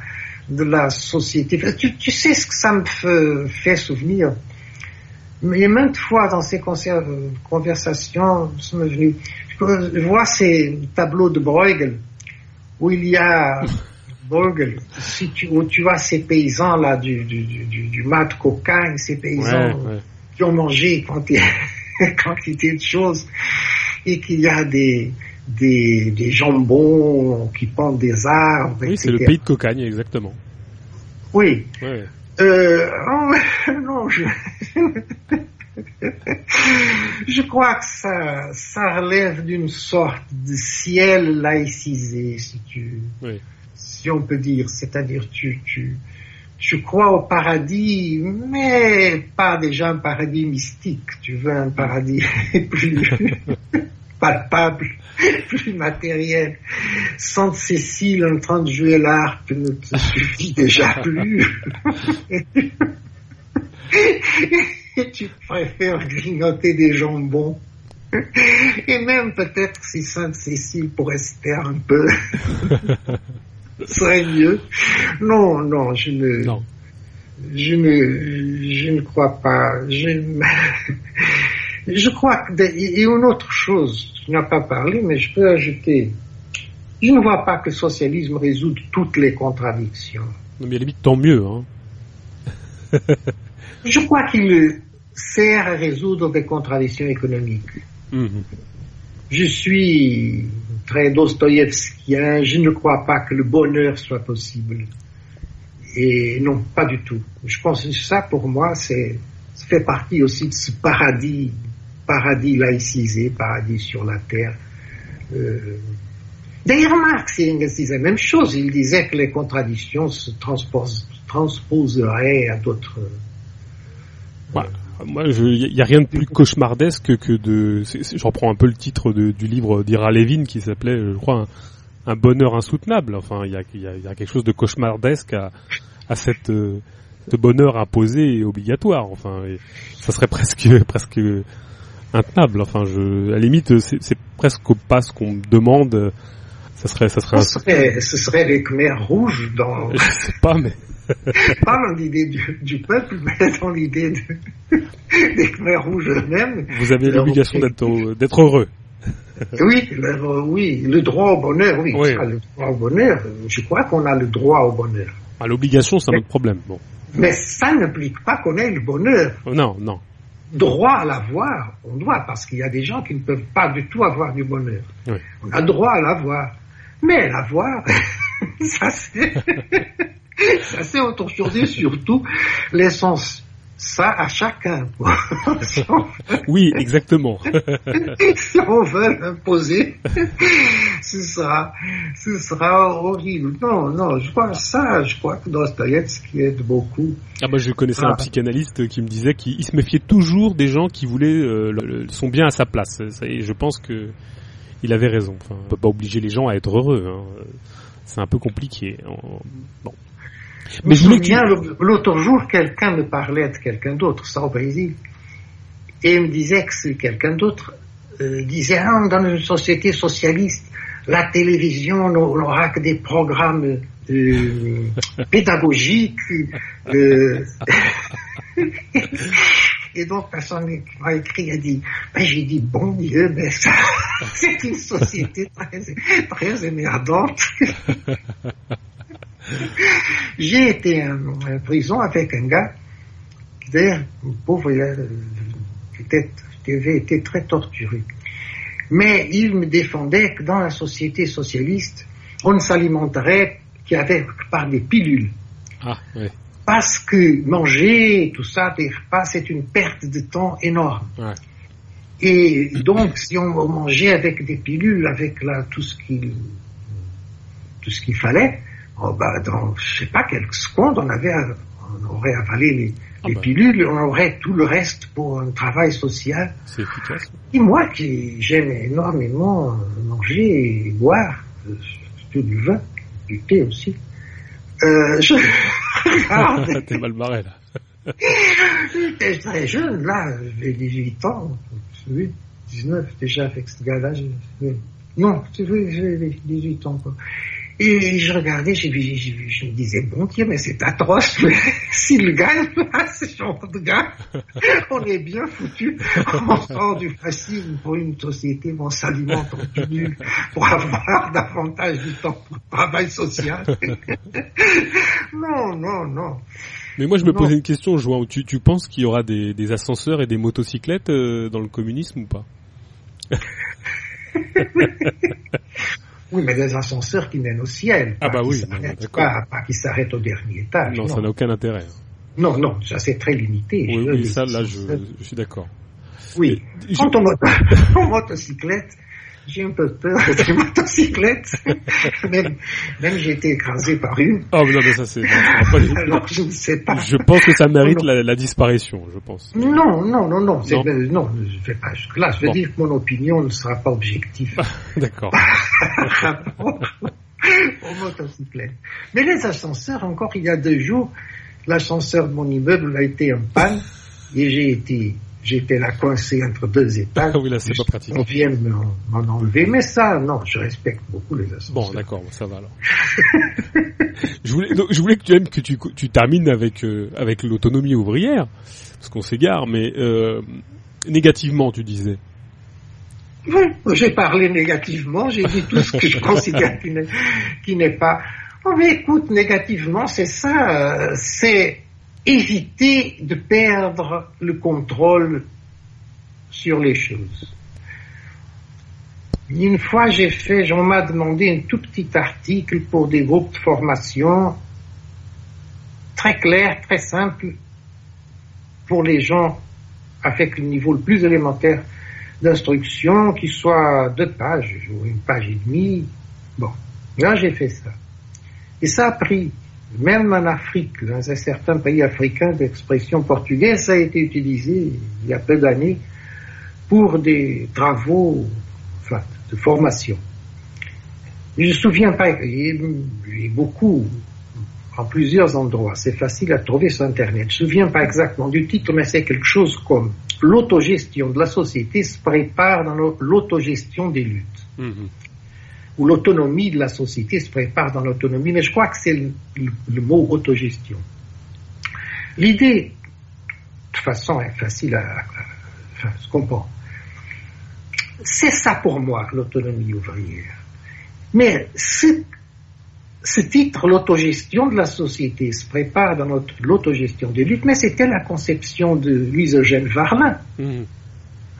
de la société. Tu, tu sais ce que ça me fait, souvenir. Mais maintes fois dans ces conversations. Je vois ces tableaux de Bruegel où il y a si tu, où tu vois ces paysans là du, du, du, du mat cocagne, ces paysans qui ont mangé quantité, *laughs* quantité de choses et qu'il y a des, des, des jambons qui pendent des arbres. Oui, c'est le pays de cocagne, exactement. Oui. Euh, oh, *laughs* non, je... *laughs* *laughs* Je crois que ça, ça relève d'une sorte de ciel laïcisé, si tu, si on peut dire. C'est-à-dire, tu, tu, tu crois au paradis, mais pas déjà un paradis mystique. Tu veux un paradis *laughs* plus *laughs* palpable, plus matériel. Sainte Cécile en train de jouer l'harpe ne te suffit déjà plus. *laughs* tu préfères grignoter des jambons. Et même peut-être si Sainte-Cécile pourrait se taire un peu, *laughs* serait mieux. Non, non, je ne, je ne, je ne crois pas. Je, *laughs* je crois et une autre chose, tu n'as pas parlé, mais je peux ajouter, je ne vois pas que le socialisme résout toutes les contradictions. Non, mais à la limite, tant mieux, hein. Je crois qu'il sert à résoudre des contradictions économiques. Mhm. Je suis très dostoïevskien, je ne crois pas que le bonheur soit possible. Et non, pas du tout. Je pense que ça, pour moi, c'est, ça fait partie aussi de ce paradis, paradis laïcisé, paradis sur la terre. Euh, D'ailleurs, Marx et Engels disaient la même chose. Il disait que les contradictions se transposeraient à d'autres moi, il n'y a rien de plus cauchemardesque que de. Je reprends un peu le titre du livre d'Ira Levin qui s'appelait, je crois, un, bonheur insoutenable. Enfin, il y a, quelque chose de cauchemardesque à, cette, euh, ce bonheur imposé et obligatoire. Enfin, et ça serait presque *laughs* presque intenable. Enfin, je, à la limite, c'est presque pas ce qu'on me demande. Ça serait, ça serait. Ce serait, ce serait les Khmers rouges dans. Je sais pas, mais. *laughs* pas dans l'idée du, du, peuple, mais dans l'idée de, *laughs* des Khmers rouges eux-mêmes. Vous avez l'obligation d'être, heureux. *laughs* oui, le, oui, le droit au bonheur, oui. Oui. Le droit au bonheur, je crois qu'on a le droit au bonheur. Ah, l'obligation, c'est un autre problème. Bon. Mais ça n'implique pas qu'on ait le bonheur. Non, non. Droit à l'avoir, on doit, parce qu'il y a des gens qui ne peuvent pas du tout avoir du bonheur. Oui. On a droit à l'avoir. Mais l'avoir, ça c'est, *laughs* c'est autre chose et surtout l'essence. Ça à chacun. *laughs* oui, exactement. *laughs* si on veut l'imposer, ce sera, ce sera horrible. Non, non, je crois ça, je crois que Dostoïevski aide beaucoup. Ah moi je connaissais ah. un psychanalyste qui me disait qu'il se méfiait toujours des gens qui voulaient euh, le, son bien à sa place. Et je pense que il avait raison. Enfin, on peut pas obliger les gens à être heureux. Hein. C'est un peu compliqué. Bon. Mais je l'autre jour, quelqu'un me parlait de quelqu'un d'autre, ça au Brésil, et il me disait que c'est quelqu'un d'autre euh, disait ah, dans une société socialiste, la télévision n'aura que des programmes euh, *laughs* pédagogiques. Euh, *laughs* et donc personne qui m'a écrit a dit, ben, j'ai dit bon Dieu, mais ça, *laughs* c'est une société très, très émerdante. J'ai été en, prison avec un gars qui, d'ailleurs, pauvre, il, était, il avait été très torturé. Mais il me défendait que dans la société socialiste, on ne s'alimenterait qu'avec par des pilules. Ah, oui. Parce que manger, tout ça, des repas, c'est une perte de temps énorme. Ouais. Et donc, si on mangeait avec des pilules, avec là, tout ce qu'il tout ce qu'il fallait, oh bah, dans, je sais pas, quelques secondes, on avait, on aurait avalé les, Ah les bah. pilules, on aurait tout le reste pour un travail social. C'est efficace. Et moi qui j'aime énormément euh, manger et boire, euh, surtout du vin, du thé aussi, euh, je *laughs* regarde, *laughs* T'es mal barré là. *laughs* j'étais très jeune, là, j'ai 18 ans, oui, 19 déjà avec ce gars-là, non, j'ai 18 ans quoi. Et je regardais, vu- je me disais, bon Dieu, mais c'est atroce, mais *laughs* s'il gagne, là, ce genre de gars, *laughs* on est bien foutu. On sort du fascisme pour une société où on s'alimente en pour avoir *laughs* davantage du temps pour le travail social. non, non, non. Mais moi je me Non. posais une question, João. Tu, tu penses qu'il y aura des, des ascenseurs et des motocyclettes euh, dans le communisme ou pas? Oui, mais des ascenseurs qui mènent au ciel. Ah pas bah qui oui. Pas, pas qui s'arrêtent au dernier étage. Non, Non, ça n'a aucun intérêt. non, non, ça c'est très limité. Oui, Je- ça là je, je suis d'accord. Oui. Je- *laughs* Quant aux moto- aux motocyclettes, j'ai un peu peur *laughs* des motocyclettes. *laughs* même même j'ai été écrasé par une. Oh mais non mais ça c'est... Alors je ne sais pas. Je pense que ça mérite la, la disparition, je pense. Non, non, non, non. Non. euh, non, je ne vais pas jusque-là. Je veux Bon. dire que mon opinion ne sera pas objective. D'accord. *laughs* aux motocyclettes. Mais les ascenseurs, encore il y a deux jours, l'ascenseur de mon immeuble a été en panne et j'ai été, j'étais là coincé entre deux étages. Ah oui, là, c'est pas pratique. On vient de m'en enlever, mais ça, non, je respecte beaucoup les ascenseurs. Bon, d'accord, ça va alors. *laughs* je voulais, donc, je voulais que tu aimes que tu, tu termines avec euh, avec l'autonomie ouvrière, parce qu'on s'égare, mais euh, négativement, tu disais. Oui, j'ai parlé négativement, j'ai dit tout ce que je *laughs* considère qui n'est, qui n'est pas. Oh, mais écoute, négativement, c'est ça, euh, c'est éviter de perdre le contrôle sur les choses. Une fois, j'ai fait, on m'a demandé un tout petit article pour des groupes de formation très clair, très simple, pour les gens avec le niveau le plus élémentaire d'instruction qui soit deux pages ou une page et demie. Bon, là j'ai fait ça. Et ça a pris, même en Afrique, dans un certain pays africain d'expression portugaise, ça a été utilisé il y a peu d'années pour des travaux de formation. Je ne me souviens pas, j'ai beaucoup en plusieurs endroits. C'est facile à trouver sur Internet. Je ne me souviens pas exactement du titre, mais c'est quelque chose comme l'autogestion de la société se prépare dans l'autogestion des luttes. Mhm. Ou l'autonomie de la société se prépare dans l'autonomie, mais je crois que c'est le, mot autogestion. L'idée, de façon, est facile à, se comprendre. C'est ça pour moi, l'autonomie ouvrière. Mais ce titre, l'autogestion de la société, se prépare dans l'autogestion des luttes, mais c'était la conception de Louise-Eugène Varlin, mmh.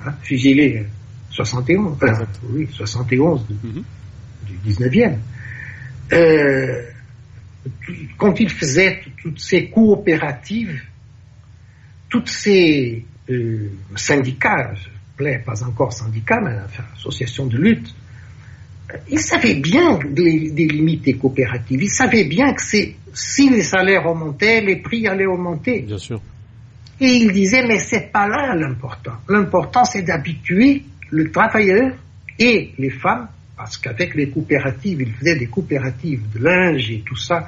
hein, fusillé 71, oui, 71 mmh. Du 19e. Euh, quand il faisait toutes ces coopératives, toutes ces euh, syndicats, pas encore syndicats, mais enfin, associations de lutte, il savait bien des, limites des coopératives. Il savait bien que si les salaires augmentaient, les prix allaient augmenter. Bien sûr. Et il disait, mais c'est pas là l'important. L'important, c'est d'habituer le travailleur et les femmes, parce qu'avec les coopératives, il faisait des coopératives de linge et tout ça.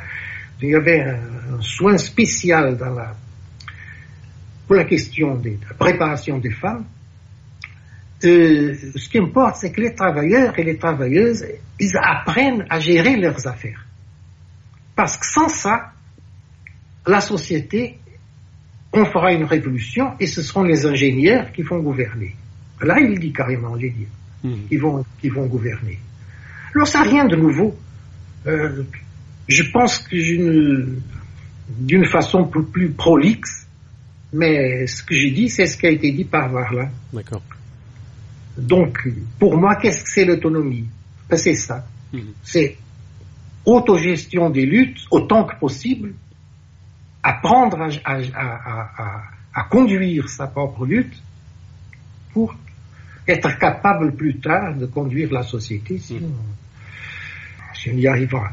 Il y avait un, soin spécial pour la question de la préparation des femmes. Euh, ce qui importe, c'est que les travailleurs et les travailleuses, ils apprennent à gérer leurs affaires. Parce que sans ça, la société, on fera une révolution et ce seront les ingénieurs qui vont gouverner. Là, il dit carrément, j'ai dit, mmh. qui vont, qui vont gouverner. Alors, ça n'a rien de nouveau. Euh, je pense que d'une façon plus, plus prolixe, mais ce que j'ai dit, c'est ce qui a été dit par Varla. D'accord. Donc, pour moi, qu'est-ce que c'est l'autonomie? Ben, C'est ça. Mhm. C'est autogestion des luttes autant que possible, apprendre à, conduire sa propre lutte pour être capable plus tard de conduire la société, sinon si on y arrivera.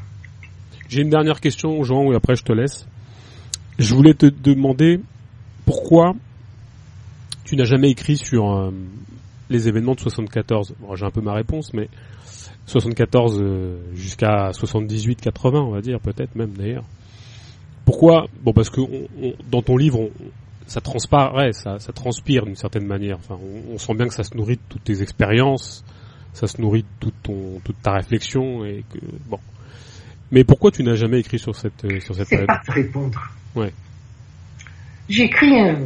J'ai une dernière question, Jean, et après je te laisse. Je voulais te demander pourquoi tu n'as jamais écrit sur euh, les événements de 74 bon, J'ai un peu ma réponse, mais 74 euh, jusqu'à 78-80, on va dire, peut-être même d'ailleurs. Pourquoi? Bon, parce que dans ton livre, ça transparaît, ça, ça transpire d'une certaine manière. Enfin, on, sent bien que ça se nourrit de toutes tes expériences, ça se nourrit de toute, ton, toute ta réflexion et que bon. Mais pourquoi tu n'as jamais écrit sur cette euh, sur cette période? pas te répondre. Ouais. J'ai écrit un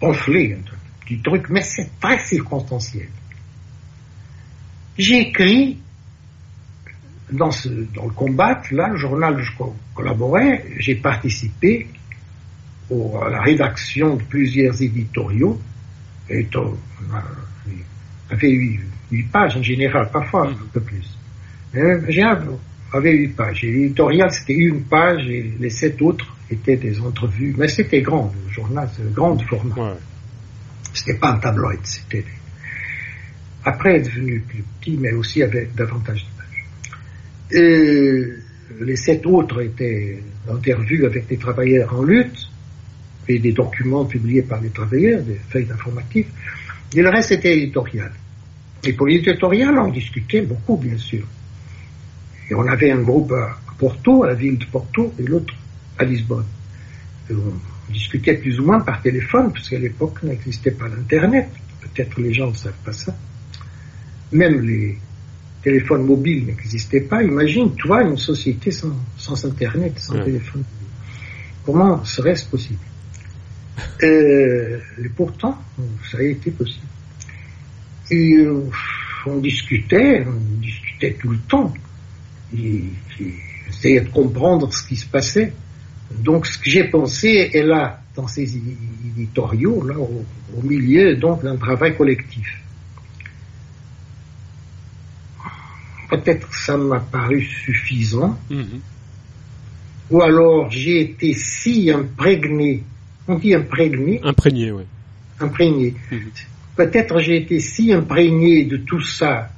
pamphlet, un truc du truc, mais c'est très circonstanciel. J'ai écrit dans, ce, dans le combat, là, le journal où je collaborais, j'ai participé à la rédaction de plusieurs éditoriaux. Et on avait huit, pages en général, parfois un peu plus. J'ai avait huit pages. l'éditorial, c'était une page et les sept autres étaient des entrevues. Mais c'était grand, le journal, c'est un grand format. C'était pas un tabloïd, c'était. Après, est devenu plus petit, mais aussi avec davantage d'images. Et les sept autres étaient interviews avec des travailleurs en lutte et des documents publiés par les travailleurs, des feuilles d'informatifs. Et le reste était éditorial. Et pour l'éditorial, on discutait beaucoup, bien sûr. Et on avait un groupe à Porto, à la ville de Porto, et l'autre à Lisbonne on discutait plus ou moins par téléphone, puisqu'à l'époque n'existait pas l'Internet. Peut-être les gens ne savent pas ça. Même les téléphones mobiles n'existaient pas. Imagine, toi, une société sans, sans Internet, sans téléphone. Comment serait-ce possible? Et pourtant, ça a été possible. Et euh, on discutait, on discutait tout le temps. Et, et essayait de comprendre ce qui se passait. Donc, ce que j'ai pensé est là, dans ces éditoriaux, là, au, milieu, donc, d'un travail collectif. Peut-être ça m'a paru suffisant, mhm. ou alors j'ai été si imprégné, on dit imprégné Imprégné, oui. Imprégné. Mhm. Peut-être j'ai été si imprégné de tout ça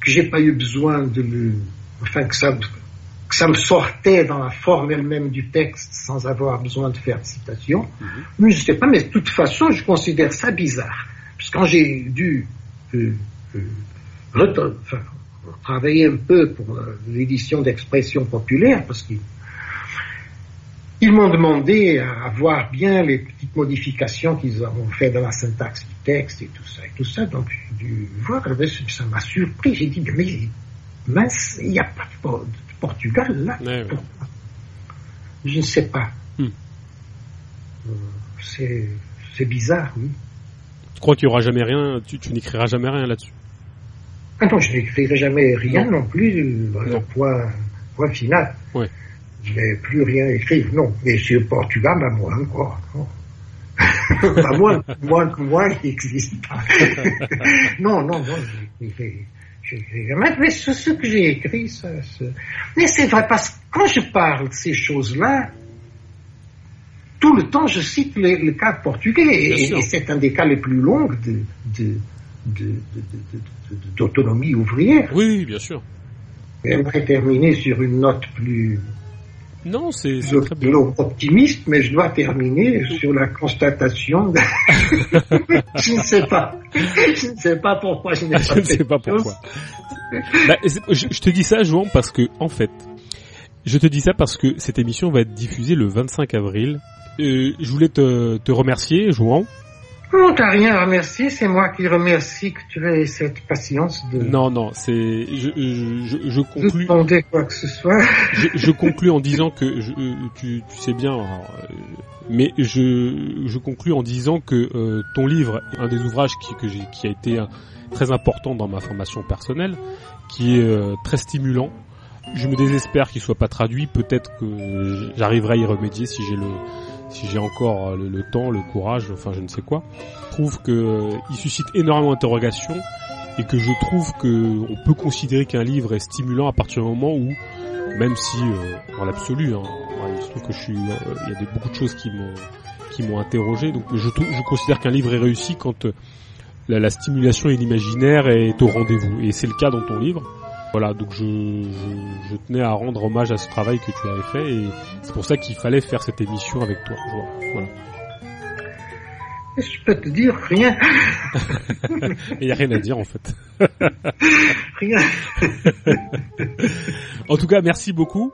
que j'ai pas eu besoin de le, enfin que ça ça me sortait dans la forme elle-même du texte sans avoir besoin de faire de citation. Mhm. Mais je ne sais pas, mais de toute façon, je considère ça bizarre. Parce que quand j'ai dû euh, euh, travailler un peu pour euh, l'édition d'expression populaire, parce que ils m'ont demandé à voir bien les petites modifications qu'ils ont fait dans la syntaxe du texte et tout ça et tout ça. Donc, j'ai dû voir, ça m'a surpris. J'ai dit, mais mince, il n'y a pas de, Portugal là. Je ne sais pas. Euh, c'est bizarre, oui. Tu crois qu'il n'y aura jamais rien, tu, n'écriras jamais rien là-dessus? Ah non, je n'écrirai jamais rien non, plus, euh, point, point final. Ouais. Je ne vais plus rien écrire, non. Mais sur Portugal, bah, moi encore. Non? *laughs* bah, moi, moi, moi, il n'existe pas. *laughs* non, non, non, j'écrirai. Mais ce que j'ai écrit, ça, mais c'est vrai parce que quand je parle de ces choses-là, tout le temps, je cite le, cas portugais, et, c'est un des cas les plus longs d'autonomie de, ouvrière. Oui, bien sûr. J'aimerais terminer sur une note plus non, c'est très bien. optimiste, mais je dois terminer sur la constatation. *laughs* je ne sais pas. Je ne sais pas pourquoi je n'ai pas. je ne sais pas pourquoi. Bah, je, te dis ça, Jouan, parce que en fait, je te dis ça parce que cette émission va être diffusée le 25 avril euh, je voulais te, te remercier, Jouan. Non, t'as rien à remercier, c'est moi qui remercie que tu aies cette patience de... Non, non, c'est... Je, je, je, conclus... demander quoi que ce soit. *laughs* je, je conclus en disant que... Je, euh, tu, tu sais bien, euh, mais je, je conclus en disant que euh, ton livre, un des ouvrages qui, que qui a été très important dans ma formation personnelle, qui est très stimulant, je me désespère qu'il soit pas traduit. Peut-être que j'arriverai à y remédier si j'ai le si j'ai encore euh, le, temps, le courage, enfin je ne sais quoi, trouve que euh, il suscite énormément d'interrogations et que je trouve que on peut considérer qu'un livre est stimulant à partir du moment où, même si euh, dans l'absolu, hein, il se trouve que je suis, il y a des, beaucoup de choses qui m'ont qui m'ont interrogé, donc je, je considère qu'un livre est réussi quand la, la stimulation et l'imaginaire est au rendez-vous et c'est le cas dans ton livre. Voilà, donc je, je, je, tenais à rendre hommage à ce travail que tu avais fait et c'est pour ça qu'il fallait faire cette émission avec toi. Voilà. Je peux te dire rien. *laughs* Il n'y a rien à dire en fait. *laughs* rien. *laughs* en tout cas, merci beaucoup.